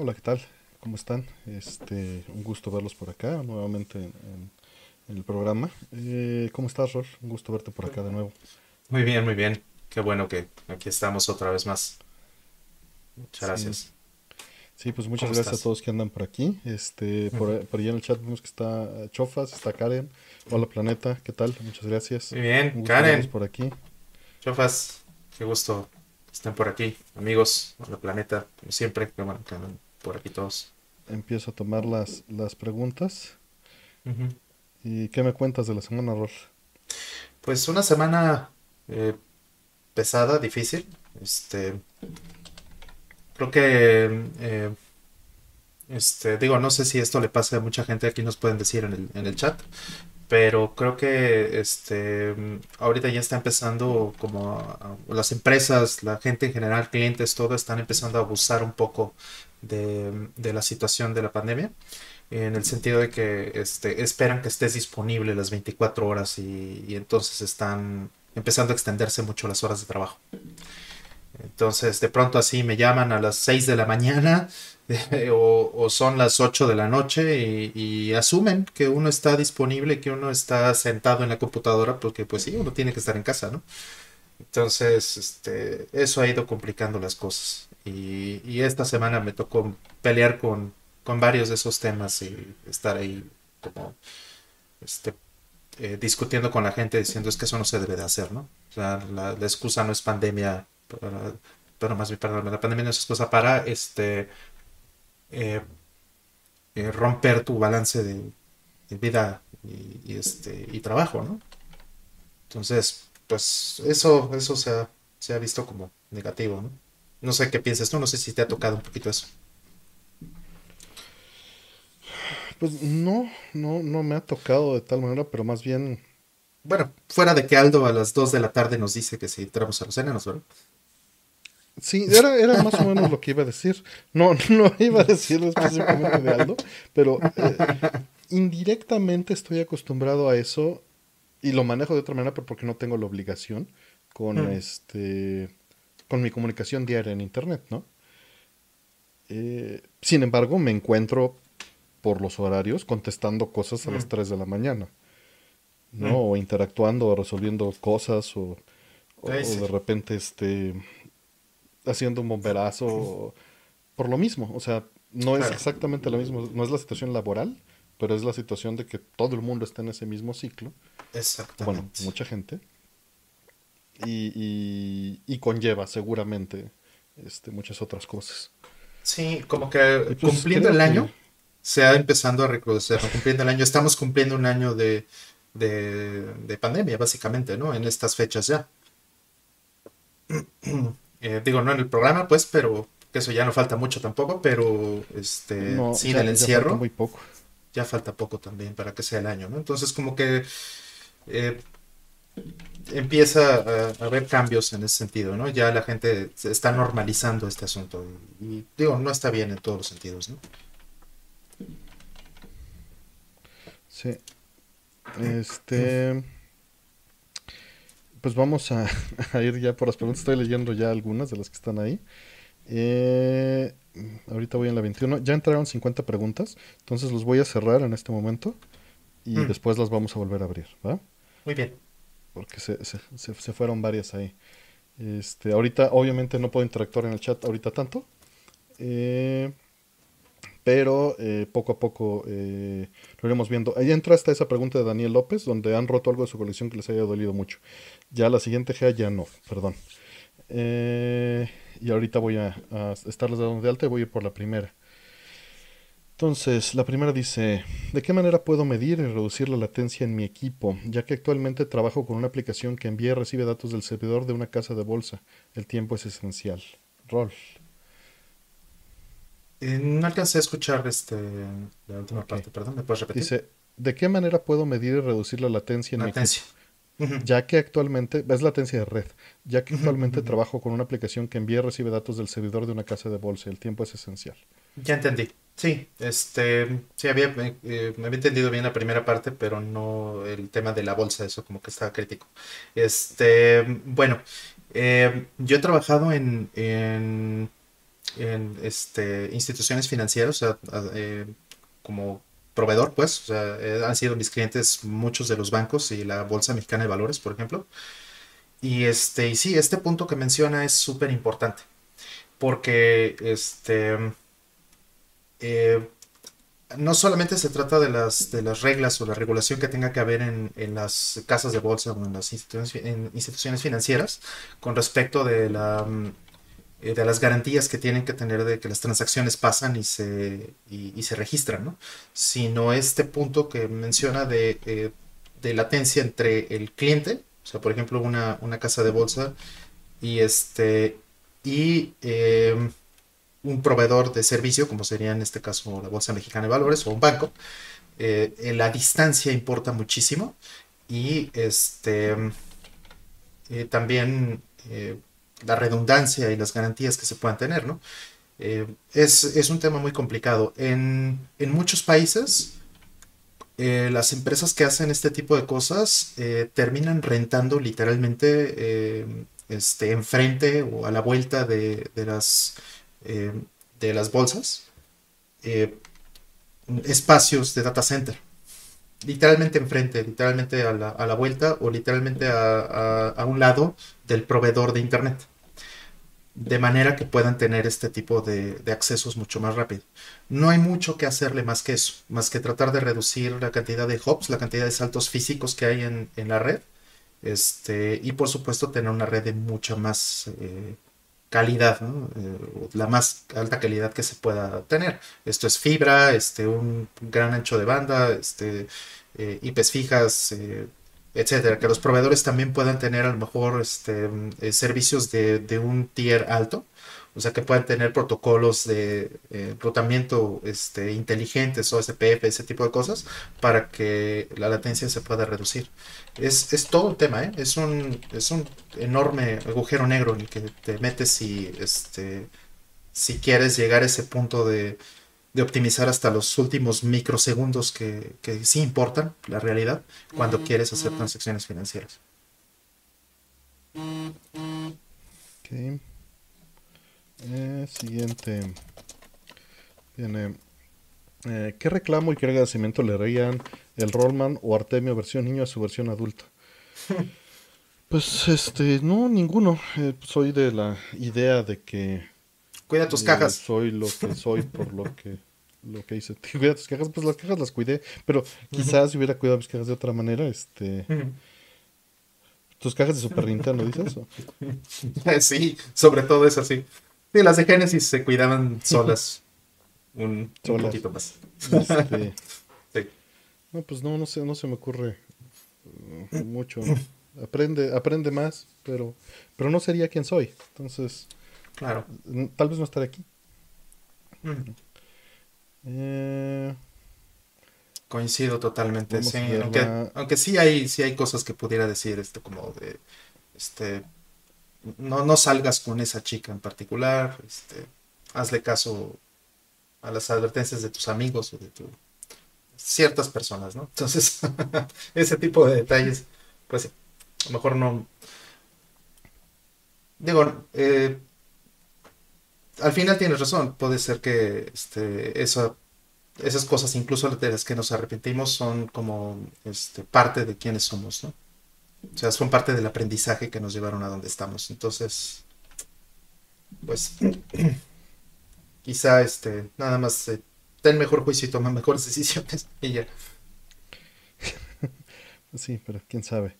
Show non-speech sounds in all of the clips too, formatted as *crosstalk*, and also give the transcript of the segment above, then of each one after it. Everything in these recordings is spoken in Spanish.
Hola, ¿qué tal? ¿Cómo están? Este, un gusto verlos por acá, nuevamente en, en el programa. Eh, ¿Cómo estás, Rol? Un gusto verte por acá de nuevo. Muy bien, muy bien. Qué bueno que aquí estamos otra vez más. Muchas Sí, gracias. sí, pues muchas ¿Cómo gracias a todos que andan por aquí. Este, por, por allá en el chat vemos que está Chofas, está Karen. Hola, Planeta, ¿qué tal? Muchas gracias. Muy bien, Karen, por aquí. Chofas, qué gusto que estén por aquí. Amigos, hola planeta, como siempre, qué bueno que andan por aquí todos. Empiezo a tomar las, las preguntas. ¿Y qué me cuentas de la semana, Rol? Pues una semana eh, pesada, difícil. Este, creo que, eh, este, digo, no sé si esto le pasa a mucha gente, aquí nos pueden decir en el, en el chat, pero creo que este, ahorita ya está empezando como a- a- las empresas, la gente en general, clientes, todo están empezando a abusar un poco de, de la situación de la pandemia, en el sentido de que este, esperan que estés disponible las 24 horas y, y entonces están empezando a extenderse mucho las horas de trabajo. Entonces, de pronto así me llaman a las 6 de la mañana *laughs* o, o son las 8 de la noche y, y asumen que uno está disponible que uno está sentado en la computadora porque pues sí, uno tiene que estar en casa, ¿no? Entonces, este, eso ha ido complicando las cosas. Y, esta semana me tocó pelear con, con varios de esos temas y estar ahí como este, eh, discutiendo con la gente diciendo es que eso no se debe de hacer, ¿no? O sea, la, excusa no es pandemia, pero más bien, perdón, la pandemia no es excusa para este, eh, eh, romper tu balance de, de vida y, y, este, y trabajo, ¿no? Entonces, pues eso, eso se ha, se ha visto como negativo, ¿no? No sé qué piensas tú, no sé si te ha tocado un poquito eso. Pues no, no, no me ha tocado de tal manera, pero más bien, Bueno, fuera de que Aldo a las 2 de la tarde nos dice que si entramos a los enanos, ¿verdad? sí, era, era más o menos lo que iba a decir. No, no iba a decir específicamente de Aldo, pero eh, indirectamente estoy acostumbrado a eso y lo manejo de otra manera pero porque no tengo la obligación con Mm. este con mi comunicación diaria en internet, ¿no? Eh, sin embargo, me encuentro por los horarios contestando cosas a las Mm. 3 de la mañana, ¿no? Mm. O interactuando o resolviendo cosas o, de repente este haciendo un bomberazo por lo mismo, o sea, no es exactamente lo mismo, no es la situación laboral, pero es la situación de que todo el mundo está en ese mismo ciclo, bueno, Exactamente. mucha gente, y, y- y conlleva seguramente este, muchas otras cosas. Sí, como que pues cumpliendo el que año, se ha empezando a recrudecer. Cumpliendo el año, estamos cumpliendo un año de, de, de pandemia, básicamente, ¿no? En estas fechas ya. *clears throat* Eh, digo, no en el programa, pues, pero que eso ya no falta mucho tampoco, pero este, no, sí, del ya falta encierro, muy poco. ya falta poco también para que sea el año, ¿no? Entonces, como que eh, empieza a, a haber cambios en ese sentido, ¿no? Ya la gente se está normalizando este asunto y, y, digo, no está bien en todos los sentidos, ¿no? Sí. Este. Pues vamos a, *laughs* a ir ya por las preguntas. Estoy leyendo ya algunas de las que están ahí. Eh, ahorita voy en la 21. Ya entraron 50 preguntas. Entonces los voy a cerrar en este momento. Y Mm, después las vamos a volver a abrir, ¿va? muy bien. Porque se, se, se- fueron varias ahí. Este, ahorita, obviamente, no puedo interactuar en el chat ahorita tanto. Eh, pero eh, poco a poco eh, lo iremos viendo. Ahí entra hasta esa pregunta de Daniel López, donde han roto algo de su colección que les haya dolido mucho. Ya la siguiente GA ya no, perdón. Y ahorita voy a, a estarles dando de alta y voy a ir por la primera. Entonces, la primera dice, ¿de qué manera puedo medir y reducir la latencia en mi equipo? Ya que actualmente trabajo con una aplicación que envía y recibe datos del servidor de una casa de bolsa. El tiempo es esencial. Rol. Eh, no alcancé a escuchar este, la última parte, perdón, ¿me puedes repetir? Dice, ¿de qué manera puedo medir y reducir la latencia en mi equipo? Ya que actualmente, es latencia de red, ya que actualmente trabajo con una aplicación que envía y recibe datos del servidor de una casa de bolsa. El tiempo es esencial. Ya entendí. Sí, este, sí, había, eh, me había entendido bien la primera parte, pero no el tema de la bolsa, eso como que estaba crítico. Este, bueno, eh, yo he trabajado en, en este, instituciones financieras, o sea, eh, como proveedor, pues, o sea, eh, han sido mis clientes muchos de los bancos y la Bolsa Mexicana de Valores, por ejemplo. Y este, y sí, este punto que menciona es súper importante. Porque este eh, no solamente se trata de las, de las reglas o la regulación que tenga que haber en, las casas de bolsa o en las instituciones, instituciones financieras con respecto de, la, mm, de las garantías que tienen que tener de que las transacciones pasan y se, y, se registran, ¿no? sino este punto que menciona de, eh, de, latencia entre el cliente, o sea, por ejemplo, una, una casa de bolsa y este y eh, un proveedor de servicio, como sería en este caso la Bolsa Mexicana de Valores o un banco, eh, la distancia importa muchísimo y este eh, también eh, la redundancia y las garantías que se puedan tener, ¿no? Es, un tema muy complicado. En, muchos países, las empresas que hacen este tipo de cosas terminan rentando literalmente este, enfrente o a la vuelta de las eh, de las bolsas eh, espacios de data center. Literalmente enfrente, literalmente a la, a la vuelta o literalmente a, a, un lado del proveedor de Internet. De manera que puedan tener este tipo de, de, accesos mucho más rápido. No hay mucho que hacerle más que eso, más que tratar de reducir la cantidad de hops, la cantidad de saltos físicos que hay en, en la red. Este, y por supuesto tener una red de mucha más eh, calidad, eh, la más alta calidad que se pueda tener. Esto es fibra, este, un gran ancho de banda, este, eh, IPs fijas, eh, etcétera. Que los proveedores también puedan tener a lo mejor este, servicios de, de un tier alto o sea, que puedan tener protocolos de eh, rotamiento este, inteligentes o SPF, ese tipo de cosas, para que la latencia se pueda reducir. Es, es todo un tema, ¿eh? es, un, es un enorme agujero negro en el que te metes si, este, si quieres llegar a ese punto de, de optimizar hasta los últimos microsegundos que, que sí importan, la realidad, cuando quieres hacer transacciones financieras. Okay. Eh, siguiente. Viene. Eh, ¿Qué reclamo y qué agradecimiento le darían el Rollman o Artemio versión niño a su versión adulta? *laughs* pues este, no, ninguno. Eh, soy de la idea de que. Cuida tus cajas. Soy lo que soy por lo que lo que hice. *laughs* Cuida tus cajas, pues las cajas las cuidé. Pero quizás si hubiera cuidado mis cajas de otra manera, este. ¿Tus cajas de Super Nintendo dices? *laughs* sí, sobre todo es así. Sí, las de Genesis se cuidaban solas un, poquito más. Este, *laughs* sí. No, pues no, no sé, no se me ocurre uh, mucho. Aprende, aprende más, pero, pero no sería quien soy. Entonces, claro. Tal vez no estaré aquí. Eh, Coincido totalmente. Sí, aunque, aunque, sí hay, sí hay cosas que pudiera decir, esto como de este no, no salgas con esa chica en particular, este, hazle caso a las advertencias de tus amigos o de tu, ciertas personas, ¿no? Entonces, *laughs* ese tipo de detalles, pues a lo mejor no... Digo, eh, al final tienes razón, puede ser que este, eso, esas cosas, incluso de las que nos arrepentimos, son como este, parte de quienes somos, ¿no? O sea, son parte del aprendizaje que nos llevaron a donde estamos. Entonces, pues, *clears throat* quizá este, nada más eh, ten mejor juicio y toma mejores *laughs* decisiones y ya. *laughs* Sí, pero quién sabe.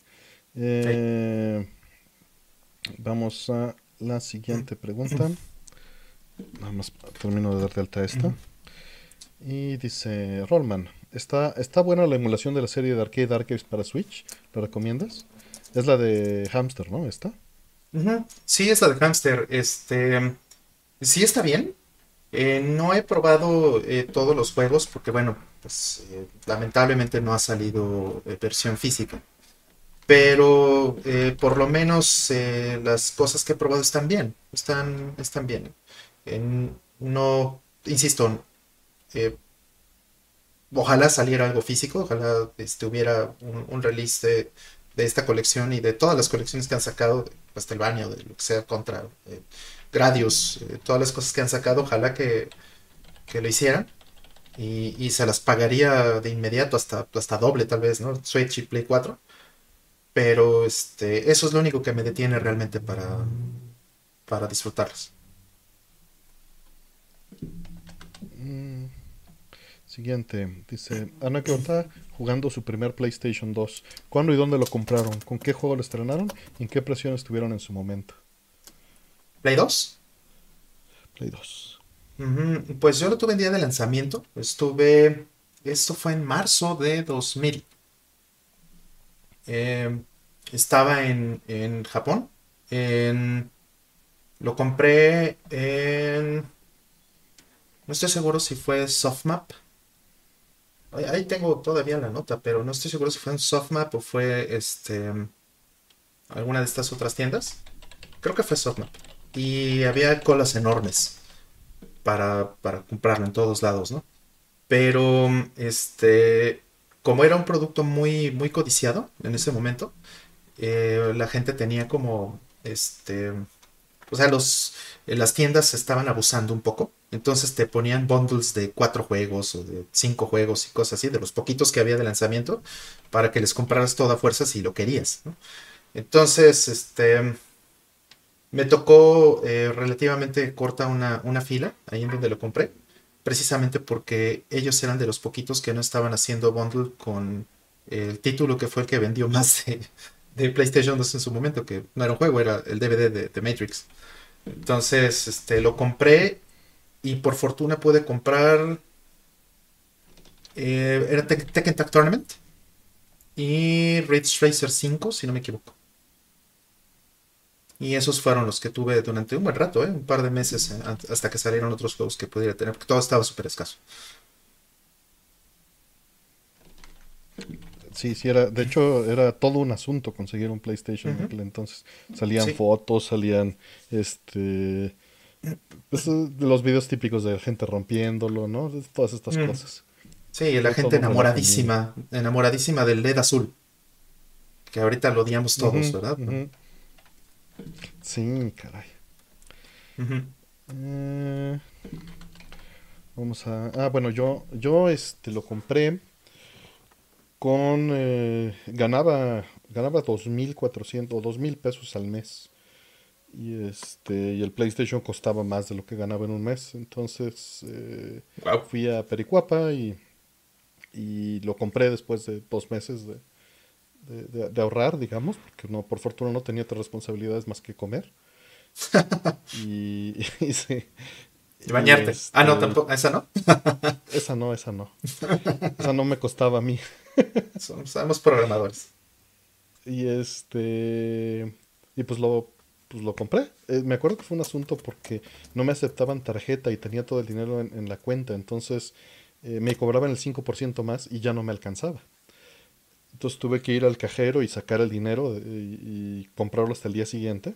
Eh, vamos a la siguiente pregunta. Nada más termino de darte alta esta. Y dice Rollman, ¿está, ¿está buena la emulación de la serie de Arcade Archives para Switch? ¿Lo recomiendas? Es la de Hamster, ¿no? ¿Está? Sí, es la de Hamster. Este, sí está bien. Eh, no he probado eh, todos los juegos porque, bueno, pues eh, lamentablemente no ha salido versión física. Pero por lo menos las cosas que he probado están bien. Están, están bien. no, insisto, ojalá saliera algo físico, ojalá este, hubiera un release de, esta colección y de todas las colecciones que han sacado, de Castlevania de lo que sea contra, eh, Gradius, eh, todas las cosas que han sacado, ojalá que, que lo hicieran. Y, y, se las pagaría de inmediato, hasta, hasta doble tal vez, ¿no? Switch y Play 4. Pero este, eso es lo único que me detiene realmente para, para disfrutarlas. Siguiente, dice Anaclota jugando su primer PlayStation 2. ¿Cuándo y dónde lo compraron? ¿Con qué juego lo estrenaron? ¿Y en qué presión estuvieron en su momento? ¿Play 2? Play 2. Pues yo lo tuve en día de lanzamiento. Estuve. Esto fue en marzo de 2000. Em, estaba en, en Japón. En, lo compré en. No estoy seguro si fue Softmap. Ahí tengo todavía la nota, pero no estoy seguro si fue en Softmap o fue este. alguna de estas otras tiendas. Creo que fue Softmap. Y había colas enormes para, comprarlo en todos lados, ¿no? Pero, este, como era un producto muy, muy codiciado en ese momento, eh, la gente tenía como, este, o sea, los, las tiendas estaban abusando un poco. Entonces te ponían bundles de cuatro juegos o de cinco juegos y cosas así, de los poquitos que había de lanzamiento, para que les compraras toda fuerza si lo querías. Entonces, este, me tocó eh, relativamente corta una, una, fila ahí en donde lo compré, precisamente porque ellos eran de los poquitos que no estaban haciendo bundle con el título que fue el que vendió más de, PlayStation 2 en su momento, que no era un juego, era el DVD de, Matrix. Entonces, este, lo compré y por fortuna pude comprar... Eh, era Tekken Tag Tournament y Ridge Racer 5, si no me equivoco. Y esos fueron los que tuve durante un buen rato, ¿eh? un par de meses, eh, hasta que salieron otros juegos que pudiera tener, porque todo estaba súper escaso. Sí, sí, era, de hecho era todo un asunto conseguir un PlayStation entonces. Salían fotos, salían este pues, los videos típicos de gente rompiéndolo, ¿no? Todas estas cosas. Sí, la gente enamoradísima, enamoradísima del LED azul. Que ahorita lo odiamos todos, ¿verdad? Sí, caray. Eh, vamos a. Ah, bueno, yo, yo este lo compré con. Eh, ganaba. Ganaba 2.400 o 2.000 pesos al mes. Y este. Y el PlayStation costaba más de lo que ganaba en un mes. Entonces. Eh, fui a Pericuapa y. Y lo compré después de dos meses de, de, ahorrar, digamos, porque no, por fortuna no tenía otras responsabilidades más que comer. *laughs* y. *laughs* Y bañarte. ah, no, este, tampoco. ¿Esa no? *laughs* esa no, esa no. Esa no me costaba a mí. *laughs* Somos programadores. Y este. Y pues lo, pues lo compré. Eh, me acuerdo que fue un asunto porque no me aceptaban tarjeta y tenía todo el dinero en, la cuenta. Entonces eh, me cobraban el 5% más y ya no me alcanzaba. Entonces tuve que ir al cajero y sacar el dinero y, comprarlo hasta el día siguiente.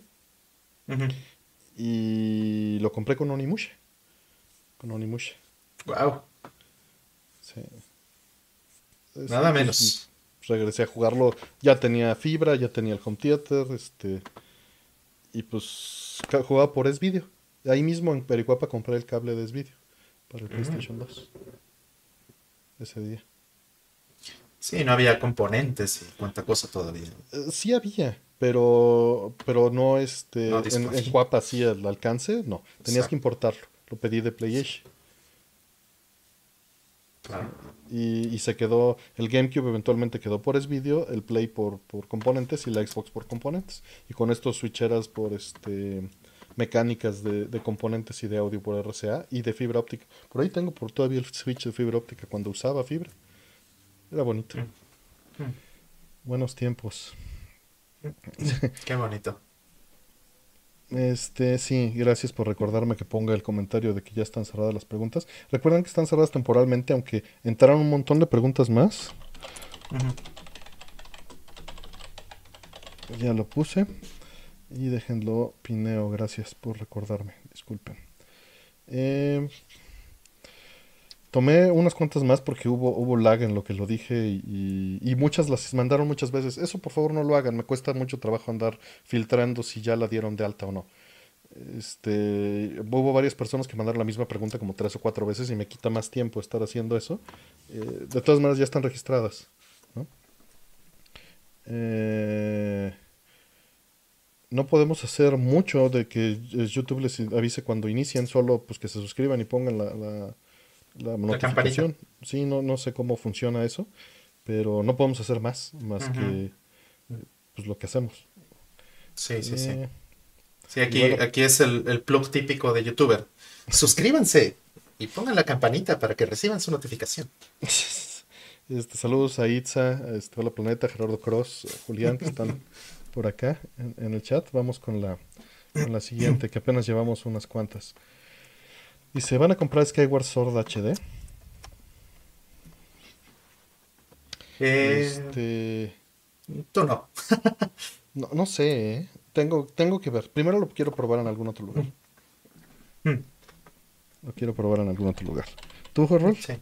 Y lo compré con Onimusha. Con Onimusha. Wow. Sí. Nada menos. regresé a jugarlo. Ya tenía fibra, ya tenía el home theater, este. Y pues jugaba por S-Video. Ahí mismo en Pericuapa compré el cable de S-Video para el PlayStation 2. Ese día. Sí, no había componentes y cuánta cosa todavía. Eh, sí había, pero pero no este en, en Guapa sí al alcance, no. Tenías que importarlo. Lo pedí de PlayStation. Claro. Y, se quedó, el GameCube eventualmente quedó por S-Video, el Play por, por componentes y la Xbox por componentes. Y con estos switcheras por este mecánicas de, de, componentes y de audio por RCA y de fibra óptica. Por ahí tengo por todavía el switch de fibra óptica cuando usaba fibra. Era bonito. Mm. Mm. Buenos tiempos. Qué bonito. Este, sí, gracias por recordarme que ponga el comentario de que ya están cerradas las preguntas. Recuerden que están cerradas temporalmente, aunque entraron un montón de preguntas más. Ya lo puse. Y déjenlo pineo, gracias por recordarme. Disculpen. Eh, Tomé unas cuantas más porque hubo, hubo lag en lo que lo dije y, muchas las mandaron muchas veces. Eso por favor no lo hagan, me cuesta mucho trabajo andar filtrando si ya la dieron de alta o no. Este, hubo varias personas que mandaron la misma pregunta como tres o cuatro veces y me quita más tiempo estar haciendo eso. Eh, de todas maneras ya están registradas. ¿no? Eh, no podemos hacer mucho de que YouTube les avise cuando inician, solo pues que se suscriban y pongan la, la notificación. sí, no, no sé cómo funciona eso, pero no podemos hacer más, más que pues lo que hacemos. Sí, sí, sí. Eh, sí, aquí, aquí es el, el plug típico de youtuber. Suscríbanse y pongan la campanita para que reciban su notificación. *laughs* Este, saludos a Itza, este, Hola Planeta, Gerardo Cross, Julián, que están *laughs* por acá en, el chat. Vamos con la, con la siguiente, que apenas llevamos unas cuantas. Dice, ¿van a comprar Skyward Sword HD? Eh, este... Tú no. *laughs* no. No sé, ¿eh? tengo, tengo que ver. Primero lo quiero probar en algún otro lugar. Mm. Lo quiero probar en algún otro lugar. ¿Tú, Horror? Sí.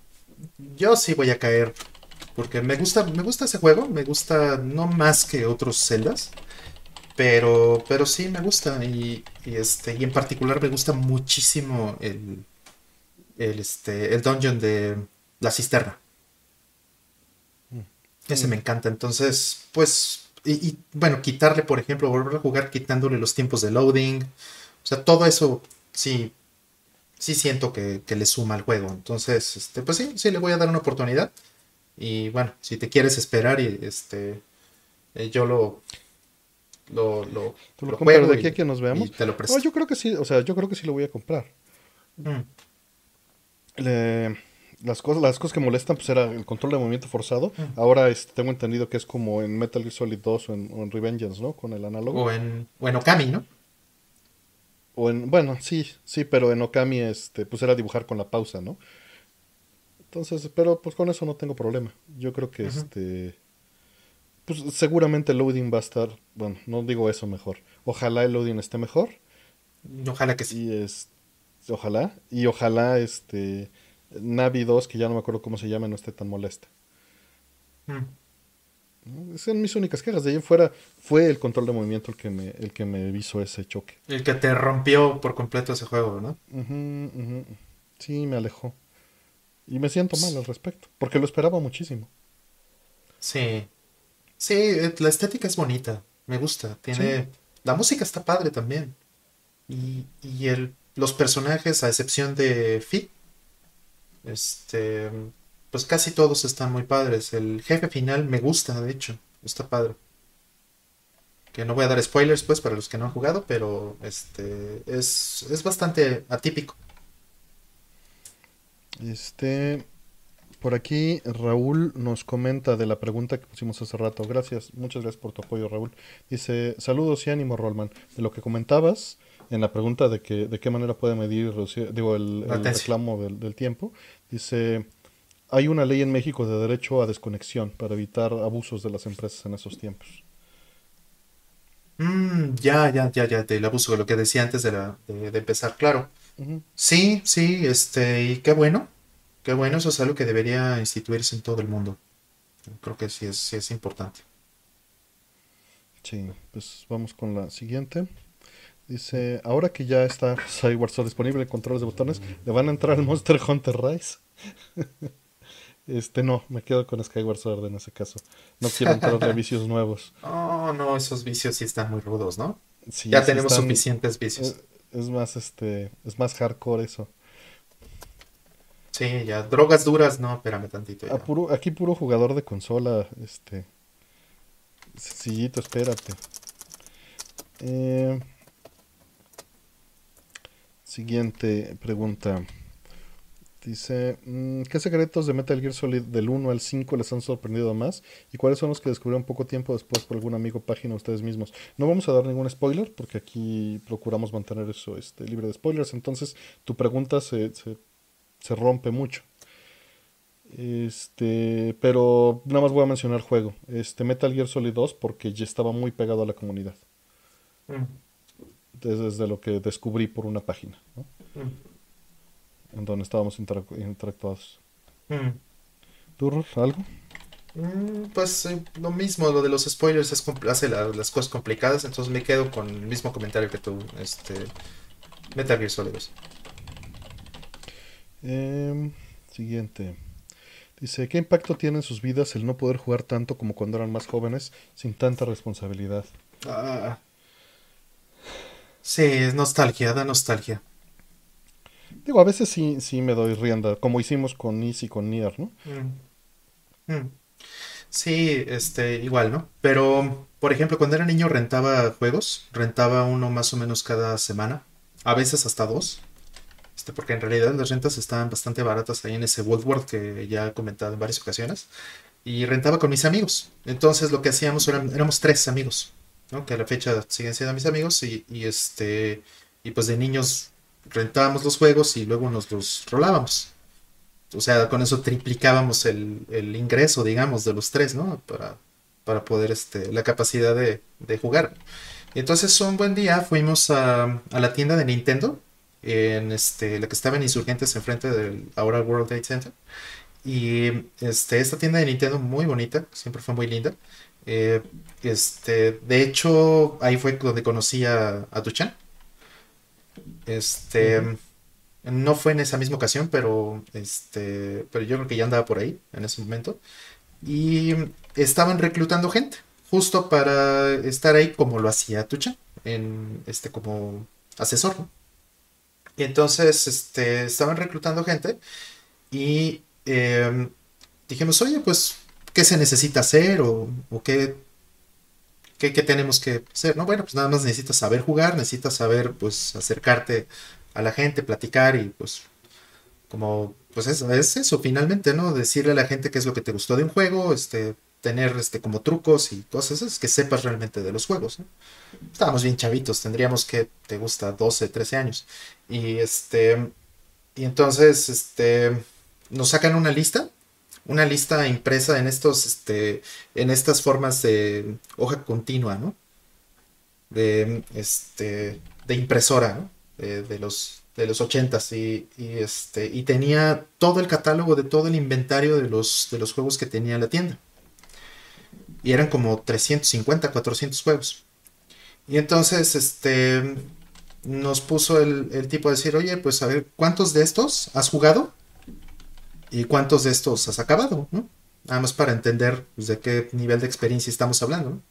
Yo sí voy a caer. Porque me gusta, me gusta ese juego. Me gusta no más que otros celdas. Pero, pero sí me gusta. Y, este, y en particular me gusta muchísimo el, el, este, el dungeon de la cisterna. Mm. Ese me encanta. Entonces, pues. Y, bueno, quitarle, por ejemplo, volver a jugar quitándole los tiempos de loading. O sea, todo eso sí sí siento que, le suma al juego. Entonces, este, pues sí, sí le voy a dar una oportunidad. Y bueno, si te quieres esperar y este eh, yo lo lo, lo, lo, juego de aquí a que nos veamos. Te lo no, yo creo que sí, o sea, yo creo que sí lo voy a comprar. Mm. las cosas, las cosas que molestan, pues era el control de movimiento forzado. Mm. Ahora este, tengo entendido que es como en Metal Gear Solid 2 o en, o en Revengeance, ¿no? Con el análogo. O en, o en Okami, ¿no? O en, bueno, sí, sí, pero en Okami este, pues era dibujar con la pausa, ¿no? Entonces, pero pues con eso no tengo problema. Yo creo que este pues seguramente el loading va a estar, bueno, no digo eso mejor. Ojalá el loading esté mejor. Ojalá que sí. Y es, ojalá y ojalá este Navi 2, que ya no me acuerdo cómo se llama, no esté tan molesta. Mm. Son mis únicas quejas. De ahí fuera fue el control de movimiento el que me, el que me hizo ese choque. El que te rompió por completo ese juego, ¿no? Sí, me alejó. Y me siento mal al respecto, porque lo esperaba muchísimo. Sí. Sí, eh, la estética es bonita, me gusta. Tiene. La música está padre también. Y, y el, los personajes, a excepción de Fi, este pues casi todos están muy padres. El jefe final me gusta, de hecho, está padre. Que no voy a dar spoilers, pues, para los que no han jugado, pero este es, es bastante atípico. Este, por aquí Raúl nos comenta de la pregunta que pusimos hace rato. Gracias, muchas gracias por tu apoyo, Raúl. Dice, saludos y ánimo, Rollman. De lo que comentabas en la pregunta de que de qué manera puede medir digo, el, reclamo del, del, tiempo, dice, hay una ley en México de derecho a desconexión para evitar abusos de las empresas en esos tiempos. Mm, ya, ya, ya, ya, del abuso, de lo que decía antes de, la, de, empezar, claro. Sí, sí, este, y qué bueno, qué bueno, eso es algo que debería instituirse en todo el mundo. Creo que sí es, sí es importante. Sí, pues vamos con la siguiente. Dice, ahora que ya está Skyward Sword disponible controles de botones, ¿le van a entrar al Monster Hunter Rise? *laughs* Este, no, me quedo con Skyward Sword en ese caso. No quiero entrar a *laughs* vicios nuevos. Oh, no, esos vicios sí están muy rudos, ¿no? ya tenemos suficientes vicios. Es, más, este, es más hardcore eso. Sí, ya, drogas duras, no, espérame tantito. aquí puro jugador de consola, este. Sencillito, espérate. Eh, siguiente pregunta. Dice, mm, ¿qué secretos de Metal Gear Solid del 1 al 5 les han sorprendido más? ¿Y cuáles son los que descubrieron poco tiempo después por algún amigo página ustedes mismos? No vamos a dar ningún spoiler porque aquí procuramos mantener eso este, libre de spoilers. Entonces tu pregunta se, se, rompe mucho. Este, pero nada más voy a mencionar el juego. Este, Metal Gear Solid 2 porque ya estaba muy pegado a la comunidad. Mm. Desde, lo que descubrí por una página. ¿no? Mm en donde estábamos interactuados. Mm. ¿Tú, algo? Mm, pues eh, lo mismo, lo de los spoilers es hace la- las cosas complicadas, entonces me quedo con el mismo comentario que tú, este, Metal Gear Solid 2. Em, siguiente. Dice, ¿qué impacto tiene en sus vidas el no poder jugar tanto como cuando eran más jóvenes sin tanta responsabilidad? Ah, sí, es nostalgia, da nostalgia. Digo, a veces sí, sí me doy rienda, como hicimos con Nis y con Nier, ¿no? Mm, mm. Sí, este, igual, ¿no? Pero, por ejemplo, cuando era niño rentaba juegos, rentaba uno más o menos cada semana, a veces hasta dos, este, porque en realidad las rentas estaban bastante baratas ahí en ese World War que ya he comentado en varias ocasiones, y rentaba con mis amigos. Entonces lo que hacíamos eran, éramos tres amigos. Que a la fecha siguen siendo mis amigos, y, este, y pues de niños rentábamos los juegos y luego nos los rolábamos. O sea, con eso triplicábamos el, el ingreso, digamos, de los tres, ¿no? Para, para poder, este, la capacidad de, de jugar. Entonces un buen día fuimos a, a la tienda de Nintendo, en este, la que estaba en Insurgentes enfrente del ahora World Trade Center. Y este, esta tienda de Nintendo muy bonita, siempre fue muy linda. Eh, este, de hecho, ahí fue donde conocí a, a Duchan. Este, no fue en esa misma ocasión, pero este, pero yo creo que ya andaba por ahí en ese momento. Y estaban reclutando gente, justo para estar ahí como lo hacía Tucha, en este como asesor. Y entonces, este, estaban reclutando gente y eh, dijimos, oye, pues, ¿qué se necesita hacer o, qué, qué tenemos que hacer? No, bueno, pues nada más necesitas saber jugar, necesitas saber, pues, acercarte a la gente, platicar y pues como, pues es, es eso finalmente, ¿no? Decirle a la gente qué es lo que te gustó de un juego, este, tener este como trucos y cosas, es que sepas realmente de los juegos. Estábamos bien chavitos, tendríamos que, te gusta, 12 13 años. Y este, y entonces, este, nos sacan una lista, una lista impresa en estos, este, en estas formas de hoja continua, ¿no? De, este, de impresora. De, de los, de los ochentas y, y, este, y tenía todo el catálogo de todo el inventario de los, de los juegos que tenía la tienda. Y eran como 350 400 juegos. Y entonces, este, nos puso el, el tipo a decir, oye, pues a ver, ¿cuántos de estos has jugado? ¿Y cuántos de estos has acabado? ¿no? Nada más para entender pues, de qué nivel de experiencia estamos hablando. ¿no?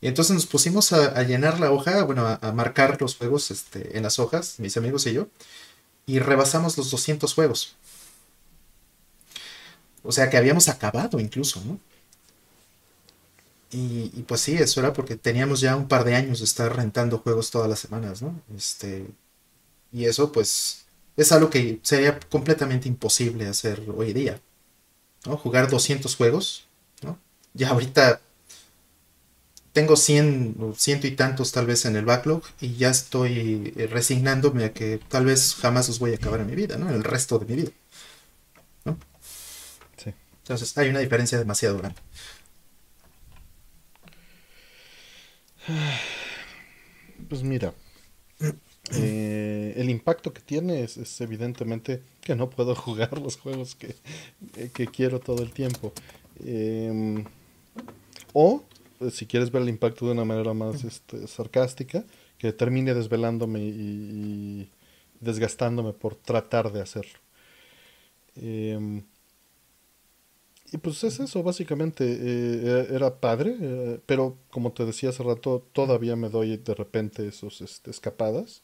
Y entonces nos pusimos a, llenar la hoja, bueno, a, a, marcar los juegos este, en las hojas, mis amigos y yo, y rebasamos los 200 juegos. O sea que habíamos acabado incluso, ¿no? Y, y, pues sí, eso era porque teníamos ya un par de años de estar rentando juegos todas las semanas, ¿no? Este, y eso pues es algo que sería completamente imposible hacer hoy día, ¿no? Jugar 200 juegos, ¿no? Ya ahorita tengo 100 o ciento y tantos tal vez en el backlog y ya estoy resignándome a que tal vez jamás los voy a acabar en mi vida, ¿no? En el resto de mi vida, ¿no? Sí. Entonces hay una diferencia demasiado grande. Pues mira, eh, el impacto que tiene es, es, evidentemente que no puedo *laughs* jugar los juegos que, que quiero todo el tiempo. Eh, o, pues, si quieres ver el impacto de una manera más este, sarcástica, que termine desvelándome y, y, desgastándome por tratar de hacerlo. Eh, y pues es eso, básicamente. Eh, era padre, eh, pero como te decía hace rato, todavía me doy de repente esos este, escapadas.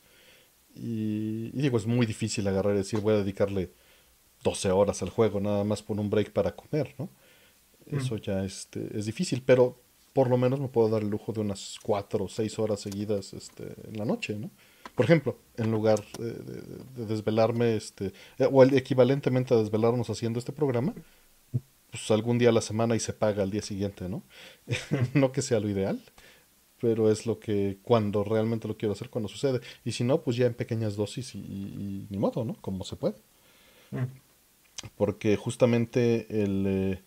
Y, y, digo, es muy difícil agarrar y decir, voy a dedicarle 12 horas al juego, nada más por un break para comer, ¿no? Eso ya este, es difícil, pero por lo menos me puedo dar el lujo de unas 4 o 6 horas seguidas este, en la noche, ¿no? Por ejemplo, en lugar de, de, de desvelarme, este, o el equivalentemente a desvelarnos haciendo este programa, pues algún día a la semana y se paga al día siguiente, ¿no? *laughs* no que sea lo ideal, pero es lo que cuando realmente lo quiero hacer, cuando sucede. Y si no, pues ya en pequeñas dosis y, y, y ni modo, ¿no? Como se puede. Mm. Porque justamente el... Eh,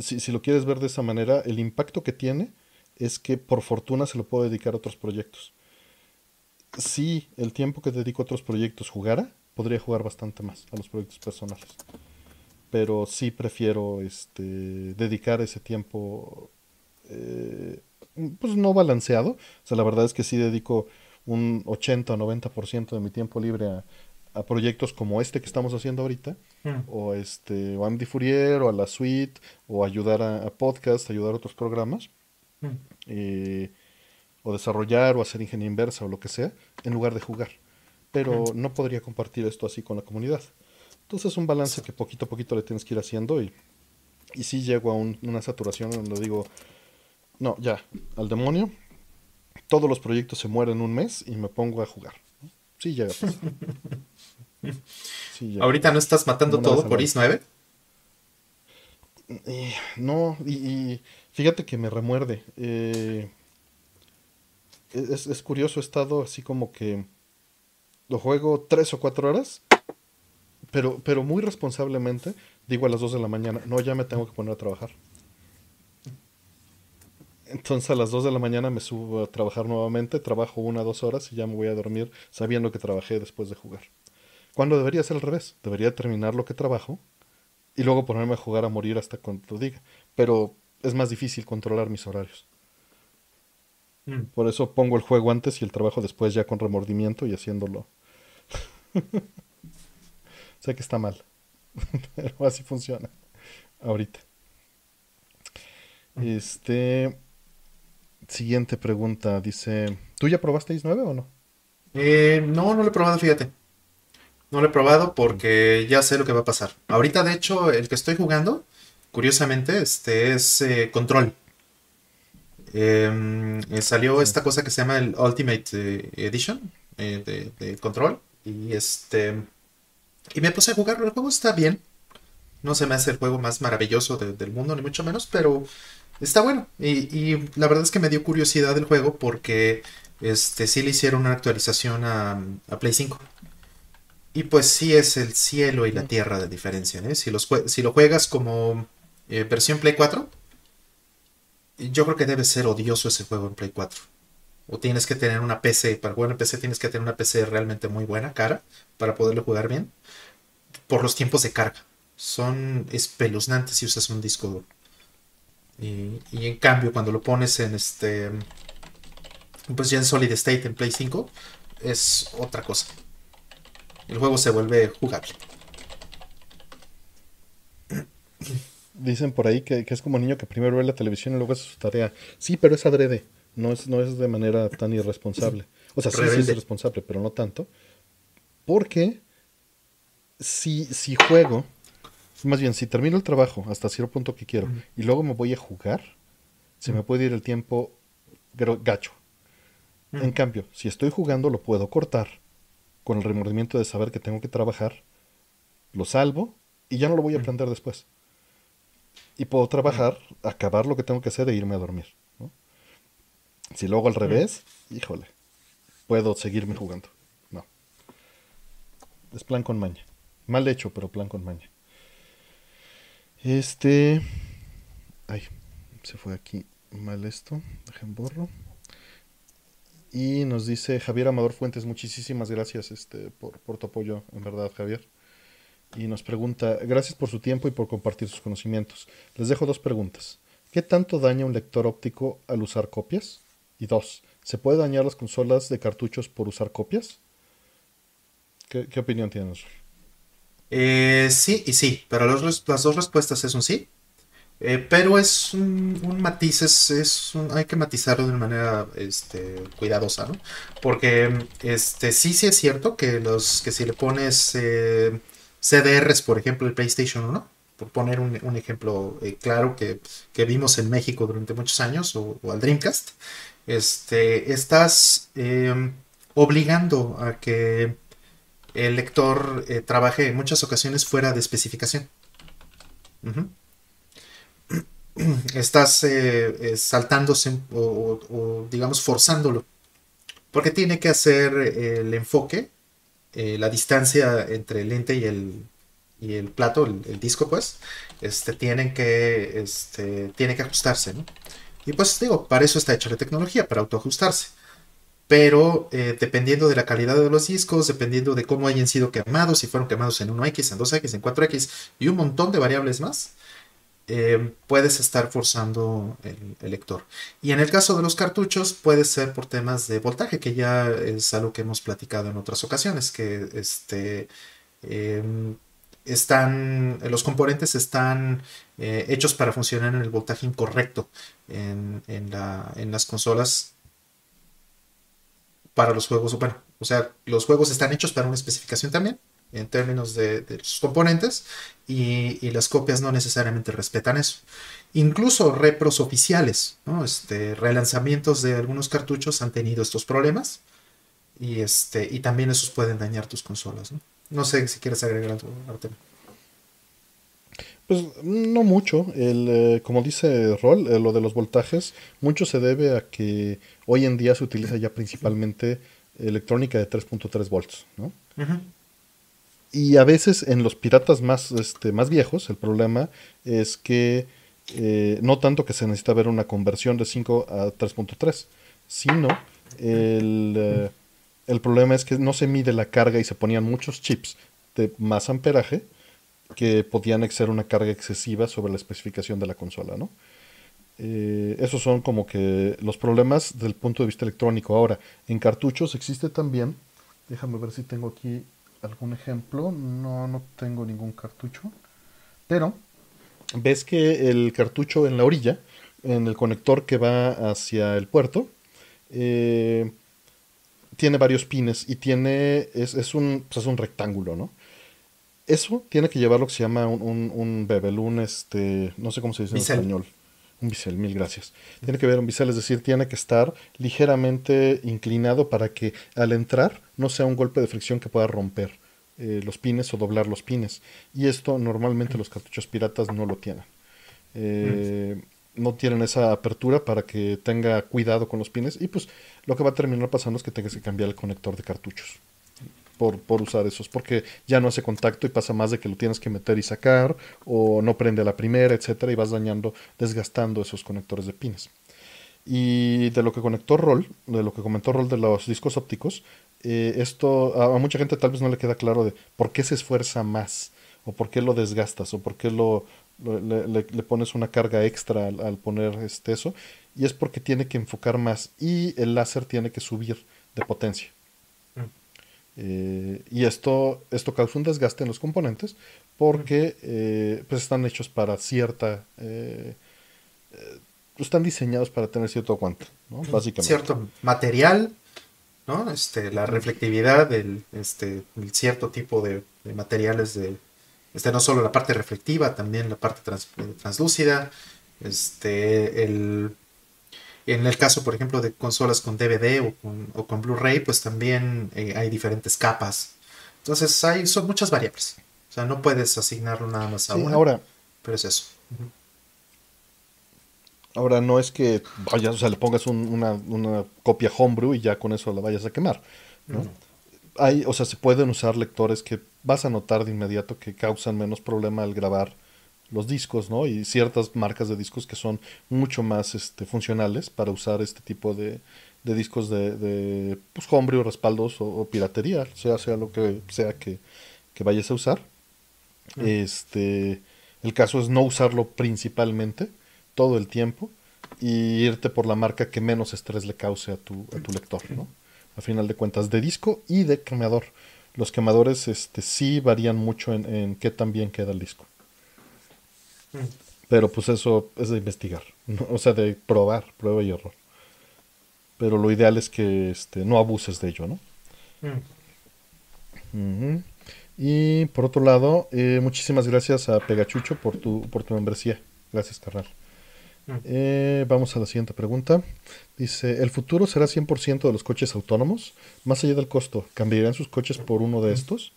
si, si, lo quieres ver de esa manera, el impacto que tiene es que por fortuna se lo puedo dedicar a otros proyectos. Si el tiempo que dedico a otros proyectos jugara, podría jugar bastante más a los proyectos personales. Pero sí prefiero este, dedicar ese tiempo eh, pues no balanceado. O sea, la verdad es que sí dedico un 80 o 90% de mi tiempo libre a, proyectos como este que estamos haciendo ahorita, mm. o este, o a MD Fourier, o a la suite, o ayudar a, podcast, ayudar a otros programas, mm. eh, o desarrollar, o hacer ingeniería inversa, o lo que sea, en lugar de jugar. Pero mm. no podría compartir esto así con la comunidad. Entonces es un balance que poquito a poquito le tienes que ir haciendo y, y sí llego a una saturación donde digo, no, ya, al demonio, todos los proyectos se mueren un mes y me pongo a jugar. Sí llega. ¿Ahorita no estás matando todo por IS-9? no, y, fíjate que me remuerde. Eh, es, es, curioso, he estado así como que lo juego tres o cuatro horas pero, pero muy responsablemente digo a las 2 de la mañana, no, ya me tengo que poner a trabajar. Entonces a las 2 de la mañana me subo a trabajar nuevamente, trabajo una o dos horas y ya me voy a dormir sabiendo que trabajé después de jugar. Cuando debería ser al revés, debería terminar lo que trabajo y luego ponerme a jugar a morir hasta cuando lo diga. Pero es más difícil controlar mis horarios. Mm. Por eso pongo el juego antes y el trabajo después ya con remordimiento y haciéndolo. *laughs* Sé que está mal, *laughs* pero así funciona ahorita. Este. Siguiente pregunta. Dice: ¿Tú ya probaste Is9 o no? Eh, no, no lo he probado, fíjate. No lo he probado porque ya sé lo que va a pasar. Ahorita, de hecho, el que estoy jugando, curiosamente, este es eh, Control. Em, eh, salió esta cosa que se llama el Ultimate Edition de, de, Control. Y este y me puse a jugarlo. El juego está bien. No se me hace el juego más maravilloso del mundo, ni mucho menos, pero está bueno. Y, la verdad es que me dio curiosidad el juego porque este, sí le hicieron una actualización a, Play 5. Y pues sí es el cielo y la tierra de diferencia. ¿eh? Si, los, si lo juegas como eh, versión Play 4, yo creo que debe ser odioso ese juego en Play 4. O tienes que tener una PC, para jugar en PC tienes que tener una PC realmente muy buena, cara, para poderlo jugar bien por los tiempos de carga. Son espeluznantes si usas un disco duro. Y, en cambio, cuando lo pones en este. Pues ya en Solid State en Play 5, es otra cosa. El juego se vuelve jugable. *clears throat* Dicen por ahí que, es como niño que primero ve la televisión y luego hace su tarea. Sí, pero es adrede. No es, no es de manera tan irresponsable. O sea, sí, sí es irresponsable, pero no tanto. Porque si, si juego, más bien, si termino el trabajo hasta cierto punto que quiero y luego me voy a jugar, se me puede ir el tiempo gacho. En cambio, si estoy jugando, lo puedo cortar con el remordimiento de saber que tengo que trabajar, lo salvo y ya no lo voy a aprender después. Y puedo trabajar, acabar lo que tengo que hacer e irme a dormir. Si luego al revés, híjole, puedo seguirme jugando. Es plan con maña. Mal hecho, pero plan con maña. Este. Ay, se fue aquí mal esto. Dejen borro. Y nos dice Javier Amador Fuentes, muchísimas gracias este, por, por tu apoyo, en verdad, Javier. Y nos pregunta, gracias por su tiempo y por compartir sus conocimientos. Les dejo dos preguntas. ¿Qué tanto daña un lector óptico al usar copias? Y dos, ¿se puede dañar las consolas de cartuchos por usar copias? ¿Qué, opinión tienes? Eh, sí y sí, pero las dos respuestas es un sí. Eh, pero es un, matiz, es, hay que matizarlo de una manera este, cuidadosa, ¿no? Porque este, sí, sí es cierto que, los, que si le pones eh, CDRs, por ejemplo, el PlayStation 1, por poner un, ejemplo claro que, vimos en México durante muchos años, o, o al Dreamcast, este, estás obligando a que el lector eh, trabaje en muchas ocasiones fuera de especificación. *clears throat* Estás eh, eh, saltándose o, digamos, forzándolo. Porque tiene que hacer el enfoque, la distancia entre el lente y el, y el plato, el, disco, pues, este, tienen que, este, tiene que ajustarse, ¿no? Y pues digo, para eso está hecha la tecnología, para autoajustarse. Pero eh, dependiendo de la calidad de los discos, dependiendo de cómo hayan sido quemados, si fueron quemados en 1X, en 2X, en 4X y un montón de variables más, eh, puedes estar forzando el, lector. Y en el caso de los cartuchos puede ser por temas de voltaje, que ya es algo que hemos platicado en otras ocasiones, que este, em, están, los componentes están eh, hechos para funcionar en el voltaje incorrecto en, en las consolas para los juegos. Bueno, o sea, los juegos están hechos para una especificación también, en términos de, sus componentes, y, las copias no necesariamente respetan eso. Incluso repros oficiales, ¿no? este, relanzamientos de algunos cartuchos han tenido estos problemas, y, este, y también esos pueden dañar tus consolas. No, sé si quieres agregar algo, Artem. Pues no mucho. El, eh, como dice Rol, eh, lo de los voltajes, mucho se debe a que hoy en día se utiliza ya principalmente electrónica de 3.3 volts, ¿no? Y a veces en los piratas más, este, más viejos, el problema es que eh, no tanto que se necesita ver una conversión de 5 a 3.3, sino el, el problema es que no se mide la carga y se ponían muchos chips de más amperaje que podían ser una carga excesiva sobre la especificación de la consola, ¿no? Eh, esos son como que los problemas del punto de vista electrónico. Ahora, en cartuchos existe también, déjame ver si tengo aquí algún ejemplo, no, no tengo ningún cartucho, pero ves que el cartucho en la orilla, en el conector que va hacia el puerto, eh, tiene varios pines y tiene, es, es, un, pues es un rectángulo, ¿no? Eso tiene que llevar lo que se llama un, un, un bebel, un este, no sé cómo se dice en español. Un bisel, mil gracias. Tiene que ver un bisel, es decir, tiene que estar ligeramente inclinado para que al entrar no sea un golpe de fricción que pueda romper eh, los pines o doblar los pines. Y esto normalmente los cartuchos piratas no lo tienen. Eh, no tienen esa apertura para que tenga cuidado con los pines y pues lo que va a terminar pasando es que tengas que cambiar el conector de cartuchos por, usar esos, porque ya no hace contacto y pasa más de que lo tienes que meter y sacar, o no prende la primera, etcétera, y vas dañando, desgastando esos conectores de pines. Y de lo que conectó Roll, de lo que comentó Roll de los discos ópticos, eh, esto a, mucha gente tal vez no le queda claro de por qué se esfuerza más, o por qué lo desgastas, o por qué lo, le, pones una carga extra al, poner este eso, y es porque tiene que enfocar más y el láser tiene que subir de potencia. Eh, y esto, esto causa un desgaste en los componentes porque eh, pues están hechos para cierta... Eh, están diseñados para tener cierto aguante, ¿no? Básicamente. Cierto material, ¿no? Este, la reflectividad, del este, cierto tipo de, materiales de... Este, no solo la parte reflectiva, también la parte translúcida, este, el en el caso, por ejemplo, de consolas con DVD o con, Blu-ray, pues también eh, hay diferentes capas. Entonces, hay, son muchas variables. O sea, no puedes asignarlo nada más a una. Ahora, pero es eso. Ahora, no es que vayas, o sea, le pongas una, una, copia homebrew y ya con eso la vayas a quemar. Hay, o sea, se pueden usar lectores que vas a notar de inmediato que causan menos problema al grabar los discos, ¿no? Y ciertas marcas de discos que son mucho más este, funcionales para usar este tipo de, de discos de, de pues, hombre respaldos o, piratería, sea, sea lo que sea que, que vayas a usar. Este, el caso es no usarlo principalmente todo el tiempo y irte por la marca que menos estrés le cause a tu, a tu lector, ¿no? A final de cuentas, de disco y de quemador. Los quemadores este, sí varían mucho en, en qué tan bien queda el disco. Pero pues eso es de investigar, o sea, de probar, prueba y error. Pero lo ideal es que este, no abuses de ello, ¿no? Y por otro lado, eh, muchísimas gracias a Pegachucho por tu, por tu membresía. Gracias, carnal. Eh, vamos a la siguiente pregunta. Dice, ¿el futuro será 100% de los coches autónomos? Más allá del costo, ¿cambiarían sus coches por uno de estos?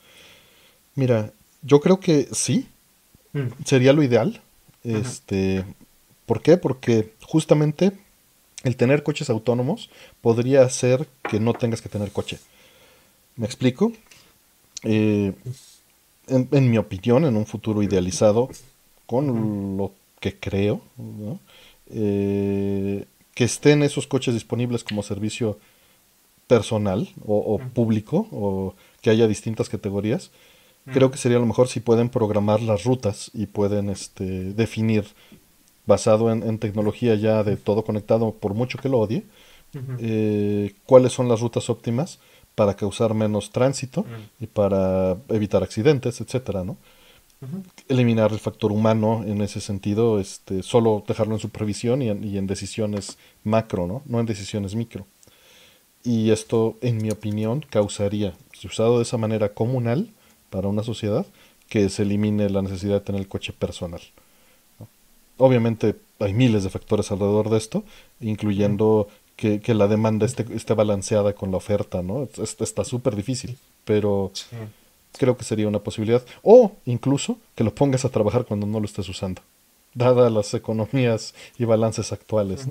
Mira, yo creo que sí, Mm. Sería lo ideal. Este, ¿Por qué? Porque justamente el tener coches autónomos podría hacer que no tengas que tener coche. ¿Me explico? Eh, en, mi opinión, en un futuro idealizado, con lo que creo, eh, que estén esos coches disponibles como servicio personal o, público o que haya distintas categorías. Creo que sería lo mejor si pueden programar las rutas y pueden este, definir, basado en, tecnología ya de todo conectado, por mucho que lo odie, eh, cuáles son las rutas óptimas para causar menos tránsito y para evitar accidentes, etcétera, ¿no? Eliminar el factor humano en ese sentido, este, solo dejarlo en supervisión y en, y en decisiones macro, ¿no? No en decisiones micro. Y esto, en mi opinión, causaría, si usado de esa manera comunal para una sociedad, que se elimine la necesidad de tener el coche personal. Obviamente hay miles de factores alrededor de esto, incluyendo que, la demanda esté, esté, balanceada con la oferta, ¿no? está súper difícil, pero creo que sería una posibilidad. O incluso que lo pongas a trabajar cuando no lo estés usando, dadas las economías y balances actuales.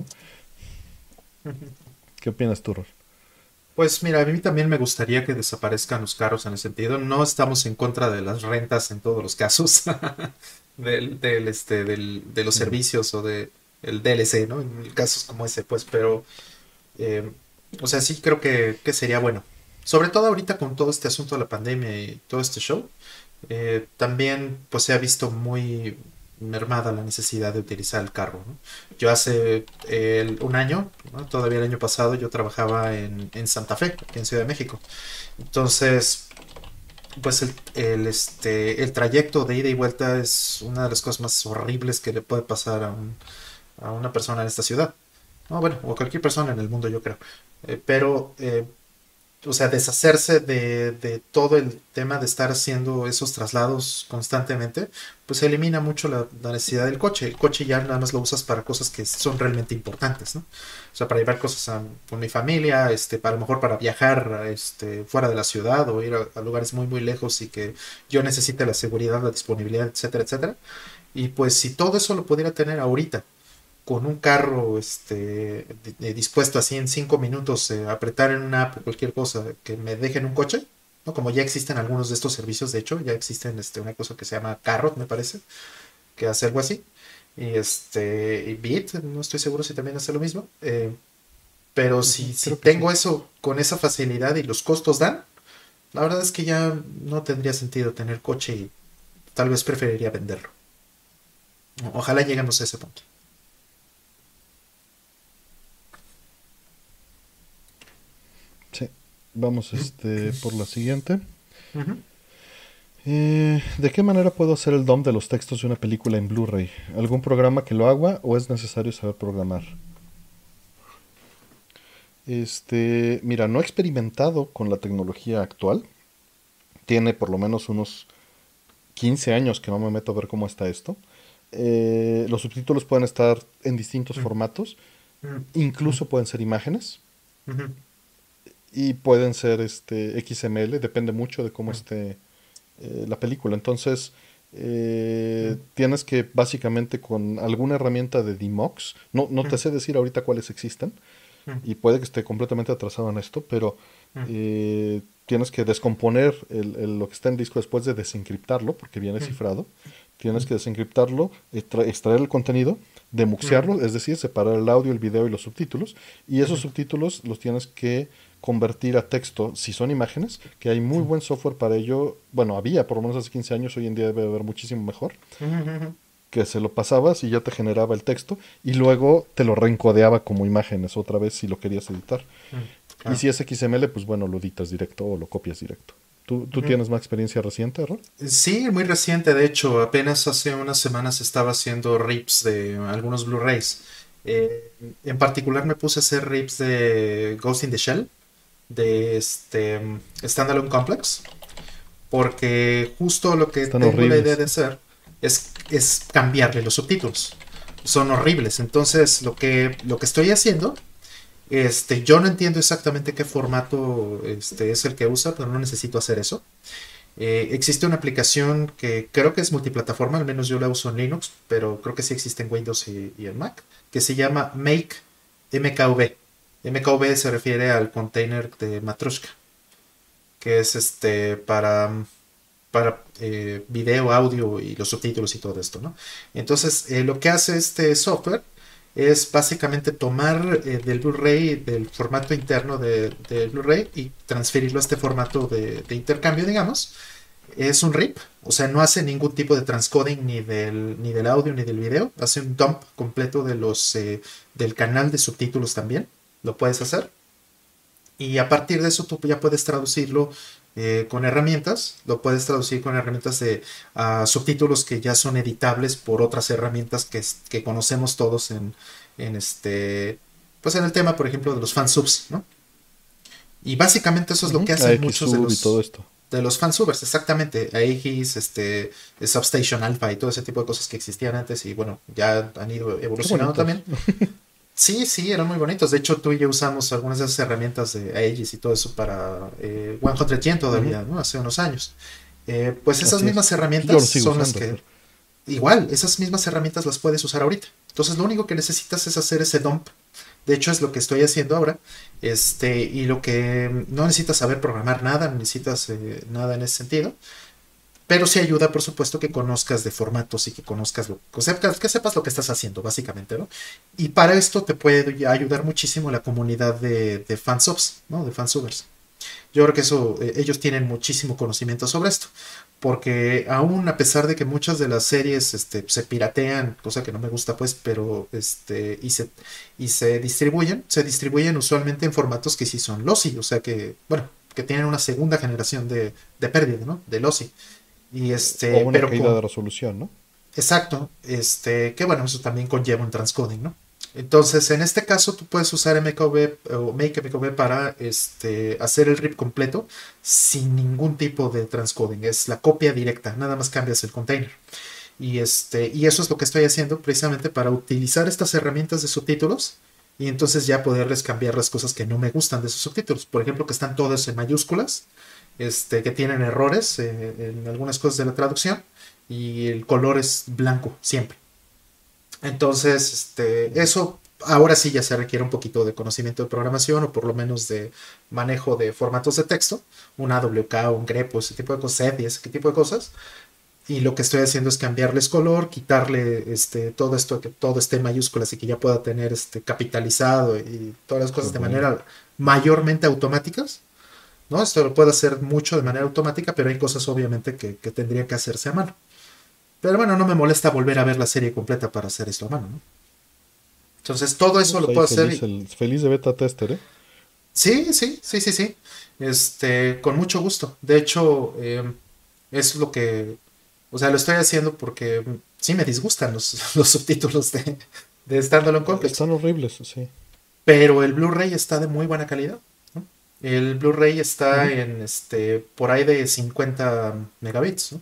*laughs* ¿Qué opinas tú, Ror? Pues mira, a mí también me gustaría que desaparezcan los carros en ese sentido. No estamos en contra de las rentas en todos los casos *laughs* del, este, de los servicios o de el DLC, ¿no? En casos como ese, pues, pero, eh, o sea, sí creo que, sería bueno. Sobre todo ahorita con todo este asunto de la pandemia y todo este show, eh, también pues se ha visto muy, mermada la necesidad de utilizar el carro. Yo hace un año, todavía el año pasado, yo trabajaba en, Santa Fe, aquí en Ciudad de México. Entonces, pues el, este, el trayecto de ida y vuelta es una de las cosas más horribles que le puede pasar a, una persona en esta ciudad. bueno, o cualquier persona en el mundo, yo creo. Eh, pero eh, o sea, deshacerse de, todo el tema de estar haciendo esos traslados constantemente, pues elimina mucho la, necesidad del coche. El coche ya nada más lo usas para cosas que son realmente importantes, ¿no? O sea, para llevar cosas con mi familia, este, para, a lo mejor para viajar este, fuera de la ciudad o ir a, lugares muy, muy lejos y que yo necesite la seguridad, la disponibilidad, etcétera, etcétera. Y pues si todo eso lo pudiera tener ahorita, con un carro este, dispuesto así en cinco minutos, eh, apretar en una app o cualquier cosa que me dejen un coche, ¿no? Como ya existen algunos de estos servicios, de hecho, ya existen este, una cosa que se llama Carrot, me parece, que hace algo así. Y este, y Bit, no estoy seguro si también hace lo mismo. Eh, pero si, si tengo eso con esa facilidad y los costos dan, la verdad es que ya no tendría sentido tener coche y tal vez preferiría venderlo. Ojalá lleguemos a ese punto. Vamos este, por la siguiente. Eh, ¿De qué manera puedo hacer el DOM de los textos de una película en Blu-ray? ¿Algún programa que lo haga o es necesario saber programar? Este, mira, no he experimentado con la tecnología actual. Tiene por lo menos unos 15 años que no me meto a ver cómo está esto. Eh, los subtítulos pueden estar en distintos formatos. Incluso pueden ser imágenes y pueden ser este XML, depende mucho de cómo esté eh, la película. Entonces, eh, tienes que básicamente con alguna herramienta de Dmox, no, no te sé decir ahorita cuáles existen, y puede que esté completamente atrasado en esto, pero eh, tienes que descomponer el, lo que está en disco después de desencriptarlo, porque viene cifrado. Tienes que desencriptarlo, extraer el contenido, demuxearlo, es decir, separar el audio, el video y los subtítulos, y esos subtítulos los tienes que convertir a texto si son imágenes, que hay muy buen software para ello. Bueno, había por lo menos hace 15 años, hoy en día debe haber muchísimo mejor. Que se lo pasabas y ya te generaba el texto y luego te lo reencodeaba como imágenes otra vez si lo querías editar. Y si es XML, pues bueno, lo editas directo o lo copias directo. ¿Tú, tienes más experiencia reciente, Rol? Sí, muy reciente. De hecho, apenas hace unas semanas estaba haciendo rips de algunos Blu-rays. Eh, en particular me puse a hacer rips de Ghost in the Shell de este Standalone Complex. Porque justo lo que tengo la idea de hacer es, es cambiarle los subtítulos. Son horribles. Entonces, lo que, lo que estoy haciendo, este, yo no entiendo exactamente qué formato este, es el que usa, pero no necesito hacer eso. Eh, existe una aplicación que creo que es multiplataforma, al menos yo la uso en Linux, pero creo que sí existe en Windows y, y en Mac, que se llama Make MKV. MKV se refiere al container de Matroshka, que es este para, para eh, video, audio y los subtítulos y todo esto, ¿no? Entonces, eh, lo que hace este software es básicamente tomar eh, del Blu-ray, del formato interno del de Blu-ray y transferirlo a este formato de, intercambio, digamos. Es un RIP, o sea, no hace ningún tipo de transcoding ni del, ni del audio ni del video. Hace un dump completo de los, eh, del canal de subtítulos también. Lo puedes hacer. Y a partir de eso tú ya puedes traducirlo eh, con herramientas, lo puedes traducir con herramientas de subtítulos que ya son editables por otras herramientas que, conocemos todos en, este, pues en el tema, por ejemplo, de los fansubs, ¿no? Y básicamente eso es lo que hacen muchos de los, todo esto. de los fansubers, exactamente, Aegis, este, Substation Alpha y todo ese tipo de cosas que existían antes y bueno, ya han ido evolucionando también. *laughs* Sí, sí, eran muy bonitos. De hecho, tú y yo usamos algunas de esas herramientas de Aegis y todo eso para eh, One todavía, ¿no? Hace unos años. Eh, pues esas mismas herramientas son las que... Igual, esas mismas herramientas las puedes usar ahorita. Entonces, lo único que necesitas es hacer ese dump. De hecho, es lo que estoy haciendo ahora. Este, y lo que no necesitas saber programar nada, no necesitas eh, nada en ese sentido. Pero sí ayuda, por supuesto, que conozcas de formatos y que conozcas lo que sepas, que sepas lo que estás haciendo, básicamente, ¿no? Y para esto te puede ayudar muchísimo la comunidad de, de fansubs, ¿no? De fansubers. Yo creo que eso, eh, ellos tienen muchísimo conocimiento sobre esto. Porque aún a pesar de que muchas de las series este, se piratean, cosa que no me gusta pues, pero este, y se, y se distribuyen, se distribuyen usualmente en formatos que sí son lossy, o sea que, bueno, que tienen una segunda generación de, de pérdida, ¿no? De lossy. Y este, o una pero caída de resolución, ¿no? Exacto, este, que bueno, eso también conlleva un transcoding, ¿no? Entonces, en este caso, tú puedes usar MKV o MakeMKV para este, hacer el RIP completo sin ningún tipo de transcoding. Es la copia directa, nada más cambias el container. Y, este, y eso es lo que estoy haciendo precisamente para utilizar estas herramientas de subtítulos y entonces ya poderles cambiar las cosas que no me gustan de esos subtítulos. Por ejemplo, que están todos en mayúsculas este, que tienen errores eh, en algunas cosas de la traducción y el color es blanco siempre. Entonces, este, eso ahora sí ya se requiere un poquito de conocimiento de programación o por lo menos de manejo de formatos de texto, un AWK, un grepo, ese tipo de cosas, y ese tipo de cosas. Y lo que estoy haciendo es cambiarles color, quitarle este, todo esto, que todo esté en mayúsculas y que ya pueda tener este, capitalizado y todas las cosas de manera mayormente automáticas ¿no? Esto lo puede hacer mucho de manera automática, pero hay cosas obviamente que, tendría que hacerse a mano. Pero bueno, no me molesta volver a ver la serie completa para hacer esto a mano, ¿no? Entonces todo eso lo puedo hacer. feliz de beta tester, ¿eh? Sí, sí, sí, sí, sí. Este, con mucho gusto. De hecho, em, es lo que. O sea, lo estoy haciendo porque sí me disgustan los, *laughs* subtítulos de, de Standalone Complex. Están horribles, sí. Pero el Blu-ray está de muy buena calidad. El Blu-ray está en este por ahí de 50 megabits, ¿no?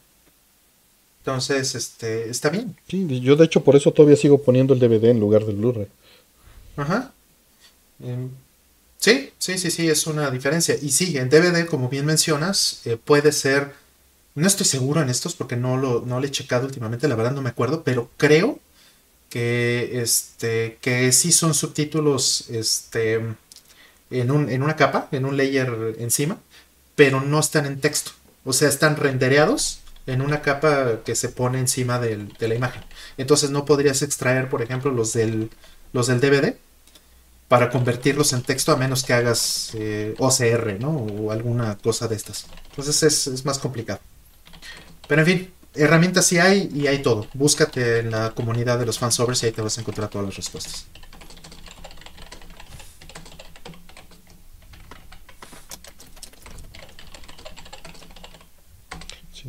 Entonces, este, está bien. Sí, yo de hecho por eso todavía sigo poniendo el DVD en lugar del Blu-ray. Ajá. Em, sí, sí, sí, sí, es una diferencia. Y sí, en DVD, como bien mencionas, eh, puede ser. No estoy seguro en estos porque no lo, no le he checado últimamente, la verdad no me acuerdo, pero creo que este. que sí son subtítulos. Este en, un, en una capa, en un layer encima, pero no están en texto. O sea, están rendereados en una capa que se pone encima de la imagen. Entonces no podrías extraer, por ejemplo, los del, los del DVD para convertirlos en texto a menos que hagas eh, OCR, ¿no? O alguna cosa de estas. Entonces es, es, más complicado. Pero en fin, herramientas sí hay y hay todo. Búscate en la comunidad de los fansovers y ahí te vas a encontrar todas las respuestas.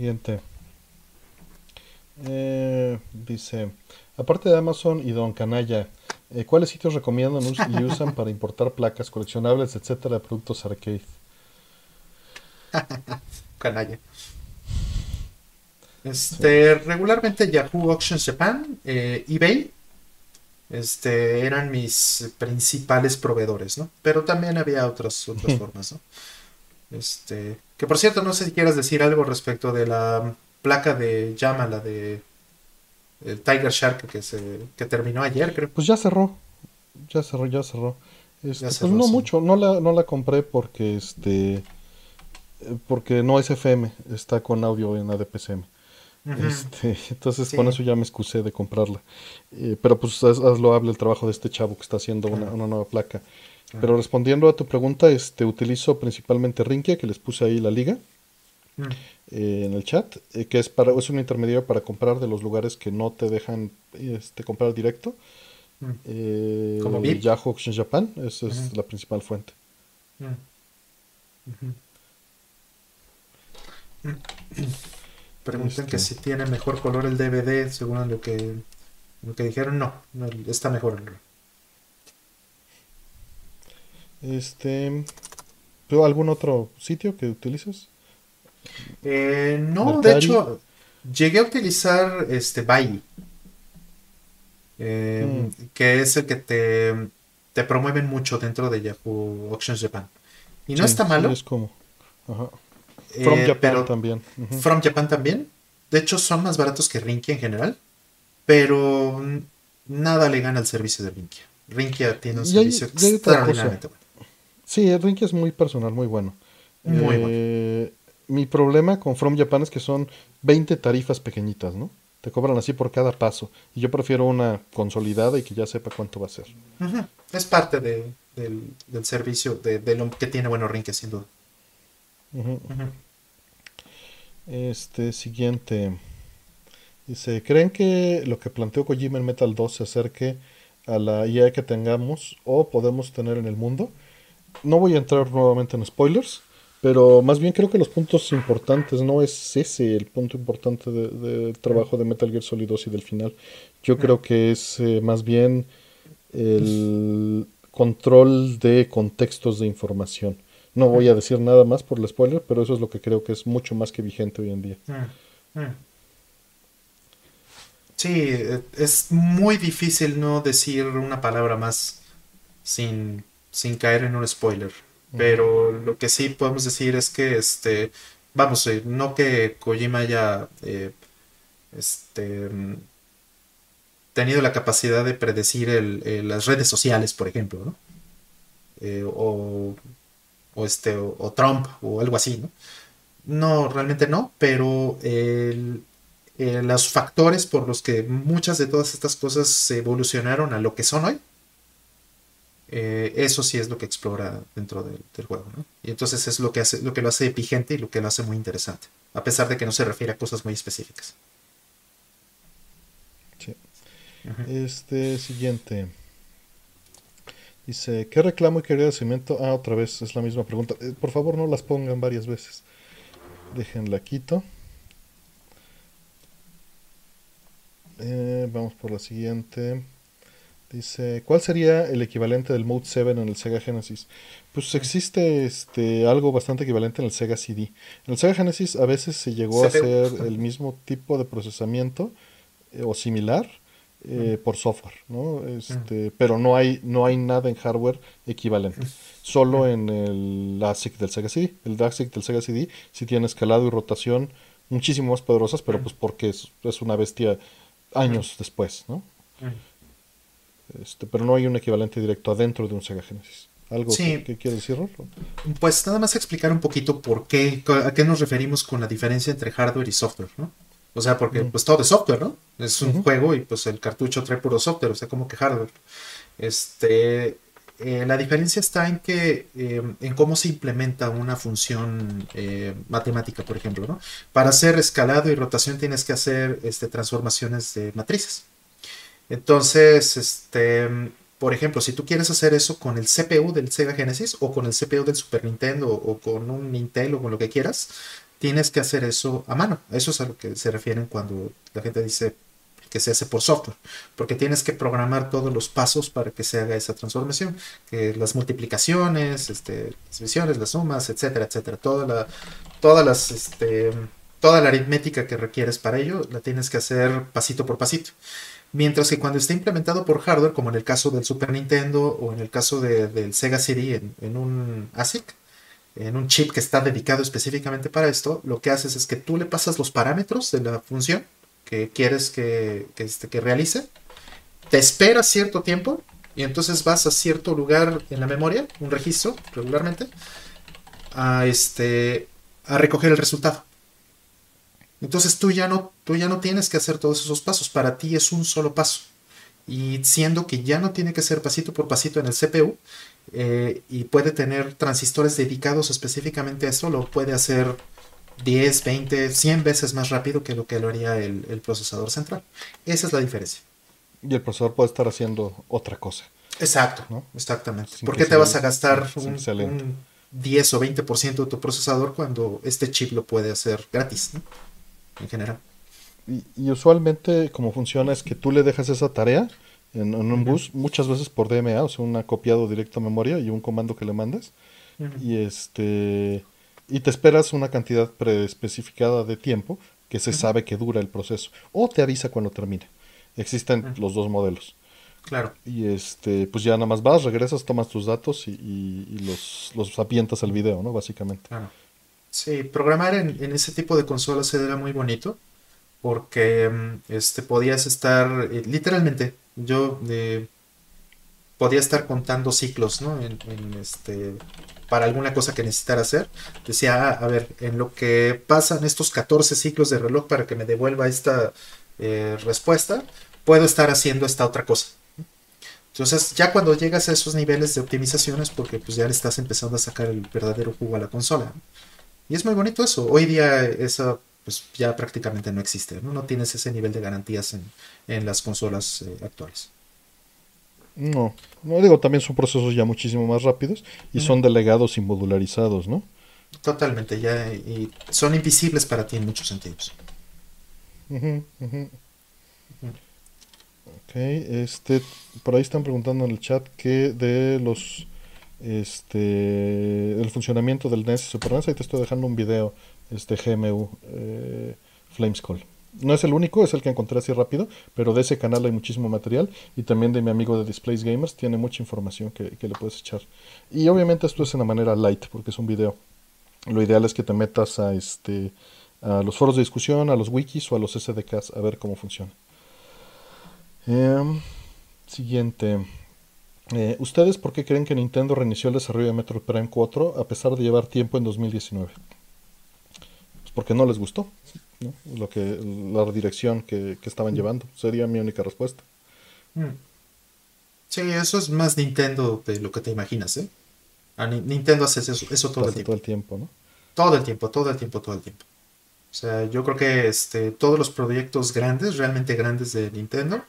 Siguiente. Eh, dice, aparte de Amazon y Don Canalla, eh, ¿cuáles sitios recomiendan y usan para importar placas coleccionables, etcétera, de productos arcade? *laughs* Canalla. Este, regularmente Yahoo Auctions Japan, eh, eBay, este, eran mis principales proveedores, ¿no? Pero también había otras, otras *laughs* formas, ¿no? Este, que por cierto, no sé si quieras decir algo respecto de la placa de llama, la de el Tiger Shark que se que terminó ayer, creo. Pues ya cerró. Ya cerró, ya cerró. Este, pues no mucho, no la, no la compré porque este porque no es FM, está con audio en ADPCM. Este, *laughs* entonces con eso ya me excusé de comprarla. Eh, pero pues haz, hazlo hable el trabajo de este chavo que está haciendo una, nueva placa. Pero respondiendo a tu pregunta, este, utilizo principalmente Rinkia, que les puse ahí la liga mm. eh, en el chat, eh, que es para es un intermediario para comprar de los lugares que no te dejan este, comprar directo. Mm. Como Yahoo Auction Japan, esa es la principal fuente. Mm. Preguntan que este. si tiene mejor color el DVD, según lo que, lo que dijeron, no, está mejor. Este, ¿tú algún otro sitio que utilices? Eh, no, de hecho, llegué a utilizar este Buy, eh, mm. que es el que te, te promueven mucho dentro de Yahoo Auctions Japan. Y no está malo. es como, ajá. From eh, Japan también. From Japan también. De hecho, son más baratos que Rinkia en general. Pero nada le gana al servicio de Rinkia. Rinkia tiene un servicio extraordinariamente bueno. Sí, Rinkia es muy personal, muy bueno. Muy bueno. Eh, mi problema con From Japan es que son 20 tarifas pequeñitas, ¿no? Te cobran así por cada paso. Y yo prefiero una consolidada y que ya sepa cuánto va a ser. Es parte del, servicio, de, lo que tiene bueno Rinkia, sin duda. Este siguiente. Dice, ¿creen que lo que planteó Kojima en Metal 2 se acerque a la IA que tengamos o podemos tener en el mundo? No voy a entrar nuevamente en spoilers, pero más bien creo que los puntos importantes no es ese el punto importante del trabajo de Metal Gear Solid 2 y del final. Yo creo que es eh, más bien el control de contextos de información. No voy a decir nada más por el spoiler, pero eso es lo que creo que es mucho más que vigente hoy en día. Mm, mm. Sí, es muy difícil no decir una palabra más sin, sin caer en un spoiler. Pero lo que sí podemos decir es que, este, vamos, eh, no que Kojima haya eh, este, tenido la capacidad de predecir el, las redes sociales, por ejemplo, ¿no? Eh, o o, este, o, Trump o algo así, ¿no? No, realmente no, pero los factores por los que muchas de todas estas cosas se evolucionaron a lo que son hoy, eh, eso sí es lo que explora dentro del, juego, ¿no? Y entonces es lo que, hace, lo que lo hace vigente y lo que lo hace muy interesante, a pesar de que no se refiere a cosas muy específicas. Sí. Este siguiente. Dice, ¿qué reclamo y qué agradecimiento? Ah, otra vez, es la misma pregunta. Eh, por favor, no las pongan varias veces. Déjenla quito. Eh, vamos por la siguiente. Dice, ¿cuál sería el equivalente del Mode 7 en el Sega Genesis? Pues existe este, algo bastante equivalente en el Sega CD. En el Sega Genesis a veces se llegó a hacer el mismo tipo de procesamiento eh, o similar, eh, por software, ¿no? Este, pero no hay, no hay nada en hardware equivalente. Solo en el ASIC del Sega CD. El ASIC del Sega CD sí tiene escalado y rotación muchísimo más poderosas, pero pues porque es, una bestia años después, ¿no? Este, pero no hay un equivalente directo adentro de un Sega Genesis. ¿Algo que, que decir, Pues nada más explicar un poquito por qué, a qué nos referimos con la diferencia entre hardware y software, ¿no? O sea, porque pues todo es software, ¿no? Es un juego y pues el cartucho trae puro software, o sea, como que hardware. Este, eh, la diferencia está en que, em, en cómo se implementa una función eh, matemática, por ejemplo, ¿no? Para hacer escalado y rotación tienes que hacer este, transformaciones de matrices. Entonces, este, por ejemplo, si tú quieres hacer eso con el CPU del Sega Genesis o con el CPU del Super Nintendo o con un Intel o con lo que quieras, tienes que hacer eso a mano. Eso es a lo que se refieren cuando la gente dice que se hace por software, porque tienes que programar todos los pasos para que se haga esa transformación, que las multiplicaciones, este, las divisiones, las sumas, etcétera, etcétera, toda la, todas las, este, toda la aritmética que requieres para ello la tienes que hacer pasito por pasito. Mientras que cuando está implementado por hardware, como en el caso del Super Nintendo o en el caso del Sega CD en, un ASIC, en un chip que está dedicado específicamente para esto, lo que haces es que tú le pasas los parámetros de la función que quieres que, este, que realice, te esperas cierto tiempo y entonces vas a cierto lugar en la memoria, un registro regularmente, a, este, a recoger el resultado. Entonces tú ya no, tú ya no tienes que hacer todos esos pasos. Para ti es un solo paso. Y siendo que ya no tiene que ser pasito por pasito en el CPU eh, y puede tener transistores dedicados específicamente a eso, lo puede hacer 10, 20, 100 veces más rápido que lo que lo haría el, el procesador central. Esa es la diferencia. Y el procesador puede estar haciendo otra cosa. Exacto, ¿no? exactamente. ¿Por qué te vas a gastar un, excelente. un 10 o 20% de tu procesador cuando este chip lo puede hacer gratis, ¿no? En general. Y, y usualmente como funciona es que tú le dejas esa tarea en, en un bus, muchas veces por DMA, o sea, un copiado directo a memoria y un comando que le mandes. Y este y te esperas una cantidad preespecificada de tiempo que se sabe que dura el proceso. O te avisa cuando termine. Existen los dos modelos. Claro. Y este, pues ya nada más vas, regresas, tomas tus datos y, y- y los, los avientas al video, ¿no? Básicamente. Claro. Sí, programar en, ese tipo de consolas era muy bonito porque mm, este, podías estar, eh, literalmente, yo eh, podía estar contando ciclos, ¿no? En, en, este, para alguna cosa que necesitara hacer. Decía, ah, a ver, en lo que pasan estos 14 ciclos de reloj para que me devuelva esta eh, respuesta, puedo estar haciendo esta otra cosa. Entonces, ya cuando llegas a esos niveles de optimización es porque pues ya le estás empezando a sacar el verdadero jugo a la consola. ¿no? Y es muy bonito eso. Hoy día eso pues ya prácticamente no existe, ¿no? No tienes ese nivel de garantías en, en las consolas eh, actuales. No, no digo, también son procesos ya muchísimo más rápidos y son delegados y modularizados, ¿no? Totalmente, ya y son invisibles para ti en muchos sentidos. Ok, este, por ahí están preguntando en el chat que de los, este, el funcionamiento del NES y Super NES, ahí te estoy dejando un video, este GMU, eh, Flamescall. No es el único, es el que encontré así rápido, pero de ese canal hay muchísimo material y también de mi amigo de Displays Gamers tiene mucha información que, que le puedes echar. Y obviamente esto es en la manera light, porque es un video. Lo ideal es que te metas a este a los foros de discusión, a los wikis o a los SDKs a ver cómo funciona. Em, siguiente. Eh, ¿Ustedes por qué creen que Nintendo reinició el desarrollo de Metroid Prime 4 a pesar de llevar tiempo en 2019? Pues porque no les gustó, ¿no? Lo que, la dirección que, que estaban llevando. Sería mi única respuesta. Mm. Sí, eso es más Nintendo de lo que te imaginas, ¿eh? A Ni- Nintendo hace eso, eso todo el tiempo. todo el tiempo, ¿no? Todo el tiempo, todo el tiempo, todo el tiempo. O sea, yo creo que este, todos los proyectos grandes, realmente grandes de Nintendo,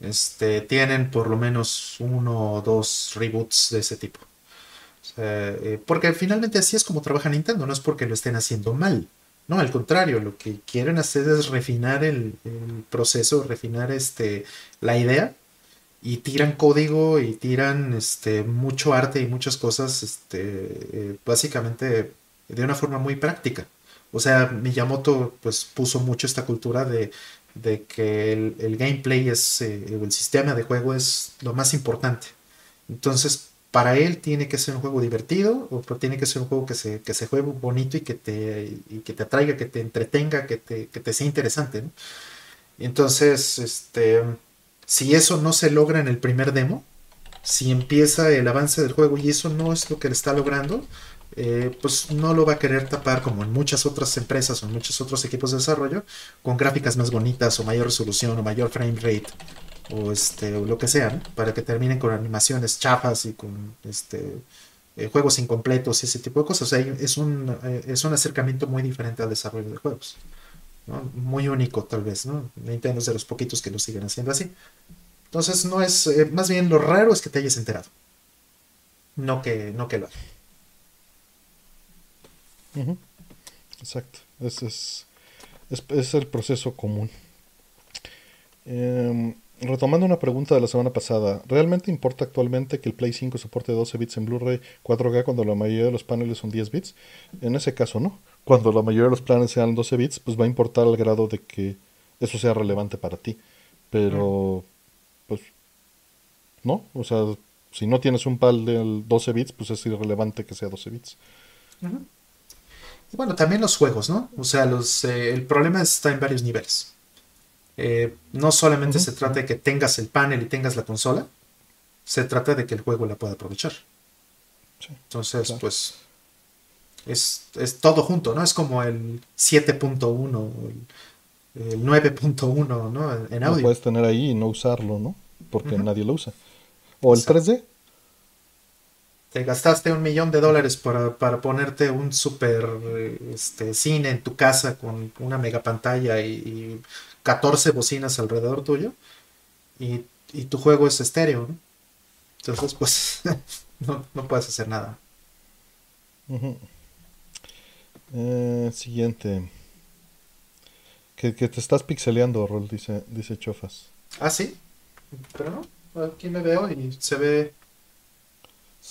este, tienen por lo menos uno o dos reboots de ese tipo. Eh, porque finalmente así es como trabaja Nintendo, no es porque lo estén haciendo mal. No, al contrario, lo que quieren hacer es refinar el, el proceso, refinar este, la idea y tiran código y tiran este, mucho arte y muchas cosas este, eh, básicamente de una forma muy práctica. O sea, Miyamoto pues puso mucho esta cultura de, de que el, el gameplay es, eh, el sistema de juego es lo más importante. Entonces, para él tiene que ser un juego divertido, o tiene que ser un juego que se, que se juegue bonito y que te, y que te atraiga, que te entretenga, que te, que te sea interesante. Entonces, este, si eso no se logra en el primer demo, si empieza el avance del juego y eso no es lo que le está logrando, eh, pues no lo va a querer tapar como en muchas otras empresas o en muchos otros equipos de desarrollo con gráficas más bonitas o mayor resolución o mayor frame rate o este lo que sea ¿no? para que terminen con animaciones chafas y con este eh, juegos incompletos y ese tipo de cosas. O sea, es un, eh, es un acercamiento muy diferente al desarrollo de juegos. Muy único tal vez, ¿no? Nintendo es de los poquitos que lo siguen haciendo así. Entonces no es, más bien lo raro es que te hayas enterado. No que, no que lo hagas. Exacto. Ese es, es, es el proceso común. Em, retomando una pregunta de la semana pasada, ¿realmente importa actualmente que el Play 5 soporte 12 bits en Blu-ray 4K cuando la mayoría de los paneles son 10 bits? En ese caso, no. Cuando la mayoría de los planes sean 12 bits, pues va a importar al grado de que eso sea relevante para ti. Pero, pues, no. O sea, si no tienes un PAL del 12 bits, pues es irrelevante que sea 12 bits. Y bueno, también los juegos, ¿no? O sea, los, eh, el problema está en varios niveles. Eh, no solamente Ujú, se trata de que tengas el panel y tengas la consola, se trata de que el juego la pueda aprovechar. Sí, Entonces, claro. pues, es, es todo junto, ¿no? Es como el 7.1, el, el 9.1, ¿no? En Lo audio. puedes tener ahí y no usarlo, ¿no? Porque Ujú. nadie lo usa. O el Exacto. 3D. Te gastaste un millón de dólares para, para ponerte un super este, cine en tu casa con una mega pantalla y, y 14 bocinas alrededor tuyo y, y tu juego es estéreo, ¿no? Entonces, pues, *laughs* no, no puedes hacer nada. Eh, siguiente. Que, que te estás pixeleando, Rol, dice, dice Chofas. Ah, sí, pero no, aquí me veo y se ve.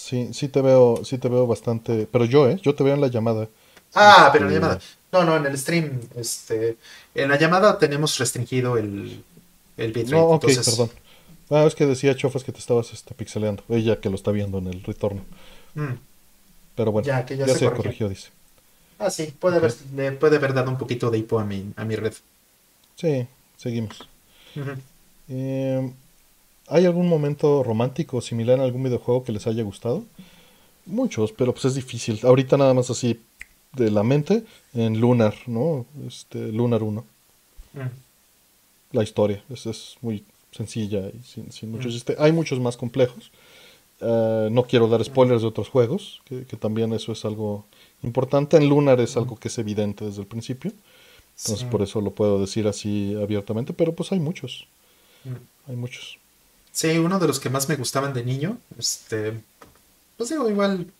Sí, sí te veo, sí te veo bastante. Pero yo, ¿eh? Yo te veo en la llamada. Ah, pero en la Este, llamada. No, no, en el stream, este, en la llamada tenemos restringido el, el bitrate, No, ok, entonces, perdón. Ah, es que decía Chofas que te estabas este, pixeleando. Ella que lo está viendo en el retorno. mm, Pero bueno, ya que ya, ya se se corrigió. corrigió, dice. Ah, sí, puede haber, puede haber dado un poquito de hipo a mi, a mi red. Sí, seguimos. Eh, ¿hay algún momento romántico similar en algún videojuego que les haya gustado? Muchos, pero pues es difícil. Ahorita nada más así de la mente en Lunar, ¿no? Este, Lunar 1. Mm, La historia es, es muy sencilla y sin, sin mucho Mm. Hay muchos más complejos. Eh, no quiero dar spoilers de otros juegos, que, que también eso es algo importante. En Lunar es algo que es evidente desde el principio. Entonces sí, por eso lo puedo decir así abiertamente, pero pues hay muchos. mm. Hay muchos. Sí, uno de los que más me gustaban de niño, este, pues digo, igual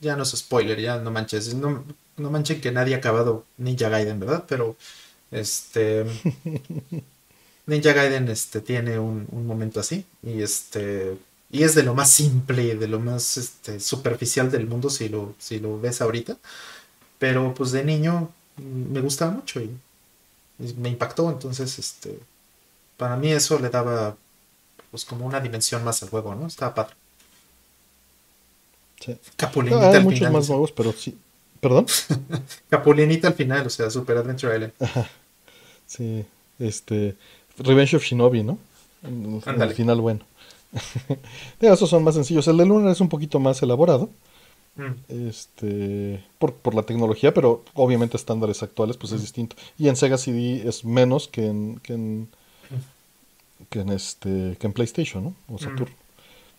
ya no es spoiler, ya no manches, no, no manchen que nadie ha acabado Ninja Gaiden, ¿verdad? Pero, este, *laughs* Ninja Gaiden, este, tiene un, un momento así, y este, y es de lo más simple, de lo más, este, superficial del mundo si lo, si lo ves ahorita, pero pues de niño me gustaba mucho y, y me impactó, entonces, este, para mí eso le daba pues como una dimensión más al juego, ¿no? Estaba padre. Sí. Capulinita Ah, hay al muchos final. más nuevos, pero sí. ¿Perdón? *laughs* Capulinita al final, o sea, Super Adventure Island. Sí, este. Revenge of Shinobi, ¿no? Ándale. final, bueno. *laughs* Digo, esos son más sencillos. El de Lunar es un poquito más elaborado. Mm, Este. Por, por la tecnología, pero obviamente estándares actuales, pues es distinto. Y en Sega CD es menos que en. que en. Que en este. que en PlayStation, ¿no? O Saturn.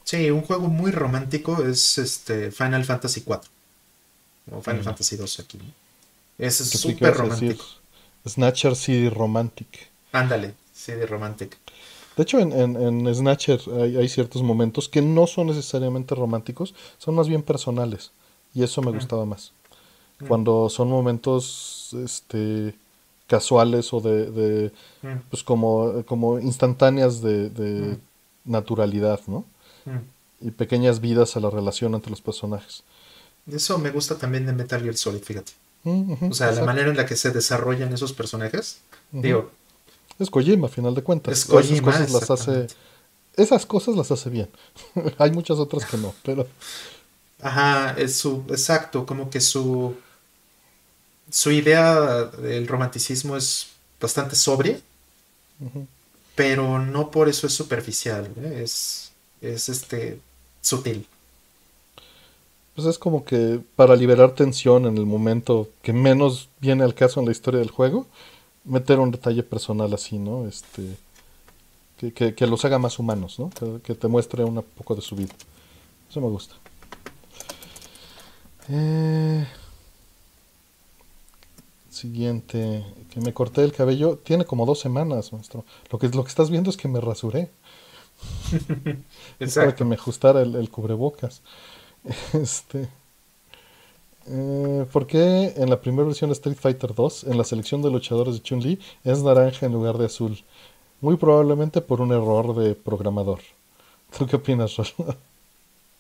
Sí, un juego muy romántico es este Final Fantasy IV. O Final Mm. Fantasy II aquí. Es ¿Qué tú súper romántico. Snatcher CD Romantic. Ándale, de romantic. De hecho, en, en, en Snatcher hay, hay ciertos momentos que no son necesariamente románticos, son más bien personales. Y eso me Mm. gustaba más. Mm, Cuando son momentos este, casuales o de, de, mm, pues como, como instantáneas de, de Mm. naturalidad, ¿no? mm. Y pequeñas vidas a la relación entre los personajes. Eso me gusta también de Metal Gear Solid, fíjate. O sea, la manera en la que se desarrollan esos personajes. Ujú. Digo, Es Kojima, a final de cuentas. es Esas Kojima, cosas las hace, esas cosas las hace bien. *laughs* hay muchas otras que no, pero Ajá, es su, exacto, como que su, su idea del romanticismo es bastante sobria, pero no por eso es superficial, ¿eh? Es, es este, sutil. Pues es como que para liberar tensión en el momento que menos viene al caso en la historia del juego, meter un detalle personal así, ¿no? Este, que, que- que los haga más humanos, ¿no? Que, que te muestre un poco de su vida. Eso me gusta. Eh, siguiente, que me corté el cabello, tiene como dos semanas, maestro. Lo que, lo que estás viendo es que me rasuré. *laughs* Es para que me ajustara el, el cubrebocas. *laughs* Este. eh, ¿por qué en la primera versión de Street Fighter 2, en la selección de luchadores de Chun-Li, es naranja en lugar de azul? Muy probablemente por un error de programador. *laughs* ¿Tú qué opinas, Rol?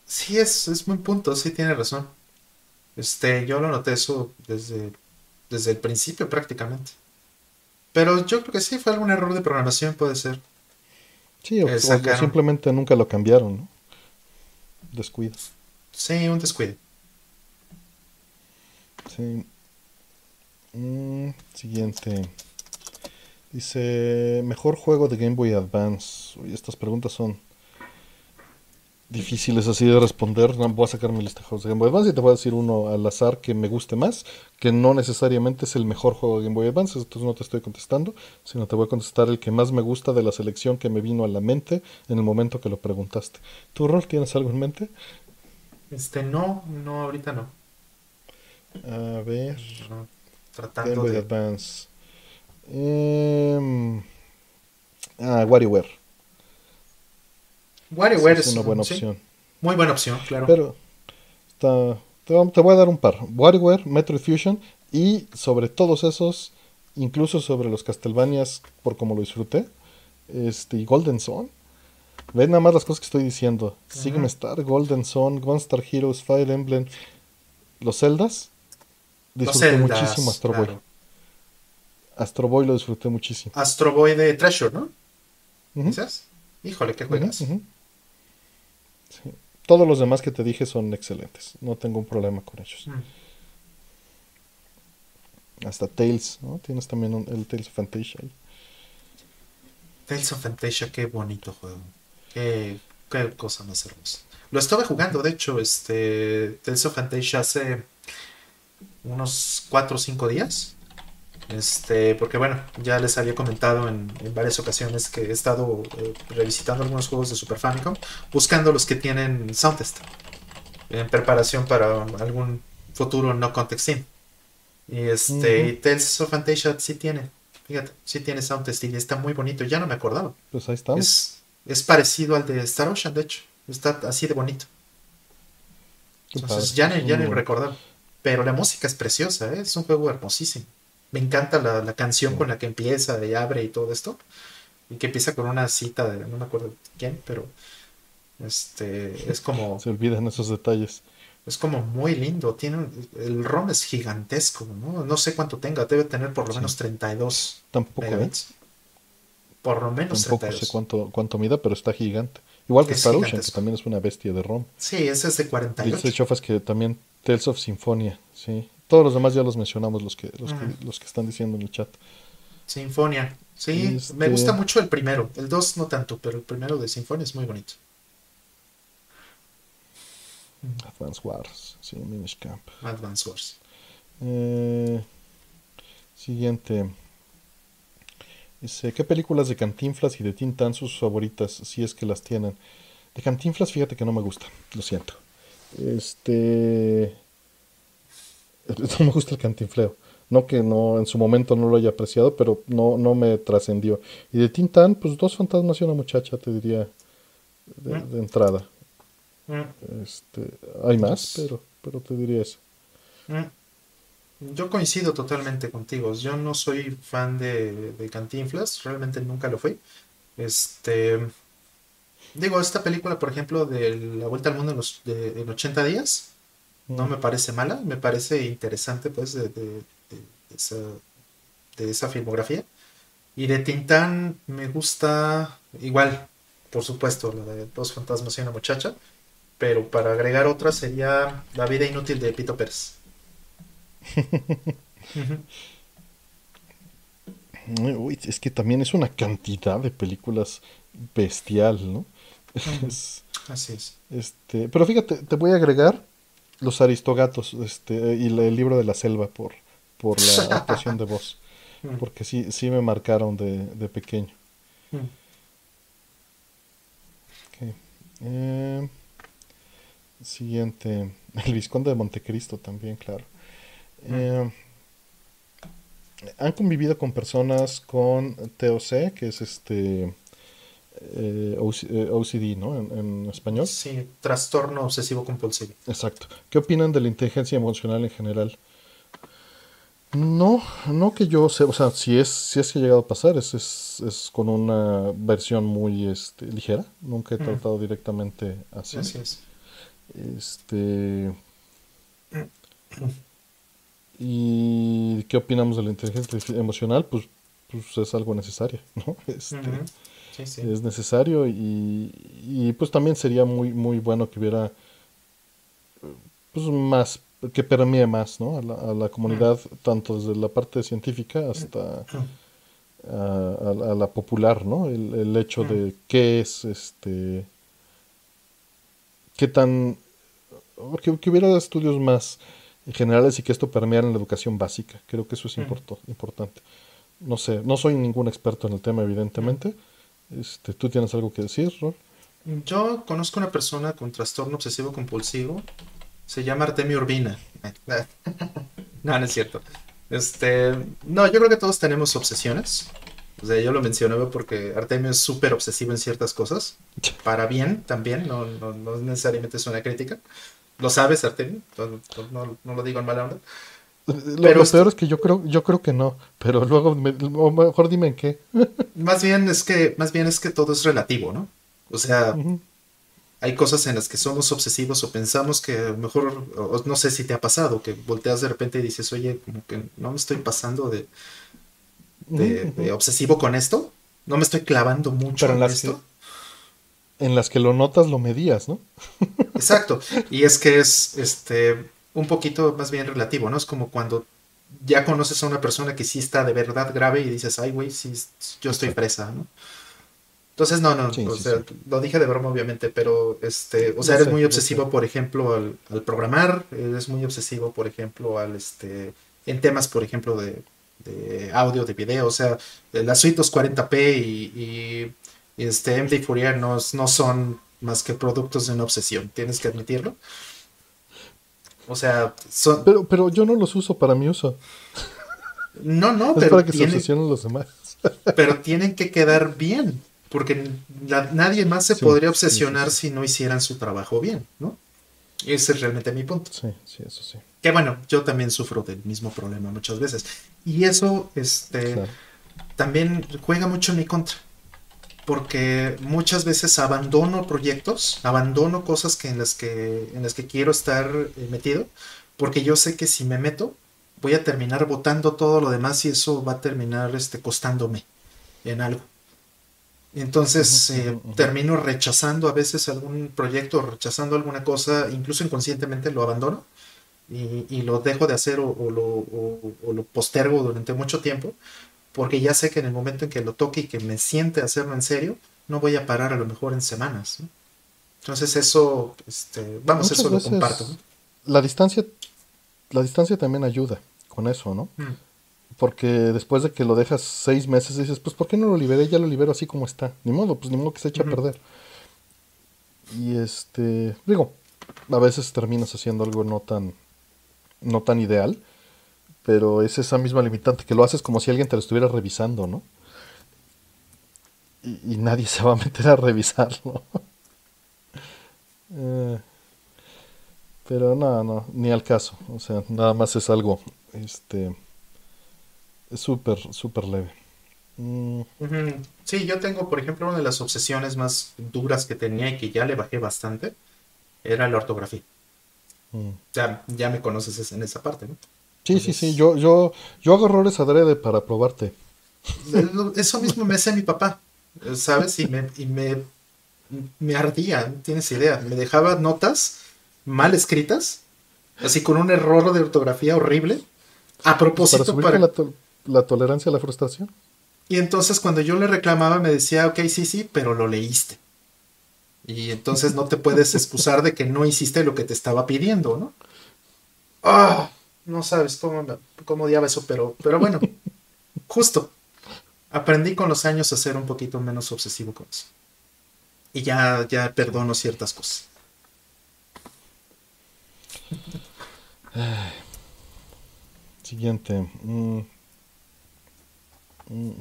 Sí, es, es buen punto, sí tiene razón. Este, yo lo noté eso desde, desde el principio prácticamente. Pero yo creo que sí, fue algún error de programación, puede ser. Sí, o, Eh, o simplemente nunca lo cambiaron, ¿no? Descuido. Sí, un descuido. Sí. Mm, siguiente. Dice, mejor juego de Game Boy Advance. Uy, estas preguntas son difíciles así de responder. Voy a sacar mi lista de juegos de Game Boy Advance y te voy a decir uno al azar que me guste más, que no necesariamente es el mejor juego de Game Boy Advance, entonces no te estoy contestando, sino te voy a contestar el que más me gusta de la selección que me vino a la mente en el momento que lo preguntaste. ¿Tu rol tienes algo en mente? Este, no, no, ahorita no. A ver. tratando Game Boy Advance. Eh, ah, WarioWare. WarioWare es una buena opción. Muy buena opción, claro. Pero está, te, voy a dar un par. WarioWare, Metroid Fusion y sobre todos esos, incluso sobre los Castlevanias, por como lo disfruté, este, y Golden Sun. Ven nada más las cosas que estoy diciendo. Sigma Star, Golden Sun, Gunstar Heroes, Fire Emblem, los Zeldas. Disfruté muchísimo Astro Boy. Astro Boy lo disfruté muchísimo. Astro Boy de Treasure, ¿no? Híjole, qué juegas. Todos los demás que te dije son excelentes. No tengo un problema con ellos. Mm. Hasta Tales, ¿no? Tienes también el Tales of Fantasia. Tales of Fantasia, qué bonito juego. Qué, cosa más hermosa. Lo estaba jugando, de hecho, este Tales of Fantasia hace unos 4 o 5 días. Este, porque bueno, ya les había comentado en, varias ocasiones que he estado eh, revisitando algunos juegos de Super Famicom, buscando los que tienen sound test en preparación para algún futuro no context Y este, Tales of Fantasia sí tiene, fíjate, sí tiene sound test y está muy bonito, ya no me acordaba. Pues ahí estamos. Es, parecido al de Star Ocean, de hecho, está así de bonito. Entonces ya, ni, ya ni recordaba. Pero la música es preciosa, ¿eh? es un juego hermosísimo. Me encanta la, canción con la que empieza y abre y todo esto. Y que empieza con una cita de no me acuerdo quién, pero este es como. *laughs* Se olvidan esos detalles. Es como muy lindo. Tiene el ROM es gigantesco, ¿no? No sé cuánto tenga, debe tener por lo menos 32 Tampoco, ¿eh? Por lo menos Tampoco sé cuánto, cuánto mida, pero está gigante. Igual que Star Ocean, que también es una bestia de ROM. Sí, ese es de 48. Dice Chofas que también Tales of Symphonia, sí. Todos los demás ya los mencionamos, los que, los, que, los que están diciendo en el chat. Sinfonia. Sí, me este gusta mucho el primero. El 2 no tanto, pero el primero de Sinfonia es muy bonito. Advance Wars, sí, Minish Camp. Advance Wars. Eh, siguiente. Dice, ¿qué películas de Cantinflas y de Tintan sus favoritas, si es que las tienen? De Cantinflas, fíjate que no me gusta, lo siento. Este... *laughs* no me gusta el cantinfleo. No que no en su momento no lo haya apreciado, pero no, no me trascendió. Y de Tintán, pues dos fantasmas y una muchacha, te diría, de, mm. entrada. Mm. Este, hay más, pero, pero te diría eso. Mm. Yo coincido totalmente contigo. Yo no soy fan de, de Cantinflas, realmente nunca lo fui. Este, digo, esta película, por ejemplo, de La Vuelta al Mundo en, los, de, en 80 días, no me parece mala, me parece interesante pues de, de, esa, de esa filmografía. Y de Tintán me gusta igual, por supuesto, la de Dos fantasmas y una muchacha, pero para agregar otra sería La vida inútil de Pito Pérez. Uy, es que también es una cantidad de películas bestial, ¿no? *laughs* Así es. Este, pero fíjate, te voy a agregar los Aristogatos este, y el libro de la selva por, por la *laughs* actuación de voz. Porque sí, sí me marcaron de, pequeño. Mm. Eh, siguiente. *laughs* El Visconde de Montecristo también, claro. Eh, han convivido con personas con TOC, que es este eh, OCD, eh, ¿no? En, español. Sí, trastorno obsesivo compulsivo. Exacto. ¿Qué opinan de la inteligencia emocional en general? No, no que yo sé, o sea, si es, si es que ha llegado a pasar, es, es, con una versión muy este, ligera. Nunca he mm. tratado directamente así. Así es. Este. ¿Y qué opinamos de la inteligencia emocional? Pues, pues es algo necesario, ¿no? *laughs* Este, es necesario y, pues también sería muy muy bueno que hubiera pues más que permee más ¿no? a, la, comunidad mm. tanto desde la parte científica hasta mm. a, la popular no el, hecho de mm. qué es este qué tan... Que, que, hubiera estudios más generales y que esto permeara en la educación básica. Creo que eso es importante. No sé, no soy ningún experto en el tema, evidentemente. Este, ¿Tú tienes algo que decir, Rol? Yo conozco una persona con trastorno obsesivo compulsivo. Se llama Artemio Urbina. *laughs* no, no es cierto. Este, no, yo creo que todos tenemos obsesiones. O sea, yo lo mencionaba porque Artemio es súper obsesivo en ciertas cosas. Para bien también, no, no, no, necesariamente es una crítica. ¿Lo sabes, Artemio? No, no lo digo en mala onda. Lo, pero lo peor es que yo creo, yo creo que no, pero luego mejor dime en qué. *laughs* más bien es que, más bien es que todo es relativo, ¿no? O sea, hay cosas en las que somos obsesivos o pensamos que a lo mejor, no sé si te ha pasado, que volteas de repente y dices, oye, como que no me estoy pasando de, de, obsesivo con esto, no me estoy clavando mucho en, esto. en las que lo notas, lo medías, ¿no? Exacto. Y es que es este un poquito más bien relativo, ¿no? Es como cuando ya conoces a una persona que sí está de verdad grave y dices, ay, güey, sí, yo estoy presa, ¿no? Entonces, no, no, o sea, lo dije de broma, obviamente, pero, este, o sea, eres muy obsesivo, por ejemplo, al, al, programar, eres muy obsesivo, por ejemplo, al, este, en temas, por ejemplo, de, de audio, de video, o sea, las suite 240p y, y, este MD Fourier no, no son más que productos de una obsesión, tienes que admitirlo. O sea, son... Pero, pero yo no los uso para mi uso. No, no, *laughs* es pero. para que se obsesionen los demás. *laughs* pero tienen que quedar bien. Porque nadie más se podría obsesionar si no hicieran su trabajo bien, ¿no? Ese es realmente mi punto. Sí, sí, eso sí. Que bueno, yo también sufro del mismo problema muchas veces. Y eso, este, también juega mucho en mi contra. Porque muchas veces abandono proyectos, abandono cosas que en las que, en las que quiero estar eh, metido, porque yo sé que si me meto, voy a terminar votando todo lo demás y eso va a terminar este, costándome en algo. Entonces eh, termino rechazando a veces algún proyecto, rechazando alguna cosa, incluso inconscientemente lo abandono y, lo dejo de hacer o, lo, lo, postergo durante mucho tiempo, porque ya sé que en el momento en que lo toque y que me siente hacerlo en serio, no voy a parar a lo mejor en semanas. Entonces eso, este, vamos, eso lo comparto. La distancia, la distancia también ayuda con eso, ¿no? Mm. Porque después de que lo dejas seis meses dices, pues ¿por qué no lo liberé? Ya lo libero así como está. Ni modo, pues ni modo que se eche a perder. Y este, digo, a veces terminas haciendo algo no tan, no tan ideal, pero es esa misma limitante que lo haces como si alguien te lo estuviera revisando, ¿no? Y, nadie *laughs* se va a meter a revisarlo. *laughs* Eh, pero no, no, ni al caso. O sea, nada más es algo, este es súper, súper leve. Mm. Sí, yo tengo, por ejemplo, una de las obsesiones más duras que tenía y que ya le bajé bastante, era la ortografía. Mm. Ya, ya me conoces en esa parte, ¿no? Sí, sí, sí, yo, yo, yo hago errores adrede para probarte. Eso mismo me hace mi papá, ¿sabes? Y me, y me, me ardía, no tienes idea. Me dejaba notas mal escritas, así con un error de ortografía horrible, a propósito para la tolerancia a la frustración. Y entonces cuando yo le reclamaba me decía, ok, sí, sí, pero lo leíste. Y entonces no te puedes excusar de que no hiciste lo que te estaba pidiendo, ¿no? *laughs* Ah, no sabes cómo, cómo odiaba eso, pero, pero bueno, *laughs* justo. Aprendí con los años a ser un poquito menos obsesivo con eso. Y ya, ya perdono ciertas cosas. Siguiente. Mm. Mm.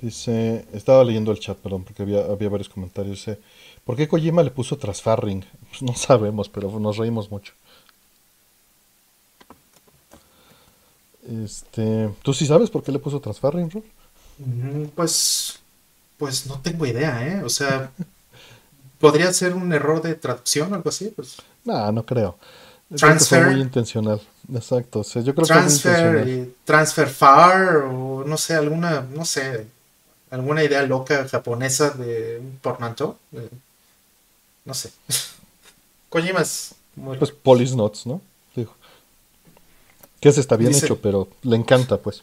Dice, estaba leyendo el chat, perdón, porque había, había varios comentarios. Dice, ¿por qué Kojima le puso Trasfarring? Pues *laughs* no sabemos, pero nos reímos mucho. Este, ¿tú sí sabes por qué le puso Trasfarring, mm, Pues, pues no tengo idea, ¿eh? O sea, podría ser un error de traducción o algo así, pues. No, no creo. Transfer. muy intencional. Exacto. yo creo transfer y transfer far o no sé, alguna, no sé, alguna idea loca japonesa de un portmanteau. no sé. *laughs* Kojima es muy Pues Police Notes, ¿no? Que ese está bien hecho, pero le encanta, pues.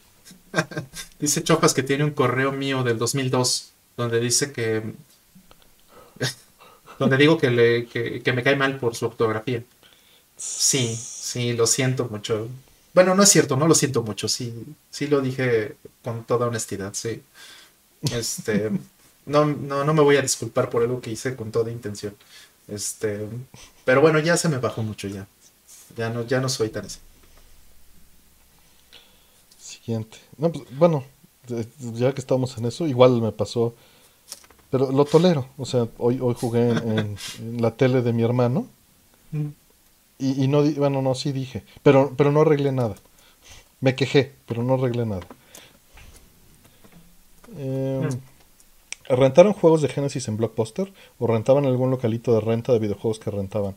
*laughs* dice Chopas que tiene un correo mío del 2002 donde dice que *laughs* donde digo que, le, que, que me cae mal por su ortografía. Sí, sí, lo siento mucho. Bueno, no es cierto, no lo siento mucho, sí, sí lo dije con toda honestidad, sí. Este, *laughs* no, no, no me voy a disculpar por algo que hice con toda intención. Este, pero bueno, ya se me bajó mucho ya. Ya no, ya no soy tan así. Siguiente. No, pues, bueno, ya que estamos en eso, igual me pasó. Pero lo tolero. O sea, hoy, hoy jugué en, la tele de mi hermano. Mm. Y, y, no, bueno, no, sí dije. Pero, pero no arreglé nada. Me quejé, pero no arreglé nada. Eh, ¿Rentaron juegos de Genesis en Blockbuster? ¿O rentaban algún localito de renta de videojuegos que rentaban?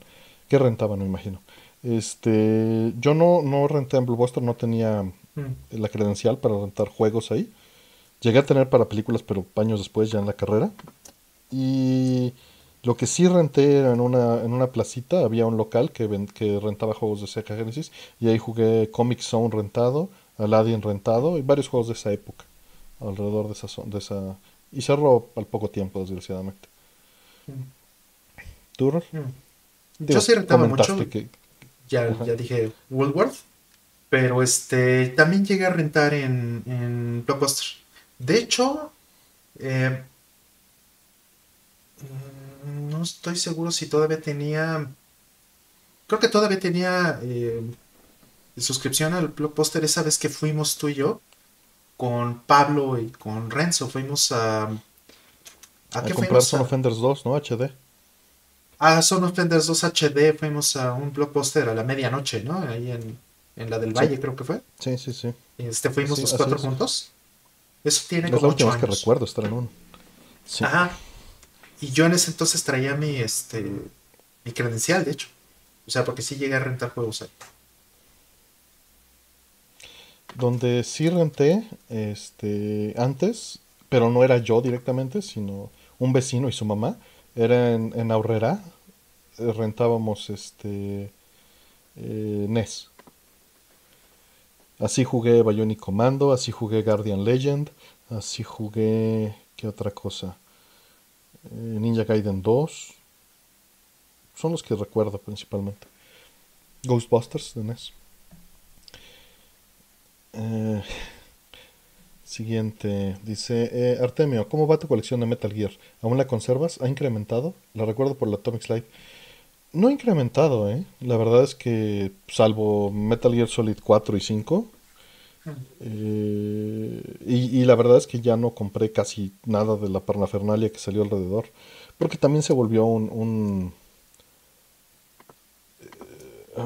¿Qué rentaban, me imagino? Este, yo no, no renté en Blockbuster, no tenía mm. la credencial para rentar juegos ahí. Llegué a tener para películas, pero años después, ya en la carrera. Y lo que sí renté era en una, en una placita, había un local que, que rentaba juegos de Sega Genesis. Y ahí jugué Comic Zone rentado, Aladdin rentado y varios juegos de esa época. Alrededor de esa, de esa y cerró al poco tiempo, desgraciadamente. ¿Tú, mm. Yo sí rentaba mucho. Ya, ya dije Woolworth. Pero este también llegué a rentar en, en Blockbuster. De hecho, eh, mm, no estoy seguro si todavía tenía. Creo que todavía tenía eh, suscripción al Blockbuster esa vez que fuimos tú y yo con Pablo y con Renzo. Fuimos a. ¿A, qué comprar Son Offenders 2, ¿no? HD. Ah, Son Offenders 2 HD. Fuimos a un blockbuster a la medianoche, ¿no? Ahí en, en la del Valle, creo que fue. Sí, sí, sí. Este, fuimos los cuatro juntos. Eso tiene como ocho años. que recuerdo estar en uno. Sí. Ajá. Y yo en ese entonces traía mi, este, mi credencial, de hecho. O sea, porque sí llegué a rentar juegos ahí. Donde sí renté este, antes, pero no era yo directamente, sino un vecino y su mamá, era en, en Aurrera. Eh, rentábamos este eh, NES. Así jugué Bionic Commando, así jugué Guardian Legend, así jugué. ¿Qué otra cosa? Eh, Ninja Gaiden 2. Son los que recuerdo principalmente. Ghostbusters de NES. Eh, siguiente, dice eh, Artemio, ¿cómo va tu colección de Metal Gear? ¿Aún la conservas? ¿Ha incrementado? La recuerdo por la Atomic Slide. No ha incrementado, ¿eh? La verdad es que, salvo Metal Gear Solid 4 y 5, eh, y, la verdad es que ya no compré casi nada de la parnafernalia que salió alrededor, porque también se volvió un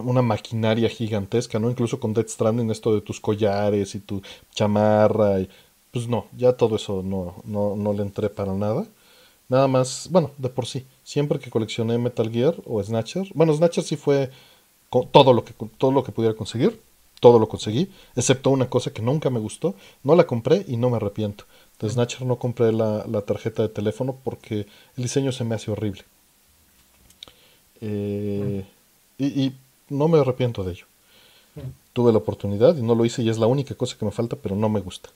una maquinaria gigantesca, ¿no? Incluso con Death Stranding, esto de tus collares y tu chamarra, y, pues no, ya todo eso no, no, no le entré para nada. Nada más, bueno, de por sí, siempre que coleccioné Metal Gear o Snatcher, bueno, Snatcher sí fue todo lo que, todo lo que pudiera conseguir, todo lo conseguí, excepto una cosa que nunca me gustó, no la compré y no me arrepiento. De Snatcher no compré la, la tarjeta de teléfono porque el diseño se me hace horrible. Eh, y, y, no me arrepiento de ello. Tuve la oportunidad y no lo hice y es la única cosa que me falta, pero no me gusta.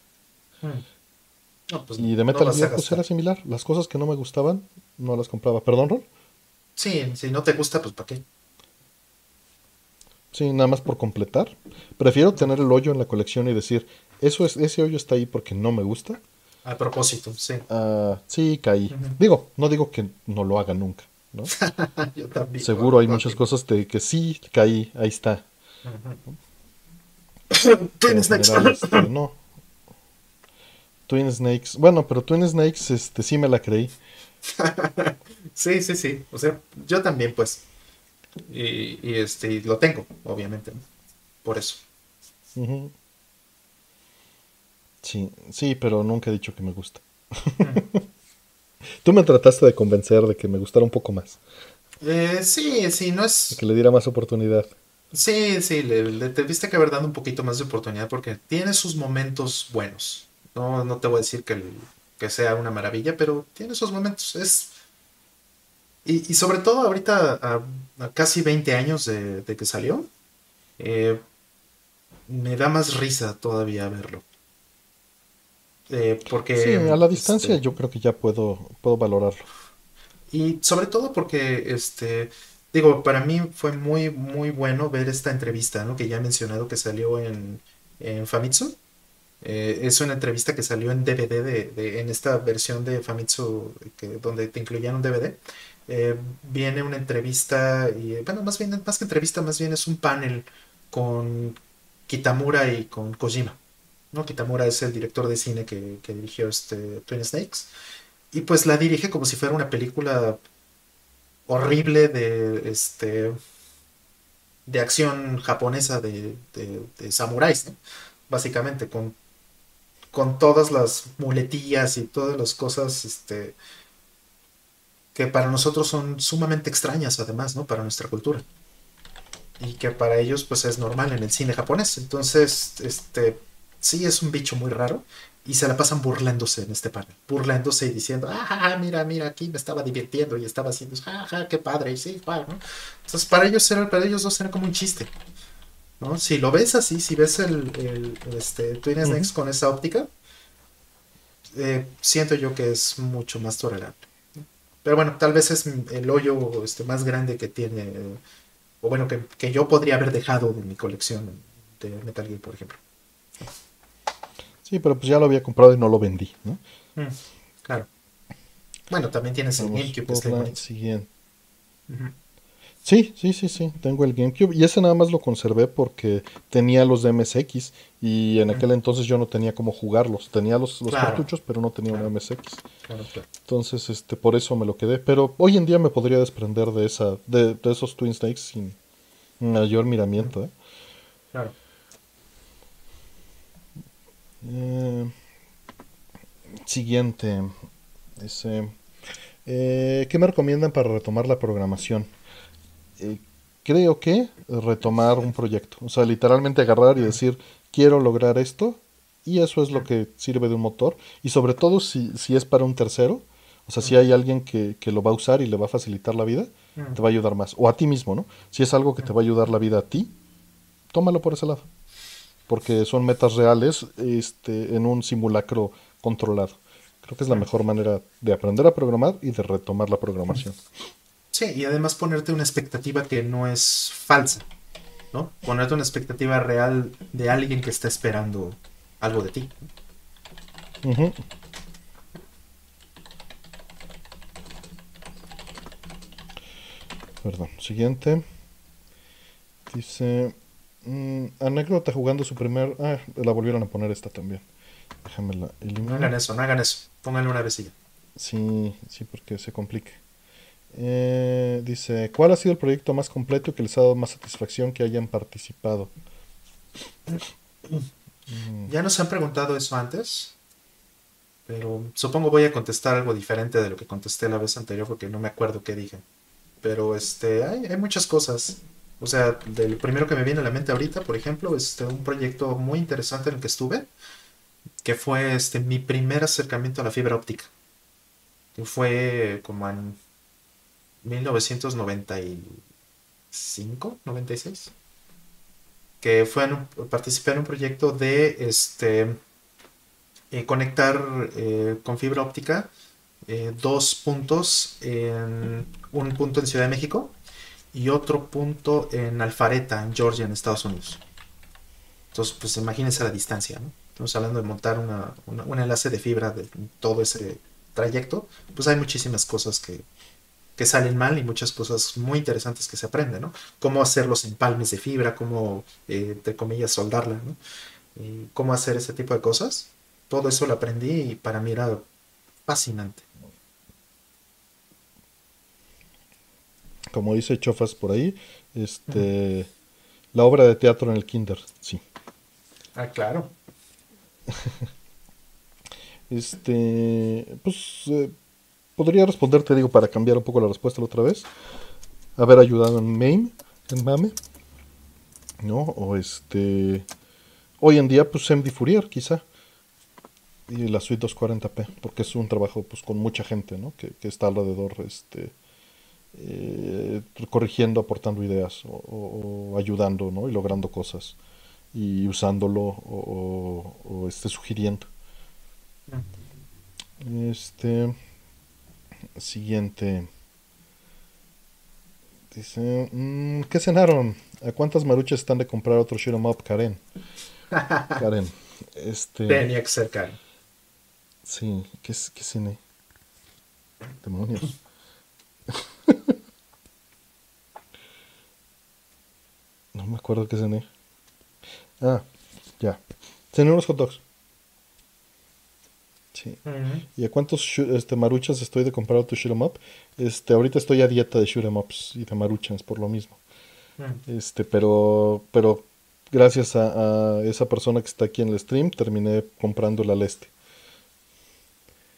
Pues y de Metal Gear pues era similar. Las cosas que no me gustaban no las compraba. ¿Perdón, Rol? Sí, si no te gusta, pues ¿para qué? Sí, nada más por completar. Prefiero tener el hoyo en la colección y decir, eso es, ese hoyo está ahí porque no me gusta. A propósito, sí. Ah, sí, caí. Digo, no digo que no lo haga nunca. *laughs* Yo también. Seguro hay muchas cosas de que sí caí, ahí está. *coughs* Twin Snakes. Este, no. Twin Snakes. Bueno, pero Twin Snakes este, sí me la creí. *laughs* sí, sí, sí. O sea, yo también, pues. Y, este, lo tengo, obviamente. Por eso. Sí, sí, pero nunca he dicho que me gusta. *laughs* Tú me trataste de convencer de que me gustara un poco más. Eh, sí, sí, no es... que le diera más oportunidad. Sí, sí, le, te viste que haber dado un poquito más de oportunidad porque tiene sus momentos buenos. No, no te voy a decir que, que sea una maravilla, pero tiene sus momentos. Es... Y, sobre todo ahorita, a, casi 20 años de, que salió, eh, me da más risa todavía verlo. Eh, porque, sí, a la distancia este, yo creo que ya puedo, puedo valorarlo. Y sobre todo porque, este, digo, para mí fue muy, muy bueno ver esta entrevista, ¿no? Que ya he mencionado que salió en, en Famitsu. Eh, es una entrevista que salió en DVD, de, en esta versión de Famitsu, que, donde te incluían un DVD. Eh, viene una entrevista, y bueno, más bien, más que entrevista, más bien es un panel con Kitamura y con Kojima. ¿no? Kitamura es el director de cine que, dirigió este Twin Snakes. Y pues la dirige como si fuera una película horrible de este de acción japonesa de, de, samuráis, básicamente, con, con todas las muletillas y todas las cosas este, que para nosotros son sumamente extrañas, además, ¿no? Para nuestra cultura. Y que para ellos, pues es normal en el cine japonés. Entonces, este, sí es un bicho muy raro y se la pasan burlándose en este panel, burlándose y diciendo, ah, mira, mira, aquí me estaba divirtiendo y estaba haciendo, ah, qué padre, sí, ¿no? Entonces para ellos era, para ellos dos era como un chiste, ¿no? Si lo ves así, si ves el, el este, Twin Snakes con esa óptica, eh, siento yo que es mucho más tolerable. Pero bueno, tal vez es el hoyo este, más grande que tiene, o bueno, que, que yo podría haber dejado de mi colección de Metal Gear, por ejemplo. Sí, pero pues ya lo había comprado y no lo vendí, ¿no? Mm, claro. Bueno, también tienes el GameCube. Este siguiente. Sí, sí, sí, sí, tengo el GameCube y ese nada más lo conservé porque tenía los de MSX y en aquel entonces yo no tenía cómo jugarlos, tenía los, cartuchos pero no tenía un MSX. entonces, este, por eso me lo quedé, pero hoy en día me podría desprender de esa, de, esos Twin Snakes sin mayor miramiento, ¿eh? Claro. Eh, siguiente. Eh, ¿Qué me recomiendan para retomar la programación? Eh, creo que retomar un proyecto. O sea, literalmente agarrar y decir, quiero lograr esto. Y eso es lo que sirve de un motor. Y sobre todo si, si es para un tercero. O sea, si hay alguien que, que, lo va a usar y le va a facilitar la vida, te va a ayudar más. O a ti mismo, ¿no? Si es algo que te va a ayudar la vida a ti, tómalo por ese lado porque son metas reales este, en un simulacro controlado. Creo que es la mejor manera de aprender a programar y de retomar la programación. Sí, y además ponerte una expectativa que no es falsa, ¿no? Ponerte una expectativa real de alguien que está esperando algo de ti. Perdón, siguiente. Dice, Mm, anécdota jugando su primer. Ah, la volvieron a poner esta también. Déjame la eliminar. No hagan eso, no hagan eso. Pónganle una vecilla. Sí, sí, porque se complique. Eh, dice: ¿Cuál ha sido el proyecto más completo que les ha dado más satisfacción que hayan participado? *clears throat* Ya nos han preguntado eso antes. Pero supongo voy a contestar algo diferente de lo que contesté la vez anterior porque no me acuerdo qué dije. Pero este, hay, hay muchas cosas. O sea, del primero que me viene a la mente ahorita, por ejemplo, este, un proyecto muy interesante en el que estuve, que fue este, mi primer acercamiento a la fibra óptica. Que fue como en 1995, 96. Que fue en participé en un proyecto de este, eh, conectar eh, con fibra óptica eh, dos puntos en un punto en Ciudad de México y otro punto en Alfareta, en Georgia, en Estados Unidos. Entonces, pues imagínense la distancia, ¿no? Estamos hablando de montar una, un enlace de fibra de todo ese trayecto. Pues hay muchísimas cosas que, que salen mal y muchas cosas muy interesantes que se aprenden, ¿no? Cómo hacer los empalmes de fibra, cómo, eh, entre comillas, soldarla, ¿no? Y cómo hacer ese tipo de cosas. Todo eso lo aprendí y para mí era fascinante. como dice Chofas por ahí, este, la obra de teatro en el kinder, sí. Ah, claro. *laughs* este, pues, eh, podría responderte, digo, para cambiar un poco la respuesta la otra vez, haber ayudado en MAME, en MAME, ¿no? O este, hoy en día, pues, MD Fourier, quizá. Y la suite 240p, porque es un trabajo pues con mucha gente, ¿no? Que, que está alrededor, este, eh, corrigiendo, aportando ideas o, ayudando ¿no? y logrando cosas y usándolo o, o este, sugiriendo. Este siguiente. Dice, mm, ¿qué cenaron? ¿A cuántas maruchas están de comprar otro 'em up, Karen? *laughs* Karen, este... Tenía que ser Karen. Sí, ¿qué, qué cené? Demonios. *laughs* no me acuerdo qué cené. Ah, ya. Cené unos hot dogs. Sí. ¿Y a cuántos este, maruchas estoy de comprar otro shoot 'em up? Este, ahorita estoy a dieta de shoot 'em ups y de maruchas por lo mismo. Mm. Este, pero, pero gracias a, a esa persona que está aquí en el stream, terminé comprando la Leste.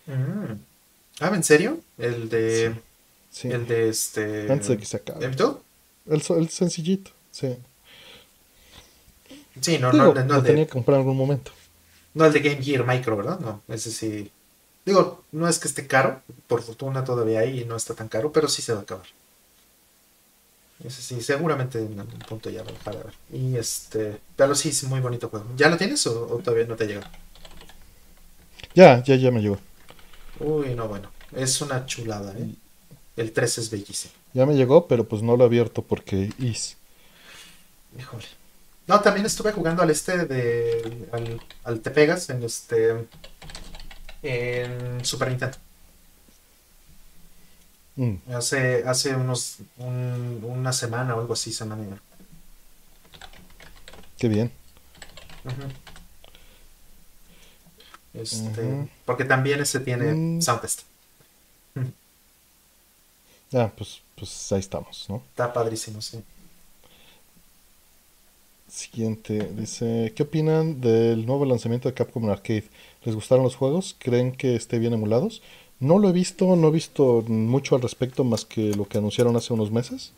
Mm. Ah, ¿en serio? El de. Sí. El de este. Antes de que se acabe. ¿M2? El, so- el sencillito, sí. Sí, no, Digo, no, no, lo el tenía que comprar en algún momento. No el de Game Gear Micro, ¿verdad? No, ese sí. Digo, no es que esté caro, por fortuna todavía hay y no está tan caro, pero sí se va a acabar. Ese sí, seguramente en algún punto ya va a ver. Y este, pero sí, es muy bonito juego. ¿Ya lo tienes o, o todavía no te llega? Ya, ya, ya me llegó. Uy, no, bueno, es una chulada, ¿eh? El 3 es bellísimo. Ya me llegó, pero pues no lo he abierto porque is. Híjole. No, también estuve jugando al este de. al, al Te Pegas en este. en Super Nintendo. Mm, Hace, hace unos. un- una semana o algo así, semana qué bien. Este. Porque también ese tiene Mm. sound test. Ah, pues, pues ahí estamos, ¿no? Está padrísimo, sí. Siguiente, dice, ¿qué opinan del nuevo lanzamiento de Capcom Arcade? ¿Les gustaron los juegos? ¿Creen que esté bien emulados? No lo he visto, no he visto mucho al respecto más que lo que anunciaron hace unos meses.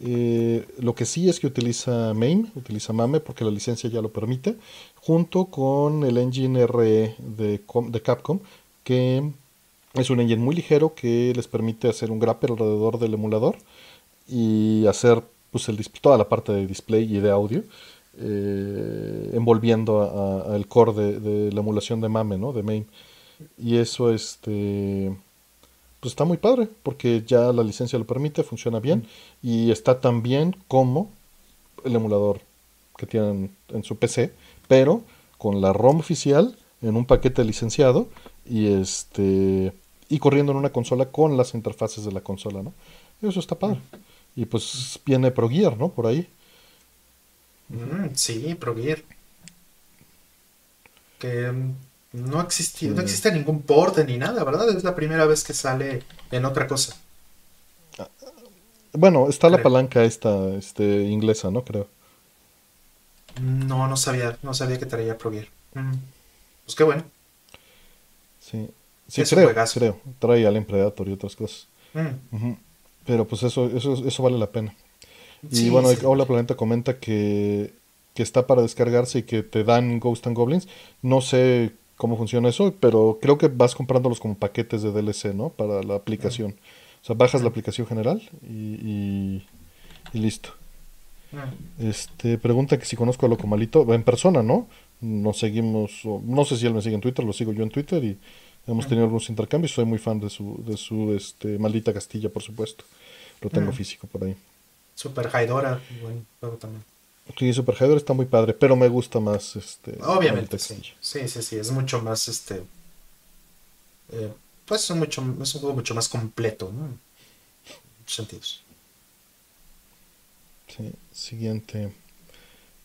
Eh, lo que sí es que utiliza MAME, utiliza MAME porque la licencia ya lo permite, junto con el engine RE de, de Capcom, que es un engine muy ligero que les permite hacer un grapper alrededor del emulador y hacer pues, el, toda la parte de display y de audio, eh, envolviendo al core de, de la emulación de MAME, ¿no? De MAME. Y eso, este, pues está muy padre, porque ya la licencia lo permite, funciona bien, y está tan bien como el emulador que tienen en su PC, pero con la ROM oficial en un paquete licenciado y este y corriendo en una consola con las interfaces de la consola, ¿no? Eso está padre. Y pues viene Pro Gear, ¿no? Por ahí. Mm, sí, Pro Gear. Que mm, no existe, no Sí. existe ningún port ni nada, ¿verdad? Es la primera vez que sale en otra cosa. Bueno, está la palanca esta este, inglesa, ¿no? Creo. No, no sabía, no sabía que traía Pro Gear. Mm. Pues qué bueno. Sí, sí creo, creo. Trae Alien Predator y otras cosas. Mm. Pero pues eso, eso, eso vale la pena. Y Sí, bueno, sí. Hola Planeta comenta que, que está para descargarse y que te dan Ghost and Goblins. No sé cómo funciona eso, pero creo que vas comprándolos como paquetes de DLC, ¿no? Para la aplicación. O sea, bajas la aplicación general y, y- y listo. Mm. Este, pregunta que si conozco a Loco Malito en persona, ¿no? Nos seguimos, o- no sé si él me sigue en Twitter, lo sigo yo en Twitter y hemos tenido algunos intercambios. Soy muy fan de su, de su este, maldita Castilla, por supuesto. Lo tengo Mm. físico por ahí. Super Haidora, buen juego también. Sí, Super Hyder está muy padre, pero me gusta más este. Obviamente, sí. Sí, sí, sí, es mucho más este. eh, pues es, mucho, es un juego mucho más completo, ¿no? En muchos sentidos. Sí, siguiente.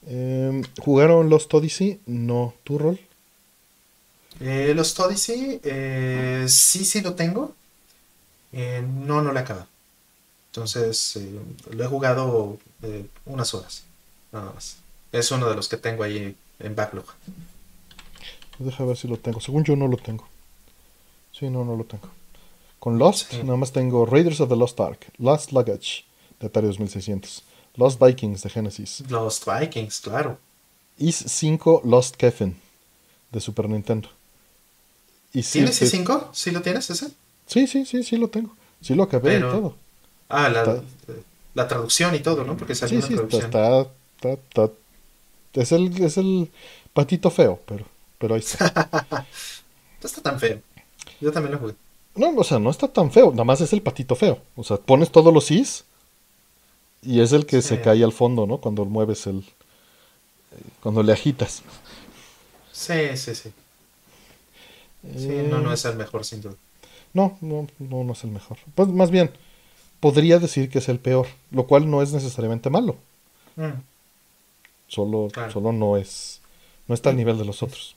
Em, ¿Jugaron Lost Odyssey? No. ¿Tu rol? Eh, los Odyssey, eh, sí, sí lo tengo. Eh, no, no lo he acabado. Entonces, eh, lo he jugado unas horas, nada más. Es uno de los que tengo ahí en backlog. Deja ver si lo tengo. Según yo no lo tengo. Sí, no, no lo tengo. Con Lost, Sí. nada más tengo Raiders of the Lost Ark, Lost Luggage de Atari 2600, Lost Vikings de Genesis, Los Vikings, claro. Is 5 Lost Kefin de Super Nintendo. Y sí, ¿Tienes sí, i5? ¿Sí lo tienes ese? sí, sí, sí, sí lo tengo. Sí lo acabé Pero- y todo. Ah, la, Está- la traducción y todo, ¿no? Porque salió Sí, una sí, traducción. está, está, está- Es el, es el patito feo, pero, pero ahí está. *laughs* No está tan feo. Yo también lo jugué. No, o sea, no está tan feo, nada más es el patito feo. O sea, pones todos los is Y es el que se cae al fondo, ¿no? Cuando mueves el... Cuando le agitas. Sí, sí, sí. Sí, no, no es el mejor sin duda. No, no, no, no es el mejor. Pues más bien, podría decir que es el peor, lo cual no es necesariamente malo. Mm. Solo, solo no es, no está al mm. nivel de los otros.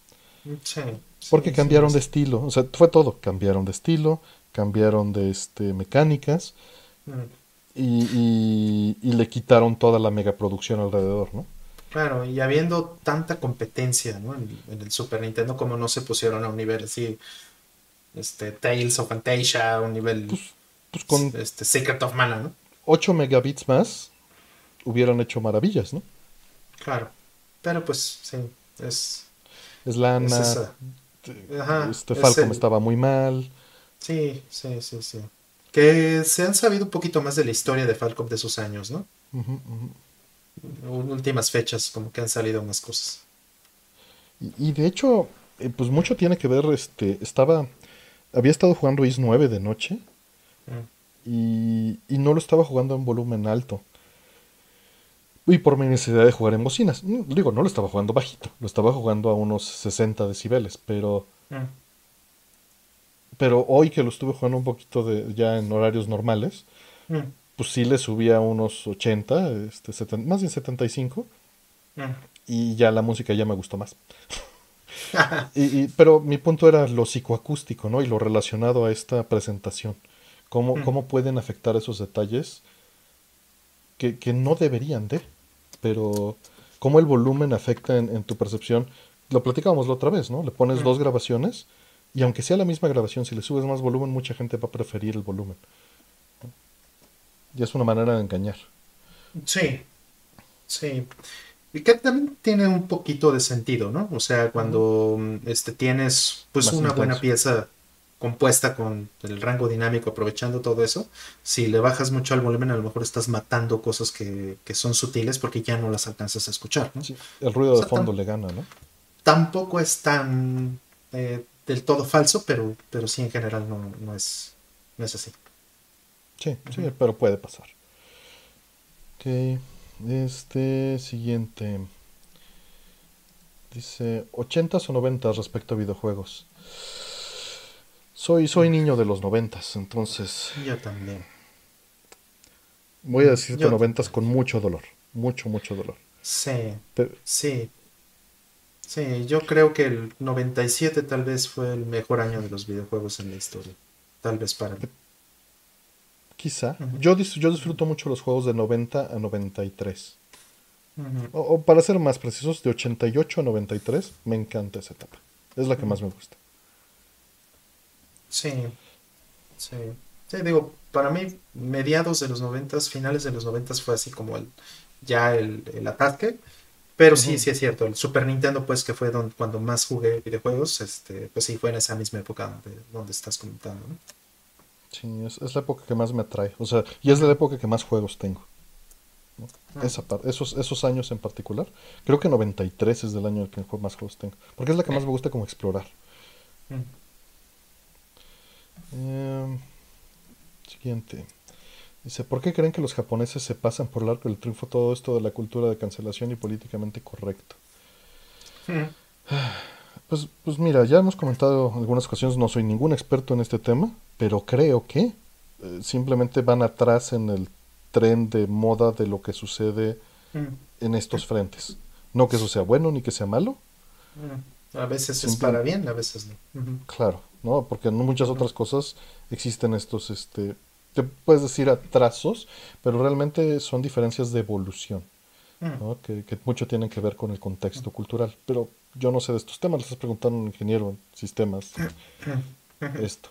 Sí, Porque cambiaron de estilo, o sea, fue todo, cambiaron de estilo, cambiaron de este mecánicas mm. y, y, le quitaron toda la megaproducción alrededor, ¿no? Claro, y habiendo tanta competencia, ¿no? En, el Super Nintendo, como no se pusieron a un nivel así, este, Tales of Fantasia, un nivel, pues, pues con este, Secret of Mana, ¿no? 8 megabits más hubieran hecho maravillas, ¿no? Claro, pero pues sí, es... Es lana, este Falcom estaba muy mal. Sí, sí, sí, sí. Que se han sabido un poquito más de la historia de Falcom de sus años, ¿no? En últimas fechas, como que han salido más cosas. Y, de hecho, eh, pues mucho tiene que ver, este, estaba, había estado jugando Is 9 de noche mm. y, y, no lo estaba jugando en volumen alto. Y por mi necesidad de jugar en bocinas. Mm, digo, no lo estaba jugando bajito, lo estaba jugando a unos 60 decibeles, pero... Mm. Pero hoy que lo estuve jugando un poquito de, ya en horarios normales, mm. Pues sí le subía unos 80, este, más bien 75. Y ya la música ya me gustó más. *laughs* y, pero mi punto era lo psicoacústico, ¿no? Y lo relacionado a esta presentación. ¿Cómo, cómo pueden afectar esos detalles que, que no deberían de? pero cómo el volumen afecta en, tu percepción. Lo platicábamos la otra vez, ¿no? Le pones dos grabaciones y aunque sea la misma grabación, si le subes más volumen, mucha gente va a preferir el volumen. Y es una manera de engañar. Sí, sí. Y que también tiene un poquito de sentido, ¿no? O sea, cuando este, tienes pues una buena pieza compuesta con el rango dinámico, aprovechando todo eso, si le bajas mucho al volumen, a lo mejor estás matando cosas que, son sutiles porque ya no las alcanzas a escuchar. el ruido de fondo le gana, ¿no? Tampoco es tan eh, del todo falso, pero, pero sí en general no, es, no es así. Sí, sí, pero puede pasar. Ok, este siguiente. Dice 80 o 90 respecto a videojuegos. Soy, soy niño de los noventas, entonces. Yo también. Voy a decirte noventas con mucho dolor. Mucho, mucho dolor. Sí. Sí. Sí, yo creo que el 97 tal vez fue el mejor año de los videojuegos en la historia. Tal vez para mí. Quizá. yo, yo disfruto mucho los juegos de 90 a 93. o, o, para ser más precisos, de 88 a 93, me encanta esa etapa. Es la que más me gusta. Sí, sí. Sí, digo, para mí, mediados de los noventas, finales de los noventas fue así como el ya el, ataque. Pero sí, sí es cierto. El Super Nintendo, pues, que fue donde, cuando más jugué videojuegos, este, pues sí, fue en esa misma época donde, donde estás comentando, ¿no? Sí, es, la época que más me atrae. O sea, y es la época que más juegos tengo. Ah. Esa esos, esos años en particular. Creo que 93 es del año en el que más juegos tengo. Porque es la que más me gusta como explorar. Mm. Em, siguiente. Dice, ¿por qué creen que los japoneses se pasan por el arco del triunfo todo esto de la cultura de cancelación y políticamente correcto? Hmm. Pues, pues mira, ya hemos comentado en algunas ocasiones, no soy ningún experto en este tema, pero creo que eh, simplemente van atrás en el tren de moda de lo que sucede hmm. en estos frentes. No que eso sea bueno ni que sea malo. Hmm. A veces es para bien, a veces no. Claro. ¿no? Porque en muchas otras cosas existen estos, este, te puedes decir atrasos, pero realmente son diferencias de evolución, mm. que, mucho tienen que ver con el contexto cultural. Pero yo no sé de estos temas, les estás preguntando a un ingeniero en sistemas *coughs* esto.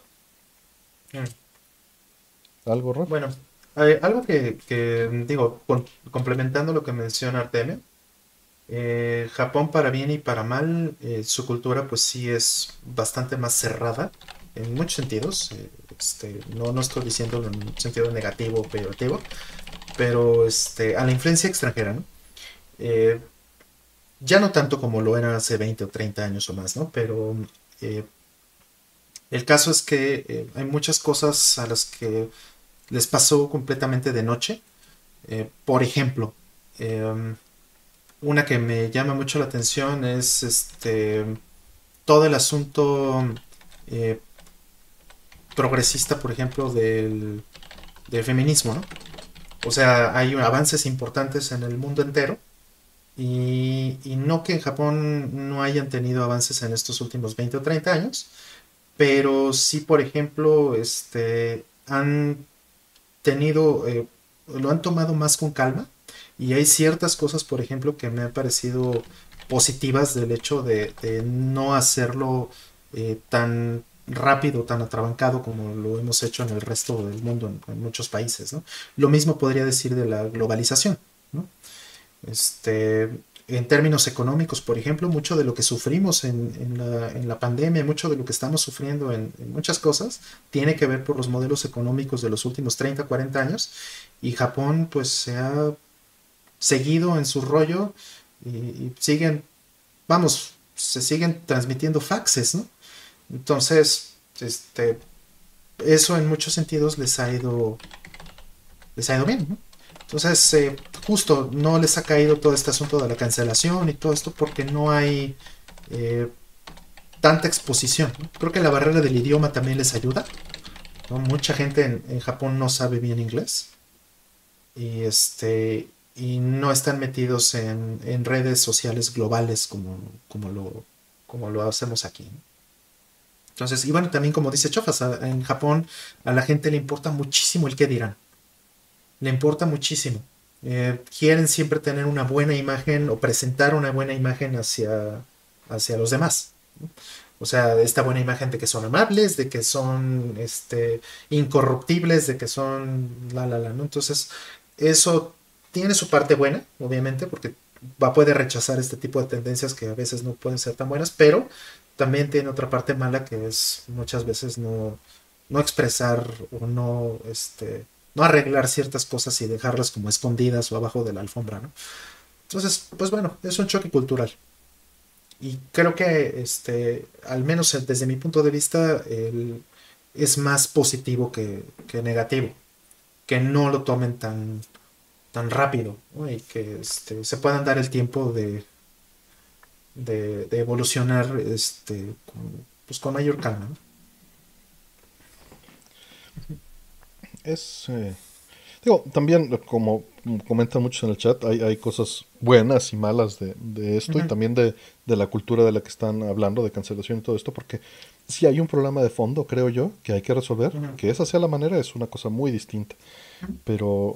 Mm. ¿Algo, Rob? Bueno, algo que, digo, complementando lo que menciona Artemio, eh, Japón para bien y para mal, eh, su cultura pues sí es bastante más cerrada en muchos sentidos. Eh, este, no, no estoy diciendo en un sentido negativo o peyorativo, pero este, a la influencia extranjera, ¿no? Ya no tanto como lo era hace 20 o 30 años o más, ¿no? Pero el caso es que hay muchas cosas a las que les pasó completamente de noche Eh, por ejemplo, em, una que me llama mucho la atención es este todo el asunto eh, progresista, por ejemplo, del, del feminismo, ¿no? O sea, hay avances importantes en el mundo entero y, no que en Japón no hayan tenido avances en estos últimos 20 o 30 años, pero sí, por ejemplo, este, han tenido, eh, lo han tomado más con calma y hay ciertas cosas, por ejemplo, que me han parecido positivas del hecho de, no hacerlo eh, tan rápido, tan atrabancado como lo hemos hecho en el resto del mundo, en, muchos países. ¿no? Lo mismo podría decir de la globalización. ¿no? Este, en términos económicos, por ejemplo, mucho de lo que sufrimos en, la, pandemia, mucho de lo que estamos sufriendo en, muchas cosas, tiene que ver por los modelos económicos de los últimos 30, 40 años. Y Japón pues se ha seguido en su rollo y, siguen, vamos, se siguen transmitiendo faxes, ¿no? Entonces, este, eso en muchos sentidos les ha ido, les ha ido bien, ¿no? Entonces, eh, justo no les ha caído todo este asunto de la cancelación y todo esto porque no hay eh, tanta exposición. Creo que la barrera del idioma también les ayuda. Mucha gente en, Japón no sabe bien inglés y, este, y no están metidos en, redes sociales globales como, como, lo, como lo hacemos aquí. Entonces, y bueno, también como dice Chofas, en Japón a la gente le importa muchísimo el qué dirán le importa muchísimo. Eh, quieren siempre tener una buena imagen o presentar una buena imagen hacia, hacia los demás. O sea, esta buena imagen de que son amables, de que son este, incorruptibles, de que son la, la, la, ¿no? Entonces, eso tiene su parte buena, obviamente, porque va, puede rechazar este tipo de tendencias que a veces no pueden ser tan buenas, pero también tiene otra parte mala que es muchas veces no, no expresar o no, este, no arreglar ciertas cosas y dejarlas como escondidas o abajo de la alfombra, ¿no? Entonces, pues bueno, es un choque cultural. Y creo que, este, al menos desde mi punto de vista, es más positivo que, negativo. Que no lo tomen tan, tan rápido y que este, se puedan dar el tiempo de, de, evolucionar este, con, pues con mayor calma. Es... Eh, digo, también, como comentan muchos en el chat, hay, hay cosas buenas y malas de, esto y también de, la cultura de la que están hablando, de cancelación y todo esto, porque si hay un problema de fondo, creo yo, que hay que resolver, que esa sea la manera, es una cosa muy distinta, pero,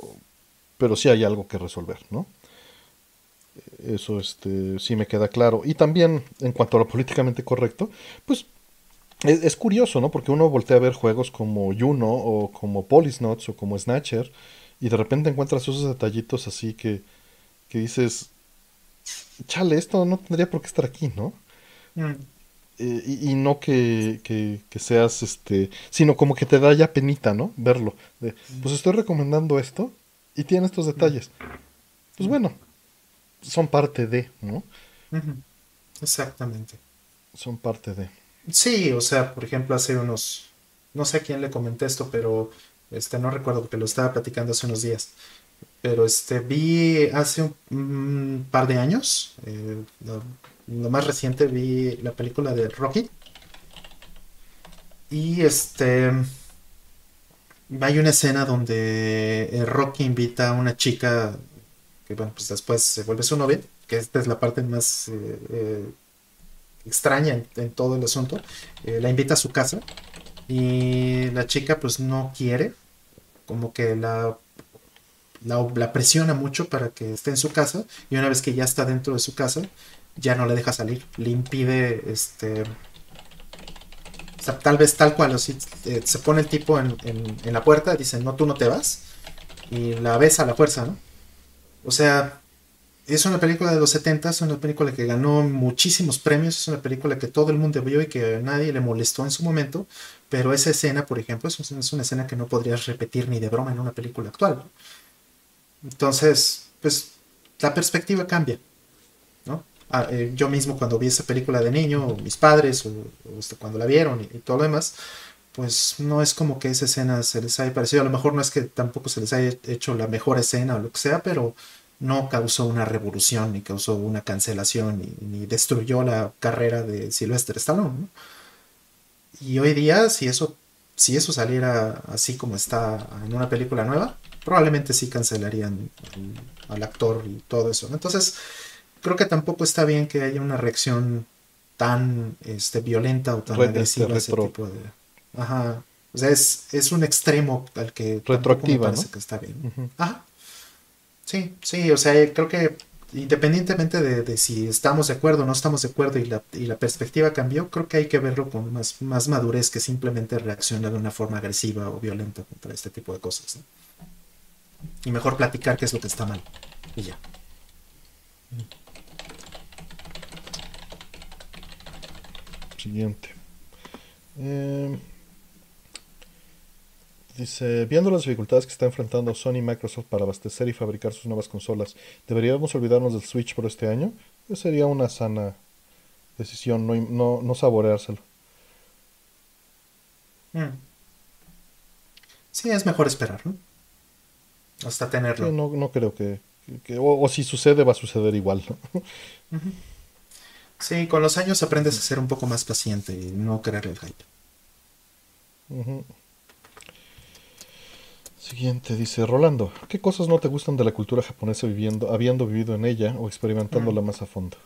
pero sí hay algo que resolver, ¿no? Eso este, sí me queda claro. Y también, en cuanto a lo políticamente correcto, pues es, curioso, ¿no? Porque uno voltea a ver juegos como Juno o como Polisnots o como Snatcher y de repente encuentras esos detallitos así que, que dices, chale, esto no tendría por qué estar aquí, ¿no? Mm. Eh, y, no que, que, seas, este, sino como que te da ya penita, ¿no? Verlo. De, pues estoy recomendando esto y tiene estos detalles. Pues bueno, son parte de, ¿no? Exactamente. Son parte de. Sí, o sea, por ejemplo, hace unos, no sé a quién le comenté esto, pero este, no recuerdo porque lo estaba platicando hace unos días. Pero este, vi hace un, par de años, eh, lo, más reciente, vi la película de Rocky. Y este, hay una escena donde eh, Rocky invita a una chica que, bueno, pues después se vuelve su novia, que esta es la parte más eh, extraña en, todo el asunto, eh, la invita a su casa y la chica pues no quiere, como que la, la, presiona mucho para que esté en su casa y una vez que ya está dentro de su casa ya no le deja salir, le impide este... tal vez tal cual, así, eh, se pone el tipo en, en, la puerta, dice, no, tú no te vas, y la besa a la fuerza, ¿no? O sea, es una película de los 70, es una película que ganó muchísimos premios, es una película que todo el mundo vio y que nadie le molestó en su momento, pero esa escena, por ejemplo, es una escena que no podrías repetir ni de broma en una película actual. Entonces, pues la perspectiva cambia. ¿no? Ah, eh, yo mismo cuando vi esa película de niño, mis padres, o, este, cuando la vieron y, todo lo demás, pues no es como que esa escena se les haya parecido. A lo mejor no es que tampoco se les haya hecho la mejor escena o lo que sea, pero no causó una revolución, ni causó una cancelación, ni, destruyó la carrera de Sylvester Stallone. Y hoy día, si eso, si eso saliera así como está en una película nueva, probablemente sí cancelarían al, actor y todo eso. Entonces, creo que tampoco está bien que haya una reacción tan este, violenta o tan agresiva a ese tipo de Ajá. O sea, es, es un extremo al que retroactiva, parece que está bien. Ajá. Sí, sí, o sea, creo que independientemente de, si estamos de acuerdo o no estamos de acuerdo y la, y la, perspectiva cambió, creo que hay que verlo con más, más madurez que simplemente reaccionar de una forma agresiva o violenta contra este tipo de cosas. Y mejor platicar qué es lo que está mal. Y ya. Siguiente. Eh, Dice, viendo las dificultades que está enfrentando Sony y Microsoft para abastecer y fabricar sus nuevas consolas, ¿deberíamos olvidarnos del Switch por este año? Pues sería una sana decisión, no, no, no saboreárselo. Mm. Sí, es mejor esperar, ¿no? Hasta tenerlo. no, no, creo que... o, si sucede, va a suceder igual, ¿no? Sí, con los años aprendes a ser un poco más paciente y no creer el hype. Siguiente, dice Rolando, ¿qué cosas no te gustan de la cultura japonesa viviendo, habiendo vivido en ella o experimentándola mm. más a fondo?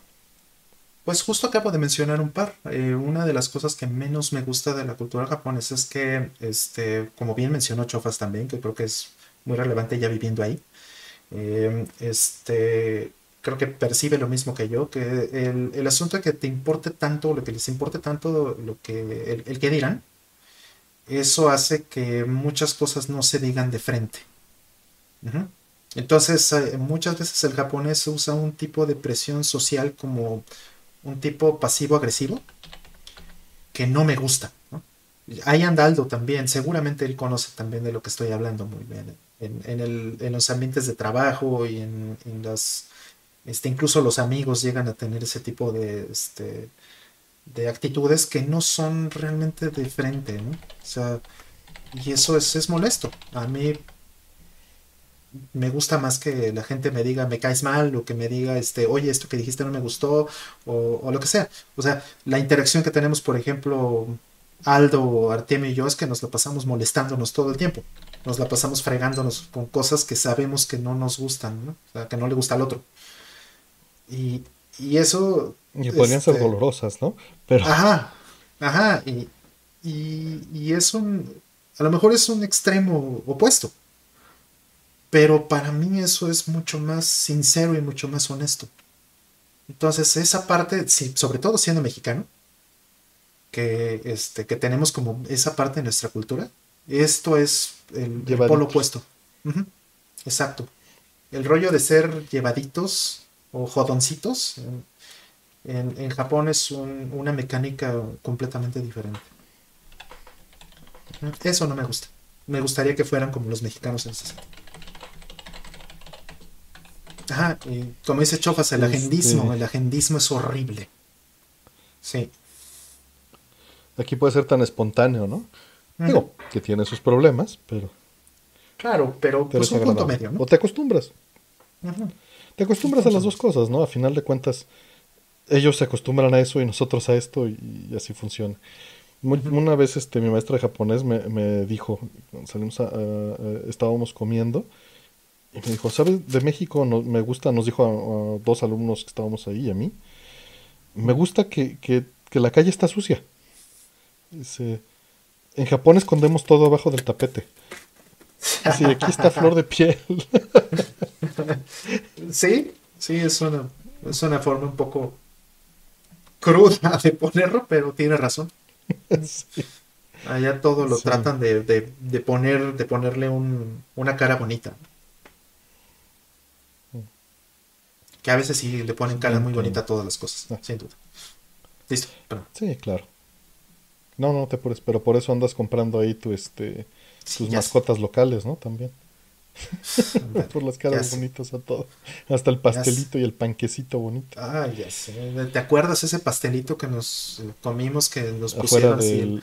Pues justo acabo de mencionar un par. Eh, una de las cosas que menos me gusta de la cultura japonesa es que, este, como bien mencionó Chofas también, que creo que es muy relevante ya viviendo ahí, eh, este, creo que percibe lo mismo que yo, que el, el, asunto de que te importe tanto, lo que les importe tanto, lo que, el, el que dirán, eso hace que muchas cosas no se digan de frente. Entonces, eh, muchas veces el japonés usa un tipo de presión social como un tipo pasivo-agresivo que no me gusta. Hay Andaldo también, seguramente él conoce también de lo que estoy hablando muy bien. En, los ambientes de trabajo y en, las... Este, incluso los amigos llegan a tener ese tipo de, este, de actitudes que no son realmente de frente, ¿no? O sea, y eso es, es molesto. A mí me gusta más que la gente me diga me caes mal o que me diga este oye esto que dijiste no me gustó o, lo que sea o sea la interacción que tenemos por ejemplo Aldo Artemio y yo es que nos la pasamos molestándonos todo el tiempo nos la pasamos fregándonos con cosas que sabemos que no nos gustan ¿no? o sea que no le gusta al otro y, y eso y podrían ser este, dolorosas, ¿no? Pero... Ajá, ajá, y, y, es un, a lo mejor es un extremo opuesto, pero para mí eso es mucho más sincero y mucho más honesto. Entonces esa parte, sobre todo siendo mexicano, que, este, que tenemos como esa parte de nuestra cultura, esto es el, polo opuesto. Exacto. El rollo de ser llevaditos o jodoncitos en, Japón es una mecánica completamente diferente. Eso no me gusta. Me gustaría que fueran como los mexicanos en ese sentido. Ajá, y como dice Chofas, el agendismo, el agendismo es horrible. Sí. Aquí puede ser tan espontáneo, ¿no? Digo, que tiene sus problemas, pero. Claro, pero, pues un punto medio, ¿no? O te acostumbras. Te acostumbras a las dos cosas, ¿no? A final de cuentas, ellos se acostumbran a eso y nosotros a esto y, así funciona. Una vez este, mi maestra de japonés me, me dijo, salimos a, estábamos comiendo, y me dijo, ¿sabes? De México me gusta, nos dijo a, dos alumnos que estábamos ahí y a mí, me gusta que, que, que la calle está sucia. Dice, en Japón escondemos todo abajo del tapete. Sí, aquí está flor de piel. *laughs* sí, sí, es una, es una forma un poco cruda de ponerlo, pero tiene razón. *laughs* Allá todo lo tratan de, de, poner, de ponerle un, una cara bonita. Que a veces sí le ponen cara muy bonita a todas las cosas, ah. sin duda. Listo. Sí, claro. No, no te apures, pero por eso andas comprando ahí tu este tus mascotas locales, ¿no? También. *laughs* Por las caras bonitas a todo. Hasta el pastelito y el panquecito bonito. Ah, ya sé. ¿Te acuerdas ese pastelito que nos comimos que nos pusieron así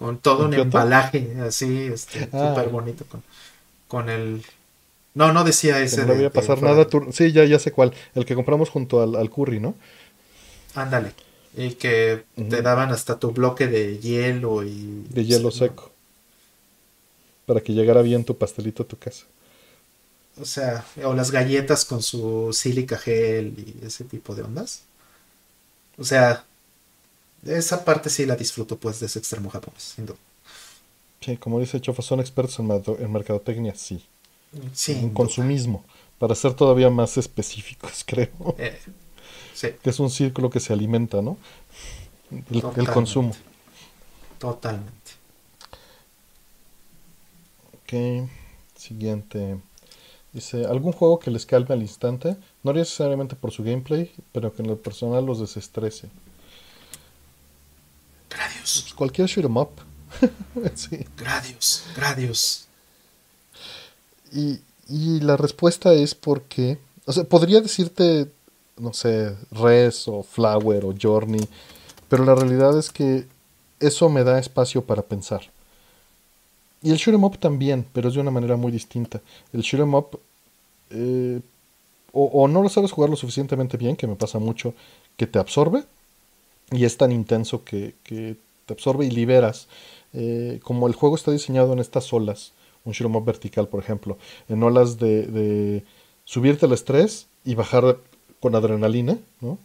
con todo un embalaje así, este, ah. súper bonito, con, con el... No, no decía ese. no voy a pasar nada. Sí, ya, ya sé cuál. El que compramos junto al, curry, ¿no? Ándale. Y que te daban hasta tu bloque de hielo y... De hielo seco. Para que llegara bien tu pastelito a tu casa. O sea, o las galletas con su sílica gel y ese tipo de ondas. O sea, esa parte sí la disfruto pues de ese extremo japonés, sin duda. Sí, como dice Chofa, son expertos en, mercadotecnia, sí. Sí. En consumismo, para ser todavía más específicos, *laughs* creo. Eh, sí. Que es un círculo que se alimenta, ¿no? El, consumo. Totalmente. Ok, siguiente. Dice, ¿algún juego que les calme al instante? No necesariamente por su gameplay, pero que en lo personal los desestrese. Gradius. Pues cualquier shoot em up. *laughs* sí. Gradius, Gradius. Y, y la respuesta es porque, o sea, podría decirte, no sé, Res o Flower o Journey, pero la realidad es que eso me da espacio para pensar. Y el shoot em up también, pero es de una manera muy distinta. El shoot em up eh, o, no lo sabes jugar lo suficientemente bien, que me pasa mucho, que te absorbe y es tan intenso que, te absorbe y liberas. Eh, como el juego está diseñado en estas olas, un shoot em up vertical, por ejemplo, en olas de, de subirte el estrés y bajar con adrenalina, ¿no?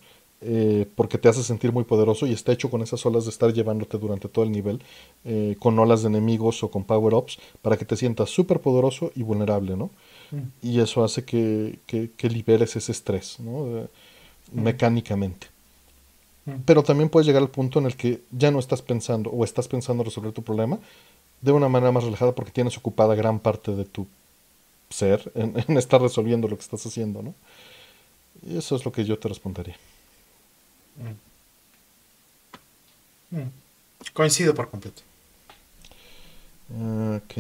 Eh, porque te hace sentir muy poderoso y está hecho con esas olas de estar llevándote durante todo el nivel, eh, con olas de enemigos o con power-ups, para que te sientas súper poderoso y vulnerable, ¿no? Mm. Y eso hace que, que, liberes ese estrés, ¿no? Mm. Mecánicamente. Mm. Pero también puedes llegar al punto en el que ya no estás pensando o estás pensando resolver tu problema de una manera más relajada porque tienes ocupada gran parte de tu ser en, *laughs* en estar resolviendo lo que estás haciendo, ¿no? Y eso es lo que yo te respondería. Mm. Mm. Coincido por completo. Ok,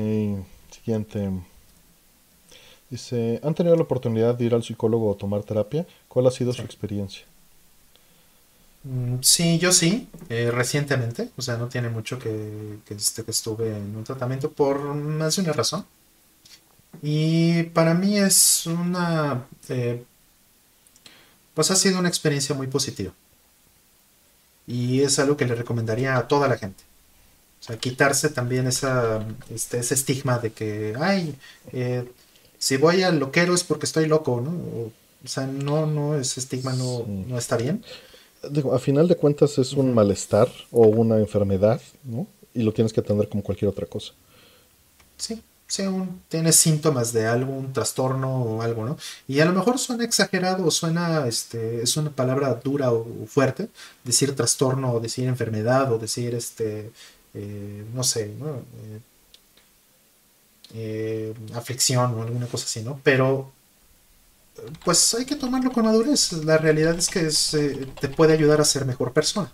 siguiente. Dice, ¿han tenido la oportunidad de ir al psicólogo o tomar terapia? ¿Cuál ha sido su experiencia? Mm, sí, yo sí, eh, recientemente, o sea, no tiene mucho que, que, este, que estuve en un tratamiento por más de una razón. Y para mí es una, eh, pues ha sido una experiencia muy positiva. Y es algo que le recomendaría a toda la gente. O sea, quitarse también esa, este, ese estigma de que, ay, eh, si voy al loquero es porque estoy loco, ¿no? O, sea, no, no, ese estigma no, no está bien. Digo, a final de cuentas es un malestar o una enfermedad, ¿no? Y lo tienes que atender como cualquier otra cosa. Sí, si tienes síntomas de algún trastorno o algo, ¿no? Y a lo mejor suena exagerado o suena, este, es una palabra dura o fuerte, decir trastorno o decir enfermedad o decir, este, eh, no sé, ¿no? Eh, eh, aflicción o alguna cosa así, ¿no? Pero, pues hay que tomarlo con madurez. La realidad es que te puede ayudar a ser mejor persona.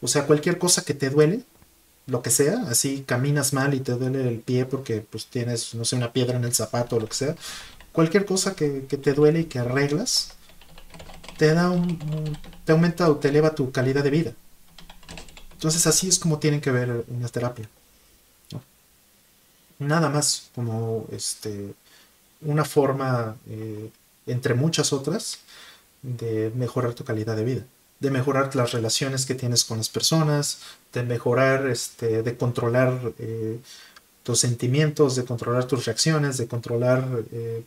O sea, cualquier cosa que te duele, lo que sea, así caminas mal y te duele el pie porque pues tienes, no sé, una piedra en el zapato o lo que sea, cualquier cosa que, te duele y que arreglas, te da un, te aumenta o te eleva tu calidad de vida. Entonces así es como tienen que ver una terapia. Nada más como este una forma eh, entre muchas otras de mejorar tu calidad de vida de mejorar las relaciones que tienes con las personas, de mejorar, este, de controlar eh, tus sentimientos, de controlar tus reacciones, de controlar, eh,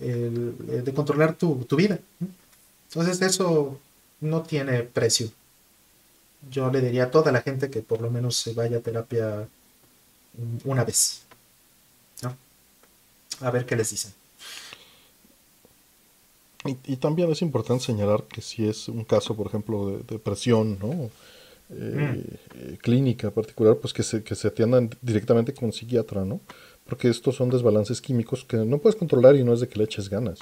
eh, de controlar tu, vida. Entonces eso no tiene precio. Yo le diría a toda la gente que por lo menos se vaya a terapia una vez. A ver qué les dicen. Y, también es importante señalar que si es un caso, por ejemplo, de depresión, ¿no? Eh, mm. clínica particular, pues que se, que se atiendan directamente con un psiquiatra, ¿no? Porque estos son desbalances químicos que no puedes controlar y no es de que le eches ganas.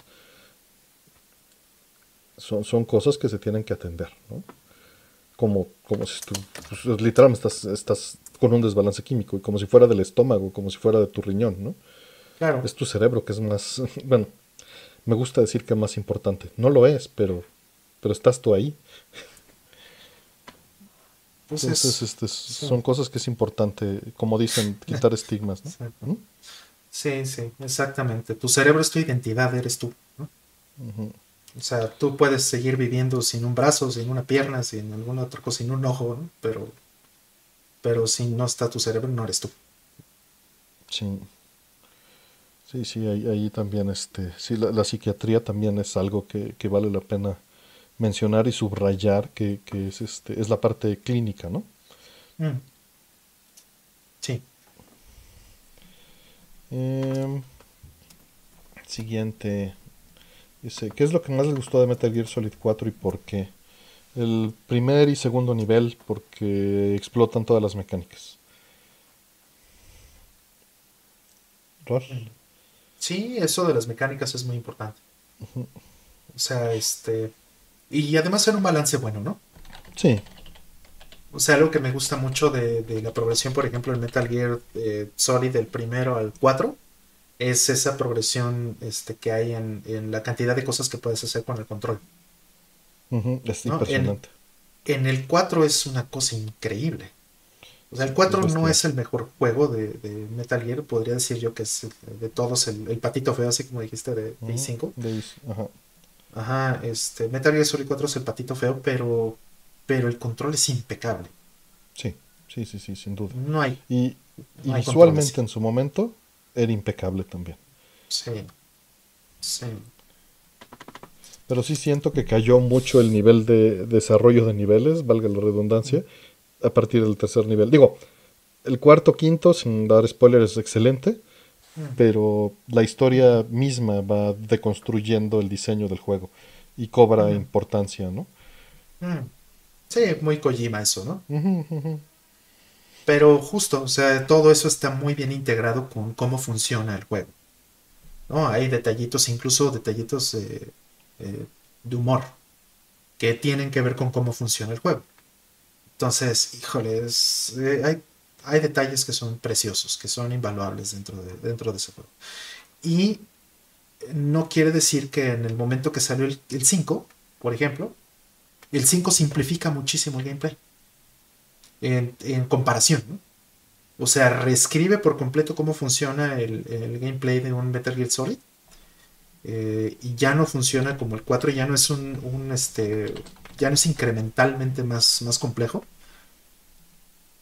Son, son cosas que se tienen que atender, ¿no? Como, como si tú, pues, literalmente estás, estás con un desbalance químico, y como si fuera del estómago, como si fuera de tu riñón, ¿no? Claro. Es tu cerebro que es más, *laughs* bueno, me gusta decir que es más importante. No lo es, pero, pero estás tú ahí. Entonces, este, son cosas que es importante, como dicen, quitar estigmas, ¿no? Sí, sí, exactamente. Tu cerebro es tu identidad, eres tú. ¿no? O sea, tú puedes seguir viviendo sin un brazo, sin una pierna, sin alguna otra cosa, sin un ojo, ¿no? pero, pero si no está tu cerebro, no eres tú. Sí. Sí, sí, ahí, también, este, sí, la, psiquiatría también es algo que, vale la pena mencionar y subrayar, que, es, este, es la parte clínica, ¿no? Mm. Sí. Em, siguiente. Dice, ¿qué es lo que más les gustó de Metal Gear Solid 4 y por qué? El primer y segundo nivel, porque explotan todas las mecánicas. Sí, eso de las mecánicas es muy importante. O sea, este... Y además era un balance bueno, ¿no? Sí. O sea, algo que me gusta mucho de, la progresión, por ejemplo, en Metal Gear eh, Solid del primero al 4, es esa progresión este, que hay en, la cantidad de cosas que puedes hacer con el control. Es impresionante. En, el 4 es una cosa increíble. O sea, el 4 no es el mejor juego de, Metal Gear, podría decir yo que es de todos el, patito feo, así como dijiste, de, de 5 ajá. Ajá, este, Metal Gear Solid 4 es el patito feo, pero, pero el control es impecable. Sí, sí, sí, sí, sin duda. No hay. Y, visualmente en su momento era impecable también. Sí, sí. Pero sí siento que cayó mucho el nivel de desarrollo de niveles, valga la redundancia, a partir del tercer nivel. Digo, el cuarto, quinto, sin dar spoilers, es excelente, pero la historia misma va deconstruyendo el diseño del juego y cobra importancia, ¿no? Sí, muy Kojima eso, ¿no? Pero justo, o sea, todo eso está muy bien integrado con cómo funciona el juego. ¿no? Hay detallitos, incluso detallitos eh, de humor, que tienen que ver con cómo funciona el juego. Entonces, híjoles, eh, hay, hay, detalles que son preciosos, que son invaluables dentro de, dentro de ese juego. Y no quiere decir que en el momento que salió el, el 5, por ejemplo, el 5 simplifica muchísimo el gameplay en, comparación. O sea, reescribe por completo cómo funciona el, gameplay de un Metal Gear Solid. Eh, y ya no funciona como el 4, ya no es un, este, ya no es incrementalmente más, más complejo,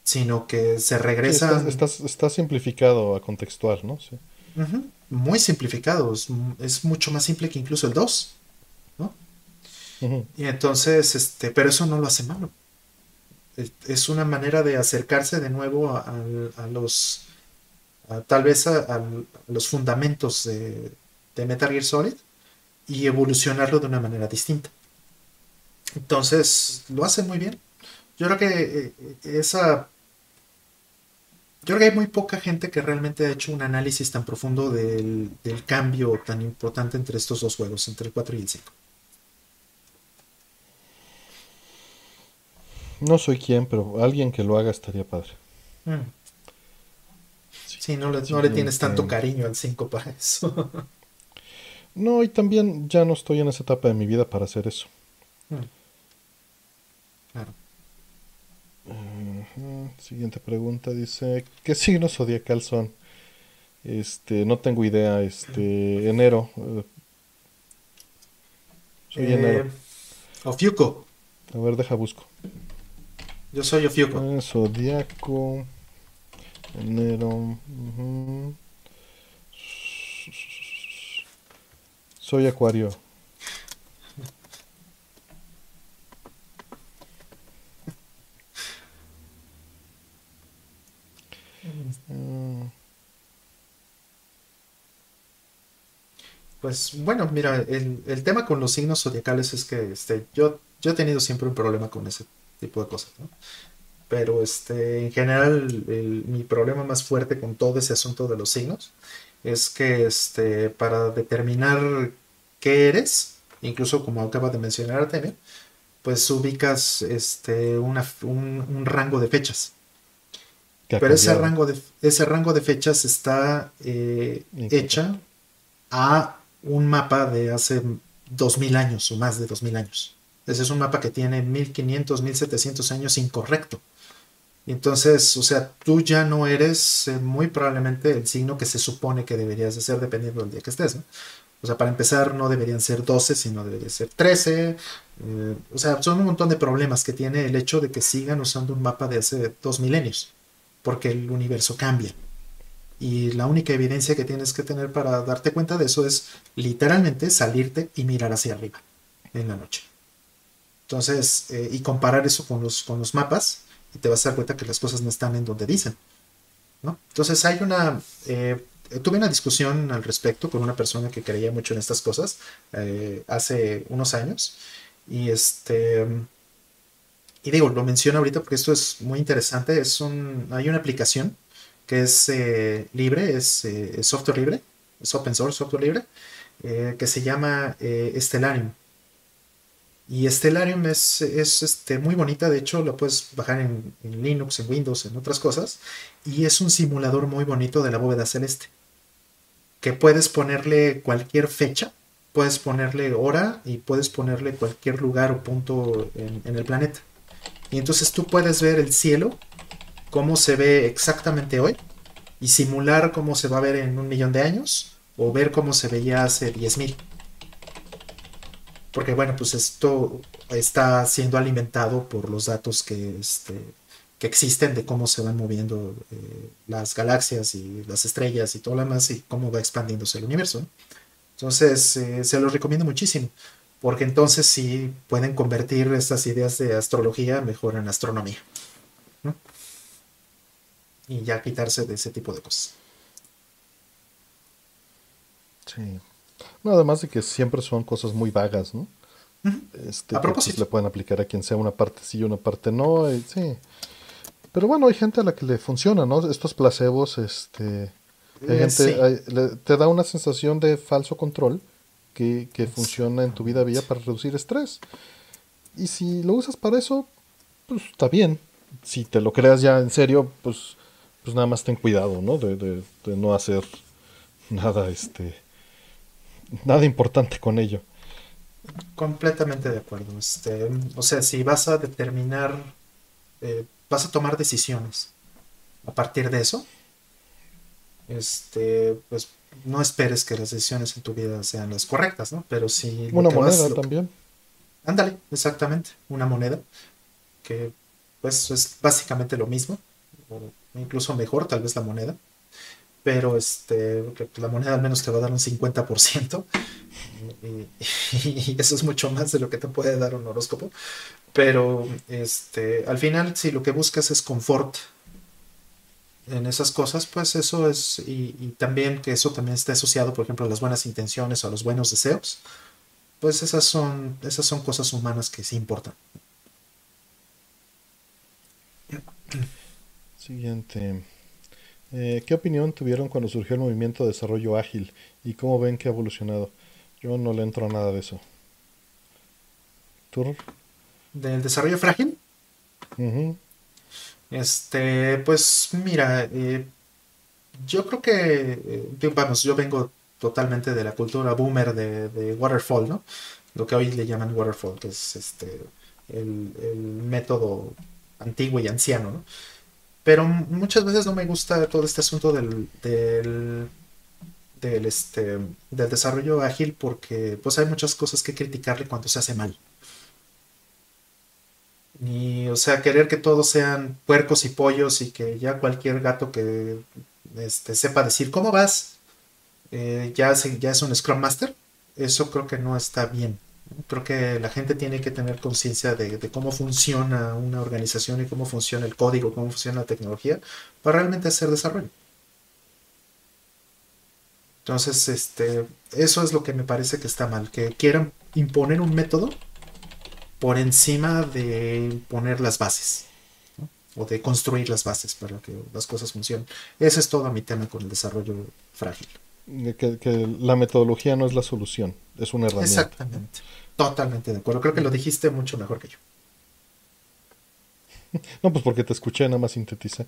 sino que se regresa. está, simplificado a contextual, ¿no? Sí. Muy simplificado, es, mucho más simple que incluso el 2, ¿no? Y entonces, este, pero eso no lo hace malo es una manera de acercarse de nuevo a, los, tal vez a, los fundamentos de, Metal Gear Solid y evolucionarlo de una manera distinta. Entonces, lo hace muy bien. Yo creo que eh, esa... Yo creo que hay muy poca gente que realmente ha hecho un análisis tan profundo del, del cambio tan importante entre estos dos juegos, entre el 4 y el 5. No soy quien, pero alguien que lo haga estaría padre. Mm. Sí, no, le, no le tienes tanto cariño al 5 para eso. *laughs* no, y también ya no estoy en esa etapa de mi vida para hacer eso. Mm. Claro. Siguiente pregunta dice, ¿qué signo zodiacal son? Este, no tengo idea, este, enero. Eh, soy eh, enero. Ofiuco. A ver, deja busco. Yo soy Ofiuco. Eh, Zodíaco. Enero. Soy Acuario. Pues bueno, mira, el, el, tema con los signos zodiacales es que este, yo, yo he tenido siempre un problema con ese tipo de cosas, ¿no? Pero este, en general, mi problema más fuerte con todo ese asunto de los signos es que este, para determinar qué eres, incluso como acaba de mencionar Artemio, pues ubicas este, una, un, rango de fechas. Pero ese rango, de, ese rango de fechas está eh, hecha a un mapa de hace 2000 años o más de 2000 años. Ese es un mapa que tiene 1500, 1700 años incorrecto. Y entonces, o sea, tú ya no eres eh, muy probablemente el signo que se supone que deberías de ser dependiendo del día que estés, ¿no? O sea, para empezar, no deberían ser 12, sino deberían ser 13. Eh, o sea, son un montón de problemas que tiene el hecho de que sigan usando un mapa de hace dos milenios, porque el universo cambia. Y la única evidencia que tienes que tener para darte cuenta de eso es literalmente salirte y mirar hacia arriba en la noche. Entonces, eh, y comparar eso con los, con los mapas, y te vas a dar cuenta que las cosas no están en donde dicen. ¿no? Entonces, hay una. Eh, tuve una discusión al respecto con una persona que creía mucho en estas cosas eh, hace unos años. Y este. Y digo, lo menciono ahorita porque esto es muy interesante. Es un, hay una aplicación que es libre, es, software libre, es open source, software libre, que se llama Stellarium. Y Stellarium es, es este, muy bonita, de hecho lo puedes bajar en, Linux, en Windows, en otras cosas, y es un simulador muy bonito de la bóveda celeste, que puedes ponerle cualquier fecha, puedes ponerle hora y puedes ponerle cualquier lugar o punto en el planeta. Y entonces tú puedes ver el cielo, cómo se ve exactamente hoy, y simular cómo se va a ver en un millón de años, o ver cómo se veía hace 10.000 porque bueno, pues esto está siendo alimentado por los datos que, este, que existen de cómo se van moviendo eh, las galaxias y las estrellas y todo lo demás y cómo va expandiéndose el universo. Entonces, eh, se los recomiendo muchísimo, porque entonces sí pueden convertir estas ideas de astrología mejor en astronomía. Y ya quitarse de ese tipo de cosas. Sí. No, además de que siempre son cosas muy vagas, ¿no? Este, a propósito. le pueden aplicar a quien sea una parte sí y una parte no. sí. Pero bueno, hay gente a la que le funciona, ¿no? Estos placebos, este. Eh, te da una sensación de falso control que, que funciona en tu vida vía para reducir estrés. Y si lo usas para eso, pues está bien. Si te lo creas ya en serio, pues, pues nada más ten cuidado, ¿no? De, de, de no hacer nada, este nada importante con ello. Completamente de acuerdo. Este, o sea, si vas a determinar, eh, vas a tomar decisiones a partir de eso, este, pues no esperes que las decisiones en tu vida sean las correctas, ¿no? Pero si... Una moneda también. Ándale, exactamente, una moneda, que pues es básicamente lo mismo, o incluso mejor tal vez la moneda pero este, la moneda al menos te va a dar un 50%, y, eso es mucho más de lo que te puede dar un horóscopo, pero este, al final si lo que buscas es confort en esas cosas, pues eso es, y, también que eso también esté asociado, por ejemplo, a las buenas intenciones o a los buenos deseos, pues esas son, esas son cosas humanas que sí importan. Siguiente. Eh, ¿Qué opinión tuvieron cuando surgió el movimiento de desarrollo ágil y cómo ven que ha evolucionado? Yo no le entro a nada de eso. ¿Tú? ¿Del desarrollo frágil? Este, pues mira, eh, yo creo que, eh, vamos, yo vengo totalmente de la cultura boomer de, waterfall, ¿no? Lo que hoy le llaman waterfall, que es este, el, el método antiguo y anciano, ¿no? Pero muchas veces no me gusta todo este asunto del, del, este, del desarrollo ágil porque pues hay muchas cosas que criticarle cuando se hace mal. Y, o sea, querer que todos sean puercos y pollos y que ya cualquier gato que este, sepa decir cómo vas, eh, ya, ya es un Scrum Master, eso creo que no está bien. Creo que la gente tiene que tener conciencia de, cómo funciona una organización y cómo funciona el código, cómo funciona la tecnología, para realmente hacer desarrollo. Entonces, este, eso es lo que me parece que está mal, que quieran imponer un método por encima de poner las bases o de construir las bases para que las cosas funcionen. Ese es todo mi tema con el desarrollo frágil. que la metodología no es la solución, es una herramienta. Exactamente. Totalmente de acuerdo. Creo que lo dijiste mucho mejor que yo. *laughs* No, pues porque te escuché, nada más sintetiza.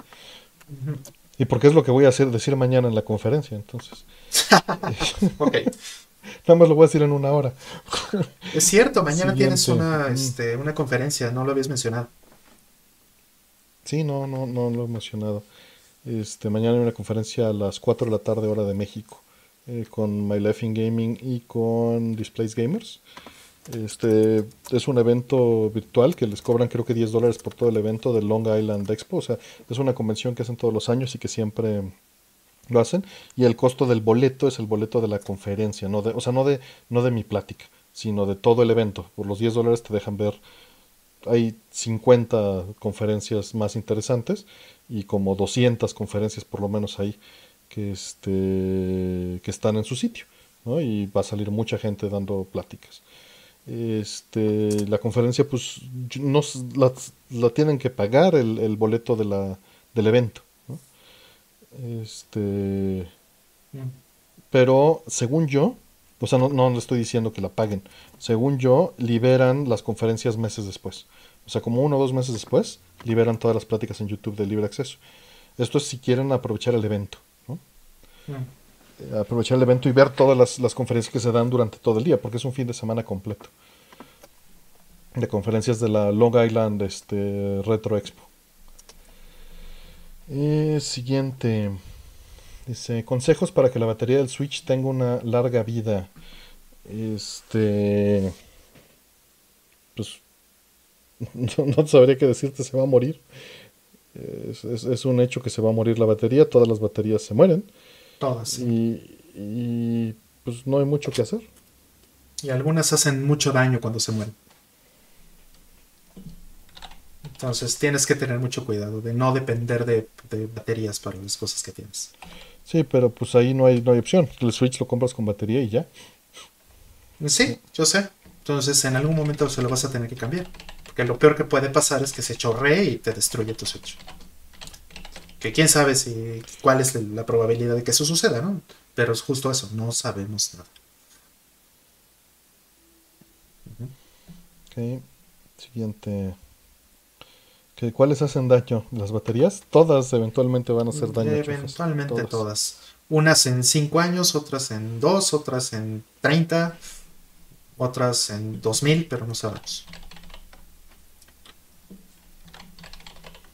Y porque es lo que voy a hacer decir mañana en la conferencia, entonces. *laughs* ok. Nada más lo voy a decir en una hora. es cierto, mañana tienes una, este, una conferencia, no lo habías mencionado. Sí, no, no, no lo he mencionado. Este, mañana hay una conferencia a las 4 de la tarde, hora de México, eh, con My Life in Gaming y con Displays Gamers. Este es un evento virtual que les cobran creo que 10 dólares por todo el evento del Long Island Expo. O sea, es una convención que hacen todos los años y que siempre lo hacen. Y el costo del boleto es el boleto de la conferencia, no de, o sea, no de, no de mi plática, sino de todo el evento. Por los 10 dólares te dejan ver, hay 50 conferencias más interesantes y como 200 conferencias por lo menos ahí que, este, que están en su sitio. Y va a salir mucha gente dando pláticas. Este, la conferencia, pues, no, la, tienen que pagar el, boleto de la, del evento. Este, pero, según yo, o sea, no, no le estoy diciendo que la paguen. Según yo, liberan las conferencias meses después. O sea, como uno o dos meses después, liberan todas las pláticas en YouTube de libre acceso. Esto es si quieren aprovechar el evento. Aprovechar el evento y ver todas las, las, conferencias que se dan durante todo el día, porque es un fin de semana completo. De conferencias de la Long Island este, Retro Expo. Eh, siguiente. Dice, consejos para que la batería del Switch tenga una larga vida. Este... Pues *laughs* no, sabría qué decirte, se va a morir. Es, un hecho que se va a morir la batería, todas las baterías se mueren. Todas. Y, pues no hay mucho que hacer. Y algunas hacen mucho daño cuando se mueren. Entonces tienes que tener mucho cuidado de no depender de, baterías para las cosas que tienes. Sí, pero pues ahí no hay, no hay opción. El Switch lo compras con batería y ya. Sí, yo sé. Entonces en algún momento se lo vas a tener que cambiar. Porque lo peor que puede pasar es que se chorree y te destruye tu Switch. Que quién sabe si cuál es la probabilidad de que eso suceda, ¿no? Pero es justo eso, no sabemos nada. Ok, siguiente. ¿Cuáles hacen daño? ¿Las baterías? Todas eventualmente van a hacer daño. Eventualmente todas. todas. Unas en 5 años, otras en 2, otras en 30, otras en 2000, pero no sabemos.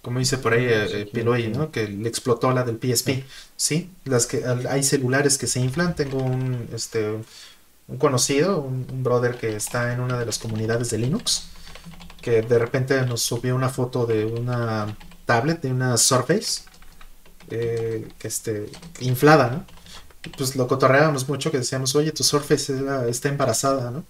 como dice por ahí eh, eh ¿no? Que le explotó la del PSP. Sí, las que hay celulares que se inflan. Tengo un este un conocido, un, brother que está en una de las comunidades de Linux, que de repente nos subió una foto de una tablet, de una Surface, eh, que este, inflada, ¿no? Pues lo cotorreábamos mucho, que decíamos, oye, tu Surface está embarazada, ¿no?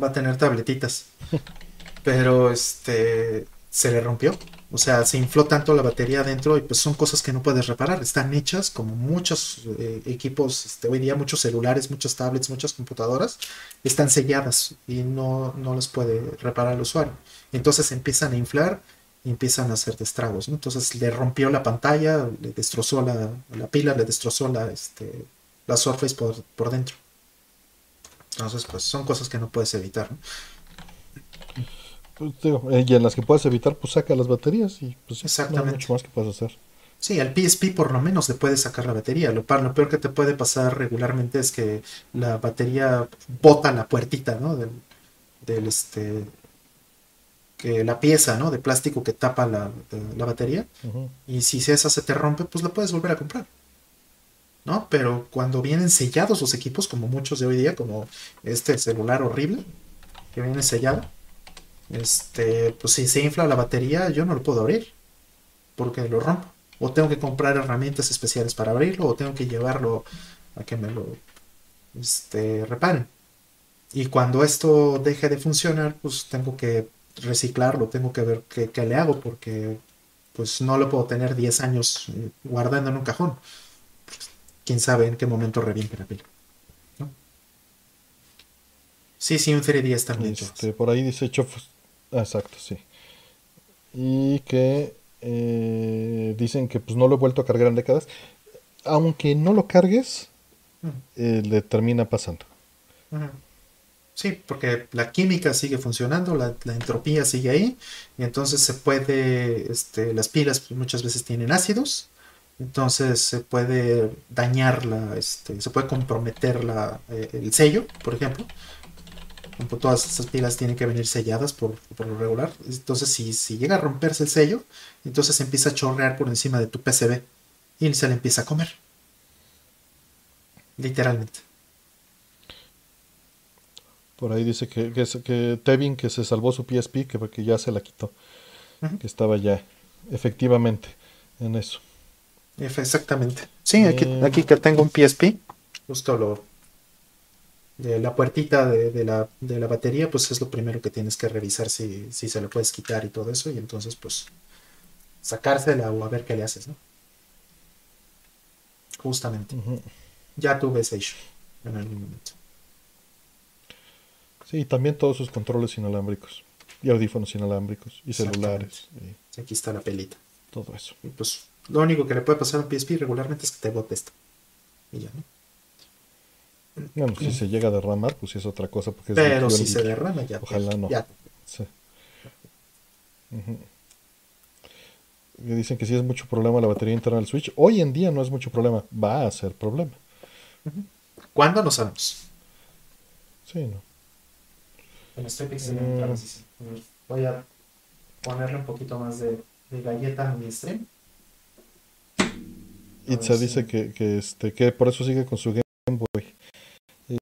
Va a tener tabletitas. *laughs* Pero este se le rompió. O sea, se infló tanto la batería adentro y pues son cosas que no puedes reparar. Están hechas como muchos eh, equipos, este, hoy día muchos celulares, muchos tablets, muchas computadoras, están selladas y no, no los puede reparar el usuario. Entonces empiezan a inflar y empiezan a hacer estragos. Entonces le rompió la pantalla, le destrozó la, la pila, le destrozó la, este, Surface por, por dentro. Entonces, pues son cosas que no puedes evitar. ¿no? Pues, eh, y en las que puedes evitar, pues saca las baterías y pues Exactamente. no hay mucho más que puedes hacer. Sí, al PSP por lo menos le puedes sacar la batería. Lo, peor que te puede pasar regularmente es que la batería bota la puertita, ¿no? Del, este. que la pieza, ¿no? De plástico que tapa la, la batería. Y si esa se te rompe, pues la puedes volver a comprar. ¿No? Pero cuando vienen sellados los equipos, como muchos de hoy día, como este celular horrible, que viene sellado este, pues si se infla la batería, yo no lo puedo abrir porque lo rompo. O tengo que comprar herramientas especiales para abrirlo, o tengo que llevarlo a que me lo este, reparen. Y cuando esto deje de funcionar, pues tengo que reciclarlo, tengo que ver qué, qué le hago, porque pues no lo puedo tener 10 años eh, guardando en un cajón. Quién sabe en qué momento reviente la pila. Sí, sí, un 3DS también. Este, por ahí dice hecho Exacto, sí. Y que eh, dicen que pues no lo he vuelto a cargar en décadas. Aunque no lo cargues, eh, le termina pasando. Sí, porque la química sigue funcionando, la, entropía sigue ahí, y entonces se puede, este, las pilas muchas veces tienen ácidos, entonces se puede dañar la, este, se puede comprometer la, eh, el sello, por ejemplo, como todas estas pilas tienen que venir selladas por, por lo regular. Entonces, si, si llega a romperse el sello, entonces empieza a chorrear por encima de tu PCB y se le empieza a comer. Literalmente. Por ahí dice que, que, que Tevin que se salvó su PSP, que porque ya se la quitó. Que estaba ya, efectivamente, en eso. Exactamente. Sí, aquí, eh, aquí que tengo un PSP, justo lo de la puertita de, la, de, la, batería, pues es lo primero que tienes que revisar si, si se lo puedes quitar y todo eso, y entonces pues sacársela o a ver qué le haces, ¿no? Justamente. Ya tuve ese issue en algún momento. Sí, también todos sus controles inalámbricos. Y audífonos inalámbricos. Y celulares. Aquí está la pelita. Todo eso. Y pues lo único que le puede pasar a un PSP regularmente es que te bote esto. Y ya, ¿no? Bueno, si se llega a derramar, pues es otra cosa. Porque Pero si se derrama, ya. Ojalá no. Ya. Sí. Dicen que si es mucho problema la batería interna del Switch. Hoy en día no es mucho problema. Va a ser problema. ¿Cuándo? No sabemos. Sí, no. estoy eh. Voy a ponerle un poquito más de, galleta a mi stream. Itza dice que, que, este, que por eso sigue con su Game Boy.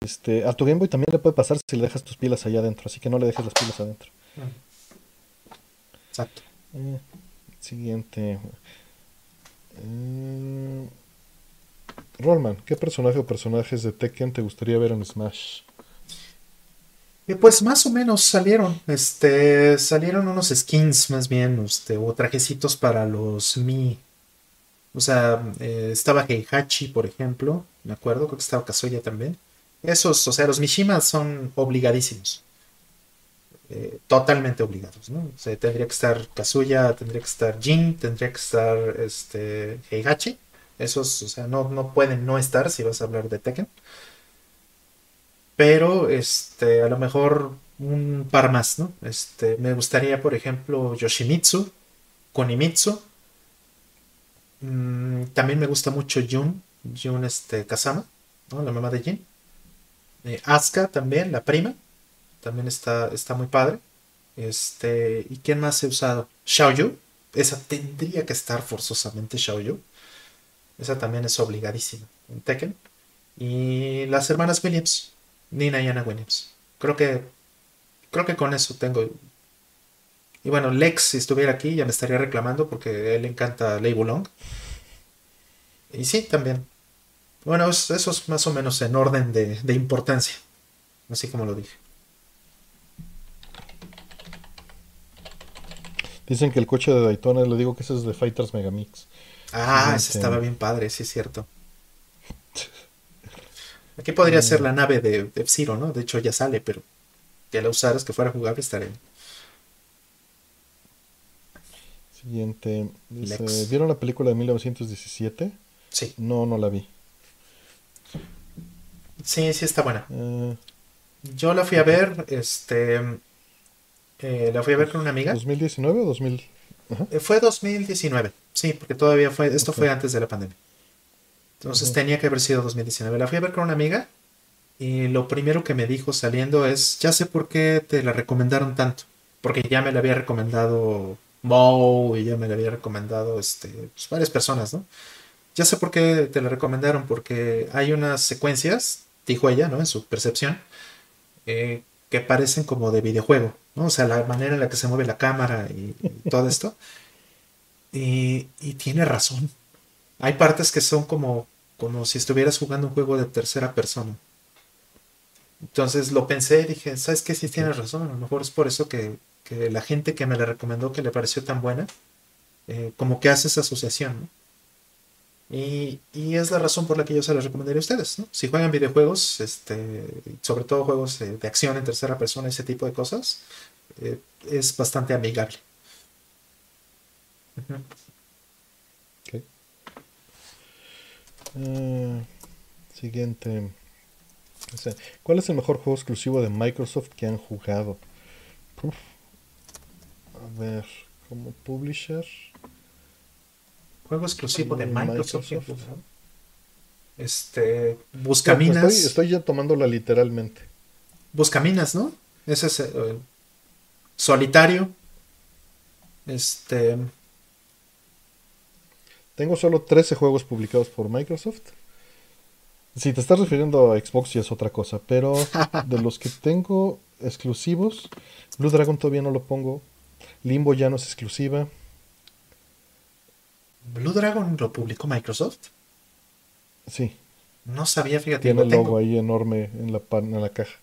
Este, a tu Game Boy también le puede pasar si le dejas tus pilas allá adentro, así que no le dejes las pilas adentro. Exacto. Eh, siguiente. Eh, Rollman, ¿qué personaje o personajes de Tekken te gustaría ver en Smash? Eh, pues más o menos salieron, este, salieron unos skins más bien, este, o trajecitos para los Mi. O sea, eh, estaba Heihachi, por ejemplo, me acuerdo, creo que estaba Kazuya también. Esos, o sea, los Mishima son obligadísimos. Eh, totalmente obligados, ¿no? O sea, tendría que estar Kazuya, tendría que estar Jin, tendría que estar este, Heihachi. Esos, o sea, no, no pueden no estar si vas a hablar de Tekken. Pero, este, a lo mejor un par más, ¿no? Este, me gustaría, por ejemplo, Yoshimitsu, Konimitsu. Mm, también me gusta mucho Jun, Jun este, Kazama, ¿no? La mamá de Jin. Eh, Asuka también, la prima. También está, está muy padre. Este, ¿y quién más he usado? Xiaoyu. Esa tendría que estar forzosamente Xiaoyu. Esa también es obligadísima en Tekken. Y las hermanas Williams, Nina y Anna Williams. Creo que, creo que con eso tengo. Y bueno, Lex, si estuviera aquí, ya me estaría reclamando porque él encanta Lei Long. Y sí, también. Bueno, eso es más o menos en orden de, de importancia. Así como lo dije. Dicen que el coche de Daytona, le digo que ese es de Fighters Megamix. Ah, ese estaba bien padre, sí es cierto. *laughs* Aquí podría ser la nave de, de ¿no? De hecho ya sale, pero que la usaras, que fuera jugable, estaría Siguiente. ¿Vieron la película de 1917? Sí. No, no la vi. Sí, sí está buena. Eh. Yo la fui a ver, este... Eh, la fui a ver con una amiga. ¿2019 o 2000? Eh, fue 2019, sí, porque todavía fue, esto fue antes de la pandemia. Entonces tenía que haber sido 2019. La fui a ver con una amiga y lo primero que me dijo saliendo es, ya sé por qué te la recomendaron tanto, porque ya me la había recomendado Mo y ya me la había recomendado este, pues, varias personas, ¿no? Ya sé por qué te la recomendaron, porque hay unas secuencias, dijo ella, ¿no? En su percepción, eh, que parecen como de videojuego, ¿no? O sea, la manera en la que se mueve la cámara y, todo esto. *laughs* Y, tiene razón. Hay partes que son como, como si estuvieras jugando un juego de tercera persona. Entonces lo pensé y dije, ¿sabes qué? Sí tienes razón. A lo mejor es por eso que, la gente que me la recomendó, que le pareció tan buena, eh, como que hace esa asociación, ¿no? Y, es la razón por la que yo se les recomendaría a ustedes. ¿no? Si juegan videojuegos, este, sobre todo juegos de, acción en tercera persona, ese tipo de cosas, eh, es bastante amigable. Eh, siguiente. ¿Cuál es el mejor juego exclusivo de Microsoft que han jugado? A ver, como publisher. Juego exclusivo de Microsoft. Este. Buscaminas. estoy, ya tomándola literalmente. Buscaminas, ¿no? Ese es eh, solitario. Este. Tengo solo 13 juegos publicados por Microsoft. Si te estás refiriendo a Xbox ya es otra cosa, pero de los que tengo exclusivos, Blue Dragon todavía no lo pongo. Limbo ya no es exclusiva. ¿Blue Dragon lo publicó Microsoft? Sí. No sabía, fíjate. Tiene el logo ahí enorme en la, en la caja.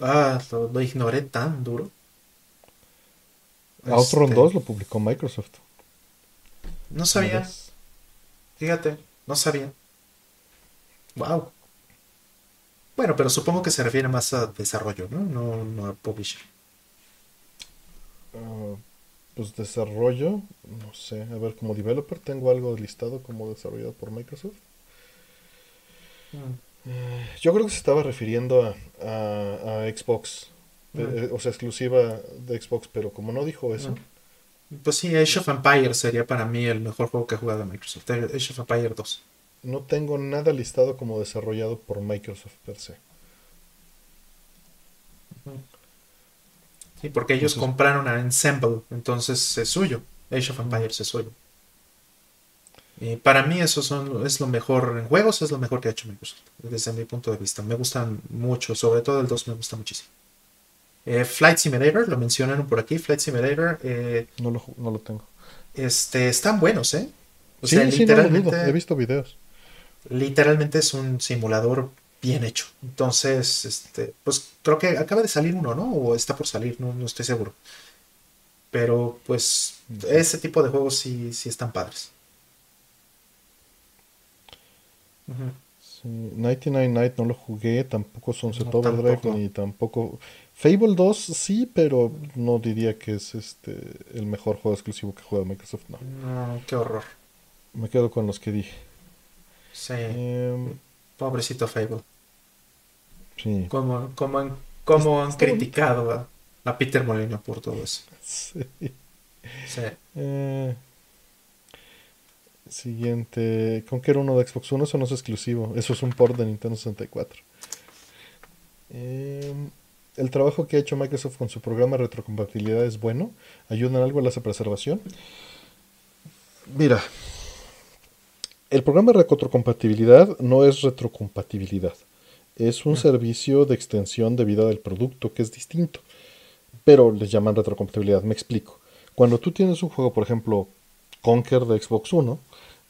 Ah, lo, ignoré tan duro. Outrun 2 este, lo publicó Microsoft. No sabía. Fíjate, no sabía. Wow. Bueno, pero supongo que se refiere más a desarrollo, ¿no? No, no a publisher. Ah, pues desarrollo, no sé. A ver, como developer tengo algo listado como desarrollado por Microsoft. Mm. Eh, yo creo que se estaba refiriendo a, Xbox. Mm. Eh, o sea, exclusiva de Xbox, pero como no dijo eso. Mm. Pues sí, Age of Empire sería para mí el mejor juego que he jugado en Microsoft. Age of Empire 2 no tengo nada listado como desarrollado por Microsoft per se. Sí, porque ellos compraron a Ensemble, entonces es suyo. Age of Empires es suyo. Y para mí eso son, es lo mejor en juegos, es lo mejor que ha hecho Microsoft, desde mi punto de vista. Me gustan mucho, sobre todo el 2 me gusta muchísimo. Eh, Flight Simulator, lo mencionaron por aquí, Flight Simulator. Eh, no, lo, no, lo, tengo. Este, están buenos, ¿eh? sí, sí, literalmente, he visto videos literalmente es un simulador bien hecho. Entonces, este, pues creo que acaba de salir uno, ¿no? O está por salir, no, no estoy seguro. Pero pues ese tipo de juegos sí, sí están padres. 99 Night no lo jugué, tampoco Sunset Overdrive ni tampoco Fable 2 sí, pero no diría que es este el mejor juego exclusivo que juega Microsoft, no. No, qué horror. Me quedo con los que dije. Sí. Em, Pobrecito Fable. Sí. Como, como han, como han criticado a, Peter Molino por todo eso. Sí. sí. Eh, siguiente. Conquer uno de Xbox One, eso no es exclusivo. Eso es un port de Nintendo 64. Em, el trabajo que ha hecho Microsoft con su programa de retrocompatibilidad es bueno. ¿Ayuda en algo a la preservación? Mira, el programa de retrocompatibilidad no es retrocompatibilidad. Es un servicio de extensión de vida del producto que es distinto. Pero les llaman retrocompatibilidad. Me explico. Cuando tú tienes un juego, por ejemplo, Conquer de Xbox One,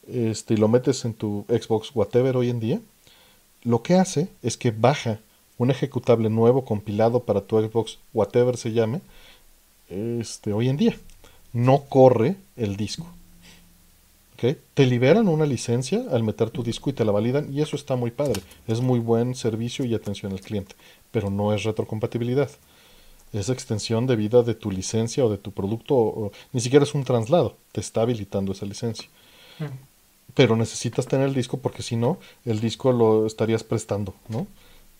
este, y lo metes en tu Xbox Whatever hoy en día, lo que hace es que baja un ejecutable nuevo compilado para tu Xbox Whatever se llame, este, hoy en día. No corre el disco. Te liberan una licencia al meter tu disco y te la validan y eso está muy padre. Es muy buen servicio y atención al cliente, pero no es retrocompatibilidad. Es extensión de vida de tu licencia o de tu producto, ni siquiera es un traslado, te está habilitando esa licencia. Pero necesitas tener el disco porque si no, el disco lo estarías prestando, ¿no?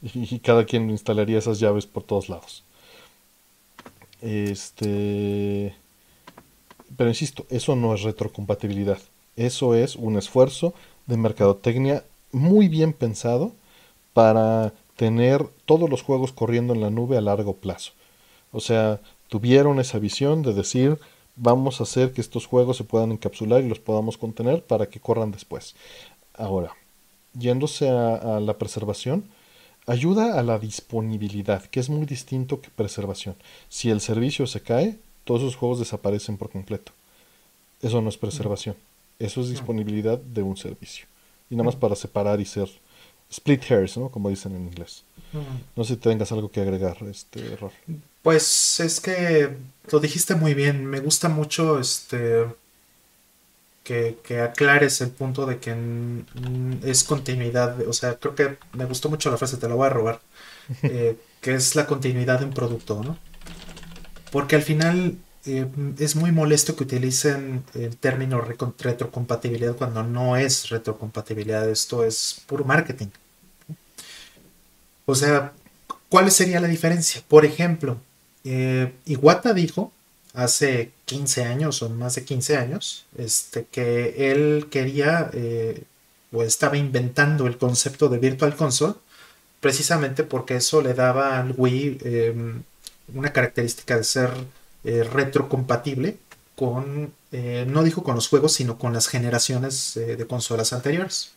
Y, y cada quien instalaría esas llaves por todos lados. Este. Pero insisto, eso no es retrocompatibilidad. Eso es un esfuerzo de mercadotecnia muy bien pensado para tener todos los juegos corriendo en la nube a largo plazo. O sea, tuvieron esa visión de decir, vamos a hacer que estos juegos se puedan encapsular y los podamos contener para que corran después. Ahora, yéndose a, la preservación, ayuda a la disponibilidad, que es muy distinto que preservación. Si el servicio se cae, todos esos juegos desaparecen por completo. Eso no es preservación. Eso es disponibilidad de un servicio. Y nada más para separar y ser split hairs, ¿no? Como dicen en inglés. No sé si tengas algo que agregar, este error. Pues es que lo dijiste muy bien. Me gusta mucho este que, aclares el punto de que es continuidad. O sea, creo que me gustó mucho la frase, te la voy a robar. *laughs* Eh, que es la continuidad de un producto, ¿no? Porque al final eh, es muy molesto que utilicen el término retrocompatibilidad cuando no es retrocompatibilidad, esto es puro marketing. O sea, ¿cuál sería la diferencia? Por ejemplo, eh, Iwata dijo hace 15 años o más de 15 años este, que él quería eh, o estaba inventando el concepto de Virtual Console precisamente porque eso le daba al Wii em, una característica de ser eh, retrocompatible con, eh, no dijo con los juegos, sino con las generaciones eh, de consolas anteriores.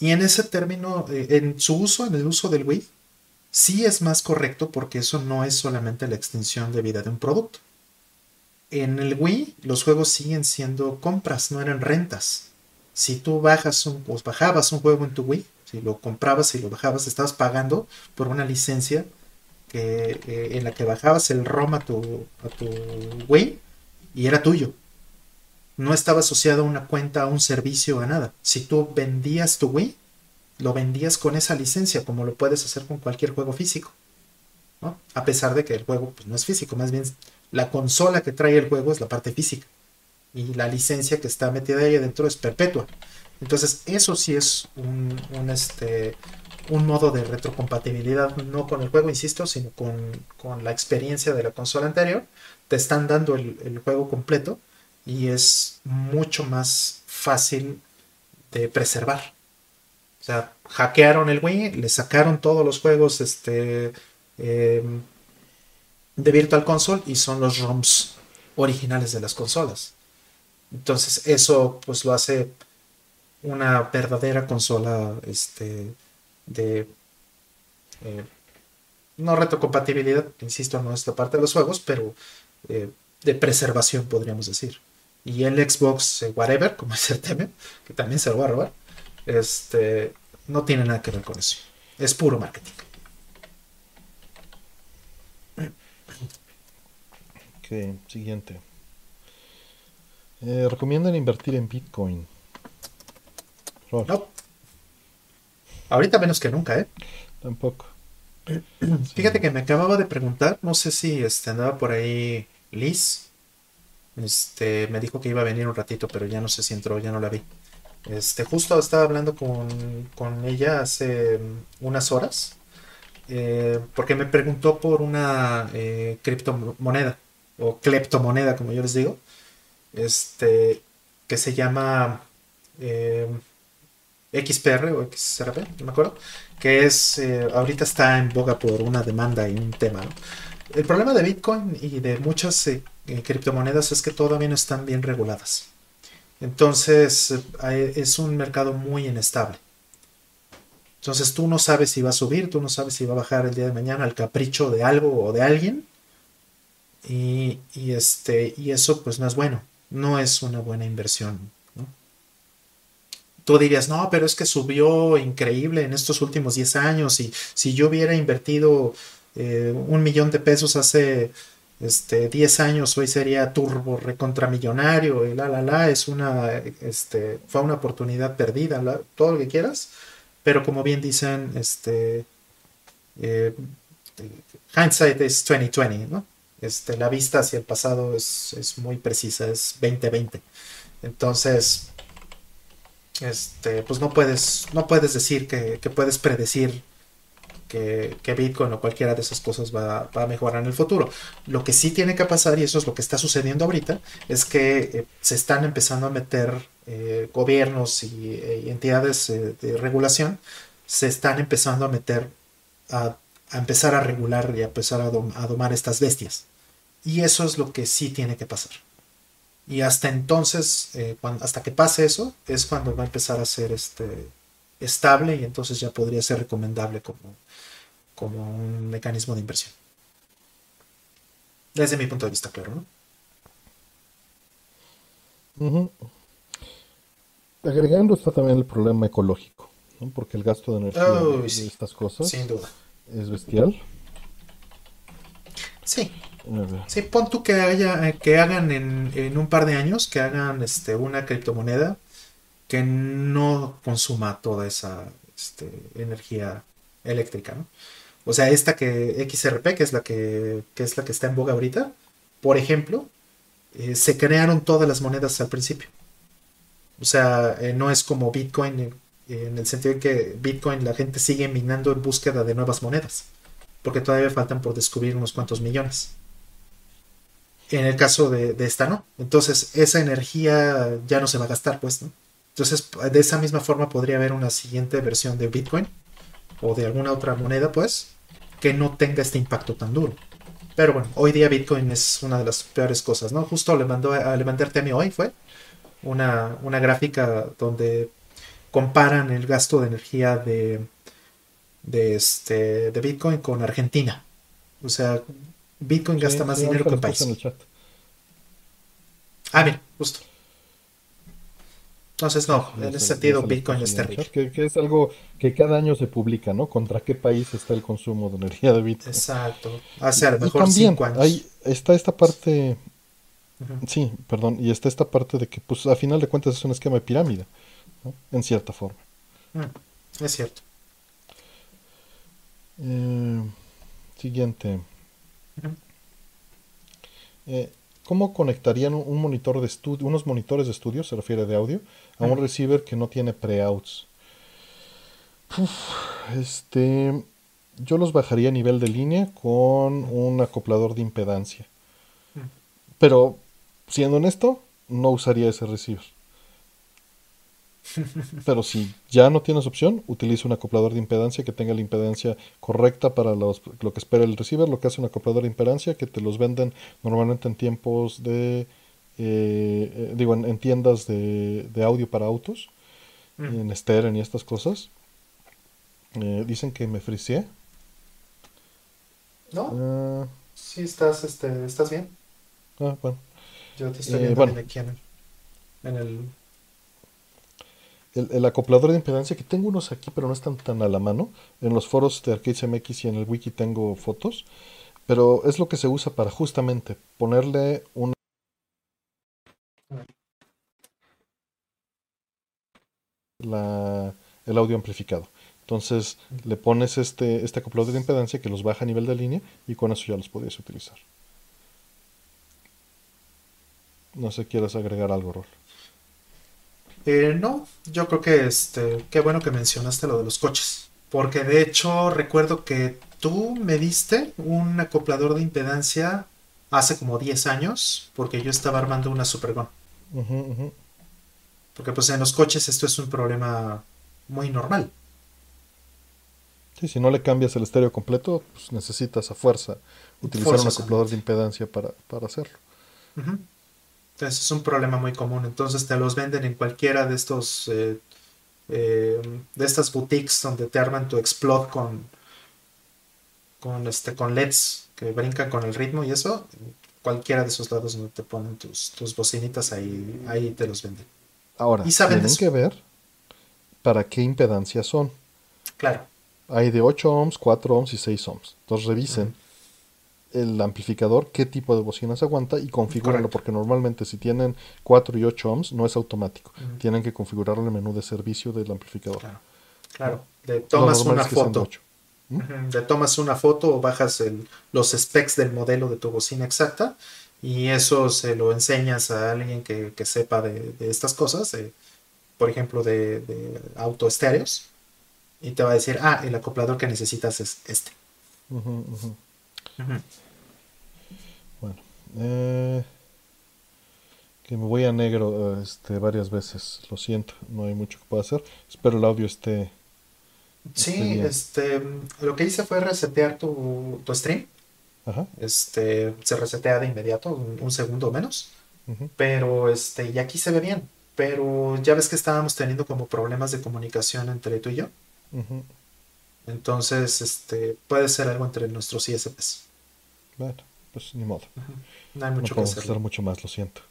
Y en ese término, en su uso, en el uso del Wii, sí es más correcto porque eso no es solamente la extensión de vida de un producto. En el Wii los juegos siguen siendo compras, no eran rentas. Si tú bajas un, pues bajabas un juego en tu Wii, si lo comprabas y lo bajabas, estabas pagando por una licencia que, en la que bajabas el ROM a tu, a tu Wii y era tuyo. No estaba asociado a una cuenta, a un servicio, a nada. Si tú vendías tu Wii, lo vendías con esa licencia, como lo puedes hacer con cualquier juego físico. A pesar de que el juego pues, no es físico, más bien la consola que trae el juego es la parte física. Y la licencia que está metida ahí adentro es perpetua. Entonces, eso sí es un, este, un modo de retrocompatibilidad, no con el juego, insisto, sino con, la experiencia de la consola anterior. Te están dando el, juego completo y es mucho más fácil de preservar. O sea, hackearon el Wii, le sacaron todos los juegos este, em, de Virtual Console y son los ROMs originales de las consolas. Entonces, eso pues lo hace una verdadera consola este, de eh, no retrocompatibilidad, insisto, no es la parte de los juegos, pero eh, de preservación podríamos decir. Y el Xbox eh, Whatever, como *laughs* es el tema, que también se lo va a robar, este, no tiene nada que ver con eso. Es puro marketing. Ok, siguiente. recomiendan invertir en Bitcoin. No. Ahorita menos que nunca, ¿eh? Tampoco. *clears throat* Fíjate que me acababa de preguntar, no sé si este, andaba por ahí Liz. Este, me dijo que iba a venir un ratito, pero ya no sé si entró, ya no la vi. Este, justo estaba hablando con, ella hace unas horas, eh, porque me preguntó por una eh, criptomoneda, o cleptomoneda, como yo les digo, este, que se llama eh, XPR o XRP, no me acuerdo, que es, eh, ahorita está en boga por una demanda y un tema. El problema de Bitcoin y de muchas eh, eh, criptomonedas es que todavía no están bien reguladas. Entonces es un mercado muy inestable. Entonces tú no sabes si va a subir, tú no sabes si va a bajar el día de mañana al capricho de algo o de alguien. Y, y este, y eso pues no es bueno. No es una buena inversión tú dirías, no, pero es que subió increíble en estos últimos 10 años y si yo hubiera invertido eh, un millón de pesos hace este, 10 años, hoy sería turbo recontramillonario y la, la, la, es una, este, fue una oportunidad perdida, todo lo que quieras, pero como bien dicen, este, eh, hindsight is 2020, ¿no? Este, la vista hacia el pasado es, es muy precisa, es 2020. Entonces, este, pues no puedes, no puedes decir que, puedes predecir que, Bitcoin o cualquiera de esas cosas va, a mejorar en el futuro. Lo que sí tiene que pasar, y eso es lo que está sucediendo ahorita, es que eh, se están empezando a meter eh, gobiernos y, eh, entidades de regulación, se están empezando a meter a, empezar a regular y a empezar a, a domar estas bestias. Y eso es lo que sí tiene que pasar. Y hasta entonces, eh, hasta que pase eso, es cuando va a empezar a ser este, estable y entonces ya podría ser recomendable como, como un mecanismo de inversión. Desde mi punto de vista, claro, ¿no? Agregando está también el problema ecológico, ¿no? porque el gasto de energía de estas cosas sin duda. es bestial. Sí, Sí, pon tú que haya, que hagan en, un par de años, que hagan este, una criptomoneda que no consuma toda esa este, energía eléctrica, ¿no? O sea, esta que XRP, que es la que, es la que está en boga ahorita, por ejemplo, eh, se crearon todas las monedas al principio. O sea, eh, no es como Bitcoin eh, en el sentido de que Bitcoin la gente sigue minando en búsqueda de nuevas monedas, porque todavía faltan por descubrir unos cuantos millones. En el caso de, esta no. Entonces esa energía ya no se va a gastar, pues, ¿no? Entonces de esa misma forma podría haber una siguiente versión de Bitcoin o de alguna otra moneda, pues, que no tenga este impacto tan duro. Pero bueno, hoy día Bitcoin es una de las peores cosas, ¿no? Justo le, mandó, a, le mandé a mí hoy, fue una, una gráfica donde comparan el gasto de energía de, de, este, de Bitcoin con Argentina. O sea, Bitcoin gasta más dinero que un país. Ah, bien, justo. Entonces, no, en ese sentido, Bitcoin es terrible. Que, es algo que cada año se publica, ¿no? ¿Contra qué país está el consumo de energía de Bitcoin? Exacto. Hace a lo mejor cinco años. Hay, está esta parte. Sí, perdón. Y está esta parte de que, pues, a final de cuentas es un esquema de pirámide, ¿no? En cierta forma. Mm, es cierto. Eh, siguiente. Eh, ¿Cómo conectarían un monitor de estudio, unos monitores de estudio, se refiere de audio, a un receiver que no tiene pre-outs? Este, yo los bajaría a nivel de línea con un acoplador de impedancia. Pero, siendo honesto, no usaría ese receiver. Pero si ya no tienes opción, utiliza un acoplador de impedancia que tenga la impedancia correcta para lo que espera el receiver. Lo que hace un acoplador de impedancia que te los venden normalmente en tiempos de. Eh, eh, digo, en, tiendas de, audio para autos, mm. en Steren y estas cosas. Eh, dicen que me friseé. No. Ah. sí, estás, este, estás bien. Ah, bueno. Yo te estoy viendo aquí en el el, acoplador de impedancia, que tengo unos aquí, pero no están tan a la mano. En los foros de Arcade MX y en el wiki tengo fotos. Pero es lo que se usa para justamente ponerle un la, el audio amplificado. Entonces le pones este, este acoplador de impedancia que los baja a nivel de línea y con eso ya los podrías utilizar. No sé, ¿quieres agregar algo, Rol? Eh, no, yo creo que este, qué bueno que mencionaste lo de los coches. Porque de hecho recuerdo que tú me diste un acoplador de impedancia hace como 10 años, porque yo estaba armando una Supergon. Porque pues en los coches esto es un problema muy normal. Sí, si no le cambias el estéreo completo, pues necesitas a fuerza utilizar un acoplador de impedancia para, hacerlo. Entonces es un problema muy común. Entonces te los venden en cualquiera de estos eh, eh, de estas boutiques donde te arman tu explode con con este con LEDs que brincan con el ritmo y eso. Cualquiera de esos lados donde te ponen tus, tus bocinitas ahí, ahí te los venden. Ahora, tienen que ver para qué impedancia son. Claro. Hay de 8 ohms, 4 ohms y 6 ohms. Entonces revisen el amplificador qué tipo de bocinas aguanta y configúrenlo, porque normalmente si tienen 4 y 8 ohms no es automático. Tienen que configurarlo en el menú de servicio del amplificador. Claro, De tomas una foto. De, tomas una foto o bajas el, los specs del modelo de tu bocina exacta y eso se lo enseñas a alguien que, sepa de, estas cosas, por ejemplo de, de auto estéreos, y te va a decir, ah, el acoplador que necesitas es este. Bueno, eh, que me voy a negro este, varias veces, lo siento, no hay mucho que pueda hacer. Espero el audio esté. Sí, este, lo que hice fue resetear tu, stream. Este, se resetea de inmediato, un, segundo menos. Pero, este, y aquí se ve bien. Pero ya ves que estábamos teniendo como problemas de comunicación entre tú y yo. Entonces, este, puede ser algo entre nuestros ISPs. Bueno, pues ni modo. No hay mucho que hacer. mucho más, lo siento.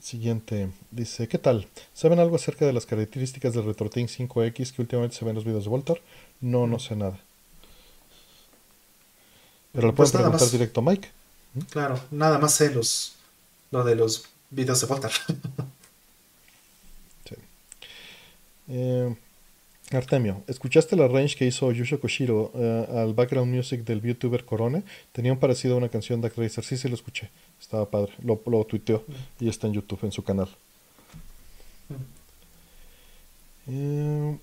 Siguiente. Dice, ¿qué tal? ¿Saben algo acerca de las características del RetroTink 5X que últimamente se ven en los videos de Voltar? No, no sé nada. Pero lo pues pueden preguntar directo a Mike. ¿Mm? Claro, nada más sé los, lo de los videos de Voltar. *laughs* sí. Eh, Artemio, ¿escuchaste la range que hizo Yusho Koshiro eh, al background music del youtuber Corone? Tenía un parecido a una canción de Racer. Sí, sí, lo escuché. Estaba padre. Lo, lo tuiteó y está en YouTube, en su canal. Eh,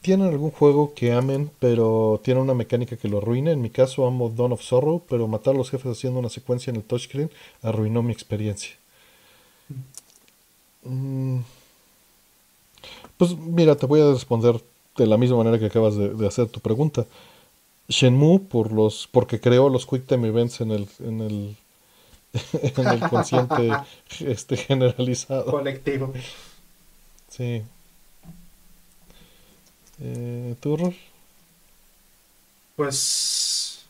¿Tienen algún juego que amen, pero tiene una mecánica que lo arruine? En mi caso amo Dawn of Sorrow, pero matar a los jefes haciendo una secuencia en el touchscreen arruinó mi experiencia. Mm. Pues mira, te voy a responder de la misma manera que acabas de, hacer tu pregunta. Shenmue por los, porque creó los Quick Time Events en el, en el, *laughs* en el consciente este, generalizado. Colectivo. Sí. Eh, ¿Tu Pues.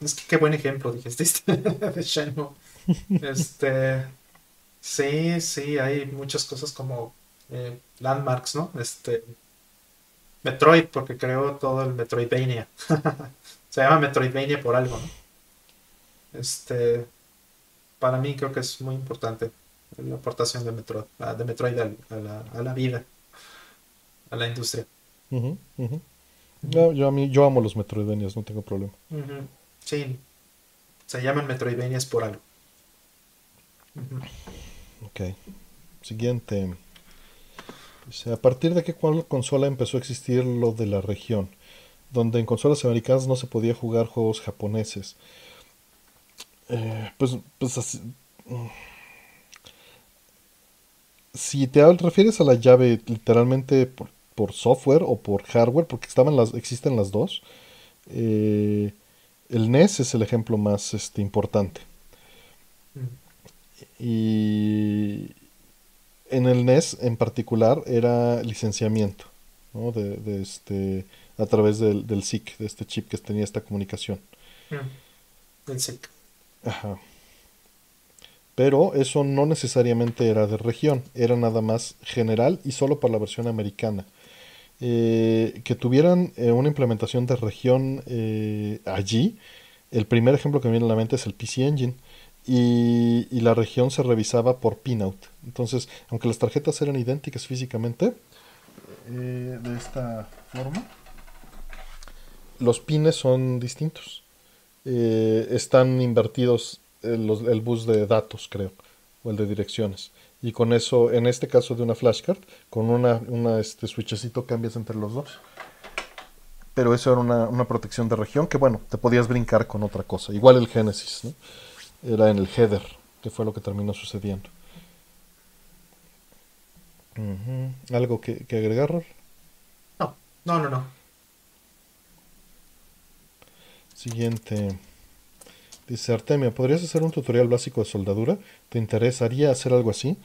Es que qué buen ejemplo dijiste *laughs* de Shenmue. *laughs* Este. Sí, sí, hay muchas cosas como eh, landmarks, ¿no? Este. Metroid, porque creó todo el Metroidvania. *laughs* Se llama Metroidvania por algo, ¿no? Este. Para mí creo que es muy importante la aportación de Metroid, ah, de Metroid a, la, vida, a la industria. yo, a mí, yo amo los Metroidvanias, no tengo problema. Sí, se llaman Metroidvanias por algo. Ok. Siguiente. A partir de qué consola empezó a existir lo de la región, donde en consolas americanas no se podía jugar juegos japoneses. Eh, pues, pues así, mm. si te refieres a la llave literalmente por, software o por hardware, porque estaban las, existen las dos, eh, el NES es el ejemplo más este, importante. Mm. Y en el NES en particular era licenciamiento, ¿no? de, este, a través del, del, SIC, de este chip que tenía esta comunicación. Mm, el SIC. Ajá. Pero eso no necesariamente era de región, era nada más general y solo para la versión americana. Eh, que tuvieran eh, una implementación de región eh, allí, el primer ejemplo que me viene a la mente es el PC Engine y, la región se revisaba por pinout. Entonces, aunque las tarjetas eran idénticas físicamente, eh, de esta forma, los pines son distintos. Eh, están invertidos el, el, bus de datos, creo, o el de direcciones. Y con eso, en este caso de una flashcard, con una, una este switchecito cambias entre los dos. Pero eso era una, una protección de región que, bueno, te podías brincar con otra cosa. Igual el Genesis, ¿no? Era en el header, que fue lo que terminó sucediendo. ¿Algo que, agregar, No, no, no, no. Siguiente. Dice Artemia, ¿podrías hacer un tutorial básico de soldadura? ¿Te interesaría hacer algo así?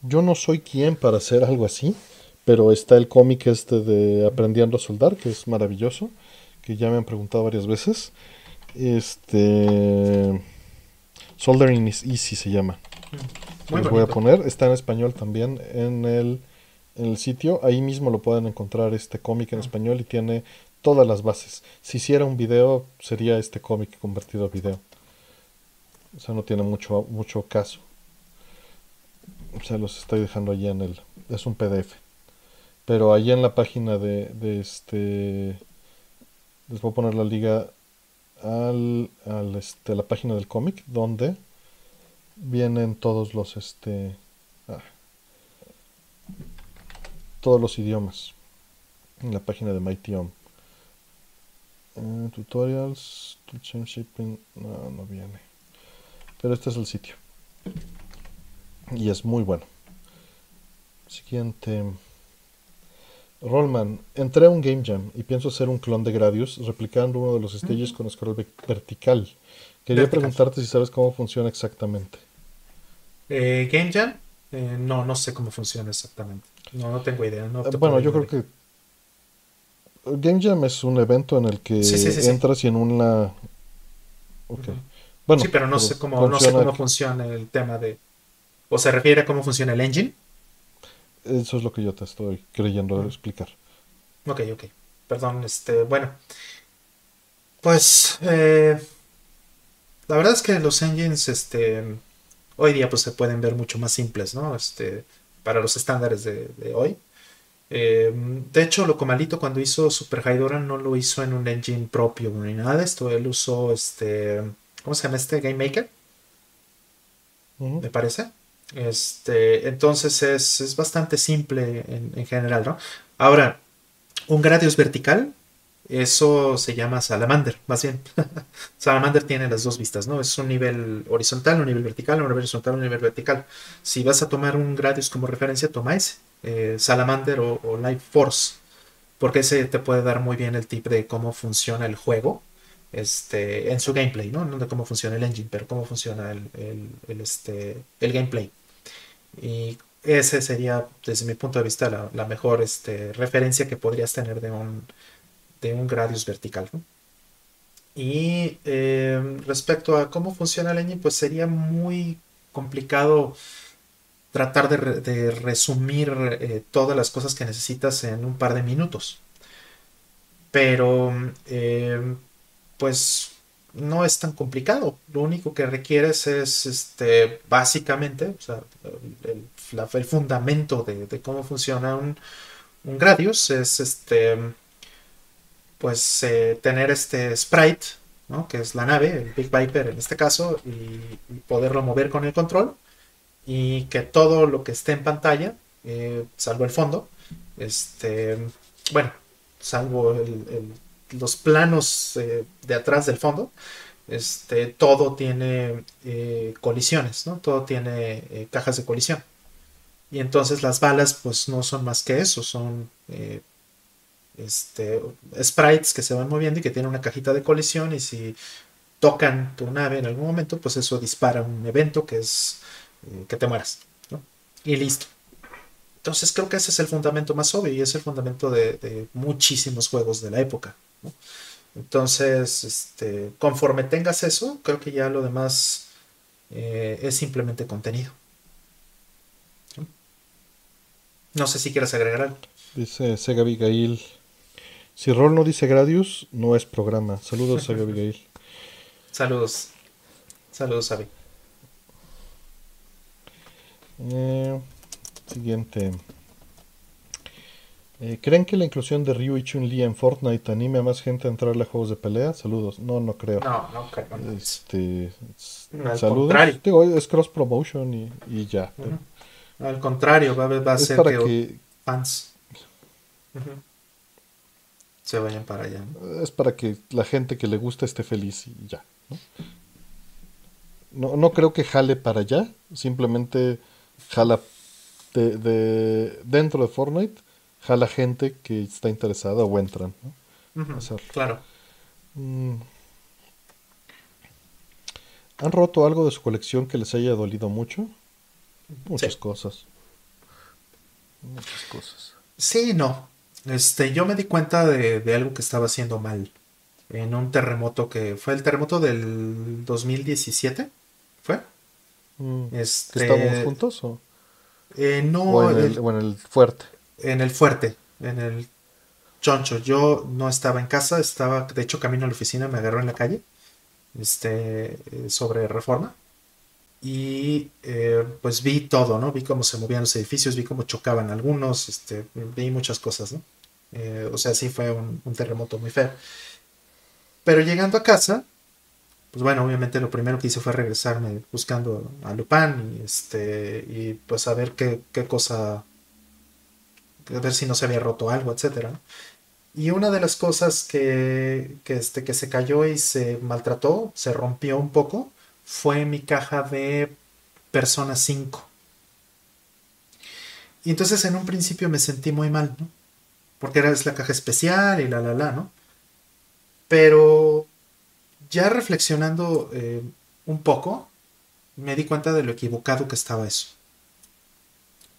Yo no soy quien para hacer algo así, pero está el cómic este de Aprendiendo a Soldar, que es maravilloso, que ya me han preguntado varias veces. Este... Soldering is Easy se llama. Muy Les voy a poner, está en español también en el, en el sitio. Ahí mismo lo pueden encontrar este cómic en ah. español y tiene todas las bases. Si hiciera un video, sería este cómic convertido a video. O sea, no tiene mucho, mucho caso. O sea, los estoy dejando allí en el. Es un PDF. Pero allí en la página de, de este. Les voy a poner la liga al, al este, la página del cómic donde vienen todos los este ah, todos los idiomas en la página de Mighty Om. Eh, tutorials shipping no, no viene. Pero este es el sitio. Y es muy bueno. Siguiente Rollman, entré a un Game Jam y pienso hacer un clon de Gradius replicando uno de los stages con scroll vertical. Quería preguntarte si sabes cómo funciona exactamente. Eh, ¿Game Jam? Eh, no, no sé cómo funciona exactamente. No, no tengo idea. Eh, bueno, yo creo que Game Jam es un evento en el que entras y en una... Okay. Bueno, sí, pero no sé cómo, no sé cómo funciona el tema de... ¿O se refiere a cómo funciona el engine? Eso es lo que yo te estoy creyendo explicar. Ok, ok. Perdón, este, bueno. Pues, eh, la verdad es que los engines, este, hoy día pues se pueden ver mucho más simples, ¿no? Este, para los estándares de, hoy. Eh, de hecho, lo comalito cuando hizo Super Hydora no lo hizo en un engine propio ni nada de esto. Él usó este, ¿cómo se llama este? Game Maker. Me parece. Este, entonces es, bastante simple en, general, ¿no? Ahora, un Gradius vertical, eso se llama Salamander, más bien. *laughs* Salamander tiene las dos vistas, ¿no? Es un nivel horizontal, un nivel vertical, un nivel horizontal, un nivel vertical. Si vas a tomar un Gradius como referencia, toma ese. Eh, Salamander o, Life Force. porque ese te puede dar muy bien el tip de cómo funciona el juego este, en su gameplay, ¿no? No de cómo funciona el engine, pero cómo funciona el, el, este, el gameplay. Y ese sería, desde mi punto de vista, la, mejor este, referencia que podrías tener de un, de un Gradius vertical. Y eh, respecto a cómo funciona el engine, pues sería muy complicado tratar de, resumir eh, todas las cosas que necesitas en un par de minutos. Pero, eh, pues no es tan complicado. Lo único que requieres es, este, básicamente, el, fundamento de, cómo funciona un, un, Gradius es, este, pues, eh, tener este sprite, ¿no? que es la nave, el Big Viper en este caso, y, poderlo mover con el control y que todo lo que esté en pantalla, eh, salvo el fondo, este, bueno, salvo los planos eh, de atrás del fondo, este, todo tiene eh, colisiones, ¿no? Todo tiene cajas de colisión. Y entonces las balas, pues no son más que eso, son este, sprites que se van moviendo y que tienen una cajita de colisión y si tocan tu nave en algún momento, pues eso dispara un evento que es eh, que te mueras. Y listo. Entonces creo que ese es el fundamento más obvio y es el fundamento de, muchísimos juegos de la época. Entonces, este, conforme tengas eso, creo que ya lo demás eh, es simplemente contenido. ¿no? sé si quieres agregar algo. Dice Sega Abigail. Si Rol no dice Gradius, no es programa. Saludos, Sega Abigail. *laughs* Saludos. Saludos, Abby. Eh, siguiente. Eh, ¿Creen que la inclusión de Ryu y Chun-Li en Fortnite anime a más gente a entrar a juegos de pelea? Saludos. No, no creo. No, no creo. Este, saludos. Digo, es cross promotion y, ya. Al contrario, va, va a ser que, fans se vayan para allá. Es para que la gente que le gusta esté feliz y ya. No, no creo que jale para allá. Simplemente jala de, dentro de Fortnite, jala gente que está interesada o entran. claro. Mm. ¿Han roto algo de su colección que les haya dolido mucho? Muchas cosas. Muchas cosas. Sí, no. Este, yo me di cuenta de, de, algo que estaba haciendo mal. En un terremoto que fue el terremoto del 2017. ¿Fue? Mm. Este, ¿Estamos juntos o? Eh, no. O en, el, fuerte. En el fuerte, en el choncho. Yo no estaba en casa, estaba, de hecho, camino a la oficina, me agarró en la calle, este, eh, sobre reforma. Y eh, pues vi todo, ¿no? Vi cómo se movían los edificios, vi cómo chocaban algunos, este, vi muchas cosas, ¿no? o sea, sí fue un terremoto muy feo. Pero llegando a casa, pues bueno, obviamente lo primero que hice fue regresarme buscando a Lupin y este y pues a ver qué, qué cosa a ver si no se había roto algo, etcétera. Y una de las cosas que, que, este, que se cayó y se maltrató, se rompió un poco, fue mi caja de Persona 5. Y entonces en un principio me sentí muy mal, ¿no? Porque era la caja especial y la la la, ¿no? Pero ya reflexionando eh, un poco, me di cuenta de lo equivocado que estaba eso.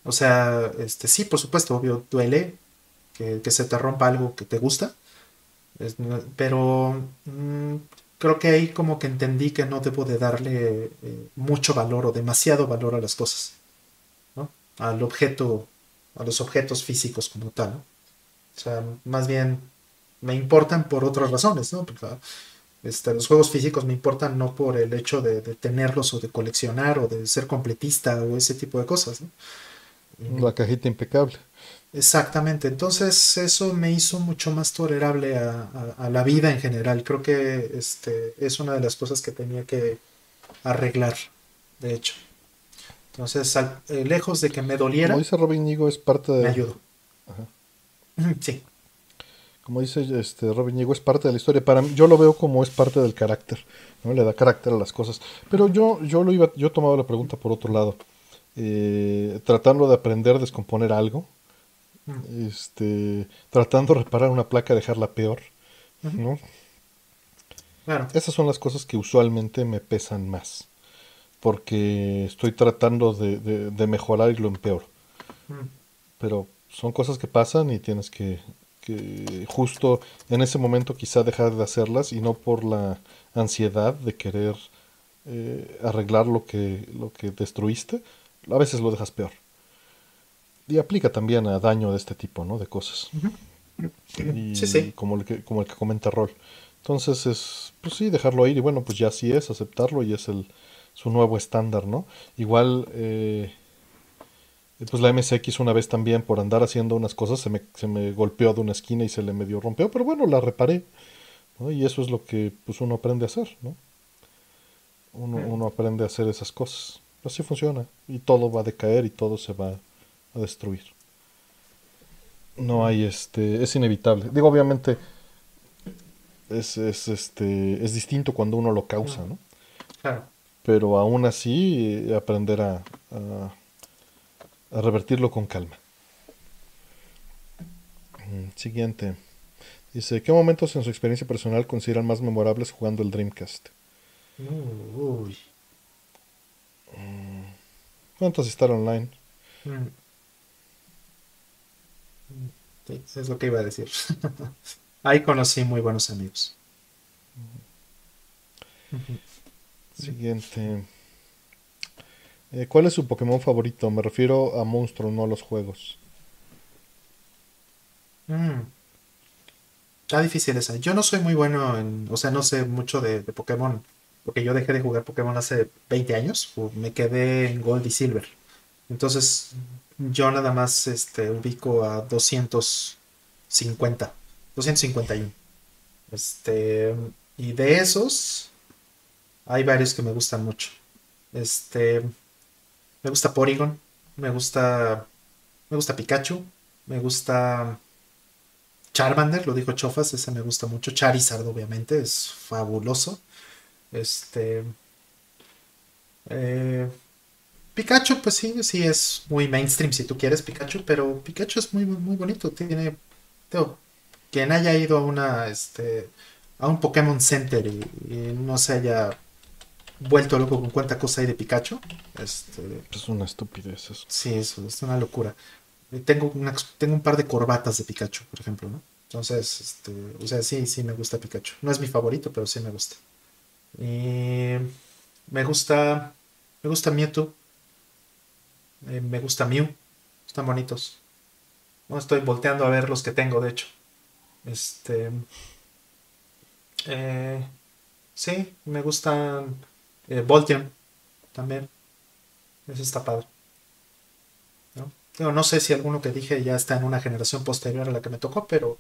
O sea, este, sí, por supuesto, obvio, duele que, se te rompa algo que te gusta, pero mm, creo que ahí como que entendí que no debo de darle eh, mucho valor o demasiado valor a las cosas, ¿no? Al objeto, a los objetos físicos como tal, O sea, más bien me importan por otras razones, ¿no? Porque, este, los juegos físicos me importan no por el hecho de, tenerlos o de coleccionar o de ser completista o ese tipo de cosas. La cajita impecable. Exactamente, entonces eso me hizo mucho más tolerable a, la vida en general. Creo que este, es una de las cosas que tenía que arreglar, de hecho. Entonces, eh, lejos de que me doliera... Como dice Robin Nigo, es parte de... Me ayudó. Sí como dice este Robin Diego, es parte de la historia. Para mí, yo lo veo como es parte del carácter, ¿no? Le da carácter a las cosas. Pero yo, yo lo iba, yo tomaba la pregunta por otro lado. Eh, tratando de aprender a descomponer algo, este, tratando de reparar una placa, dejarla peor, ¿no? Claro. Esas son las cosas que usualmente me pesan más, porque estoy tratando de, de, de mejorar y lo empeoro. Pero son cosas que pasan y tienes que, que justo en ese momento quizá dejar de hacerlas y no por la ansiedad de querer eh, arreglar lo que, lo que destruiste, a veces lo dejas peor. Y aplica también a daño de este tipo, ¿no? De cosas. Y, Sí, sí. Como el que, como el que comenta Roll. Entonces es, pues sí, dejarlo ir y bueno, pues ya así es, aceptarlo y es el, su nuevo estándar, ¿no? Igual, eh, pues la MSX una vez también por andar haciendo unas cosas se me, se me golpeó de una esquina y se le medio rompió, pero bueno, la reparé, ¿no? Y eso es lo que pues uno aprende a hacer, ¿no? Uno, uno aprende a hacer esas cosas. Así funciona. Y todo va a decaer y todo se va a destruir. No hay este. Es inevitable. Digo, obviamente. Es, es este. Es distinto cuando uno lo causa, ¿no? Claro. Pero aún así, eh, aprender a, a, a revertirlo con calma. Mm, Siguiente. Dice, ¿qué momentos en su experiencia personal consideran más memorables jugando el Dreamcast? Uh, uy. Fantasy Star Online. Sí, es lo que iba a decir. *laughs* Ahí conocí muy buenos amigos. Siguiente. Eh, ¿cuál es su Pokémon favorito? Me refiero a monstruo, no a los juegos. Mm. Está difícil esa. Yo no soy muy bueno en, o sea, no sé mucho de, de Pokémon, porque yo dejé de jugar Pokémon hace 20 años, me quedé en Gold y Silver. Entonces, yo nada más este, ubico a 250, 251. Este, y de esos, hay varios que me gustan mucho. Este, me gusta Porygon, me gusta, me gusta Pikachu, me gusta Charmander, lo dijo Chofas, ese me gusta mucho. Charizard, obviamente, es fabuloso. Este. eh, Pikachu, pues sí, sí es muy mainstream si tú quieres Pikachu, pero Pikachu es muy, muy, bonito. Tiene. digo, quien haya ido a una. Este. a un Pokémon Center y, y no se haya vuelto loco con cuánta cosa hay de Pikachu. Este. Es una estupidez eso. Sí, eso es una locura. Tengo, una, tengo un par de corbatas de Pikachu, por ejemplo, ¿no? Entonces, este, o sea, sí, sí me gusta Pikachu. No es mi favorito, pero sí me gusta. Y me gusta, me gusta Mewtwo, eh, me gusta Mew, están bonitos. No estoy volteando a ver los que tengo, de hecho. Este, eh, sí, me gustan eh, Voltion también. Ese está padre. ¿no? No sé si alguno que dije ya está en una generación posterior a la que me tocó, pero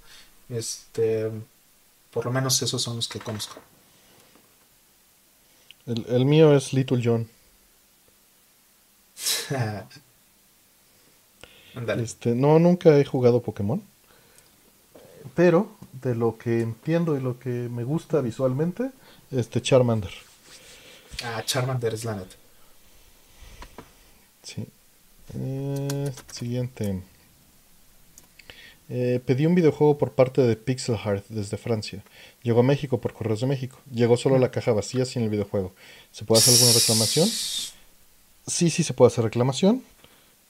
este, por lo menos esos son los que conozco. El, el mío es Little John. *laughs* Este, no, nunca he jugado Pokémon. Pero de lo que entiendo y lo que me gusta visualmente, este Charmander. Ah, Charmander es la neta. Sí. Eh, siguiente. Eh, pedí un videojuego por parte de Pixel Heart desde Francia. Llegó a México por Correos de México. Llegó solo la caja vacía sin el videojuego. ¿Se puede hacer alguna reclamación? Sí, sí se puede hacer reclamación.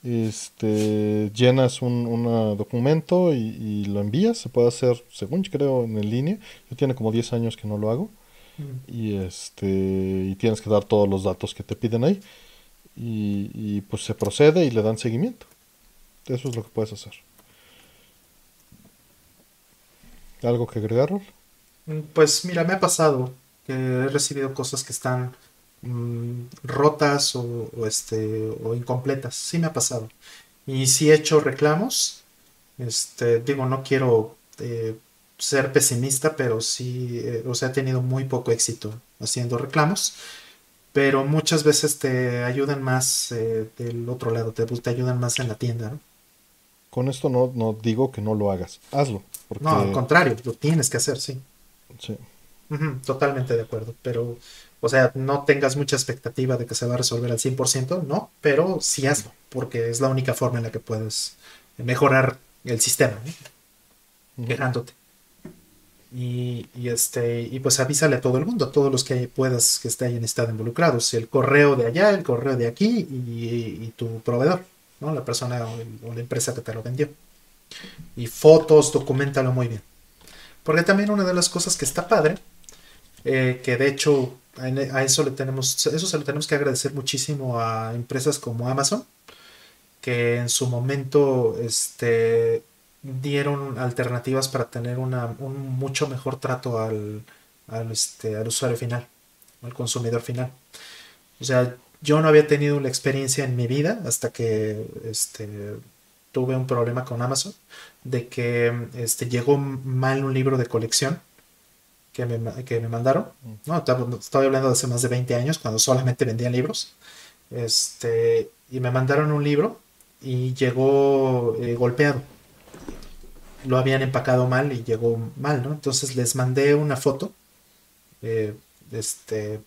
Este, llenas un una documento y, y lo envías. Se puede hacer, según creo, en línea. Yo tiene como 10 años que no lo hago. Mm. Y este, y tienes que dar todos los datos que te piden ahí. Y, y pues se procede y le dan seguimiento. Eso es lo que puedes hacer. ¿Algo que agregar? Mm, Pues mira, me ha pasado que he recibido cosas que están mm, rotas o, o, este, o incompletas. Sí me ha pasado. Y sí he hecho reclamos. Este, digo, no quiero eh, ser pesimista, pero sí, eh, o sea, he tenido muy poco éxito haciendo reclamos. Pero muchas veces te ayudan más eh, del otro lado, te, te ayudan más en la tienda, ¿no? Con esto no, no digo que no lo hagas. Hazlo. Porque, No, al contrario, lo tienes que hacer, sí. sí. Totalmente de acuerdo, pero, o sea, no tengas mucha expectativa de que se va a resolver al 100%, no, pero sí hazlo, porque es la única forma en la que puedes mejorar el sistema, quejándote. Y, este, y pues avísale a todo el mundo, a todos los que puedas que estén estado involucrados, el correo de allá, el correo de aquí y, tu proveedor, ¿no? La persona o, la empresa que te lo vendió. Y fotos, documentalo muy bien. Porque también una de las cosas que está padre, eh, que de hecho a eso le tenemos, eso se lo tenemos que agradecer muchísimo a empresas como Amazon, que en su momento este, dieron alternativas para tener una, un mucho mejor trato al, al, este, al usuario final, al consumidor final. O sea, yo no había tenido la experiencia en mi vida hasta que este, tuve un problema con Amazon de que este, llegó mal un libro de colección que me, que me mandaron. No, estaba hablando de hace más de 20 años cuando solamente vendían libros. Este, y me mandaron un libro y llegó eh, golpeado. Lo habían empacado mal y llegó mal, ¿no? Entonces les mandé una foto. Eh, este,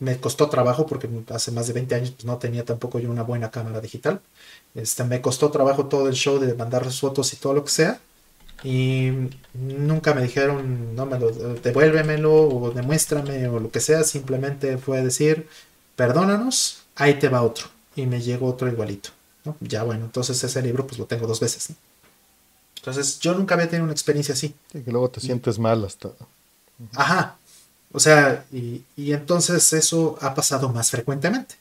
me costó trabajo porque hace más de 20 años pues, no tenía tampoco yo una buena cámara digital. Este, me costó trabajo todo el show de mandar fotos y todo lo que sea. Y nunca me dijeron, no, me lo, devuélvemelo o demuéstrame o lo que sea. Simplemente fue decir, perdónanos, ahí te va otro. Y me llegó otro igualito. Ya bueno, entonces ese libro pues lo tengo dos veces. Entonces yo nunca había tenido una experiencia así. Y que luego te sientes mal hasta... Ajá. O sea, y, y, entonces eso ha pasado más frecuentemente.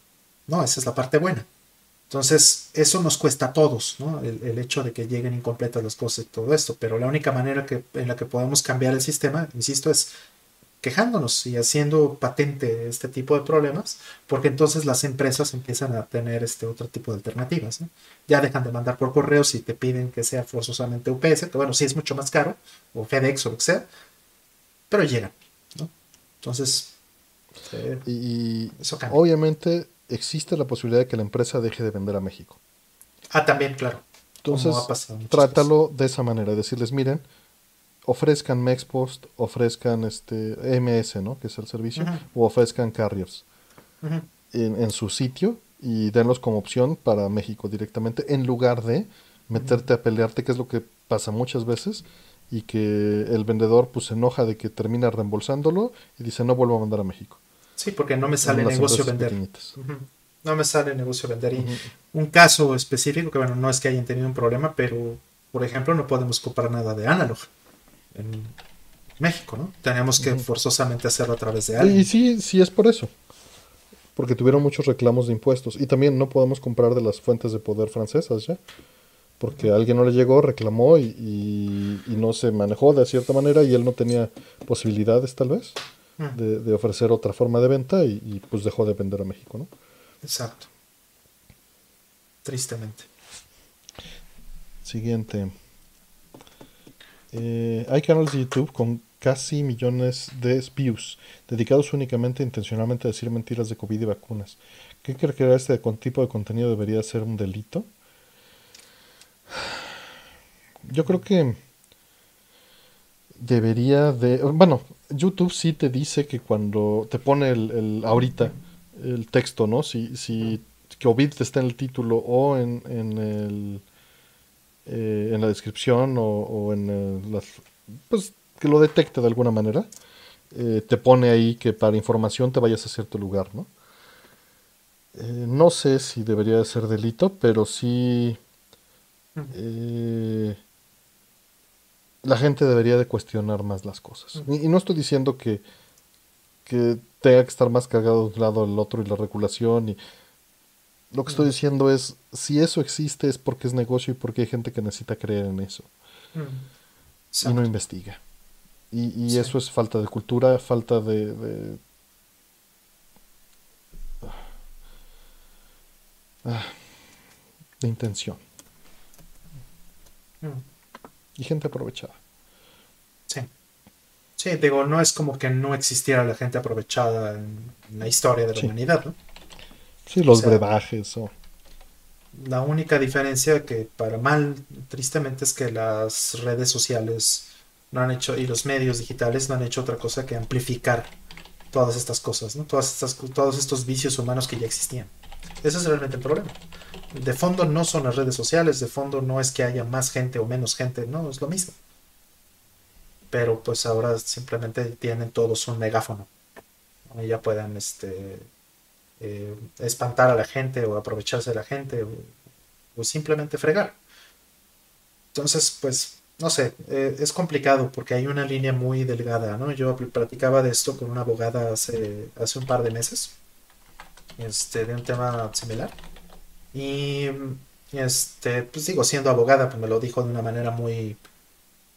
No, esa es la parte buena. Entonces, eso nos cuesta a todos, ¿no? El, hecho de que lleguen incompletas las cosas y todo esto. Pero la única manera que, en la que podemos cambiar el sistema, insisto, es quejándonos y haciendo patente este tipo de problemas, porque entonces las empresas empiezan a tener este otro tipo de alternativas. Ya dejan de mandar por correo si te piden que sea forzosamente UPS, que bueno, sí es mucho más caro, o FedEx o lo que sea, pero llegan. Entonces, eh, y eso obviamente existe la posibilidad de que la empresa deje de vender a México. Ah, también, claro. Entonces, trátalo de esa manera, decirles, miren, ofrezcan Mexpost, ofrezcan este MS, ¿no? Que es el servicio, o ofrezcan Carriers en, su sitio y denlos como opción para México directamente, en lugar de meterte a pelearte, que es lo que pasa muchas veces, y que el vendedor pues se enoja de que termina reembolsándolo y dice no vuelvo a mandar a México. Sí, porque no me sale negocio vender. No me sale negocio vender. Y un caso específico, que bueno, no es que hayan tenido un problema, pero por ejemplo no podemos comprar nada de analog en México, ¿no? Tenemos que forzosamente hacerlo a través de alguien. Y sí, sí es por eso. Porque tuvieron muchos reclamos de impuestos. Y también no podemos comprar de las fuentes de poder francesas ya. Porque a alguien no le llegó, reclamó y, y no se manejó de cierta manera y él no tenía posibilidades tal vez de, ofrecer otra forma de venta y, pues dejó de vender a México, ¿no? Exacto. Tristemente. Siguiente. Eh, hay canales de YouTube con casi millones de views, dedicados únicamente intencionalmente a decir mentiras de COVID y vacunas. ¿Qué cree que este tipo de contenido debería ser un delito? Yo creo que debería de... Bueno, YouTube sí te dice que cuando te pone el, ahorita el texto, ¿no? Si, si COVID está en el título o en, en, el, eh, en la descripción o, en las... Pues que lo detecte de alguna manera. Eh, te pone ahí que para información te vayas a cierto lugar, ¿no? Eh, no sé si debería ser delito, pero sí la gente debería de cuestionar más las cosas. Y, no estoy diciendo que, que tenga que estar más cargado de un lado al otro y la regulación. Y... Lo que estoy diciendo es, si eso existe es porque es negocio y porque hay gente que necesita creer en eso. Y no investiga. Y, eso es falta de cultura, falta de... de, ah, intención y gente aprovechada. Sí. Sí, digo, no es como que no existiera la gente aprovechada en la historia de la humanidad, ¿no? Sí, los brebajes o... La única diferencia que para mal, tristemente, es que las redes sociales no han hecho, y los medios digitales no han hecho otra cosa que amplificar todas estas cosas, ¿no? Todas estas, todos estos vicios humanos que ya existían. Ese es realmente el problema. de fondo no son las redes sociales, de fondo no es que haya más gente o menos gente, no, es lo mismo. Pero pues ahora simplemente tienen todos un megáfono. Y ya puedan este, eh, espantar a la gente o aprovecharse de la gente o, simplemente fregar. Entonces, pues, no sé, eh, es complicado porque hay una línea muy delgada, ¿no? Yo platicaba de esto con una abogada hace, hace un par de meses, este, de un tema similar. Y, este, pues digo, siendo abogada, pues me lo dijo de una manera muy,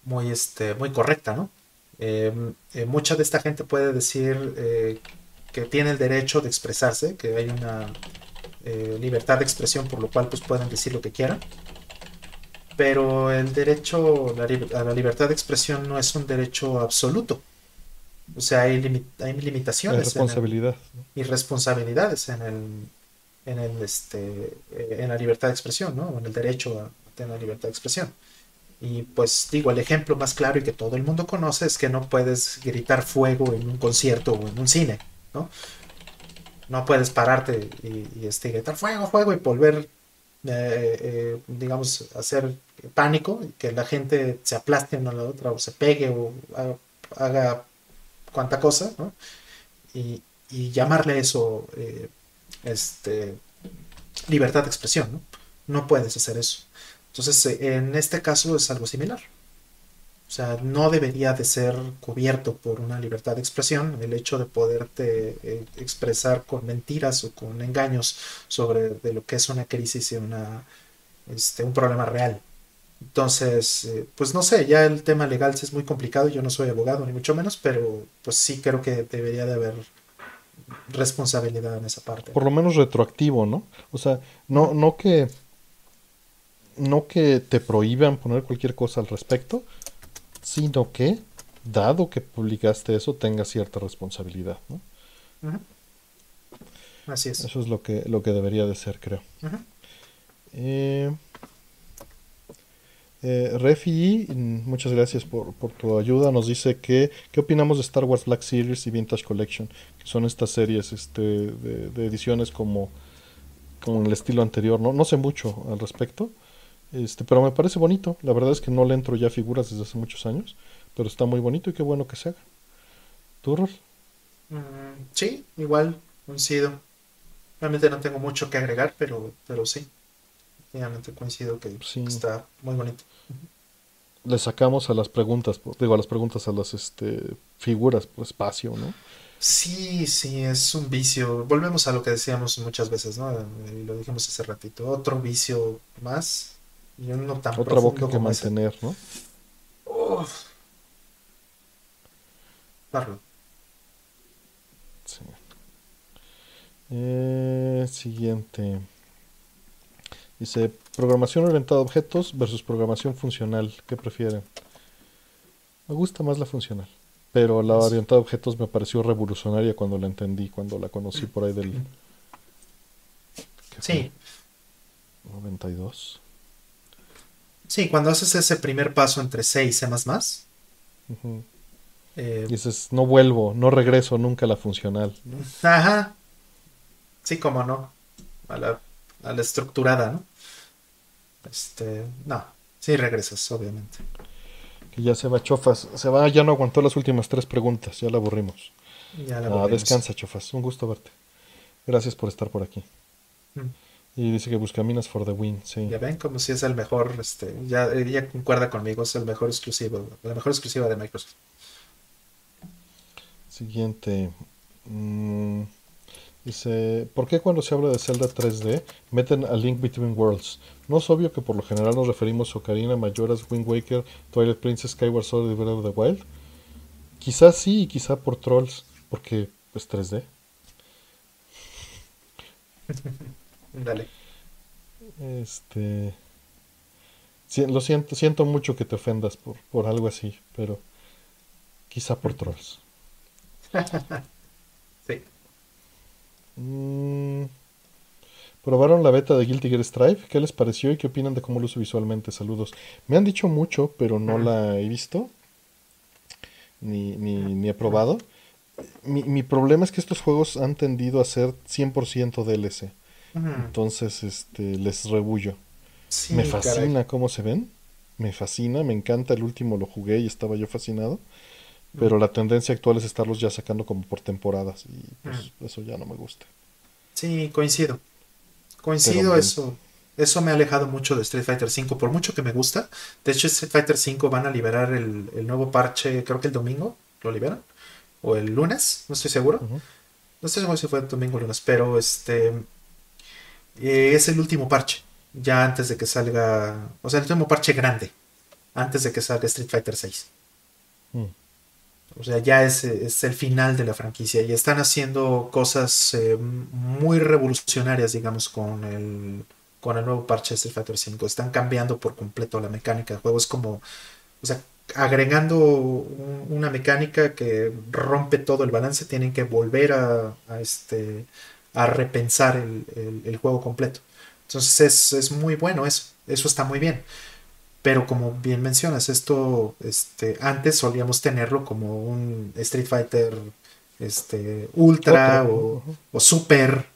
muy, este, muy correcta, ¿no? Em, eh, mucha de esta gente puede decir eh, que tiene el derecho de expresarse, que hay una eh, libertad de expresión por lo cual pues pueden decir lo que quieran. Pero el derecho a la libertad de expresión no es un derecho absoluto. O sea, hay, hay limitaciones. responsabilidad. y responsabilidades en el, en el este en la libertad de expresión, ¿no? En el derecho a tener libertad de expresión. Y pues digo, el ejemplo más claro y que todo el mundo conoce es que no puedes gritar fuego en un concierto o en un cine, ¿no? No puedes pararte y, este, gritar fuego, fuego y volver, eh, eh, digamos, hacer pánico y que la gente se aplaste una a la otra o se pegue o haga, cuanta cosa, ¿no? Y, llamarle eso eh, este, libertad de expresión, ¿no? No puedes hacer eso. Entonces, eh, en este caso es algo similar. O sea, no debería de ser cubierto por una libertad de expresión el hecho de poderte eh, expresar con mentiras o con engaños sobre de lo que es una crisis y una, este, un problema real. Entonces, eh, pues no sé, ya el tema legal es muy complicado, yo no soy abogado ni mucho menos, pero pues sí creo que debería de haber responsabilidad en esa parte. Por lo menos retroactivo, ¿no? O sea, no, no que no que te prohíban poner cualquier cosa al respecto, sino que, dado que publicaste eso, tengas cierta responsabilidad. ¿no? Así es. Eso es lo que, lo que debería de ser, creo. eh, eh, Refi, muchas gracias por, tu ayuda. Nos dice que, ¿qué opinamos de Star Wars Black Series y Vintage Collection? Que son estas series este, de, de ediciones como, como el estilo anterior. No, no sé mucho al respecto, este, pero me parece bonito. La verdad es que no le entro ya figuras desde hace muchos años. Pero está muy bonito y qué bueno que se haga. ¿Tú, mm, sí, igual, coincido. Realmente no tengo mucho que agregar, pero, pero sí. Realmente coincido que está muy bonito. Le sacamos a las preguntas, digo, a las preguntas a las este, figuras, pues, espacio, ¿no? Sí, sí, es un vicio. Volvemos a lo que decíamos muchas veces, ¿no? Y lo dijimos hace ratito. Otro vicio más otra boca que mantener, ¿no? Eh, siguiente. Dice, programación orientada a objetos versus programación funcional. ¿Qué prefieren? Me gusta más la funcional. Pero la orientada a objetos me pareció revolucionaria cuando la entendí, cuando la conocí por ahí del... Sí. 92. Sí, cuando haces ese primer paso entre C y C++. Eh, dices, no vuelvo, no regreso nunca a la funcional. Ajá. Sí, como no. A la, a la estructurada, ¿no? Este, no. Sí regresas, obviamente. Que ya se va Chofas. Se va, ya no aguantó las últimas tres preguntas, ya la aburrimos. Ya la ah, aburrimos. descansa, Chofas. Un gusto verte. Gracias por estar por aquí. Mm. Y dice que busca minas for the win, sí. Ya ven como si es el mejor, este, ya ella concuerda conmigo, es el mejor exclusivo, la mejor exclusiva de Microsoft. Siguiente. Mm, dice, ¿por qué cuando se habla de Zelda 3D meten a Link Between Worlds? No es obvio que por lo general nos referimos a Ocarina, Majora's, Wind Waker, Twilight Princess, Skyward Sword y Breath of the Wild. Quizás sí y quizá por Trolls, porque es 3D. *laughs* Dale. Este. Lo siento, siento mucho que te ofendas por, por algo así, pero quizá por trolls. *laughs* sí. Mm, ¿Probaron la beta de Guilty Gear Strive? ¿Qué les pareció y qué opinan de cómo lo uso visualmente? Saludos. Me han dicho mucho, pero no la he visto. Ni, ni, ni he probado. Mi, mi, problema es que estos juegos han tendido a ser 100% DLC. Entonces, este, les rebullo. me fascina cómo se ven. Me fascina, me encanta. El último lo jugué y estaba yo fascinado. Pero la tendencia actual es estarlos ya sacando como por temporadas. Y pues eso ya no me gusta. Sí, coincido. Coincido eso. Eso me ha alejado mucho de Street Fighter V, por mucho que me gusta. De hecho, Street Fighter V van a liberar el, nuevo parche, creo que el domingo, ¿lo liberan? O el lunes, no estoy seguro. No estoy seguro si fue el domingo o lunes, pero este eh, es el último parche. Ya antes de que salga. O sea, el último parche grande. Antes de que salga Street Fighter VI. O sea, ya es, el final de la franquicia. Y están haciendo cosas eh, muy revolucionarias, digamos, con el, con el nuevo parche de Street Fighter V. Están cambiando por completo la mecánica del juego. Es como. O sea, agregando una mecánica que rompe todo el balance, tienen que volver a, este, a repensar el, juego completo. Entonces es, muy bueno eso, eso está muy bien. Pero como bien mencionas, esto este, antes solíamos tenerlo como un Street Fighter este, Ultra o, Super,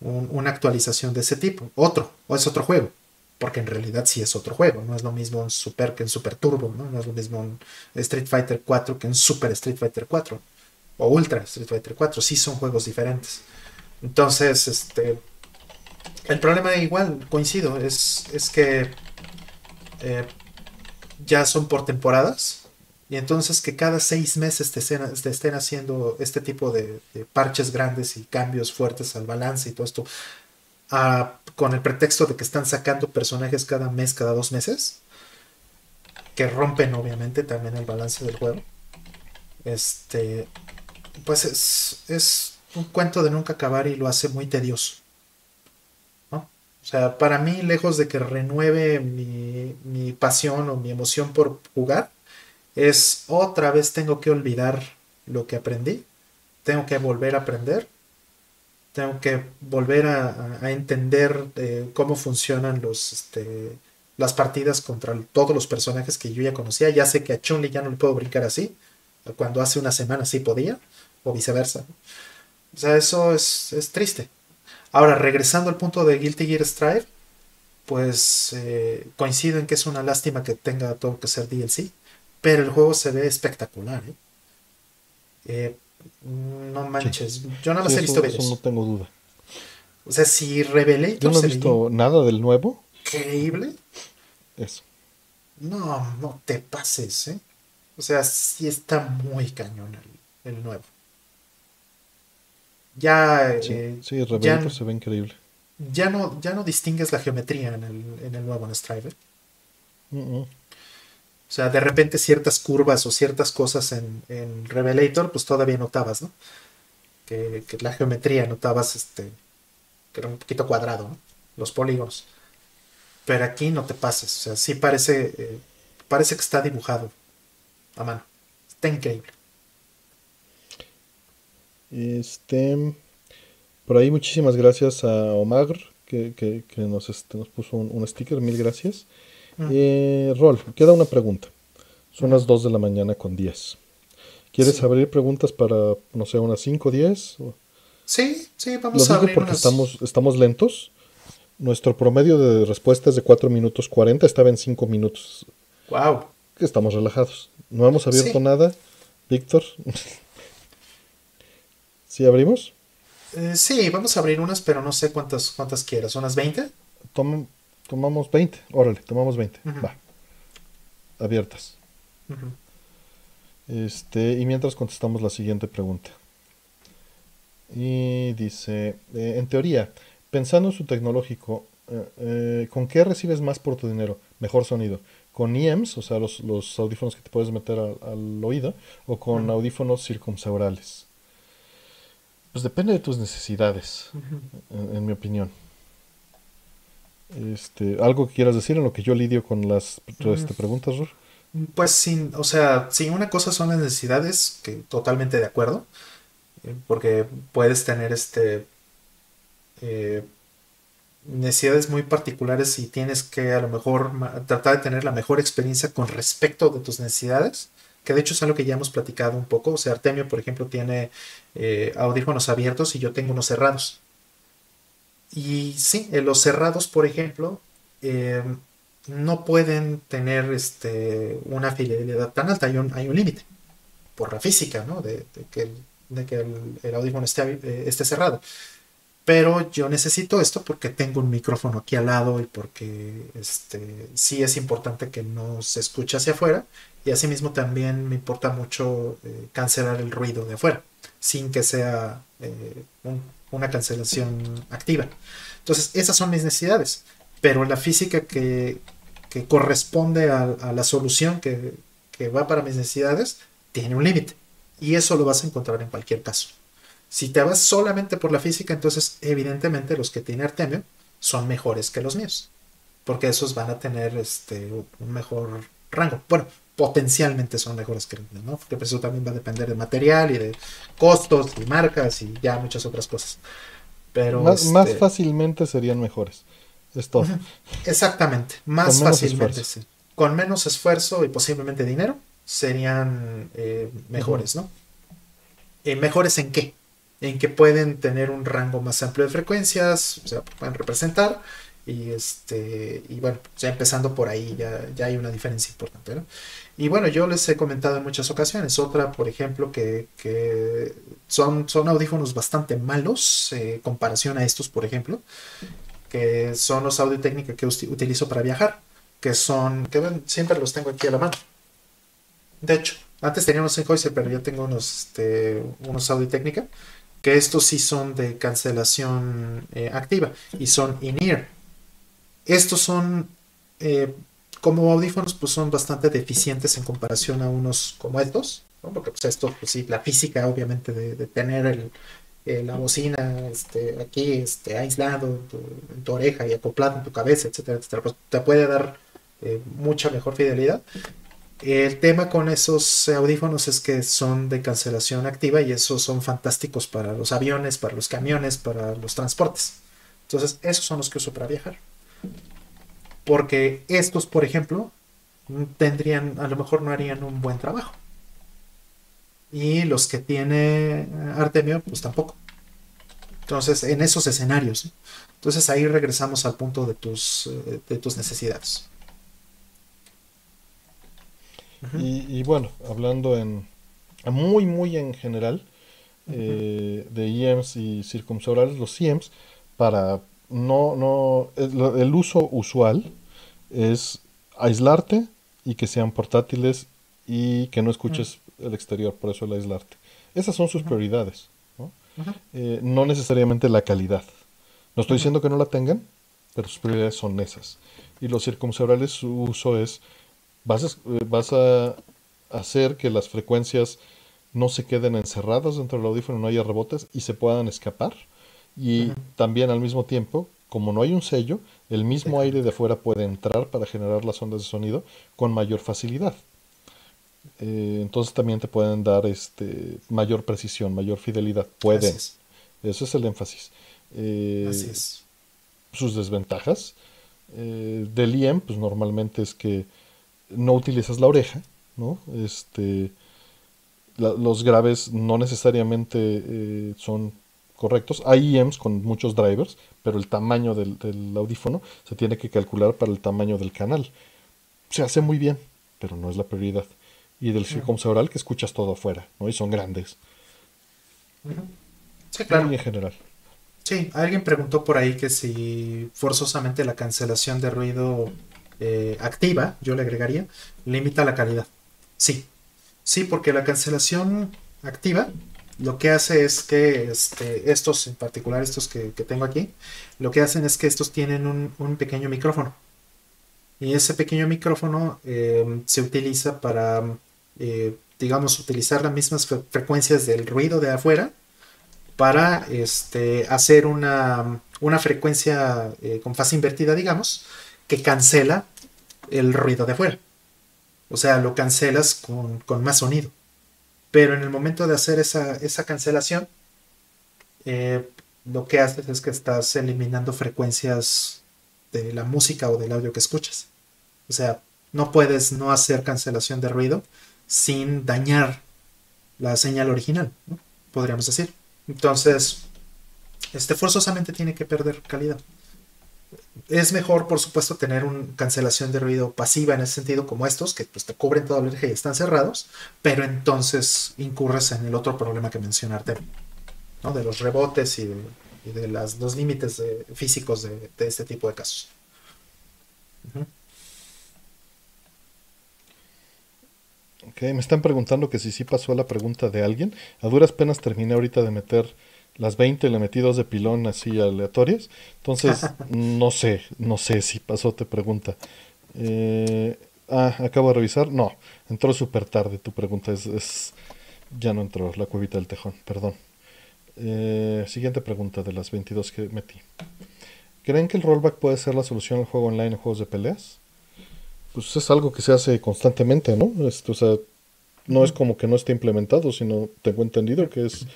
una actualización de ese tipo. Otro, o es otro juego porque en realidad sí es otro juego, no es lo mismo un Super que un Super Turbo, ¿no? es lo mismo un Street Fighter 4 que un Super Street Fighter 4 o Ultra Street Fighter 4, sí son juegos diferentes. Entonces, este el problema igual, coincido, es, es que eh, ya son por temporadas y entonces que cada seis meses te estén, haciendo este tipo de, parches grandes y cambios fuertes al balance y todo esto, con el pretexto de que están sacando personajes cada mes, cada dos meses, que rompen obviamente también el balance del juego. Este, pues es, es un cuento de nunca acabar y lo hace muy tedioso. O sea, para mí, lejos de que renueve mi, mi pasión o mi emoción por jugar, es otra vez tengo que olvidar lo que aprendí, tengo que volver a aprender tengo que volver a, entender eh, cómo funcionan los, este, las partidas contra todos los personajes que yo ya conocía. Ya sé que a Chun-Li ya no le puedo brincar así, cuando hace una semana sí podía, o viceversa. O sea, eso es, triste. Ahora, regresando al punto de Guilty Gear Strive, pues eh, coincido en que es una lástima que tenga todo que ser DLC, pero el juego se ve espectacular. ¿eh? eh no manches, yo nada más he visto eso, no tengo duda. O sea, si Revelator. Yo no he visto nada del nuevo. Increíble. Eso. No, no te pases, ¿eh? O sea, sí está muy cañón el, nuevo. Ya. Sí, eh, Revelator se ve increíble. Ya no, ya no distingues la geometría en el, en el nuevo en Striver. O sea, de repente ciertas curvas o ciertas cosas en, Revelator, pues todavía notabas, ¿no? Que, la geometría notabas este, que era un poquito cuadrado, ¿no? Los polígonos. Pero aquí no te pases, o sea, sí parece, eh, parece que está dibujado a mano. Está increíble. Este, por ahí muchísimas gracias a Omar que, nos, este, nos puso un sticker, mil gracias. Eh, Rol, queda una pregunta. Son las 2 de la mañana con 10. ¿Quieres abrir preguntas para, no sé, unas 5 o 10? Sí, sí, vamos a abrir porque estamos, estamos lentos. Nuestro promedio de respuesta es de 4 minutos 40, estaba en 5 minutos. Wow. Estamos relajados. No hemos abierto nada. Víctor. ¿Sí abrimos? Eh, sí, vamos a abrir unas, pero no sé cuántas, cuántas quieras. ¿Unas 20? Toma, Tomamos 20. Órale, tomamos 20. Va. Abiertas. Este, y mientras contestamos la siguiente pregunta. Y dice, eh, en teoría, pensando en su tecnológico, eh, ¿con qué recibes más por tu dinero? Mejor sonido. ¿Con IEMs, o sea, los, audífonos que te puedes meter al, oído, o con audífonos circunseurales? Pues depende de tus necesidades, en mi opinión. Este, ¿Algo que quieras decir en lo que yo lidio con las este, preguntas, Ror? Pues sin, o sea, si una cosa son las necesidades, que totalmente de acuerdo, eh, porque puedes tener este eh, necesidades muy particulares y tienes que a lo mejor tratar de tener la mejor experiencia con respecto de tus necesidades, que de hecho es algo que ya hemos platicado un poco, o sea, Artemio, por ejemplo, tiene eh, audífonos abiertos y yo tengo unos cerrados. Y sí, en los cerrados, por ejemplo, eh, no pueden tener este, una fidelidad tan alta. Hay un, hay un límite por la física, ¿no? De, que, el, de que el, audífono esté, eh, esté, cerrado. Pero yo necesito esto porque tengo un micrófono aquí al lado y porque este, sí es importante que no se escuche hacia afuera. Y asimismo también me importa mucho eh, cancelar el ruido de afuera, sin que sea una cancelación activa. Entonces, esas son mis necesidades, pero la física que, corresponde a, la solución que, va para mis necesidades tiene un límite. Y eso lo vas a encontrar en cualquier caso. Si te vas solamente por la física, entonces evidentemente los que tienen Artemio son mejores que los míos. Porque esos van a tener este, un mejor rango. Bueno, potencialmente son mejores que míos, ¿no? Porque eso también va a depender de material y de costos y marcas y ya muchas otras cosas. Pero más, más este, fácilmente serían mejores. Es todo. Exactamente, más fácilmente. Con menos esfuerzo y posiblemente dinero serían eh, mejores, ¿no? Eh, ¿Mejores en qué? En que pueden tener un rango más amplio de frecuencias, o sea, pueden representar. Y este, y bueno, ya empezando por ahí ya, ya hay una diferencia importante, ¿no? Y bueno, yo les he comentado en muchas ocasiones. Otra, por ejemplo, que, son, son audífonos bastante malos en eh, comparación a estos, por ejemplo, que son los audio técnica que utilizo para viajar, que son, que siempre los tengo aquí a la mano. De hecho, antes tenía unos Sennheiser, pero ya tengo unos, este, unos audio técnica, que estos sí son de cancelación eh, activa y son in-ear. Estos son eh, como audífonos pues son bastante deficientes en comparación a unos como estos, porque pues esto, pues sí, la física obviamente de, tener el, eh, la bocina este, aquí este, aislado en tu, oreja y acoplado en tu cabeza, etcétera, etcétera, pues te puede dar eh, mucha mejor fidelidad. El tema con esos audífonos es que son de cancelación activa y esos son fantásticos para los aviones, para los camiones, para los transportes. Entonces, esos son los que uso para viajar. Porque estos, por ejemplo, tendrían, a lo mejor no harían un buen trabajo. Y los que tiene Artemio, pues tampoco. Entonces, en esos escenarios. Entonces ahí regresamos al punto de tus, eh, de tus necesidades. y, bueno, hablando en muy, muy en general eh, de IEMS y circunsorales, los IEMS, para no, no, el, uso usual es aislarte y que sean portátiles y que no escuches el exterior, por eso el aislarte. Esas son sus prioridades, ¿no? Eh, no necesariamente la calidad. No estoy diciendo que no la tengan, pero sus prioridades son esas. Y los circuncebrales, su uso es, vas a, vas a hacer que las frecuencias no se queden encerradas dentro del audífono, no haya rebotes y se puedan escapar y también al mismo tiempo, como no hay un sello, el mismo aire de afuera puede entrar para generar las ondas de sonido con mayor facilidad. Eh, entonces también te pueden dar este, mayor precisión, mayor fidelidad. Pueden. Eso es el énfasis. Eh, Así es. Sus desventajas eh, del IEM, pues normalmente es que no utilizas la oreja, ¿no? Este, los graves no necesariamente son correctos. Hay IEMs con muchos drivers, pero el tamaño del, audífono se tiene que calcular para el tamaño del canal. Se hace muy bien, pero no es la prioridad. Y del circunsoral que escuchas todo afuera, ¿no? Y son grandes. Sí, claro. en general. Sí, alguien preguntó por ahí que si forzosamente la cancelación de ruido eh, activa, yo le agregaría, limita la calidad. Sí, sí, porque la cancelación activa lo que hace es que este, estos, en particular estos que, tengo aquí, lo que hacen es que estos tienen un, pequeño micrófono. Y ese pequeño micrófono eh, se utiliza para, eh, digamos, utilizar las mismas frecuencias del ruido de afuera para este, hacer una, frecuencia eh, con fase invertida, digamos, que cancela el ruido de afuera. O sea, lo cancelas con más sonido. Pero en el momento de hacer esa, cancelación, eh, lo que haces es que estás eliminando frecuencias de la música o del audio que escuchas. O sea, no puedes no hacer cancelación de ruido sin dañar la señal original, podríamos decir. Entonces, este, forzosamente tiene que perder calidad. Es mejor, por supuesto, tener una cancelación de ruido pasiva en ese sentido, como estos, que pues, te cubren toda la energía y están cerrados, pero entonces incurres en el otro problema que mencionarte, ¿no? de los rebotes y de, las, los límites físicos de, este tipo de casos. Ok, me están preguntando que si sí pasó la pregunta de alguien. A duras penas terminé ahorita de meter las 20 le metí dos de pilón así aleatorias. Entonces, *laughs* no sé, no sé si pasó, te pregunta. Eh, ah, acabo de revisar. No, entró súper tarde tu pregunta. Es, ya no entró la cuevita del tejón, perdón. Eh, siguiente pregunta de las 22 que metí. ¿Creen que el rollback puede ser la solución al juego online en juegos de peleas? Pues es algo que se hace constantemente, ¿no? Esto, o sea, no es como que no esté implementado, sino tengo entendido que es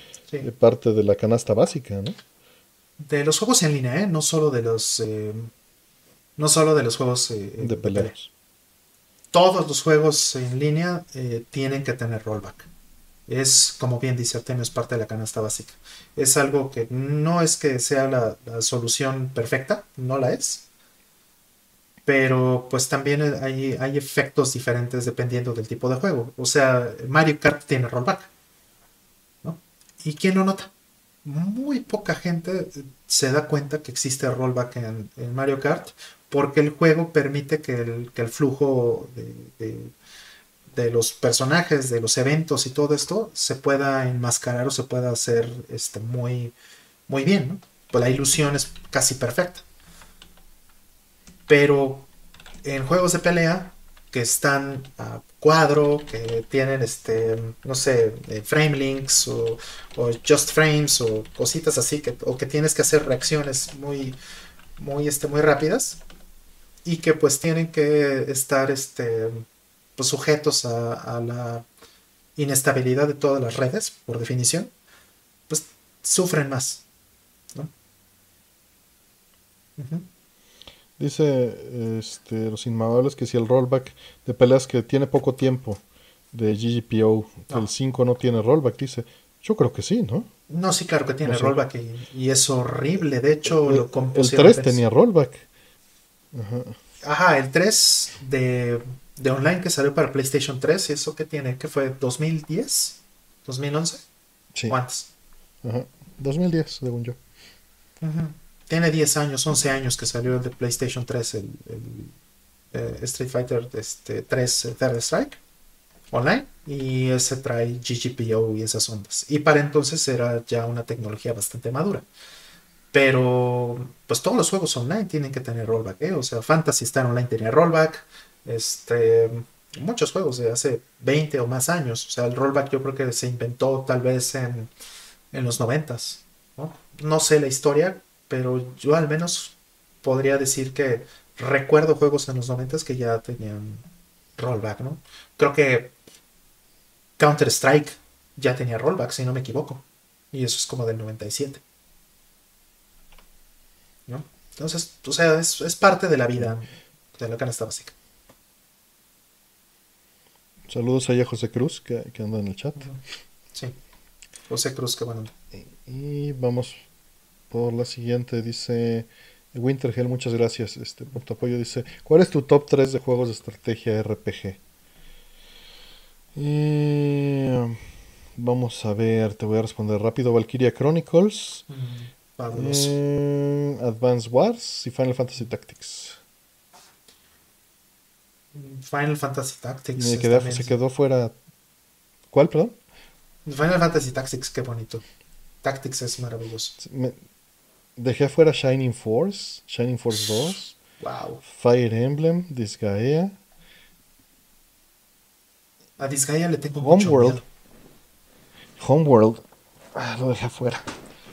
parte de la canasta básica, ¿no? De los juegos en línea, ¿eh? No solo de los... Eh, no solo de los juegos eh, de peleas. Todos los juegos en línea eh, tienen que tener rollback. Es, como bien dice Artemio, es parte de la canasta básica. Es algo que no es que sea la, la solución perfecta, no la es, pero pues también hay, hay, efectos diferentes dependiendo del tipo de juego. O sea, Mario Kart tiene rollback. ¿Y quién lo nota? Muy poca gente se da cuenta que existe rollback en, Mario Kart porque el juego permite que el, flujo de, los personajes, de los eventos y todo esto se pueda enmascarar o se pueda hacer este, muy, muy bien. Pues la ilusión es casi perfecta. Pero en juegos de pelea que están a cuadro, que tienen este, no sé, eh, frame links o, just frames o cositas así, que, o que tienes que hacer reacciones muy, muy, este, muy rápidas y que pues tienen que estar este, pues, sujetos a, la inestabilidad de todas las redes, por definición, pues sufren más. ¿no? Dice este, los inmamables que si el rollback de peleas que tiene poco tiempo de GGPO, que el 5 no tiene rollback, dice. Yo creo que sí, ¿no? No, sí, claro que tiene rollback y, es horrible. De hecho, el, lo El 3 tenía rollback. Ajá, el 3 de, de, online que salió para PlayStation 3, ¿eso qué tiene? ¿Qué fue? ¿2010? ¿2011? Sí. ¿O Ajá. 2010, según yo. Ajá tiene 10 años, 11 años que salió el de PlayStation 3, el, eh, Street Fighter este, 3 eh, Third Strike online y ese trae GGPO y esas ondas. Y para entonces era ya una tecnología bastante madura. Pero pues todos los juegos online tienen que tener rollback, ¿eh? O sea, Fantasy Star Online tenía rollback. Este, muchos juegos de hace 20 o más años. O sea, el rollback yo creo que se inventó tal vez en, en los 90 ¿no? no sé la historia, pero yo al menos podría decir que recuerdo juegos en los 90 que ya tenían rollback, ¿no? Creo que Counter Strike ya tenía rollback, si no me equivoco. Y eso es como del 97. ¿No? Entonces, o sea, es, parte de la vida de la canasta básica. Saludos a José Cruz, que, anda en el chat. Sí, José Cruz, qué bueno. Y vamos por la siguiente, dice Wintergel, muchas gracias este, por tu apoyo. Dice, ¿cuál es tu top 3 de juegos de estrategia RPG? vamos a ver, te voy a responder rápido. Valkyria Chronicles, mm, eh, Advance Wars y Final Fantasy Tactics. Final Fantasy Tactics. se quedó fuera. ¿Cuál, perdón? Final Fantasy Tactics, qué bonito. Tactics es maravilloso. Dejé fuera Shining Force, Shining Force 2. Wow. Fire Emblem, Disgaea. A Disgaea le tengo Homeworld. Homeworld. Ah, lo dejé fuera.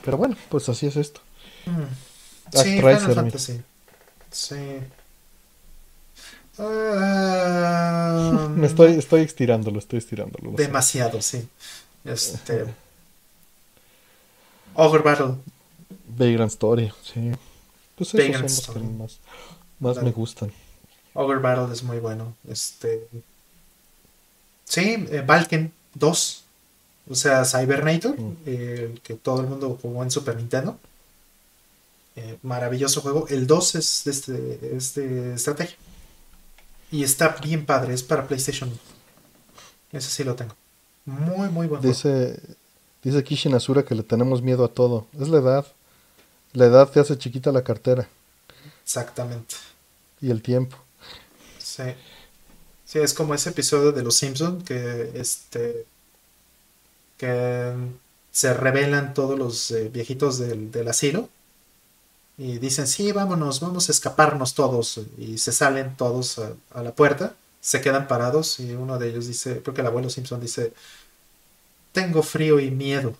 Pero bueno, pues así es esto. Mm. Sí, Final Fantasy. Sí. *laughs* Me estoy, estoy estirándolo, estoy estirándolo. Demasiado, sí. Este. Ogre Battle. Vagrant Story, sí. Pues esos son los que más, más me gustan. Ogre Battle es muy bueno. Este. Sí, eh, Valken 2. O sea, Cybernator, mm. el que todo el mundo jugó en Super Nintendo. Eh, maravilloso juego. El 2 es de, este, es de estrategia. Y está bien padre, es para PlayStation. Ese sí lo tengo. Muy, muy bueno. Dice, dice Kishin Asura que le tenemos miedo a todo. Es la edad. La edad te hace chiquita la cartera. Exactamente. Y el tiempo. Sí. Sí, es como ese episodio de Los Simpsons que este que se revelan todos los eh, viejitos del, asilo y dicen, sí, vámonos, vamos a escaparnos todos y se salen todos a, la puerta, se quedan parados y uno de ellos dice, creo que el abuelo Simpson dice, tengo frío y miedo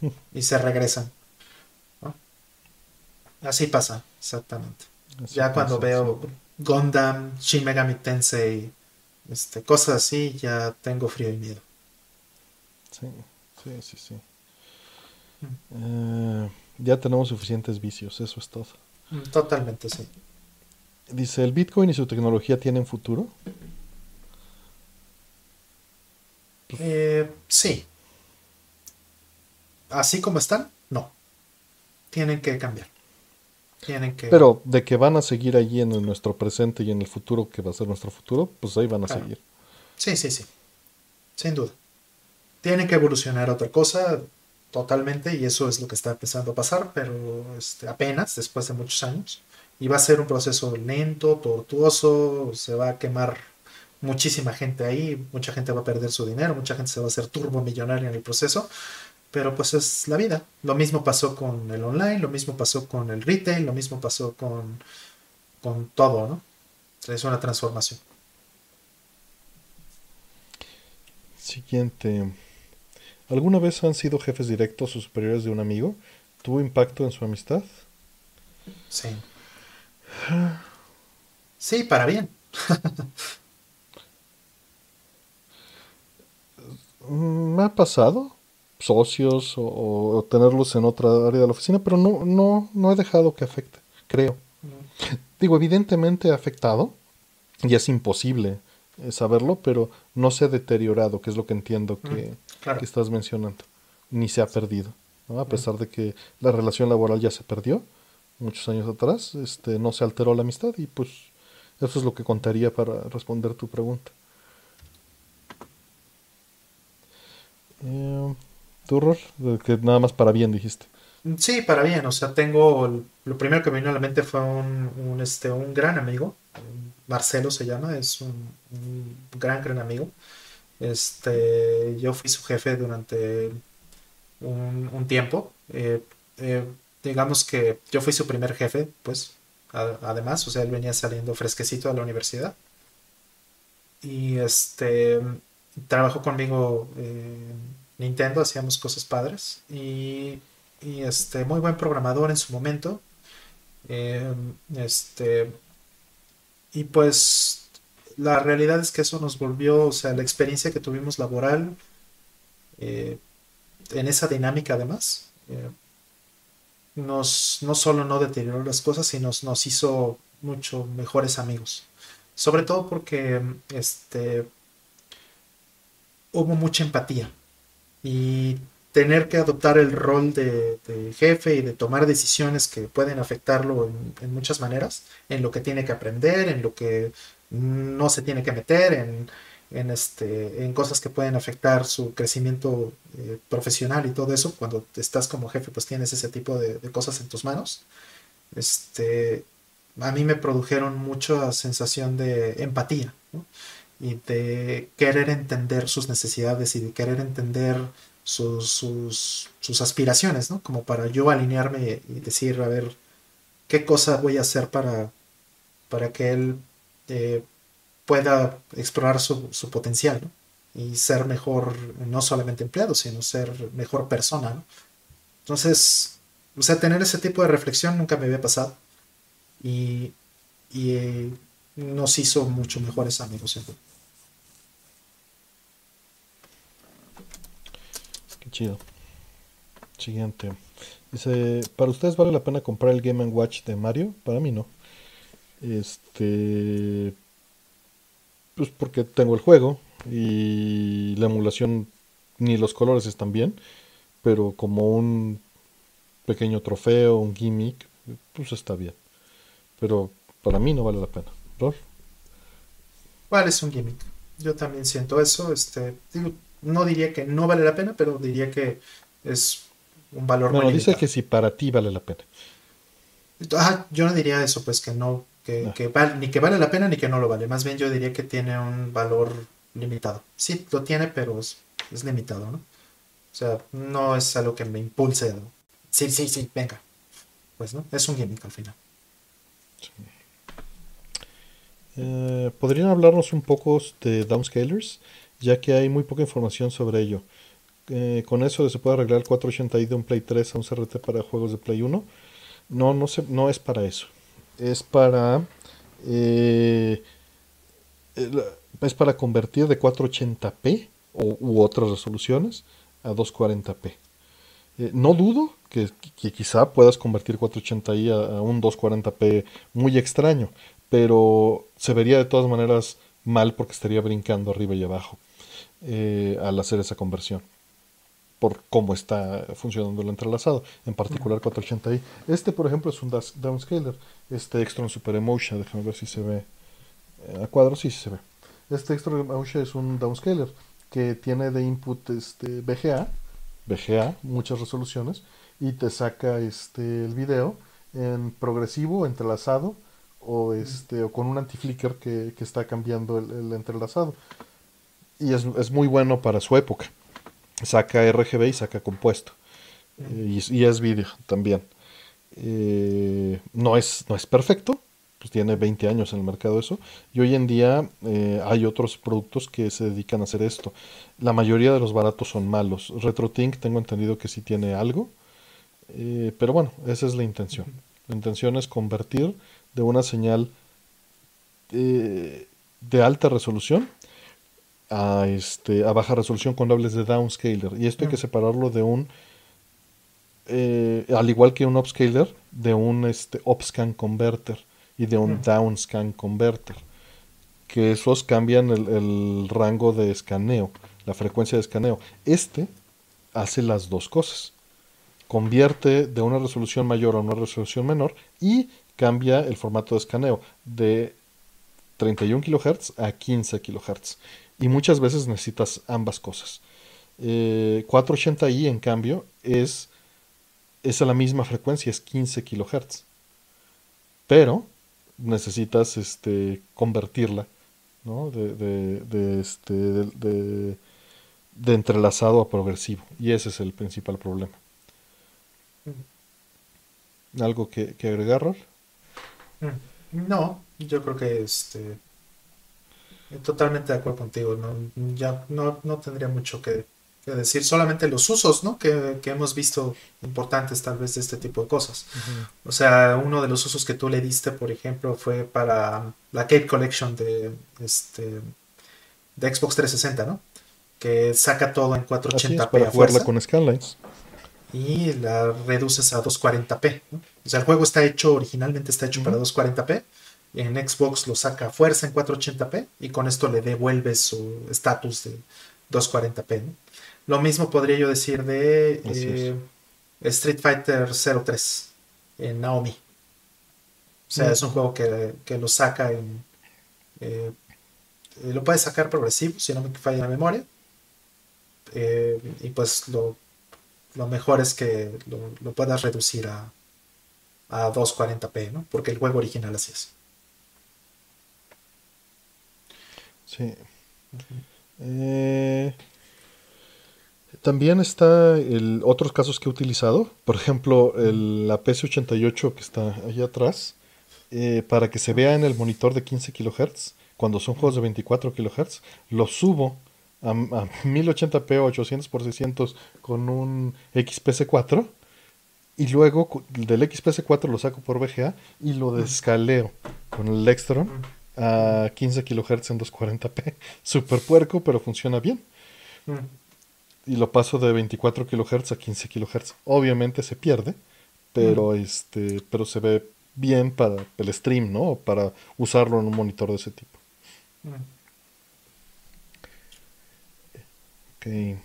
*laughs* y se regresan. Así pasa, exactamente. ya cuando veo Gundam, Shin Megami Tensei, este, cosas así, ya tengo frío y miedo. Sí, sí, sí, sí. Eh, ya tenemos suficientes vicios, eso es todo. Mm, totalmente, sí. Dice, ¿el Bitcoin y su tecnología tienen futuro? Eh, sí. Así como están, no. Tienen que cambiar. Pero de que van a seguir allí en nuestro presente y en el futuro, que va a ser nuestro futuro, pues ahí van a seguir. Sí, sí, sí. Sin duda. Tienen que evolucionar otra cosa totalmente y eso es lo que está empezando a pasar, pero este, apenas después de muchos años. Y va a ser un proceso lento, tortuoso, se va a quemar muchísima gente ahí, mucha gente va a perder su dinero, mucha gente se va a hacer turbo millonaria en el proceso, pero pues es la vida. Lo mismo pasó con el online, lo mismo pasó con el retail, lo mismo pasó con, con todo, ¿no? Es una transformación. Siguiente. ¿Alguna vez han sido jefes directos o superiores de un amigo? ¿Tuvo impacto en su amistad? Sí. Sí, para bien. *laughs* Me ha pasado socios o, tenerlos en otra área de la oficina, pero no, no, no he dejado que afecte, creo. Digo, evidentemente ha afectado y es imposible eh, saberlo, pero no se ha deteriorado, que es lo que entiendo que, estás mencionando, ni se ha perdido. A pesar de que la relación laboral ya se perdió muchos años atrás, este, no se alteró la amistad y pues eso es lo que contaría para responder tu pregunta. Eh, ¿Tu Que nada más para bien dijiste. Sí, para bien. O sea, tengo. Lo primero que me vino a la mente fue un, este, un gran amigo. Marcelo se llama. Es un, gran, gran amigo. Este, yo fui su jefe durante un, tiempo. Eh, eh, digamos que yo fui su primer jefe, pues. además, o sea, él venía saliendo fresquecito a la universidad. Y este. Trabajó conmigo. Eh, Nintendo, hacíamos cosas padres y, este, muy buen programador en su momento. Em, este, y pues la realidad es que eso nos volvió, o sea, la experiencia que tuvimos laboral, eh, en esa dinámica además, eh, nos, no solo no deterioró las cosas, sino nos, nos hizo mucho mejores amigos. Sobre todo porque este, hubo mucha empatía y tener que adoptar el rol de, jefe y de tomar decisiones que pueden afectarlo en, muchas maneras, en lo que tiene que aprender, en lo que no se tiene que meter, en, este, en cosas que pueden afectar su crecimiento eh, profesional y todo eso. Cuando estás como jefe, pues tienes ese tipo de, cosas en tus manos. Este, a mí me produjeron mucha sensación de empatía y de querer entender sus necesidades y de querer entender sus, sus, aspiraciones, ¿no? Como para yo alinearme y decir, a ver, ¿qué cosa voy a hacer para, para que él eh, pueda explorar su, su potencial, ¿no? Y ser mejor, no solamente empleado, sino ser mejor persona, ¿no? Entonces, o sea, tener ese tipo de reflexión nunca me había pasado. Y, y eh, nos hizo mucho mejores amigos. Chido. Siguiente. Dice, ¿para ustedes vale la pena comprar el Game Watch de Mario? Para mí no. Este... Pues porque tengo el juego y la emulación ni los colores están bien, pero como un pequeño trofeo, un gimmick, pues está bien. Pero para mí no vale la pena. ¿Rol? ¿Cuál es un gimmick? Yo también siento eso. Este, no diría que no vale la pena, pero diría que es un valor no, dice que si para ti vale la pena. yo no diría eso, pues que no, que, ah. ni que vale la pena ni que no lo vale. Más bien yo diría que tiene un valor limitado. Sí, lo tiene, pero es, limitado, ¿no? O sea, no es algo que me impulse. Sí, sí, sí, venga. Pues, ¿no? Es un gimmick al final. Eh, ¿Podrían hablarnos un poco de downscalers? Ya que hay muy poca información sobre ello. Eh, con eso se puede arreglar el 480i de un Play 3 a un CRT para juegos de Play 1. No, no, se, no es para eso. Es para... Eh, es para convertir de 480p o, u otras resoluciones a 240p. Eh, no dudo que, quizá puedas convertir 480i a, un 240p muy extraño, pero se vería de todas maneras mal porque estaría brincando arriba y abajo eh, al hacer esa conversión por cómo está funcionando el entrelazado, en particular 480i. Este, por ejemplo, es un downscaler, este Extron Super Emotion, déjame ver si se ve eh, a cuadro, sí, sí se ve. Este Extron Emotion es un downscaler que tiene de input este VGA, VGA, muchas resoluciones, y te saca este el video en progresivo, entrelazado, o este, o con un anti-flicker que, está cambiando el, entrelazado. Y es, muy bueno para su época. Saca RGB y saca compuesto. Eh, y, es vídeo también. Eh, no, es, no es perfecto, pues tiene 20 años en el mercado eso, y hoy en día eh, hay otros productos que se dedican a hacer esto. La mayoría de los baratos son malos. RetroTink tengo entendido que sí tiene algo, eh, pero bueno, esa es la intención. La intención es convertir de una señal de alta resolución a, este, a baja resolución cuando hables de downscaler. Y esto hay que separarlo de un, al igual que un upscaler, de un este, upscan converter y de un downscan converter, que esos cambian el, rango de escaneo, la frecuencia de escaneo. Este hace las dos cosas. Convierte de una resolución mayor a una resolución menor y cambia el formato de escaneo de 31 kHz a 15 kHz. Y muchas veces necesitas ambas cosas. 480i, eh, en cambio, es, es a la misma frecuencia, es 15 kHz. Pero necesitas este, convertirla ¿no? de, de, este, de, de, entrelazado a progresivo. Y ese es el principal problema. ¿Algo que, que agregar, Rol? Mm, no, yo creo que este totalmente de acuerdo contigo. No, ya no, no tendría mucho que, decir, solamente los usos ¿no? que, hemos visto importantes tal vez de este tipo de cosas. O sea, uno de los usos que tú le diste, por ejemplo, fue para la Cape Collection de, este, de Xbox 360, ¿no? Que saca todo en 480p. para jugarla con scanlines. Y la reduces a 240p. O sea, el juego está hecho, originalmente está hecho para 240p. En Xbox lo saca a fuerza en 480p y con esto le devuelves su estatus de 240p. ¿no? Lo mismo podría yo decir de eh, Street Fighter 03 en Naomi. O sea, mm. es un juego que, lo saca en. Eh, lo puedes sacar progresivo, si no me falla la memoria. Eh, y pues lo, mejor es que lo, puedas reducir a, a 240p, ¿no? Porque el juego original así es. Sí. eh, también está el, otros casos que he utilizado, por ejemplo, el, la PC88 que está allá atrás, eh, para que se vea en el monitor de 15 kHz, cuando son juegos de 24 kHz, lo subo a, 1080p 800 x 600 con un XPC4 y luego del XPC4 lo saco por VGA y lo descaleo con el Lextron a 15 kHz en 240p. Super *laughs* puerco, pero funciona bien y lo paso de 24 kHz a 15 kHz. Obviamente se pierde, pero este, pero se ve bien para el stream, ¿no? Para usarlo en un monitor de ese tipo. Ok.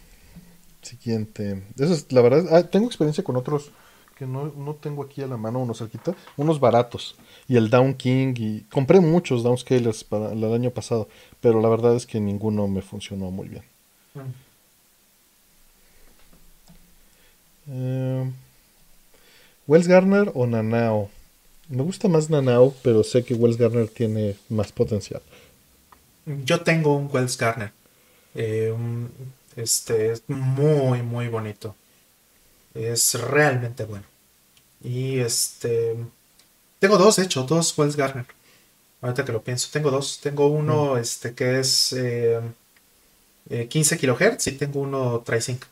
Siguiente. Eso es, la verdad, ah, tengo experiencia con otros que no, no tengo aquí a la mano unos cerquita, unos baratos. Y el Down King, y compré muchos Downscalers para el año pasado, pero la verdad es que ninguno me funcionó muy bien. Eh, Wells Garner o Nanao. Me gusta más Nanao, pero sé que Wells Garner tiene más potencial. Yo tengo un Wells Garner. Eh, este es muy, muy bonito. Es realmente bueno. Y este. Tengo dos, de hecho, dos Wells Garner. Ahorita que lo pienso. Tengo dos. Tengo uno mm. este, que es 15 eh, eh, kHz y tengo uno TriSync.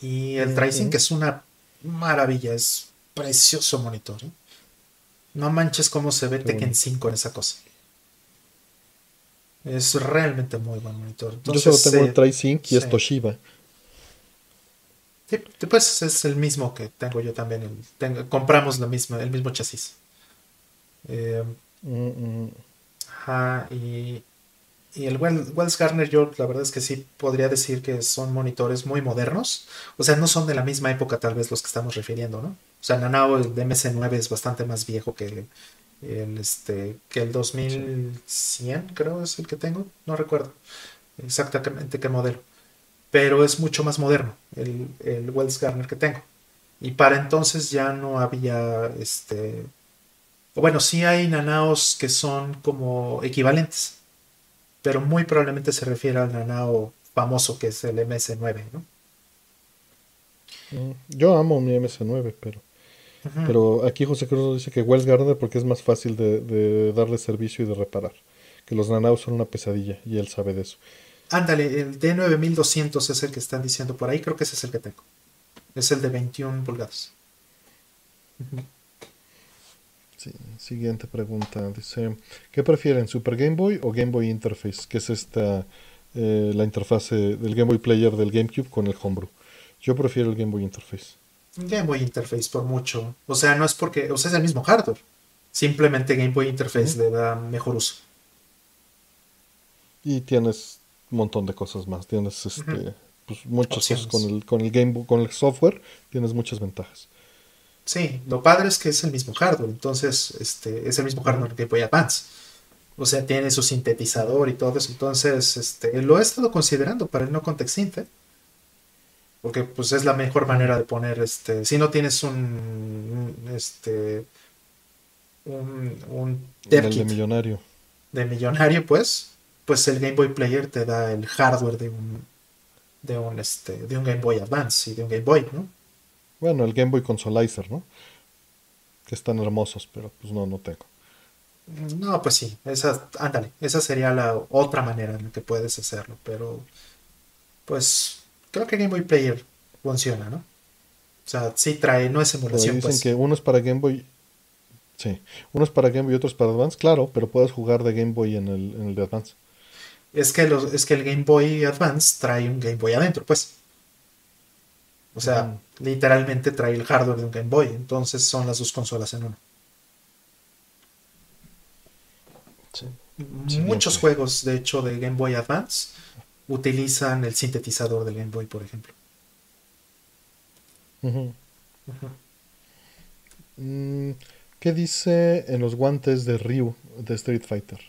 Y el TriSync es una maravilla. Es precioso monitor. No manches cómo se ve Tekken 5 en esa cosa. Es realmente muy buen monitor. Yo solo tengo el TriSync y es Toshiba. Sí, pues es el mismo que tengo yo también. compramos la misma, el mismo chasis. Eh, mm, mm. Ajá, y, y el Wells Garner, yo la verdad es que sí podría decir que son monitores muy modernos. O sea, no son de la misma época, tal vez los que estamos refiriendo, ¿no? O sea, Nanao, el DMS9 es bastante más viejo que el, el, este, que el 2100, creo es el que tengo, no recuerdo exactamente qué modelo, pero es mucho más moderno el, el Wells Garner que tengo. Y para entonces ya no había, este, bueno, sí hay nanaos que son como equivalentes, pero muy probablemente se refiere al nanao famoso que es el MS9, ¿no? Mm, yo amo mi MS9, pero pero aquí José Cruz dice que Wells Gardner porque es más fácil de, darle servicio y de reparar. Que los nanaos son una pesadilla y él sabe de eso. Ándale, el D9200 es el que están diciendo por ahí. Creo que ese es el que tengo. Es el de 21 pulgadas. siguiente pregunta. Dice, ¿qué prefieren, Super Game Boy o Game Boy Interface? Que es esta, eh, la interfase del Game Boy Player del GameCube con el Homebrew. Yo prefiero el Game Boy Interface. Game Boy Interface por mucho. O sea, no es porque, o sea, es el mismo hardware. Simplemente Game Boy Interface le da mejor uso. Y tienes un montón de cosas más. Tienes este, pues, muchas cosas con el, con el Game con el software, tienes muchas ventajas. Sí, lo padre es que es el mismo hardware, entonces este, es el mismo hardware que Boy Advance. O sea, tiene su sintetizador y todo eso. Entonces, este, lo he estado considerando para el no context synth. ¿eh? porque pues es la mejor manera de poner este si no tienes un este un, un de millonario de millonario pues pues el Game Boy Player te da el hardware de un de un este de un Game Boy Advance y de un Game Boy no bueno el Game Boy Consolizer no que están hermosos pero pues no no tengo no pues sí esa ándale esa sería la otra manera en la que puedes hacerlo pero pues creo que Game Boy Player funciona, ¿no? O sea, sí trae, no es emulación. dicen pues. que uno es para Game Boy. Sí, uno es para Game Boy y otro es para Advance, claro, pero puedes jugar de Game Boy en el, en el de Advance. Es que, los, es que el Game Boy Advance trae un Game Boy adentro, pues. O sea, literalmente trae el hardware de un Game Boy, entonces son las dos consolas en una. Sí. Muchos juegos, de hecho, de Game Boy Advance utilizan el sintetizador del Game Boy, por ejemplo. Mm, ¿Qué dice en los guantes de Ryu de Street Fighter?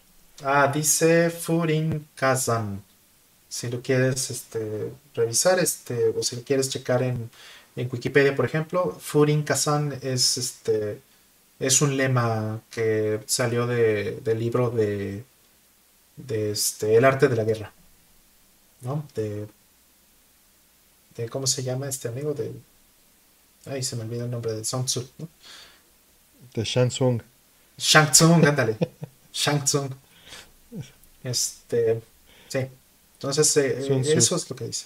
Ah, dice Furin Kazan. Si lo quieres este, revisar, este, o si lo quieres checar en, Wikipedia, por ejemplo, Furin Kazan es este es un lema que salió de, del libro de, de este, El arte de la guerra. ¿no? De, de ¿cómo se llama este amigo? De, ay, se me olvida el nombre de Song Tzu, ¿no? De Shang Tsung. Shang Tsung, ándale. *laughs* Shang Tsung. Este, sí. Entonces, eh, eh, eso es lo que dice.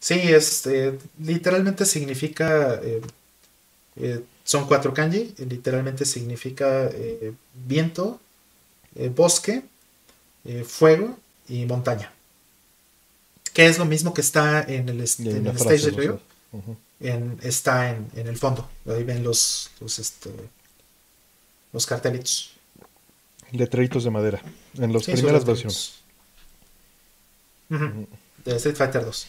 Sí, este, literalmente significa, eh, son cuatro kanji, literalmente significa viento, bosque, fuego y montaña que es lo mismo que está en el, en el stage de Río, está en, el fondo, ahí ven los, los, este, los cartelitos. Letreritos de madera, en las primeras versiones. De Street Fighter 2.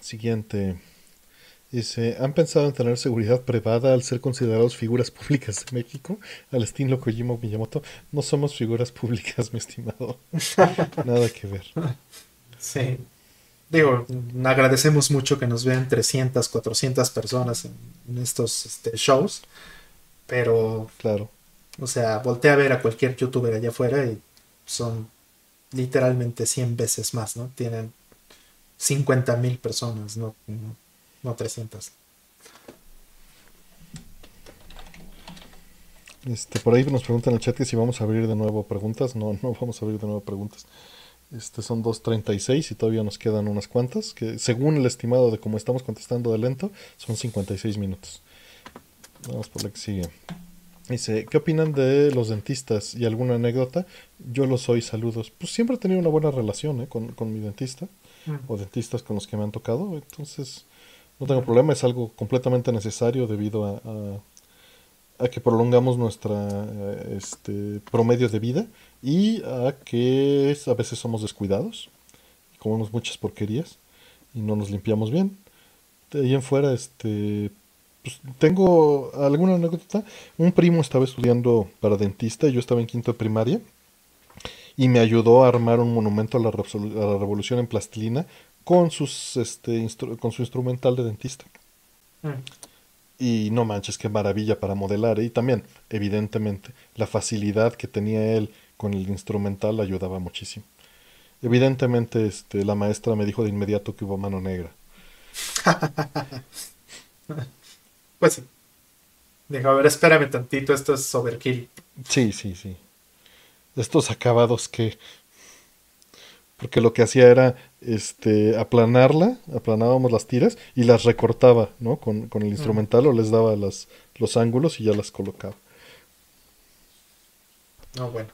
Siguiente. Dice, ¿han pensado en tener seguridad privada al ser considerados figuras públicas de México? Al estilo Kojima Miyamoto. No somos figuras públicas, mi estimado. *laughs* Nada que ver. Sí. Digo, agradecemos mucho que nos vean 300, 400 personas en, estos este, shows. Pero... Claro. O sea, voltea a ver a cualquier youtuber allá afuera y son literalmente 100 veces más, ¿no? Tienen 50 mil personas, no, no, 300. Este, por ahí nos preguntan en el chat que si vamos a abrir de nuevo preguntas. No, no vamos a abrir de nuevo preguntas. Este, son 2.36 y todavía nos quedan unas cuantas, que según el estimado de cómo estamos contestando de lento, son 56 minutos. Vamos por la que sigue. Dice, ¿qué opinan de los dentistas y alguna anécdota? Yo lo soy, saludos. Pues siempre he tenido una buena relación ¿eh? con, con, mi dentista mm. o dentistas con los que me han tocado, entonces no tengo problema, es algo completamente necesario debido a, a, que prolongamos nuestra eh, este, promedio de vida y a que a veces somos descuidados, comemos muchas porquerías y no nos limpiamos bien. De ahí en fuera, este, pues, tengo alguna anécdota. Un primo estaba estudiando para dentista, yo estaba en quinto de primaria, y me ayudó a armar un monumento a la, revolución en plastilina con, sus, este, con su instrumental de dentista. Mm. Y no manches, qué maravilla para modelar. Y también, evidentemente, la facilidad que tenía él con el instrumental ayudaba muchísimo. Evidentemente, este, la maestra me dijo de inmediato que hubo mano negra. *laughs* Pues sí. Dijo, a ver, espérame tantito, esto es overkill. Sí, sí, sí. Estos acabados que... Porque lo que hacía era este, aplanarla, aplanábamos las tiras y las recortaba, ¿no? Con, con el mm. instrumental o les daba las, los ángulos y ya las colocaba. No, bueno.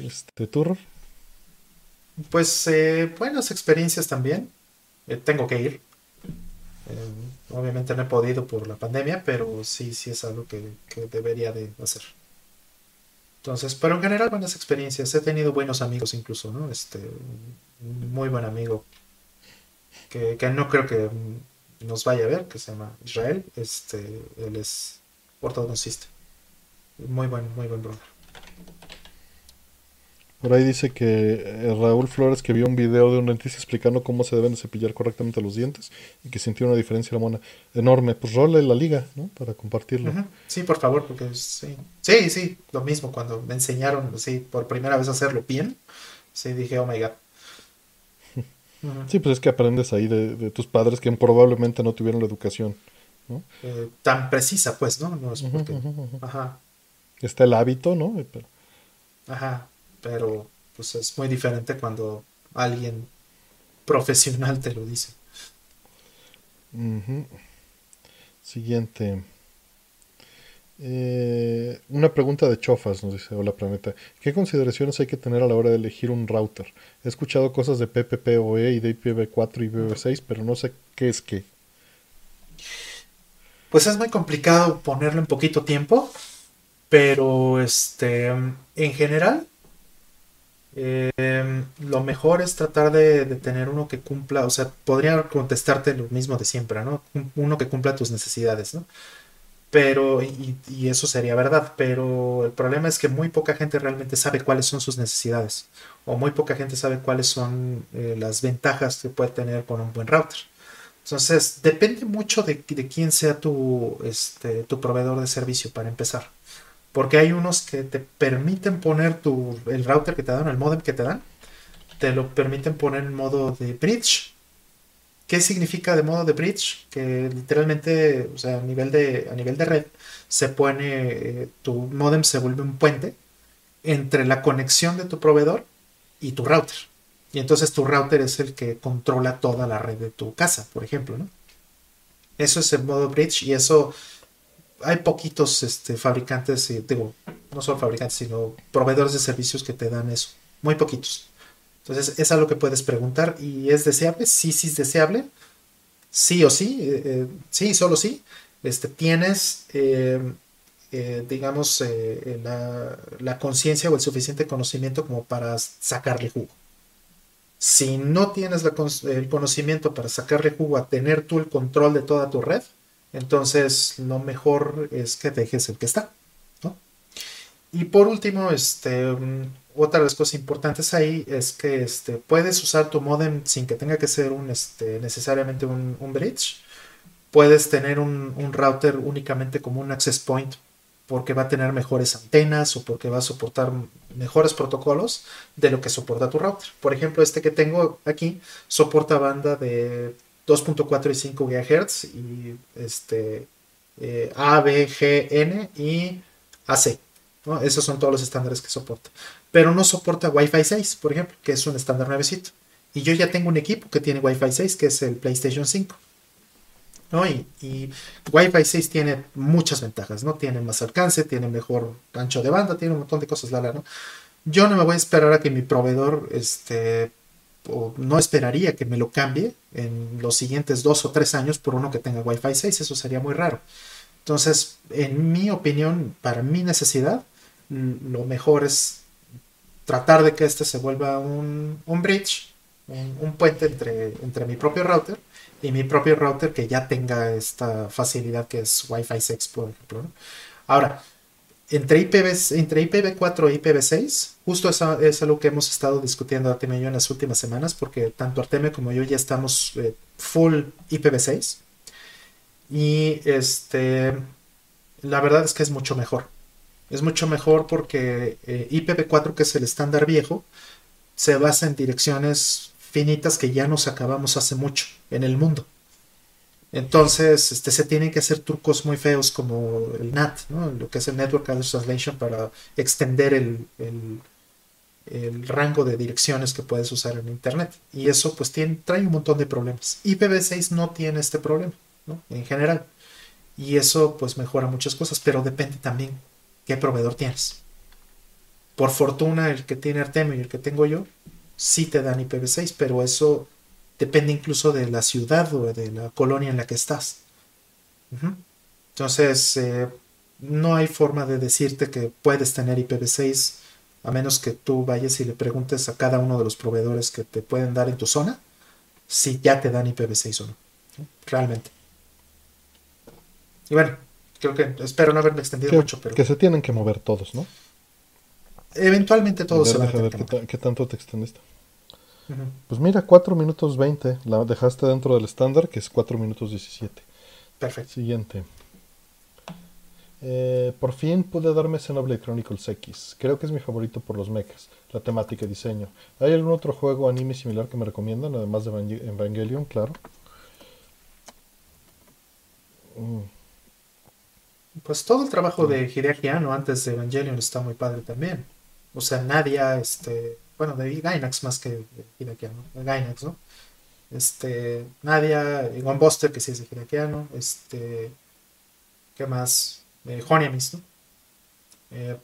Este, ¿Turro? Pues eh, buenas experiencias también. Eh, tengo que ir. Eh, obviamente no he podido por la pandemia, pero sí, sí es algo que, debería de hacer. Entonces, pero en general buenas experiencias. He tenido buenos amigos incluso, ¿no? Este, muy buen amigo que, no creo que nos vaya a ver, que se llama Israel. Este, él es ortodoncista. Muy buen, muy buen brother. Por ahí dice que eh, Raúl Flores que vio un video de un dentista explicando cómo se deben de cepillar correctamente los dientes y que sintió una diferencia mona enorme. Pues role la liga, ¿no? Para compartirlo. Sí, por favor, porque sí. Sí, sí, lo mismo cuando me enseñaron así por primera vez a hacerlo bien. Sí, dije, oh my god. *laughs* Sí, pues es que aprendes ahí de, tus padres que probablemente no tuvieron la educación, ¿no? Eh, tan precisa, pues, ¿no? No es porque... Ajá. Está el hábito, ¿no? Ajá pero pues es muy diferente cuando alguien profesional te lo dice. Siguiente. Eh, una pregunta de Chofas nos dice, hola planeta. ¿Qué consideraciones hay que tener a la hora de elegir un router? He escuchado cosas de PPPoE y de IPv4 y IPv6, pero no sé qué es qué. Pues es muy complicado ponerlo en poquito tiempo, pero este, en general Em, lo mejor es tratar de, tener uno que cumpla, o sea, podría contestarte lo mismo de siempre, ¿no? Uno que cumpla tus necesidades, ¿no? Pero, y, eso sería verdad, pero el problema es que muy poca gente realmente sabe cuáles son sus necesidades, o muy poca gente sabe cuáles son eh, las ventajas que puede tener con un buen router. Entonces, depende mucho de, de quién sea tu, este, tu proveedor de servicio para empezar. Porque hay unos que te permiten poner tu, el router que te dan, el modem que te dan, te lo permiten poner en modo de bridge. ¿Qué significa de modo de bridge? Que literalmente, o sea, a nivel de, a nivel de red, se pone, eh, tu modem se vuelve un puente entre la conexión de tu proveedor y tu router. Y entonces tu router es el que controla toda la red de tu casa, por ejemplo, ¿no? Eso es el modo bridge y eso hay poquitos este, fabricantes, digo, no solo fabricantes, sino proveedores de servicios que te dan eso. Muy poquitos. Entonces, es algo que puedes preguntar. ¿Y es deseable? Sí, sí es deseable. Sí o sí. Eh, eh, sí, solo sí. Este, tienes, eh, digamos, la, la conciencia o el suficiente conocimiento como para sacarle jugo. Si no tienes el conocimiento para sacarle jugo a tener tú el control de toda tu red, entonces lo mejor es que dejes el que está. Y por último, este, otra de las cosas importantes ahí es que este, puedes usar tu modem sin que tenga que ser un, este, necesariamente un, bridge. Puedes tener un, router únicamente como un access point porque va a tener mejores antenas o porque va a soportar mejores protocolos de lo que soporta tu router. Por ejemplo, este que tengo aquí soporta banda de 2.4 y 5 GHz y este eh, A, B, G, N y AC. Esos son todos los estándares que soporta. Pero no soporta Wi-Fi 6, por ejemplo, que es un estándar nuevecito. Y yo ya tengo un equipo que tiene Wi-Fi 6, que es el PlayStation 5. Y, Wi-Fi 6 tiene muchas ventajas, ¿no? Tiene más alcance, tiene mejor ancho de banda, tiene un montón de cosas, ¿no? Yo no me voy a esperar a que mi proveedor, este, o no esperaría que me lo cambie en los siguientes dos o tres años por uno que tenga Wi-Fi 6, eso sería muy raro. Entonces, en mi opinión, para mi necesidad, lo mejor es tratar de que este se vuelva un, bridge, un, puente entre, entre mi propio router y mi propio router que ya tenga esta facilidad que es Wi-Fi 6, por ejemplo. Ahora, entre, IPv, entre IPv4 e IPv6, justo es algo que hemos estado discutiendo Artemio y yo en las últimas semanas, porque tanto Artemio como yo ya estamos eh, full IPv6. Y este, la verdad es que es mucho mejor. Es mucho mejor porque eh, IPv4, que es el estándar viejo, se basa en direcciones finitas que ya nos acabamos hace mucho en el mundo. Entonces, este, se tienen que hacer trucos muy feos como el NAT, lo que es el Network Address Translation, para extender el, el, rango de direcciones que puedes usar en Internet. Y eso pues tiene, trae un montón de problemas. IPv6 no tiene este problema, en general. Y eso pues mejora muchas cosas, pero depende también qué proveedor tienes. Por fortuna, el que tiene Artemio y el que tengo yo, sí te dan IPv6, pero eso depende incluso de la ciudad o de la colonia en la que estás. Entonces, eh, no hay forma de decirte que puedes tener IPv6 a menos que tú vayas y le preguntes a cada uno de los proveedores que te pueden dar en tu zona si ya te dan IPv6 o no. Realmente. Y bueno, creo que espero no haberme extendido mucho, pero... Que se tienen que mover todos, ¿no? Eventualmente todos se van a ver qué, qué, tanto te extendiste. Pues mira, 4 minutos 20. La dejaste dentro del estándar, que es 4 minutos 17. Perfecto. Siguiente. Eh, por fin pude darme Xenoblade Chronicles X. Creo que es mi favorito por los mechas, la temática y diseño. ¿Hay algún otro juego anime similar que me recomiendan, además de Evangelion? Claro. Mm. Pues todo el trabajo de Hideaki Anno antes de Evangelion está muy padre también. O sea, Nadia, este, bueno, de Gainax más que de Hideakiano, Gainax, ¿no? Este, Nadia, y One Buster, que sí es de Hideakiano, este, ¿qué más? Eh, Honiamis, ¿no? Eh,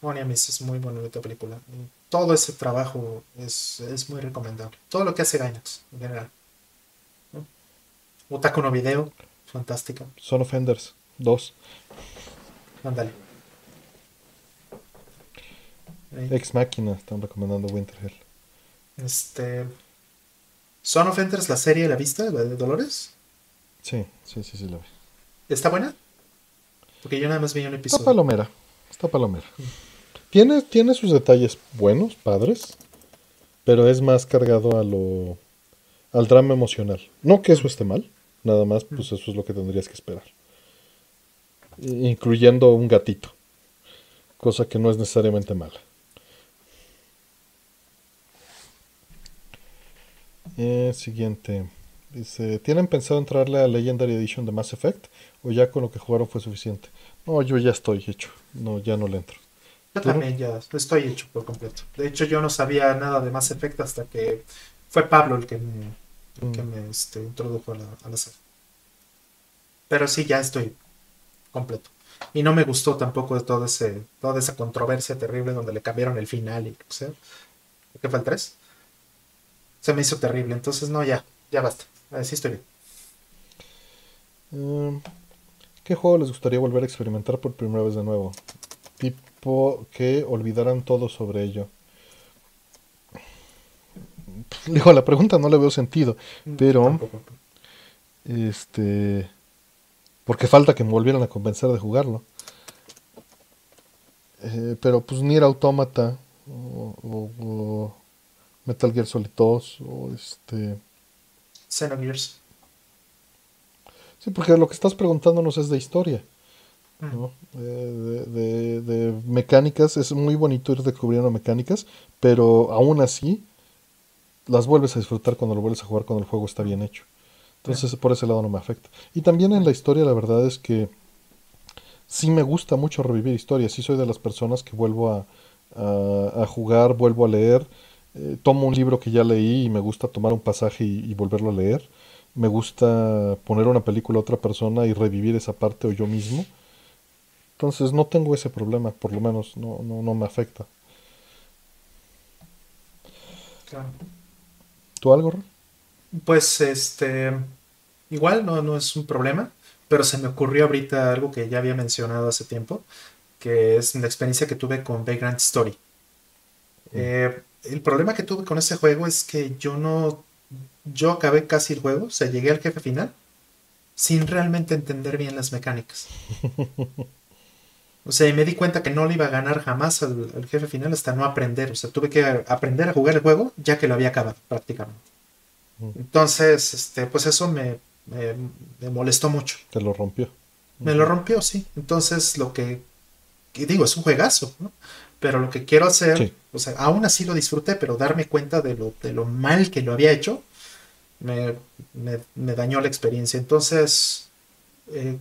Honiamis es muy bonita película. todo ese trabajo es, muy recomendable. Todo lo que hace Gainax, en general. ¿no? Video, fantástica. Son Offenders, dos. Ándale. Ex Máquina, están recomendando Winterhell. Este. ¿Son of la serie ¿la vista? ¿La de Dolores? Sí, sí, sí, sí, la vi. ¿Está buena? Porque yo nada más vi un episodio. Está palomera, está palomera. Tiene, tiene sus detalles buenos, padres, pero es más cargado a lo. al drama emocional. No que eso esté mal, nada más, pues eso es lo que tendrías que esperar. Incluyendo un gatito, cosa que no es necesariamente mala. Eh, siguiente. Dice, ¿tienen pensado entrarle a Legendary Edition de Mass Effect? ¿O ya con lo que jugaron fue suficiente? No, yo ya estoy hecho. No, ya no le entro. Yo también ya estoy hecho por completo. De hecho, yo no sabía nada de Mass Effect hasta que fue Pablo el que me, mm. este, introdujo a la, a serie. Pero sí, ya estoy completo. Y no me gustó tampoco de todo ese, toda esa controversia terrible donde le cambiaron el final y, o sea, ¿qué fue el 3? Se me hizo terrible. Entonces, no, ya, ya basta. Así estoy bien. Mm, ¿Qué juego les gustaría volver a experimentar por primera vez de nuevo? Tipo que olvidaran todo sobre ello. digo, a la pregunta no le veo sentido, Mm, pero tampoco. este porque falta que me volvieran a convencer de jugarlo. Eh, pero pues Nier Automata o, o- o Metal Gear Solid 2 o este Xenogears. sí porque lo que estás preguntándonos es de historia Mm. ¿no? Eh, de, de- de mecánicas es muy bonito ir descubriendo mecánicas pero aún así las vuelves a disfrutar cuando lo vuelves a jugar cuando el juego está bien hecho entonces por ese lado no me afecta y también en la historia la verdad es que sí me gusta mucho revivir historias, sí soy de las personas que vuelvo a, a- a jugar, vuelvo a leer, eh, tomo un libro que ya leí y me gusta tomar un pasaje y, y volverlo a leer, me gusta poner una película a otra persona y revivir esa parte o yo mismo, entonces no tengo ese problema, por lo menos no, no, no me afecta. Claro. ¿Tú algo? Ron? Pues este, igual no, no es un problema, pero se me ocurrió ahorita algo que ya había mencionado hace tiempo, que es la experiencia que tuve con Vagrant Story. Eh, el problema que tuve con ese juego es que yo no, yo acabé casi el juego, o sea, llegué al jefe final sin realmente entender bien las mecánicas. *laughs* O sea, y me di cuenta que no le iba a ganar jamás al, al jefe final hasta no aprender. O sea, tuve que aprender a jugar el juego ya que lo había acabado prácticamente. Entonces, este, pues eso me, me, me molestó mucho. Te lo rompió. Me lo rompió, sí. Entonces, lo que, que digo, es un juegazo, ¿no? Pero lo que quiero hacer, Sí. o sea, aún así lo disfruté, pero darme cuenta de lo, de lo mal que lo había hecho, me, me- me dañó la experiencia. Entonces, eh,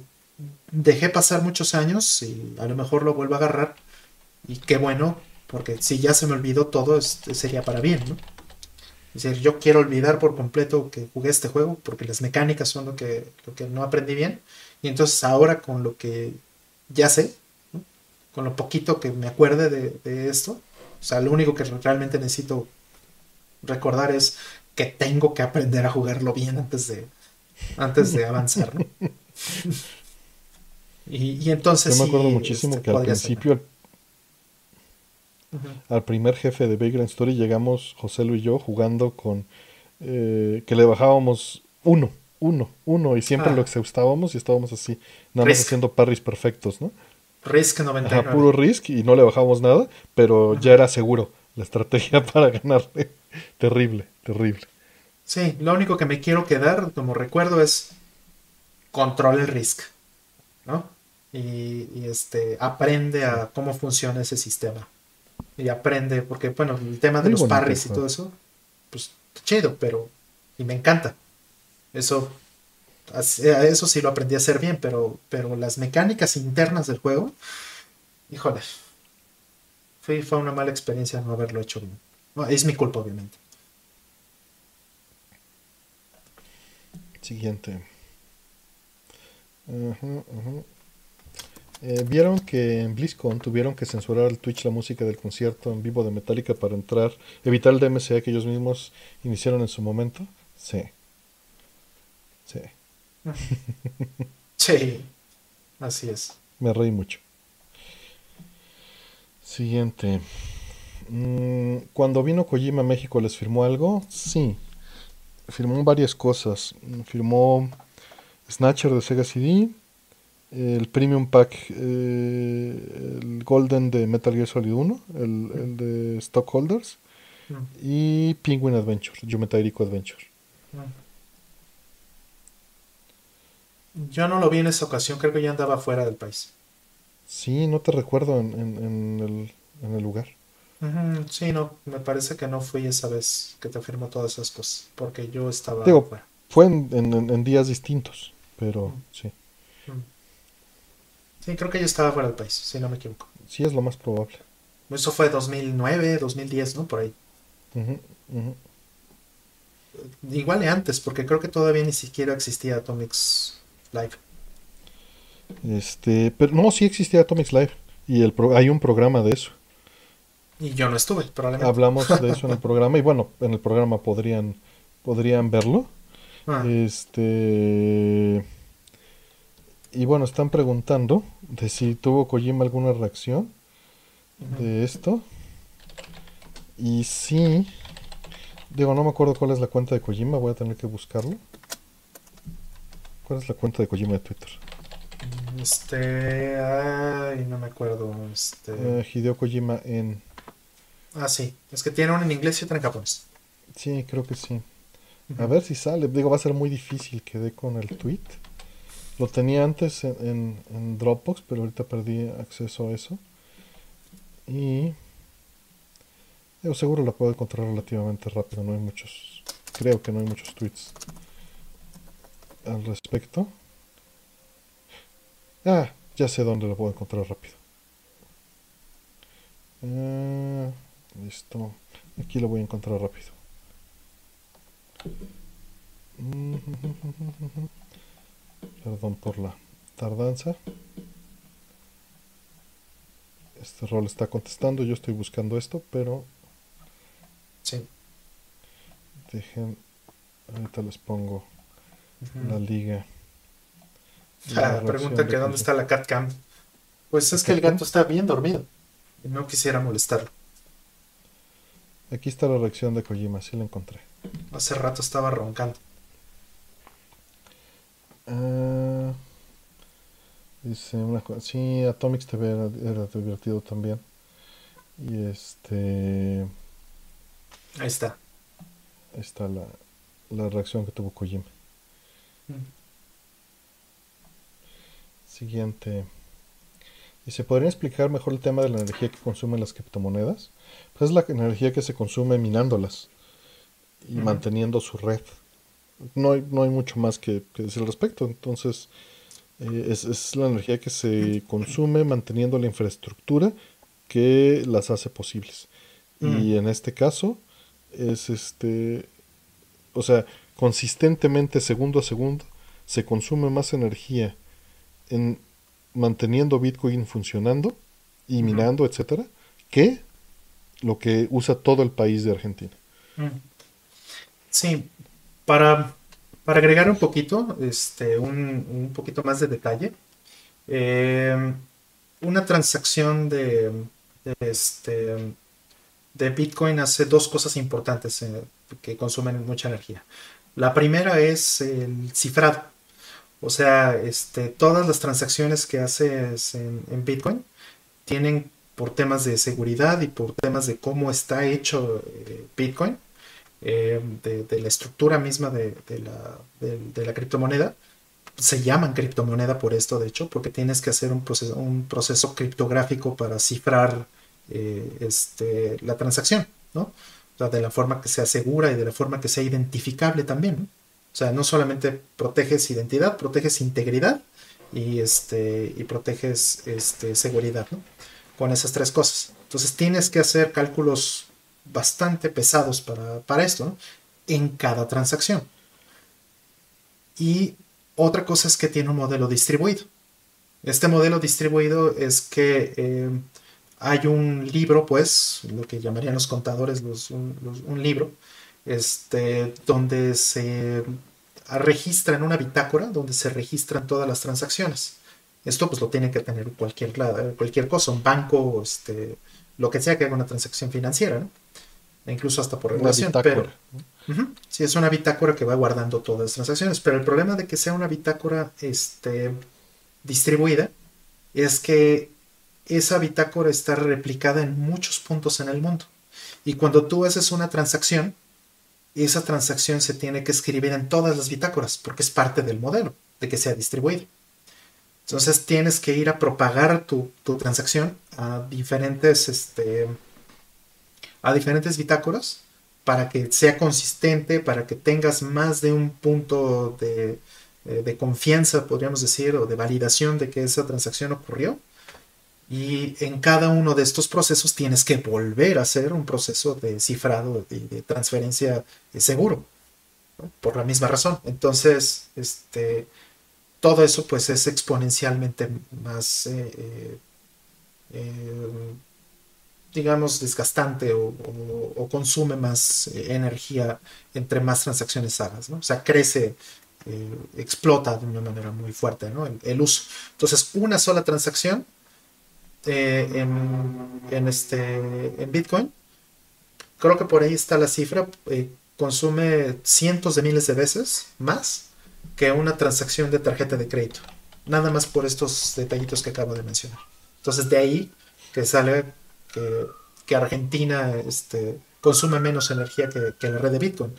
dejé pasar muchos años y a lo mejor lo vuelvo a agarrar. Y qué bueno, porque si ya se me olvidó todo, sería para bien, ¿no? Es decir, yo quiero olvidar por completo que jugué este juego, porque las mecánicas son lo que, lo que no aprendí bien. Y entonces ahora con lo que ya sé. Con lo poquito que me acuerde de, de esto, o sea, lo único que realmente necesito recordar es que tengo que aprender a jugarlo bien antes de, antes de avanzar, ¿no? *laughs* y, y entonces Yo me acuerdo sí, muchísimo este, que al principio, al, primer jefe de Vagrant Story, llegamos José Lu y yo jugando con eh, que le bajábamos uno, uno, uno, y siempre Ah. lo exhaustábamos y estábamos así, nada más Risk. haciendo parries perfectos, ¿no? Risk Ajá, 99. puro risk y no le bajábamos nada, pero Ajá. ya era seguro la estrategia *laughs* para ganarle. terrible, terrible. Sí, lo único que me quiero quedar como recuerdo es control el risk, ¿no? Y, y, este aprende a cómo funciona ese sistema. Y aprende, porque bueno, el tema de Muy los bonito parries y todo eso, pues chido, pero y me encanta. Eso eso sí lo aprendí a hacer bien, pero pero las mecánicas internas del juego, híjole. Fue, fue una mala experiencia no haberlo hecho bien. Es mi culpa, obviamente. Siguiente. Eh, ¿Vieron que en BlizzCon tuvieron que censurar el Twitch la música del concierto en vivo de Metallica para entrar, evitar el DMCA que ellos mismos iniciaron en su momento? Sí. Sí. Sí, así es. Me reí mucho. Siguiente. Mm, Cuando vino Kojima a México, ¿les firmó algo? Sí. Firmó varias cosas. Firmó Snatcher de Sega CD, el Premium Pack, eh, el Golden de Metal Gear Solid 1, el, el de Stockholders, Mm, y Penguin Adventure, Yumetairico Adventure. mm. Yo no lo vi en esa ocasión, creo que ya andaba fuera del país. Sí, no te recuerdo en, en- en el, en el lugar. Sí, no, me parece que no fui esa vez que te firmó todas esas cosas, porque yo estaba Digo, fuera. Fue en, días distintos, pero sí. Sí, creo que yo estaba fuera del país, si no me equivoco. Sí es lo más probable. Eso fue 2009, 2010, ¿no? Por ahí. Igual y antes, porque creo que todavía ni siquiera existía Atomics Live. Este, pero no, sí existía Atomics Live y el pro- hay un programa de eso. Y yo no estuve, probablemente. Hablamos de *laughs* eso en el programa y bueno, en el programa podrían podrían verlo. Ah, Este y bueno, están preguntando de si tuvo Kojima alguna reacción de esto. Y sí, Digo, no me acuerdo cuál es la cuenta de Kojima, voy a tener que buscarlo. ¿Cuál es la cuenta de Kojima de Twitter? Este. Ay, no me acuerdo. Este. Eh, Hideo Kojima en. Ah, sí. Es que tiene uno en inglés y otro en japonés. Sí, creo que sí. A ver si sale. Digo, va a ser muy difícil que dé con el tweet. Lo tenía antes en, en, en Dropbox, pero ahorita perdí acceso a eso. Y. Digo, seguro la puedo encontrar relativamente rápido. No hay muchos. Creo que no hay muchos tweets al respecto. Ah, ya sé dónde lo puedo encontrar rápido. Ah, listo. Aquí lo voy a encontrar rápido. Perdón por la tardanza. Este rol está contestando. Yo estoy buscando esto, pero. Sí. Dejen. Ahorita les pongo la liga. Ah, pregunta que dónde está la cat cam. Pues es que el gato está bien dormido. Y no quisiera molestarlo. Aquí está la reacción de Kojima, sí la encontré. Hace rato estaba roncando. Ah, dice una cosa. Sí, Atomics TV era, era divertido también. Y este. Ahí está. Ahí está la, la reacción que tuvo Kojima. Siguiente. ¿Y se podría explicar mejor el tema de la energía que consumen las criptomonedas? Pues es la energía que se consume minándolas y manteniendo su red. No hay, no hay mucho más que, que decir al respecto. Entonces, eh, es, es la energía que se consume manteniendo la infraestructura que las hace posibles. Y en este caso, es este. O sea, consistentemente, segundo a segundo, se consume más energía en manteniendo Bitcoin funcionando y minando, etcétera, que lo que usa todo el país de Argentina. Sí, para, para agregar un poquito, este, un, un poquito más de detalle, eh, una transacción de, de, este, de Bitcoin hace dos cosas importantes eh, que consumen mucha energía. La primera es el cifrado. O sea, este, todas las transacciones que haces en, Bitcoin tienen por temas de seguridad y por temas de cómo está hecho eh, Bitcoin, eh, de, la estructura misma de la criptomoneda. Se llaman criptomoneda por esto, de hecho, porque tienes que hacer un proceso, un proceso criptográfico para cifrar eh, este, la transacción, ¿no? De la forma que sea segura y de la forma que sea identificable también, ¿no? O sea, no solamente proteges identidad, proteges integridad y, este, y proteges este, seguridad, ¿no? Con esas tres cosas. Entonces tienes que hacer cálculos bastante pesados para, para esto, ¿no? En cada transacción. Y otra cosa es que tiene un modelo distribuido. Este modelo distribuido es que eh, hay un libro, pues, lo que llamarían los contadores, los- un, los- un libro, este, donde se registra en una bitácora, donde se registran todas las transacciones. Esto pues lo tiene que tener cualquier, cualquier cosa, un banco, este, lo que sea que haga una transacción financiera, ¿no? E incluso hasta por Una regulación. bitácora. Pero, Sí, es una bitácora que va guardando todas las transacciones, pero el problema de que sea una bitácora este, distribuida es que esa bitácora está replicada en muchos puntos en el mundo. Y cuando tú haces una transacción, esa transacción se tiene que escribir en todas las bitácoras, porque es parte del modelo de que sea distribuido. Entonces tienes que ir a propagar tu, tu transacción a diferentes, este, a diferentes bitácoras para que sea consistente, para que tengas más de un punto de, eh, de confianza, podríamos decir, o de validación de que esa transacción ocurrió. Y en cada uno de estos procesos tienes que volver a hacer un proceso de cifrado y de transferencia eh, seguro, por la misma razón. Entonces, este, todo eso pues es exponencialmente más, eh, eh, eh, digamos, desgastante o, consume más energía entre más transacciones hagas, ¿no? O sea, crece, explota de una manera muy fuerte, ¿no? El uso. Entonces, una sola transacción eh, en, en este, en Bitcoin, creo que por ahí está la cifra, eh, consume cientos de miles de veces más que una transacción de tarjeta de crédito. Nada más por estos detallitos que acabo de mencionar. Entonces de ahí que sale que, que Argentina este, consume menos energía que, la red de Bitcoin.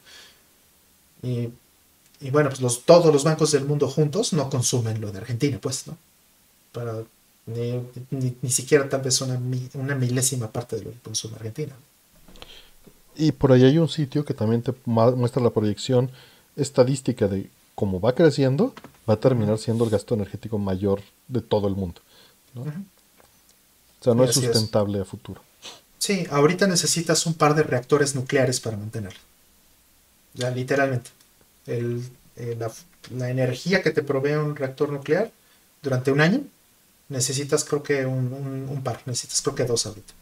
Y, bueno, pues los, todos los bancos del mundo juntos no consumen lo de Argentina, pues, ¿no? Para, ni, siquiera tal vez una, una milésima parte de lo que consume Argentina. Y por ahí hay un sitio que también te muestra la proyección estadística de cómo va creciendo, va a terminar siendo el gasto energético mayor de todo el mundo. O sea, no es sustentable a futuro. Sí, ahorita necesitas un par de reactores nucleares para mantenerlo. Ya, literalmente. Eh, la, energía que te provee un reactor nuclear durante un año, necesitas creo que un, par, necesitas creo que dos ahorita.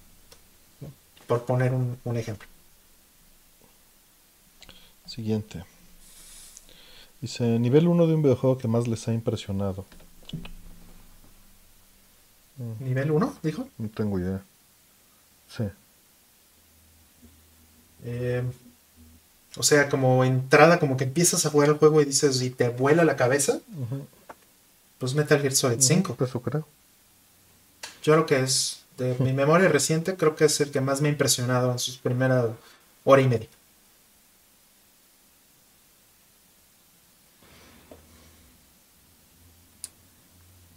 Por poner un ejemplo. Siguiente. Dice, nivel 1 de un videojuego que más les ha impresionado. Mm. ¿Nivel 1, dijo? No tengo idea. Sí. Eh, o sea, como entrada, como que empiezas a jugar el juego y dices, y te vuela la cabeza. Pues Metal Gear Solid 5. eso creo. Yo creo que es, de mi memoria reciente, creo que es el que más me ha impresionado en sus primeras hora y media.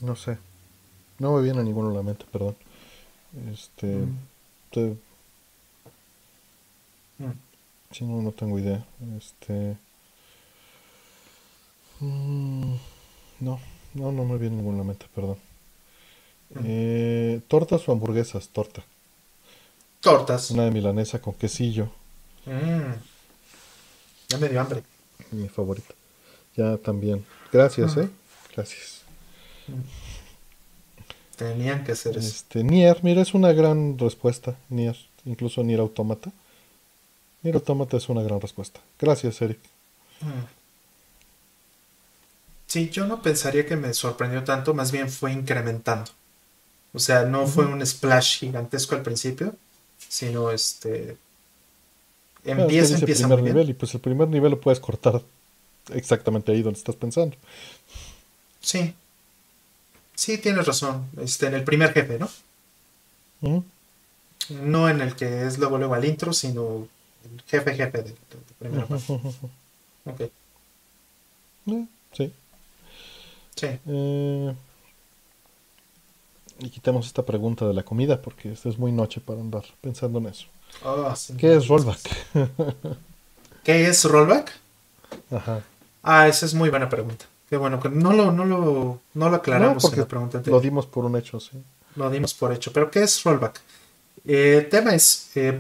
No sé. No me viene a ninguno a la mente, perdón. Este. Mm. Mm. Sí, no, no tengo idea. Este. Mm, no, no, no me viene ninguno a la mente, perdón. Eh, ¿Tortas o hamburguesas? Torta. Tortas. Una de milanesa con quesillo. Ya me dio hambre. Mi favorita. Ya también. Gracias, ¿eh? Gracias. Tenían que ser eso. Este, Nier, mira, es una gran respuesta. Nier, incluso Nier Automata. Nier Automata es una gran respuesta. Gracias, Eric. Mm. Sí, yo no pensaría que me sorprendió tanto, más bien fue incrementando. O sea, no fue un splash gigantesco al principio, sino este. Empieza, empieza el primer nivel, y pues el primer nivel lo puedes cortar exactamente ahí donde estás pensando. Sí, Sí, tienes razón. Este, en el primer jefe, ¿no? No en el que es luego luego al intro, sino el jefe jefe del, primer Ok. Eh, sí. Sí. Eh, y quitamos esta pregunta de la comida porque esta es muy noche para andar pensando en eso. Oh, ¿Qué es rollback? *laughs* ¿Qué es rollback? Ajá. Ah, esa es muy buena pregunta. Qué bueno, que no lo, no lo, no lo aclaramos en la pregunta Lo dimos por un hecho, sí. Lo dimos por hecho. Pero ¿qué es rollback? Eh, el tema es, eh,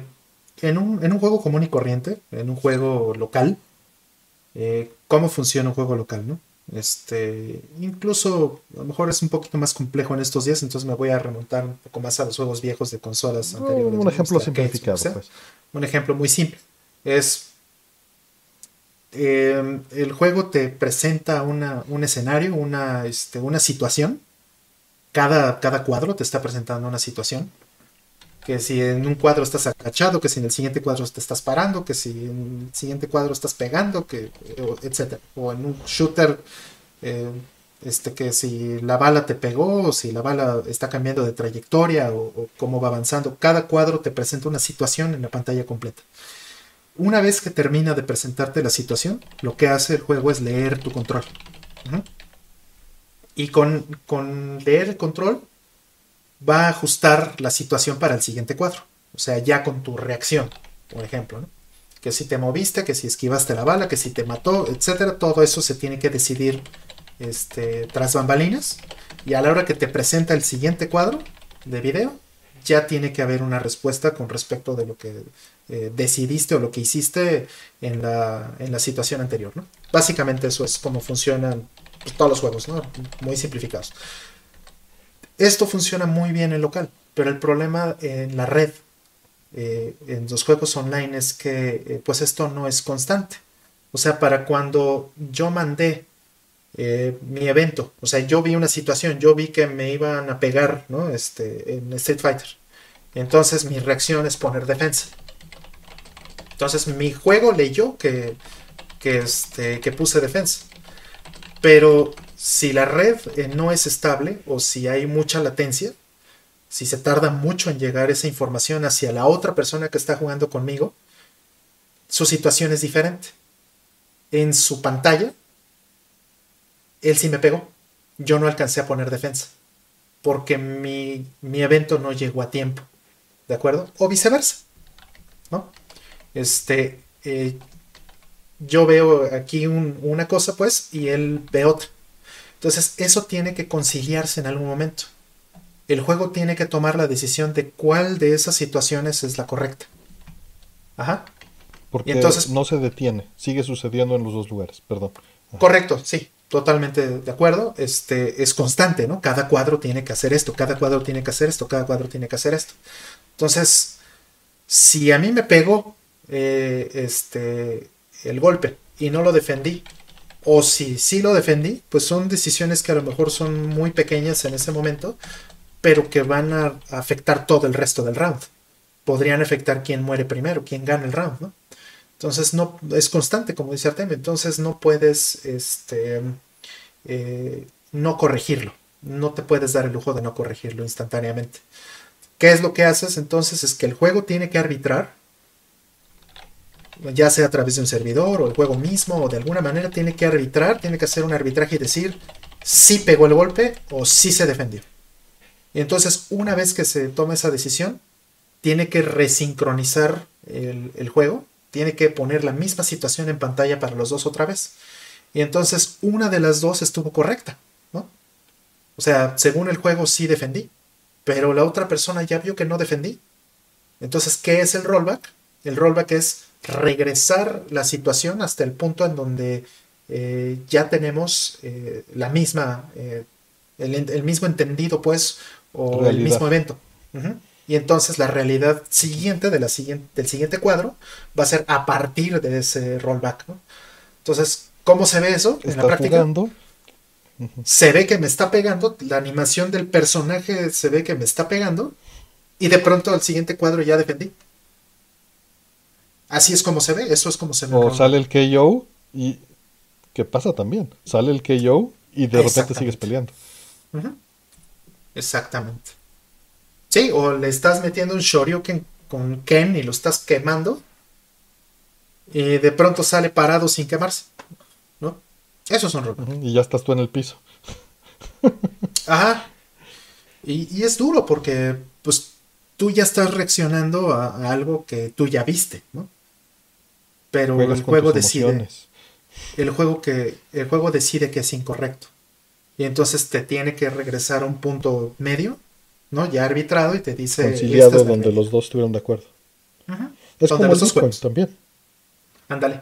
en, un, en, un, juego común y corriente, en un juego local, eh, ¿cómo funciona un juego local, no? Este, incluso a lo mejor es un poquito más complejo en estos días, entonces me voy a remontar un poco más a los juegos viejos de consolas anteriores. Un ejemplo simplificado. Pues. Un ejemplo muy simple. Es Em, el juego te presenta un escenario, una, este, una situación. Cada, cada cuadro te está presentando una situación. Que si en un cuadro estás agachado, que si en el siguiente cuadro te estás parando, que si en el siguiente cuadro estás pegando, que, etc. O en un shooter, eh, este, que si la bala te pegó, o si la bala está cambiando de trayectoria, o, o cómo va avanzando. Cada cuadro te presenta una situación en la pantalla completa. Una vez que termina de presentarte la situación, lo que hace el juego es leer tu control. Y con, leer el control va a ajustar la situación para el siguiente cuadro. O sea, ya con tu reacción, por ejemplo. Que si te moviste, que si esquivaste la bala, que si te mató, etcétera. Todo eso se tiene que decidir este, tras bambalinas. Y a la hora que te presenta el siguiente cuadro de video, ya tiene que haber una respuesta con respecto de lo que eh, decidiste o lo que hiciste en la, en la situación anterior. ¿no? Básicamente eso es como funcionan todos los juegos, ¿no? muy simplificados. Esto funciona muy bien en local, pero el problema en la red, eh, en los juegos online, es que eh, pues esto no es constante. O sea, para cuando yo mandé mi evento. O sea, yo vi una situación, yo vi que me iban a pegar, ¿no? Este, en Street Fighter. Entonces mi reacción es poner defensa. Entonces mi juego leyó que, que, este, que puse defensa. Pero si la red eh, no es estable o si hay mucha latencia, si se tarda mucho en llegar esa información hacia la otra persona que está jugando conmigo, su situación es diferente. En su pantalla, él sí me pegó. Yo no alcancé a poner defensa. Porque mi, evento no llegó a tiempo. ¿De acuerdo? O viceversa. ¿No? Este. Eh, yo veo aquí una cosa, pues, y él ve otra. Entonces, eso tiene que conciliarse en algún momento. El juego tiene que tomar la decisión de cuál de esas situaciones es la correcta. Ajá. Porque entonces, no se detiene, sigue sucediendo en los dos lugares, perdón. Correcto, sí, totalmente de acuerdo. Este es constante, ¿no? Cada cuadro tiene que hacer esto, cada cuadro tiene que hacer esto, cada cuadro tiene que hacer esto. Entonces, si a mí me pegó eh, este, el golpe y no lo defendí, o si sí lo defendí, pues son decisiones que a lo mejor son muy pequeñas en ese momento, pero que van a afectar todo el resto del round. Podrían afectar quién muere primero, quién gana el round, ¿no? Entonces no es constante, como dice Artemio. Entonces no puedes este, eh, no corregirlo. No te puedes dar el lujo de no corregirlo instantáneamente. ¿Qué es lo que haces? Entonces es que el juego tiene que arbitrar, ya sea a través de un servidor o el juego mismo, o de alguna manera tiene que arbitrar, tiene que hacer un arbitraje y decir si pegó el golpe o si se defendió. Y entonces, una vez que se toma esa decisión, tiene que resincronizar el, el juego tiene que poner la misma situación en pantalla para los dos otra vez. Y entonces una de las dos estuvo correcta, ¿no? O sea, según el juego sí defendí, pero la otra persona ya vio que no defendí. Entonces, ¿qué es el rollback? El rollback es regresar la situación hasta el punto en donde eh, ya tenemos eh, la misma, eh, el, mismo entendido, pues, o el mismo evento. Y entonces la realidad siguiente, de la siguiente del siguiente cuadro va a ser a partir de ese rollback. Entonces, ¿cómo se ve eso en la práctica? Se ve que me está pegando, la animación del personaje se ve que me está pegando y de pronto al siguiente cuadro ya defendí. Así es como se ve, eso es como se ve. O sale el KO y... ¿Qué pasa también? Sale el KO y de repente sigues peleando. Exactamente. Sí, o le estás metiendo un Shoryuken con Ken y lo estás quemando. Y de pronto sale parado sin quemarse. ¿No? Eso es un rock. Y ya estás tú en el piso. *laughs* Ajá. Y, es duro porque, pues, tú ya estás reaccionando a, algo que tú ya viste, ¿no? Pero el juego decide. El juego que. El juego decide que es incorrecto. Y entonces te tiene que regresar a un punto medio ¿no? Ya arbitrado y te dice... Conciliado donde los dos estuvieron de acuerdo. Es como el Bitcoin también. Ándale.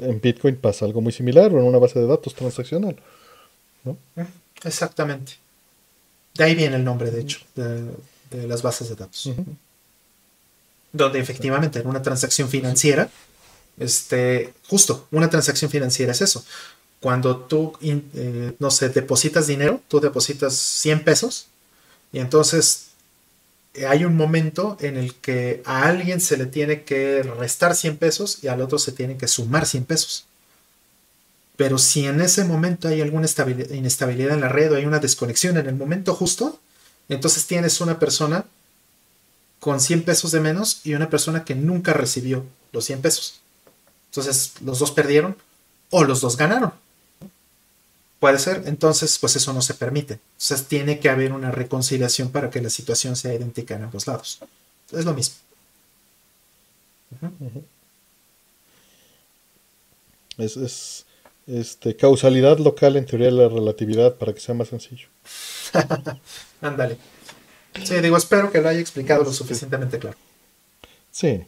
En Bitcoin pasa algo muy similar o en una base de datos transaccional. ¿no? Exactamente. De ahí viene el nombre, de hecho, de, las bases de datos. Donde efectivamente en una transacción financiera, este, justo, una transacción financiera es eso. Cuando tú, eh, no sé, depositas dinero, tú depositas 100 pesos y entonces eh, hay un momento en el que a alguien se le tiene que restar 100 pesos y al otro se tiene que sumar 100 pesos. Pero si en ese momento hay alguna inestabilidad en la red o hay una desconexión en el momento justo, entonces tienes una persona con 100 pesos de menos y una persona que nunca recibió los 100 pesos. Entonces los dos perdieron o los dos ganaron. Puede ser, entonces pues eso no se permite. Entonces tiene que haber una reconciliación para que la situación sea idéntica en ambos lados. Es lo mismo. Es, este, causalidad local en teoría de la relatividad para que sea más sencillo. *laughs* Ándale. sí, digo, espero que lo haya explicado lo suficientemente claro. Sí,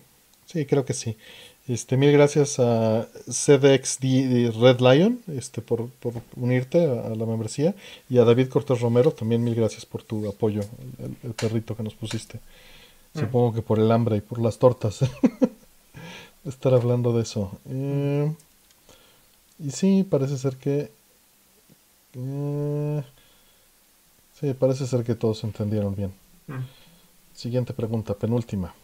sí, creo que sí. Este, mil gracias a CDXD Red Lion este, por, unirte a, la membresía y a David Cortés Romero también mil gracias por tu apoyo, el, perrito que nos pusiste. Mm. Supongo que por el hambre y por las tortas. *laughs* Estar hablando de eso. Eh, y sí, parece ser que... Eh, sí, parece ser que todos entendieron bien. Mm. Siguiente pregunta, penúltima.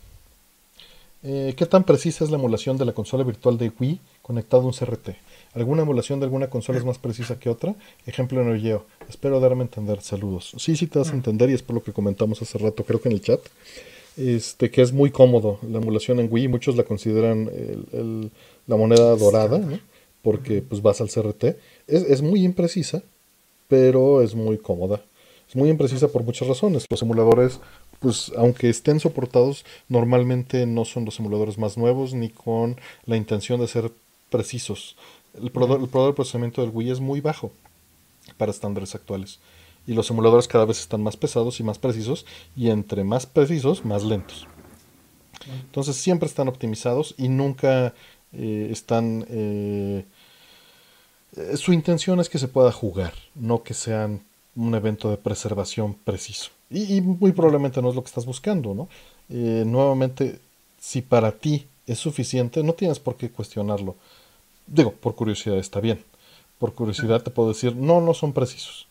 Eh, ¿Qué tan precisa es la emulación de la consola virtual de Wii conectado a un CRT? ¿Alguna emulación de alguna consola es más precisa que otra? Ejemplo en el Espero darme a entender. Saludos. Sí, sí te vas a entender y es por lo que comentamos hace rato, creo que en el chat. Este, que es muy cómodo la emulación en Wii. Muchos la consideran la moneda dorada, porque pues vas al CRT. Es, es muy imprecisa, pero es muy cómoda. Es muy imprecisa por muchas razones. Los emuladores pues aunque estén soportados, normalmente no son los emuladores más nuevos ni con la intención de ser precisos. El poder, el de procesamiento del Wii es muy bajo para estándares actuales. Y los emuladores cada vez están más pesados y más precisos, y entre más precisos, más lentos. Entonces siempre están optimizados y nunca eh, están... Eh, su intención es que se pueda jugar, no que sean un evento de preservación preciso. Y, muy probablemente no es lo que estás buscando, ¿no? Eh, nuevamente, si para ti es suficiente, no tienes por qué cuestionarlo. Digo, por curiosidad está bien. Por curiosidad te puedo decir, no, no son precisos.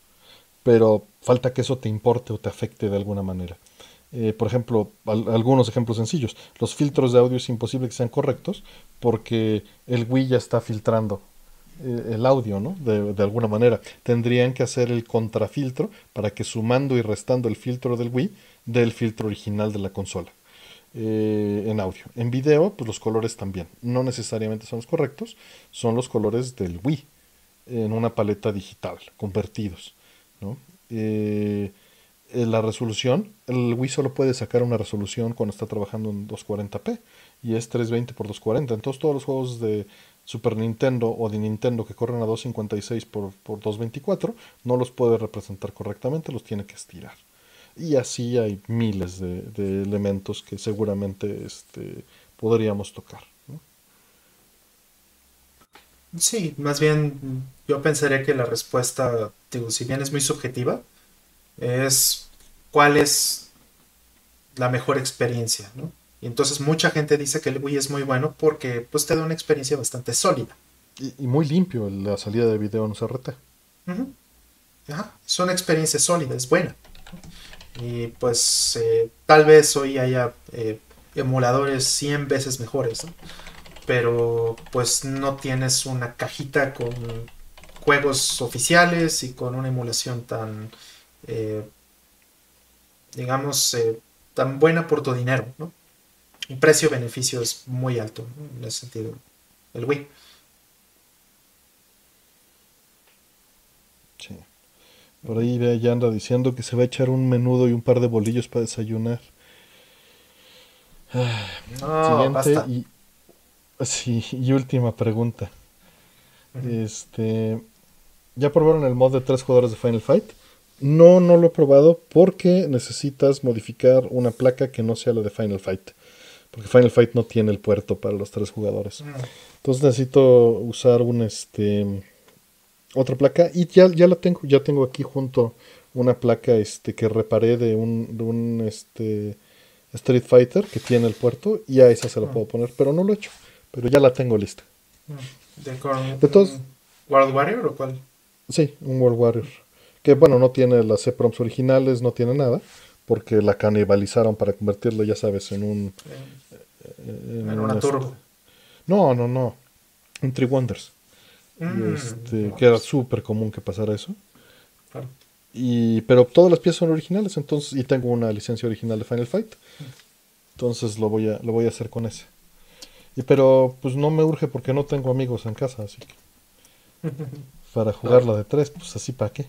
Pero falta que eso te importe o te afecte de alguna manera. Eh, por ejemplo, algunos ejemplos sencillos. Los filtros de audio es imposible que sean correctos porque el Wii ya está filtrando el audio, ¿no? De, alguna manera. Tendrían que hacer el contrafiltro para que sumando y restando el filtro del Wii dé el filtro original de la consola. Eh, en audio. En video, pues los colores también. No necesariamente son los correctos, son los colores del Wii en una paleta digital, convertidos. ¿no? Eh, la resolución, el Wii solo puede sacar una resolución cuando está trabajando en 240p y es 320 x 240. Entonces todos los juegos de Super Nintendo o de Nintendo que corren a 256 por, por 224 no los puede representar correctamente, los tiene que estirar. Y así hay miles de, elementos que seguramente este, podríamos tocar. Sí, más bien yo pensaría que la respuesta, digo, si bien es muy subjetiva, es cuál es la mejor experiencia, ¿no? Y entonces mucha gente dice que el Wii es muy bueno porque pues te da una experiencia bastante sólida. Y, muy limpio la salida de video en CRT. Ajá, es una experiencia sólida, es buena. Y pues eh, tal vez hoy haya eh, emuladores 100 veces mejores, pero pues no tienes una cajita con juegos oficiales y con una emulación tan, eh, digamos, tan buena por tu dinero, ¿no? El precio-beneficio es muy alto en ese sentido. El Wii. Sí. Por ahí ya anda diciendo que se va a echar un menudo y un par de bolillos para desayunar. Siguiente y sí, y última pregunta. Este, ¿ya probaron el mod de tres jugadores de Final Fight? No, no lo he probado porque necesitas modificar una placa que no sea la de Final Fight. Porque Final Fight no tiene el puerto para los tres jugadores. Mm. Entonces necesito usar un este otra placa y ya, ya la tengo, ya tengo aquí junto una placa este que reparé de un, de un este Street Fighter que tiene el puerto y a esa se la mm. puedo poner, pero no lo he hecho, pero ya la tengo lista. Mm. ¿De, todos, World Warrior o cuál? Sí, un World Warrior. Que bueno, no tiene las EPROMs originales, no tiene nada, porque la canibalizaron para convertirlo, ya sabes, en un en, una turbo. No, no, no. En Three Wonders. Mm. este, que era súper común que pasara eso. Y, pero todas las piezas son originales, entonces, y tengo una licencia original de Final Fight. Entonces lo voy a, lo voy a hacer con ese. Y pero pues no me urge porque no tengo amigos en casa, así que. *laughs* Para jugarla de tres, pues así para qué.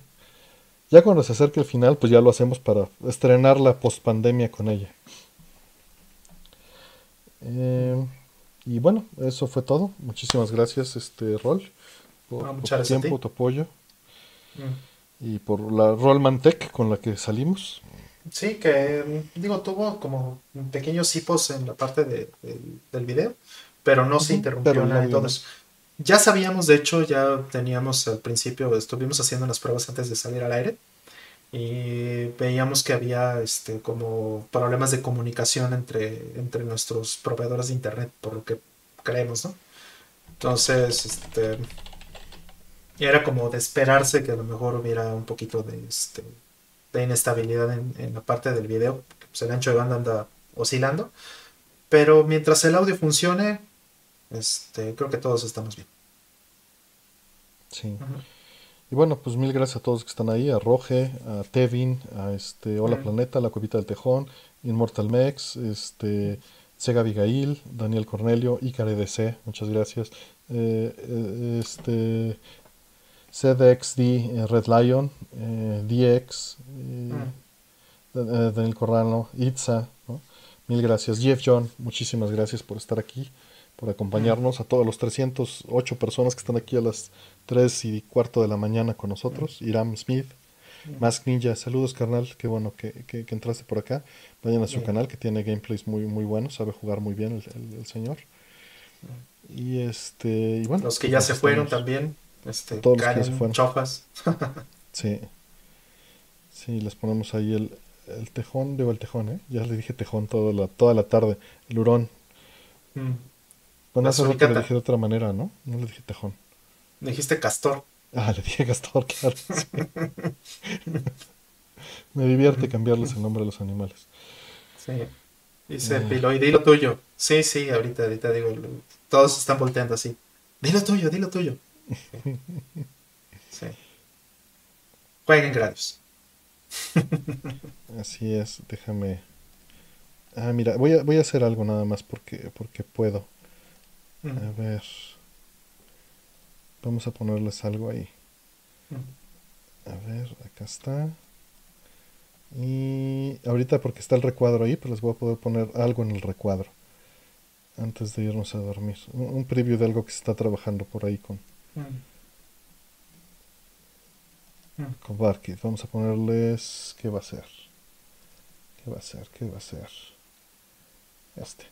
Ya cuando se acerque el final, pues ya lo hacemos para estrenar la post pandemia con ella. Eh, y bueno, eso fue todo. Muchísimas gracias, este Rol, por, ah, tu tiempo, tu apoyo. Mm. Y por la Rollmantec con la que salimos. Sí, que digo, tuvo como pequeños hipos en la parte del video, pero no se interrumpió nada todo Ya sabíamos, de hecho, ya teníamos al principio, estuvimos haciendo las pruebas antes de salir al aire y veíamos que había este, como problemas de comunicación entre, entre nuestros proveedores de internet, por lo que creemos, ¿no? Entonces, este, era como de esperarse que a lo mejor hubiera un poquito de, este, de inestabilidad en, la parte del video, pues el ancho de banda anda oscilando, Pero mientras el audio funcione, este, creo que todos estamos bien. Sí. Y bueno, pues mil gracias a todos que están ahí, a Roge, a Tevin, a este Hola Planeta, La Copita del Tejón, Immortal Mex, este Sega Abigail, Daniel Cornelio, Icar EDC, muchas gracias. Eh, eh, este CDXD, eh, Red Lion, DX, Daniel Corrano, Itza, mil gracias. Jeff John, muchísimas gracias por estar aquí, por acompañarnos, a todos los 308 personas que están aquí a las 3 y cuarto de la mañana con nosotros. Iram Smith, Mask Ninja, saludos carnal, qué bueno que, entraste por acá. Vayan a su canal que tiene gameplays muy, muy buenos, sabe jugar muy bien el, señor. Y este, y bueno. Los que ya se fueron también. Este, Todos los que se fueron. Chofas. *laughs* sí. Sí, les ponemos ahí el, el tejón, digo el tejón, ¿eh? Ya le dije tejón toda la, toda la tarde. El hurón. Mm. Bueno, hace rato le dije de otra manera, ¿no? No le dije tejón. Dijiste castor. Ah, le dije castor, claro. *laughs* Me divierte cambiarles el nombre a los animales. Sí. Dice eh. Piloy, di lo tuyo. Sí, sí, ahorita, ahorita digo, todos están volteando así. Dilo tuyo, dilo tuyo. Sí. Jueguen gratis. *laughs* Así es, déjame. Ah, mira, voy a, voy a hacer algo nada más porque, porque puedo. A ver. Vamos a ponerles algo ahí. A ver, acá está. Y ahorita porque está el recuadro ahí, pues les voy a poder poner algo en el recuadro. Antes de irnos a dormir. Un, preview de algo que se está trabajando por ahí con... Con Barkit. Vamos a ponerles... ¿Qué va a ser? ¿Qué va a ser? ¿Qué va a ser? Este.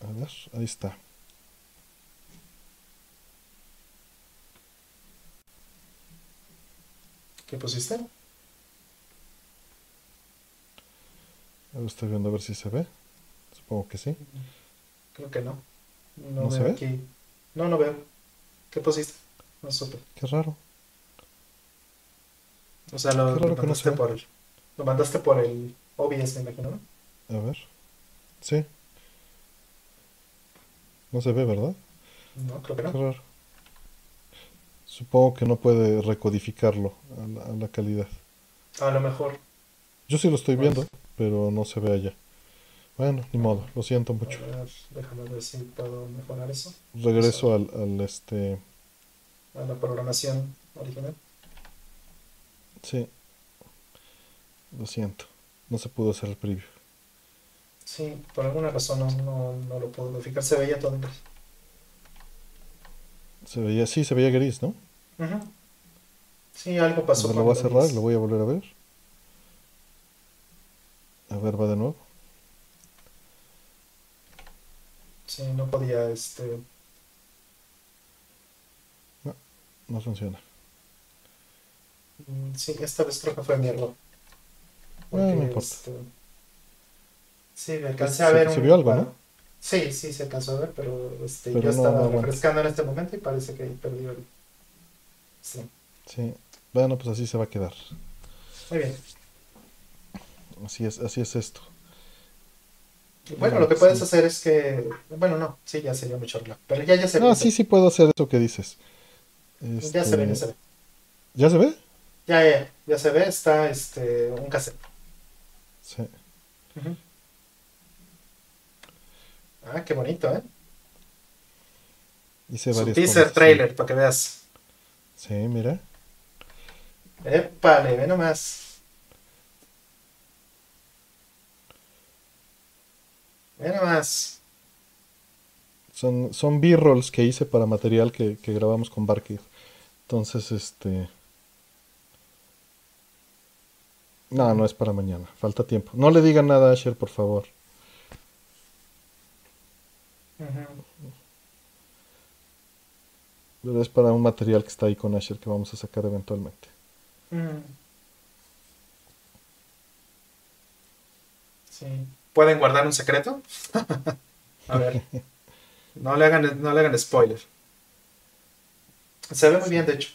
A ver, ahí está. ¿Qué pusiste? Ahora estoy viendo a ver si se ve. Supongo que sí. Creo que no. No, veo se ve? Aquí. No, no veo. ¿Qué pusiste? No supe. Qué raro. O sea, lo, mandaste por el, lo mandaste por el OBS, me imagino, ¿no? A ver. Sí. No se ve, ¿verdad? No, creo que no. Supongo que no puede recodificarlo a la, calidad. A lo mejor. Yo sí lo estoy pues. viendo, pero no se ve allá. Bueno, ni modo, lo siento mucho. déjame ver si puedo mejorar eso. Regreso al, al este. A la programación original. Sí. Lo siento. No se pudo hacer el preview. Sí, por alguna razón no, no, lo puedo verificar. Se veía todo en gris. Se veía, sí, se veía gris, ¿no? Sí, algo pasó. lo voy a cerrar, lo voy a volver a ver. A ver, va de nuevo. Sí, no podía, este... No, no funciona. Mm, sí, esta vez creo que fue mi error. no importa. Este, Sí, me alcancé a ver. Se, vio algo, ¿no? Sí, sí, se alcanzó a ver, pero, este, yo estaba refrescando en este momento y parece que perdí el. Sí. Sí. Bueno, pues así se va a quedar. Muy bien. Así es, así es esto. Bueno, lo que puedes hacer es que. Bueno, no, sí, ya sería mucho hablar. Pero ya, ya se ve. No, sí, sí puedo hacer eso que dices. Ya se ve, ya se ve. ¿Ya se ve? Ya, ya, ya se ve, está este, un cassette. Sí. Ah, qué bonito, ¿eh? Hice Su teaser trailer, para que veas. Sí, mira. Épale, ve nomás. Ve nomás. Son, son B-rolls que hice para material que, que grabamos con Barkid. Entonces, este... No, no es para mañana. Falta tiempo. No le digan nada a Asher, por favor. Pero es para un material que está ahí con Asher que vamos a sacar eventualmente. Sí. ¿Pueden guardar un secreto? *laughs* a ver. No le hagan, no le hagan spoiler. Se ve muy bien, de hecho.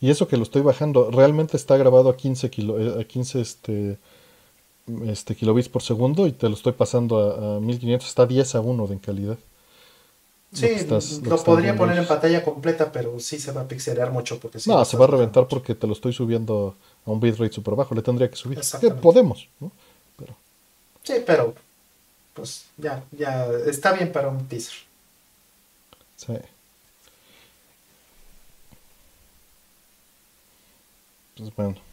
Y eso que lo estoy bajando, realmente está grabado a 15, kilo, eh, a 15 este, este, kilobits por segundo y te lo estoy pasando a, a 1500, está 10 a 1 de en calidad. Sí, lo, podría poner en pantalla completa, pero sí se va a pixelear mucho. porque No, se va a reventar porque te lo estoy subiendo a un bitrate super bajo. Le tendría que subir. podemos, ¿no? Pero... Sí, pero pues ya, ya está bien para un teaser. Sí. Pues bueno.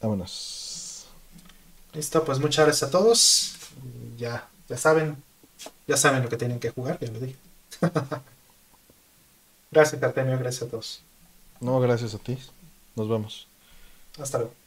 Vámonos. Listo, pues muchas gracias a todos. Ya ya saben, ya saben lo que tienen que jugar, ya lo dije. *laughs* gracias, Artemio, gracias a todos. No, gracias a ti. Nos vemos. Hasta luego.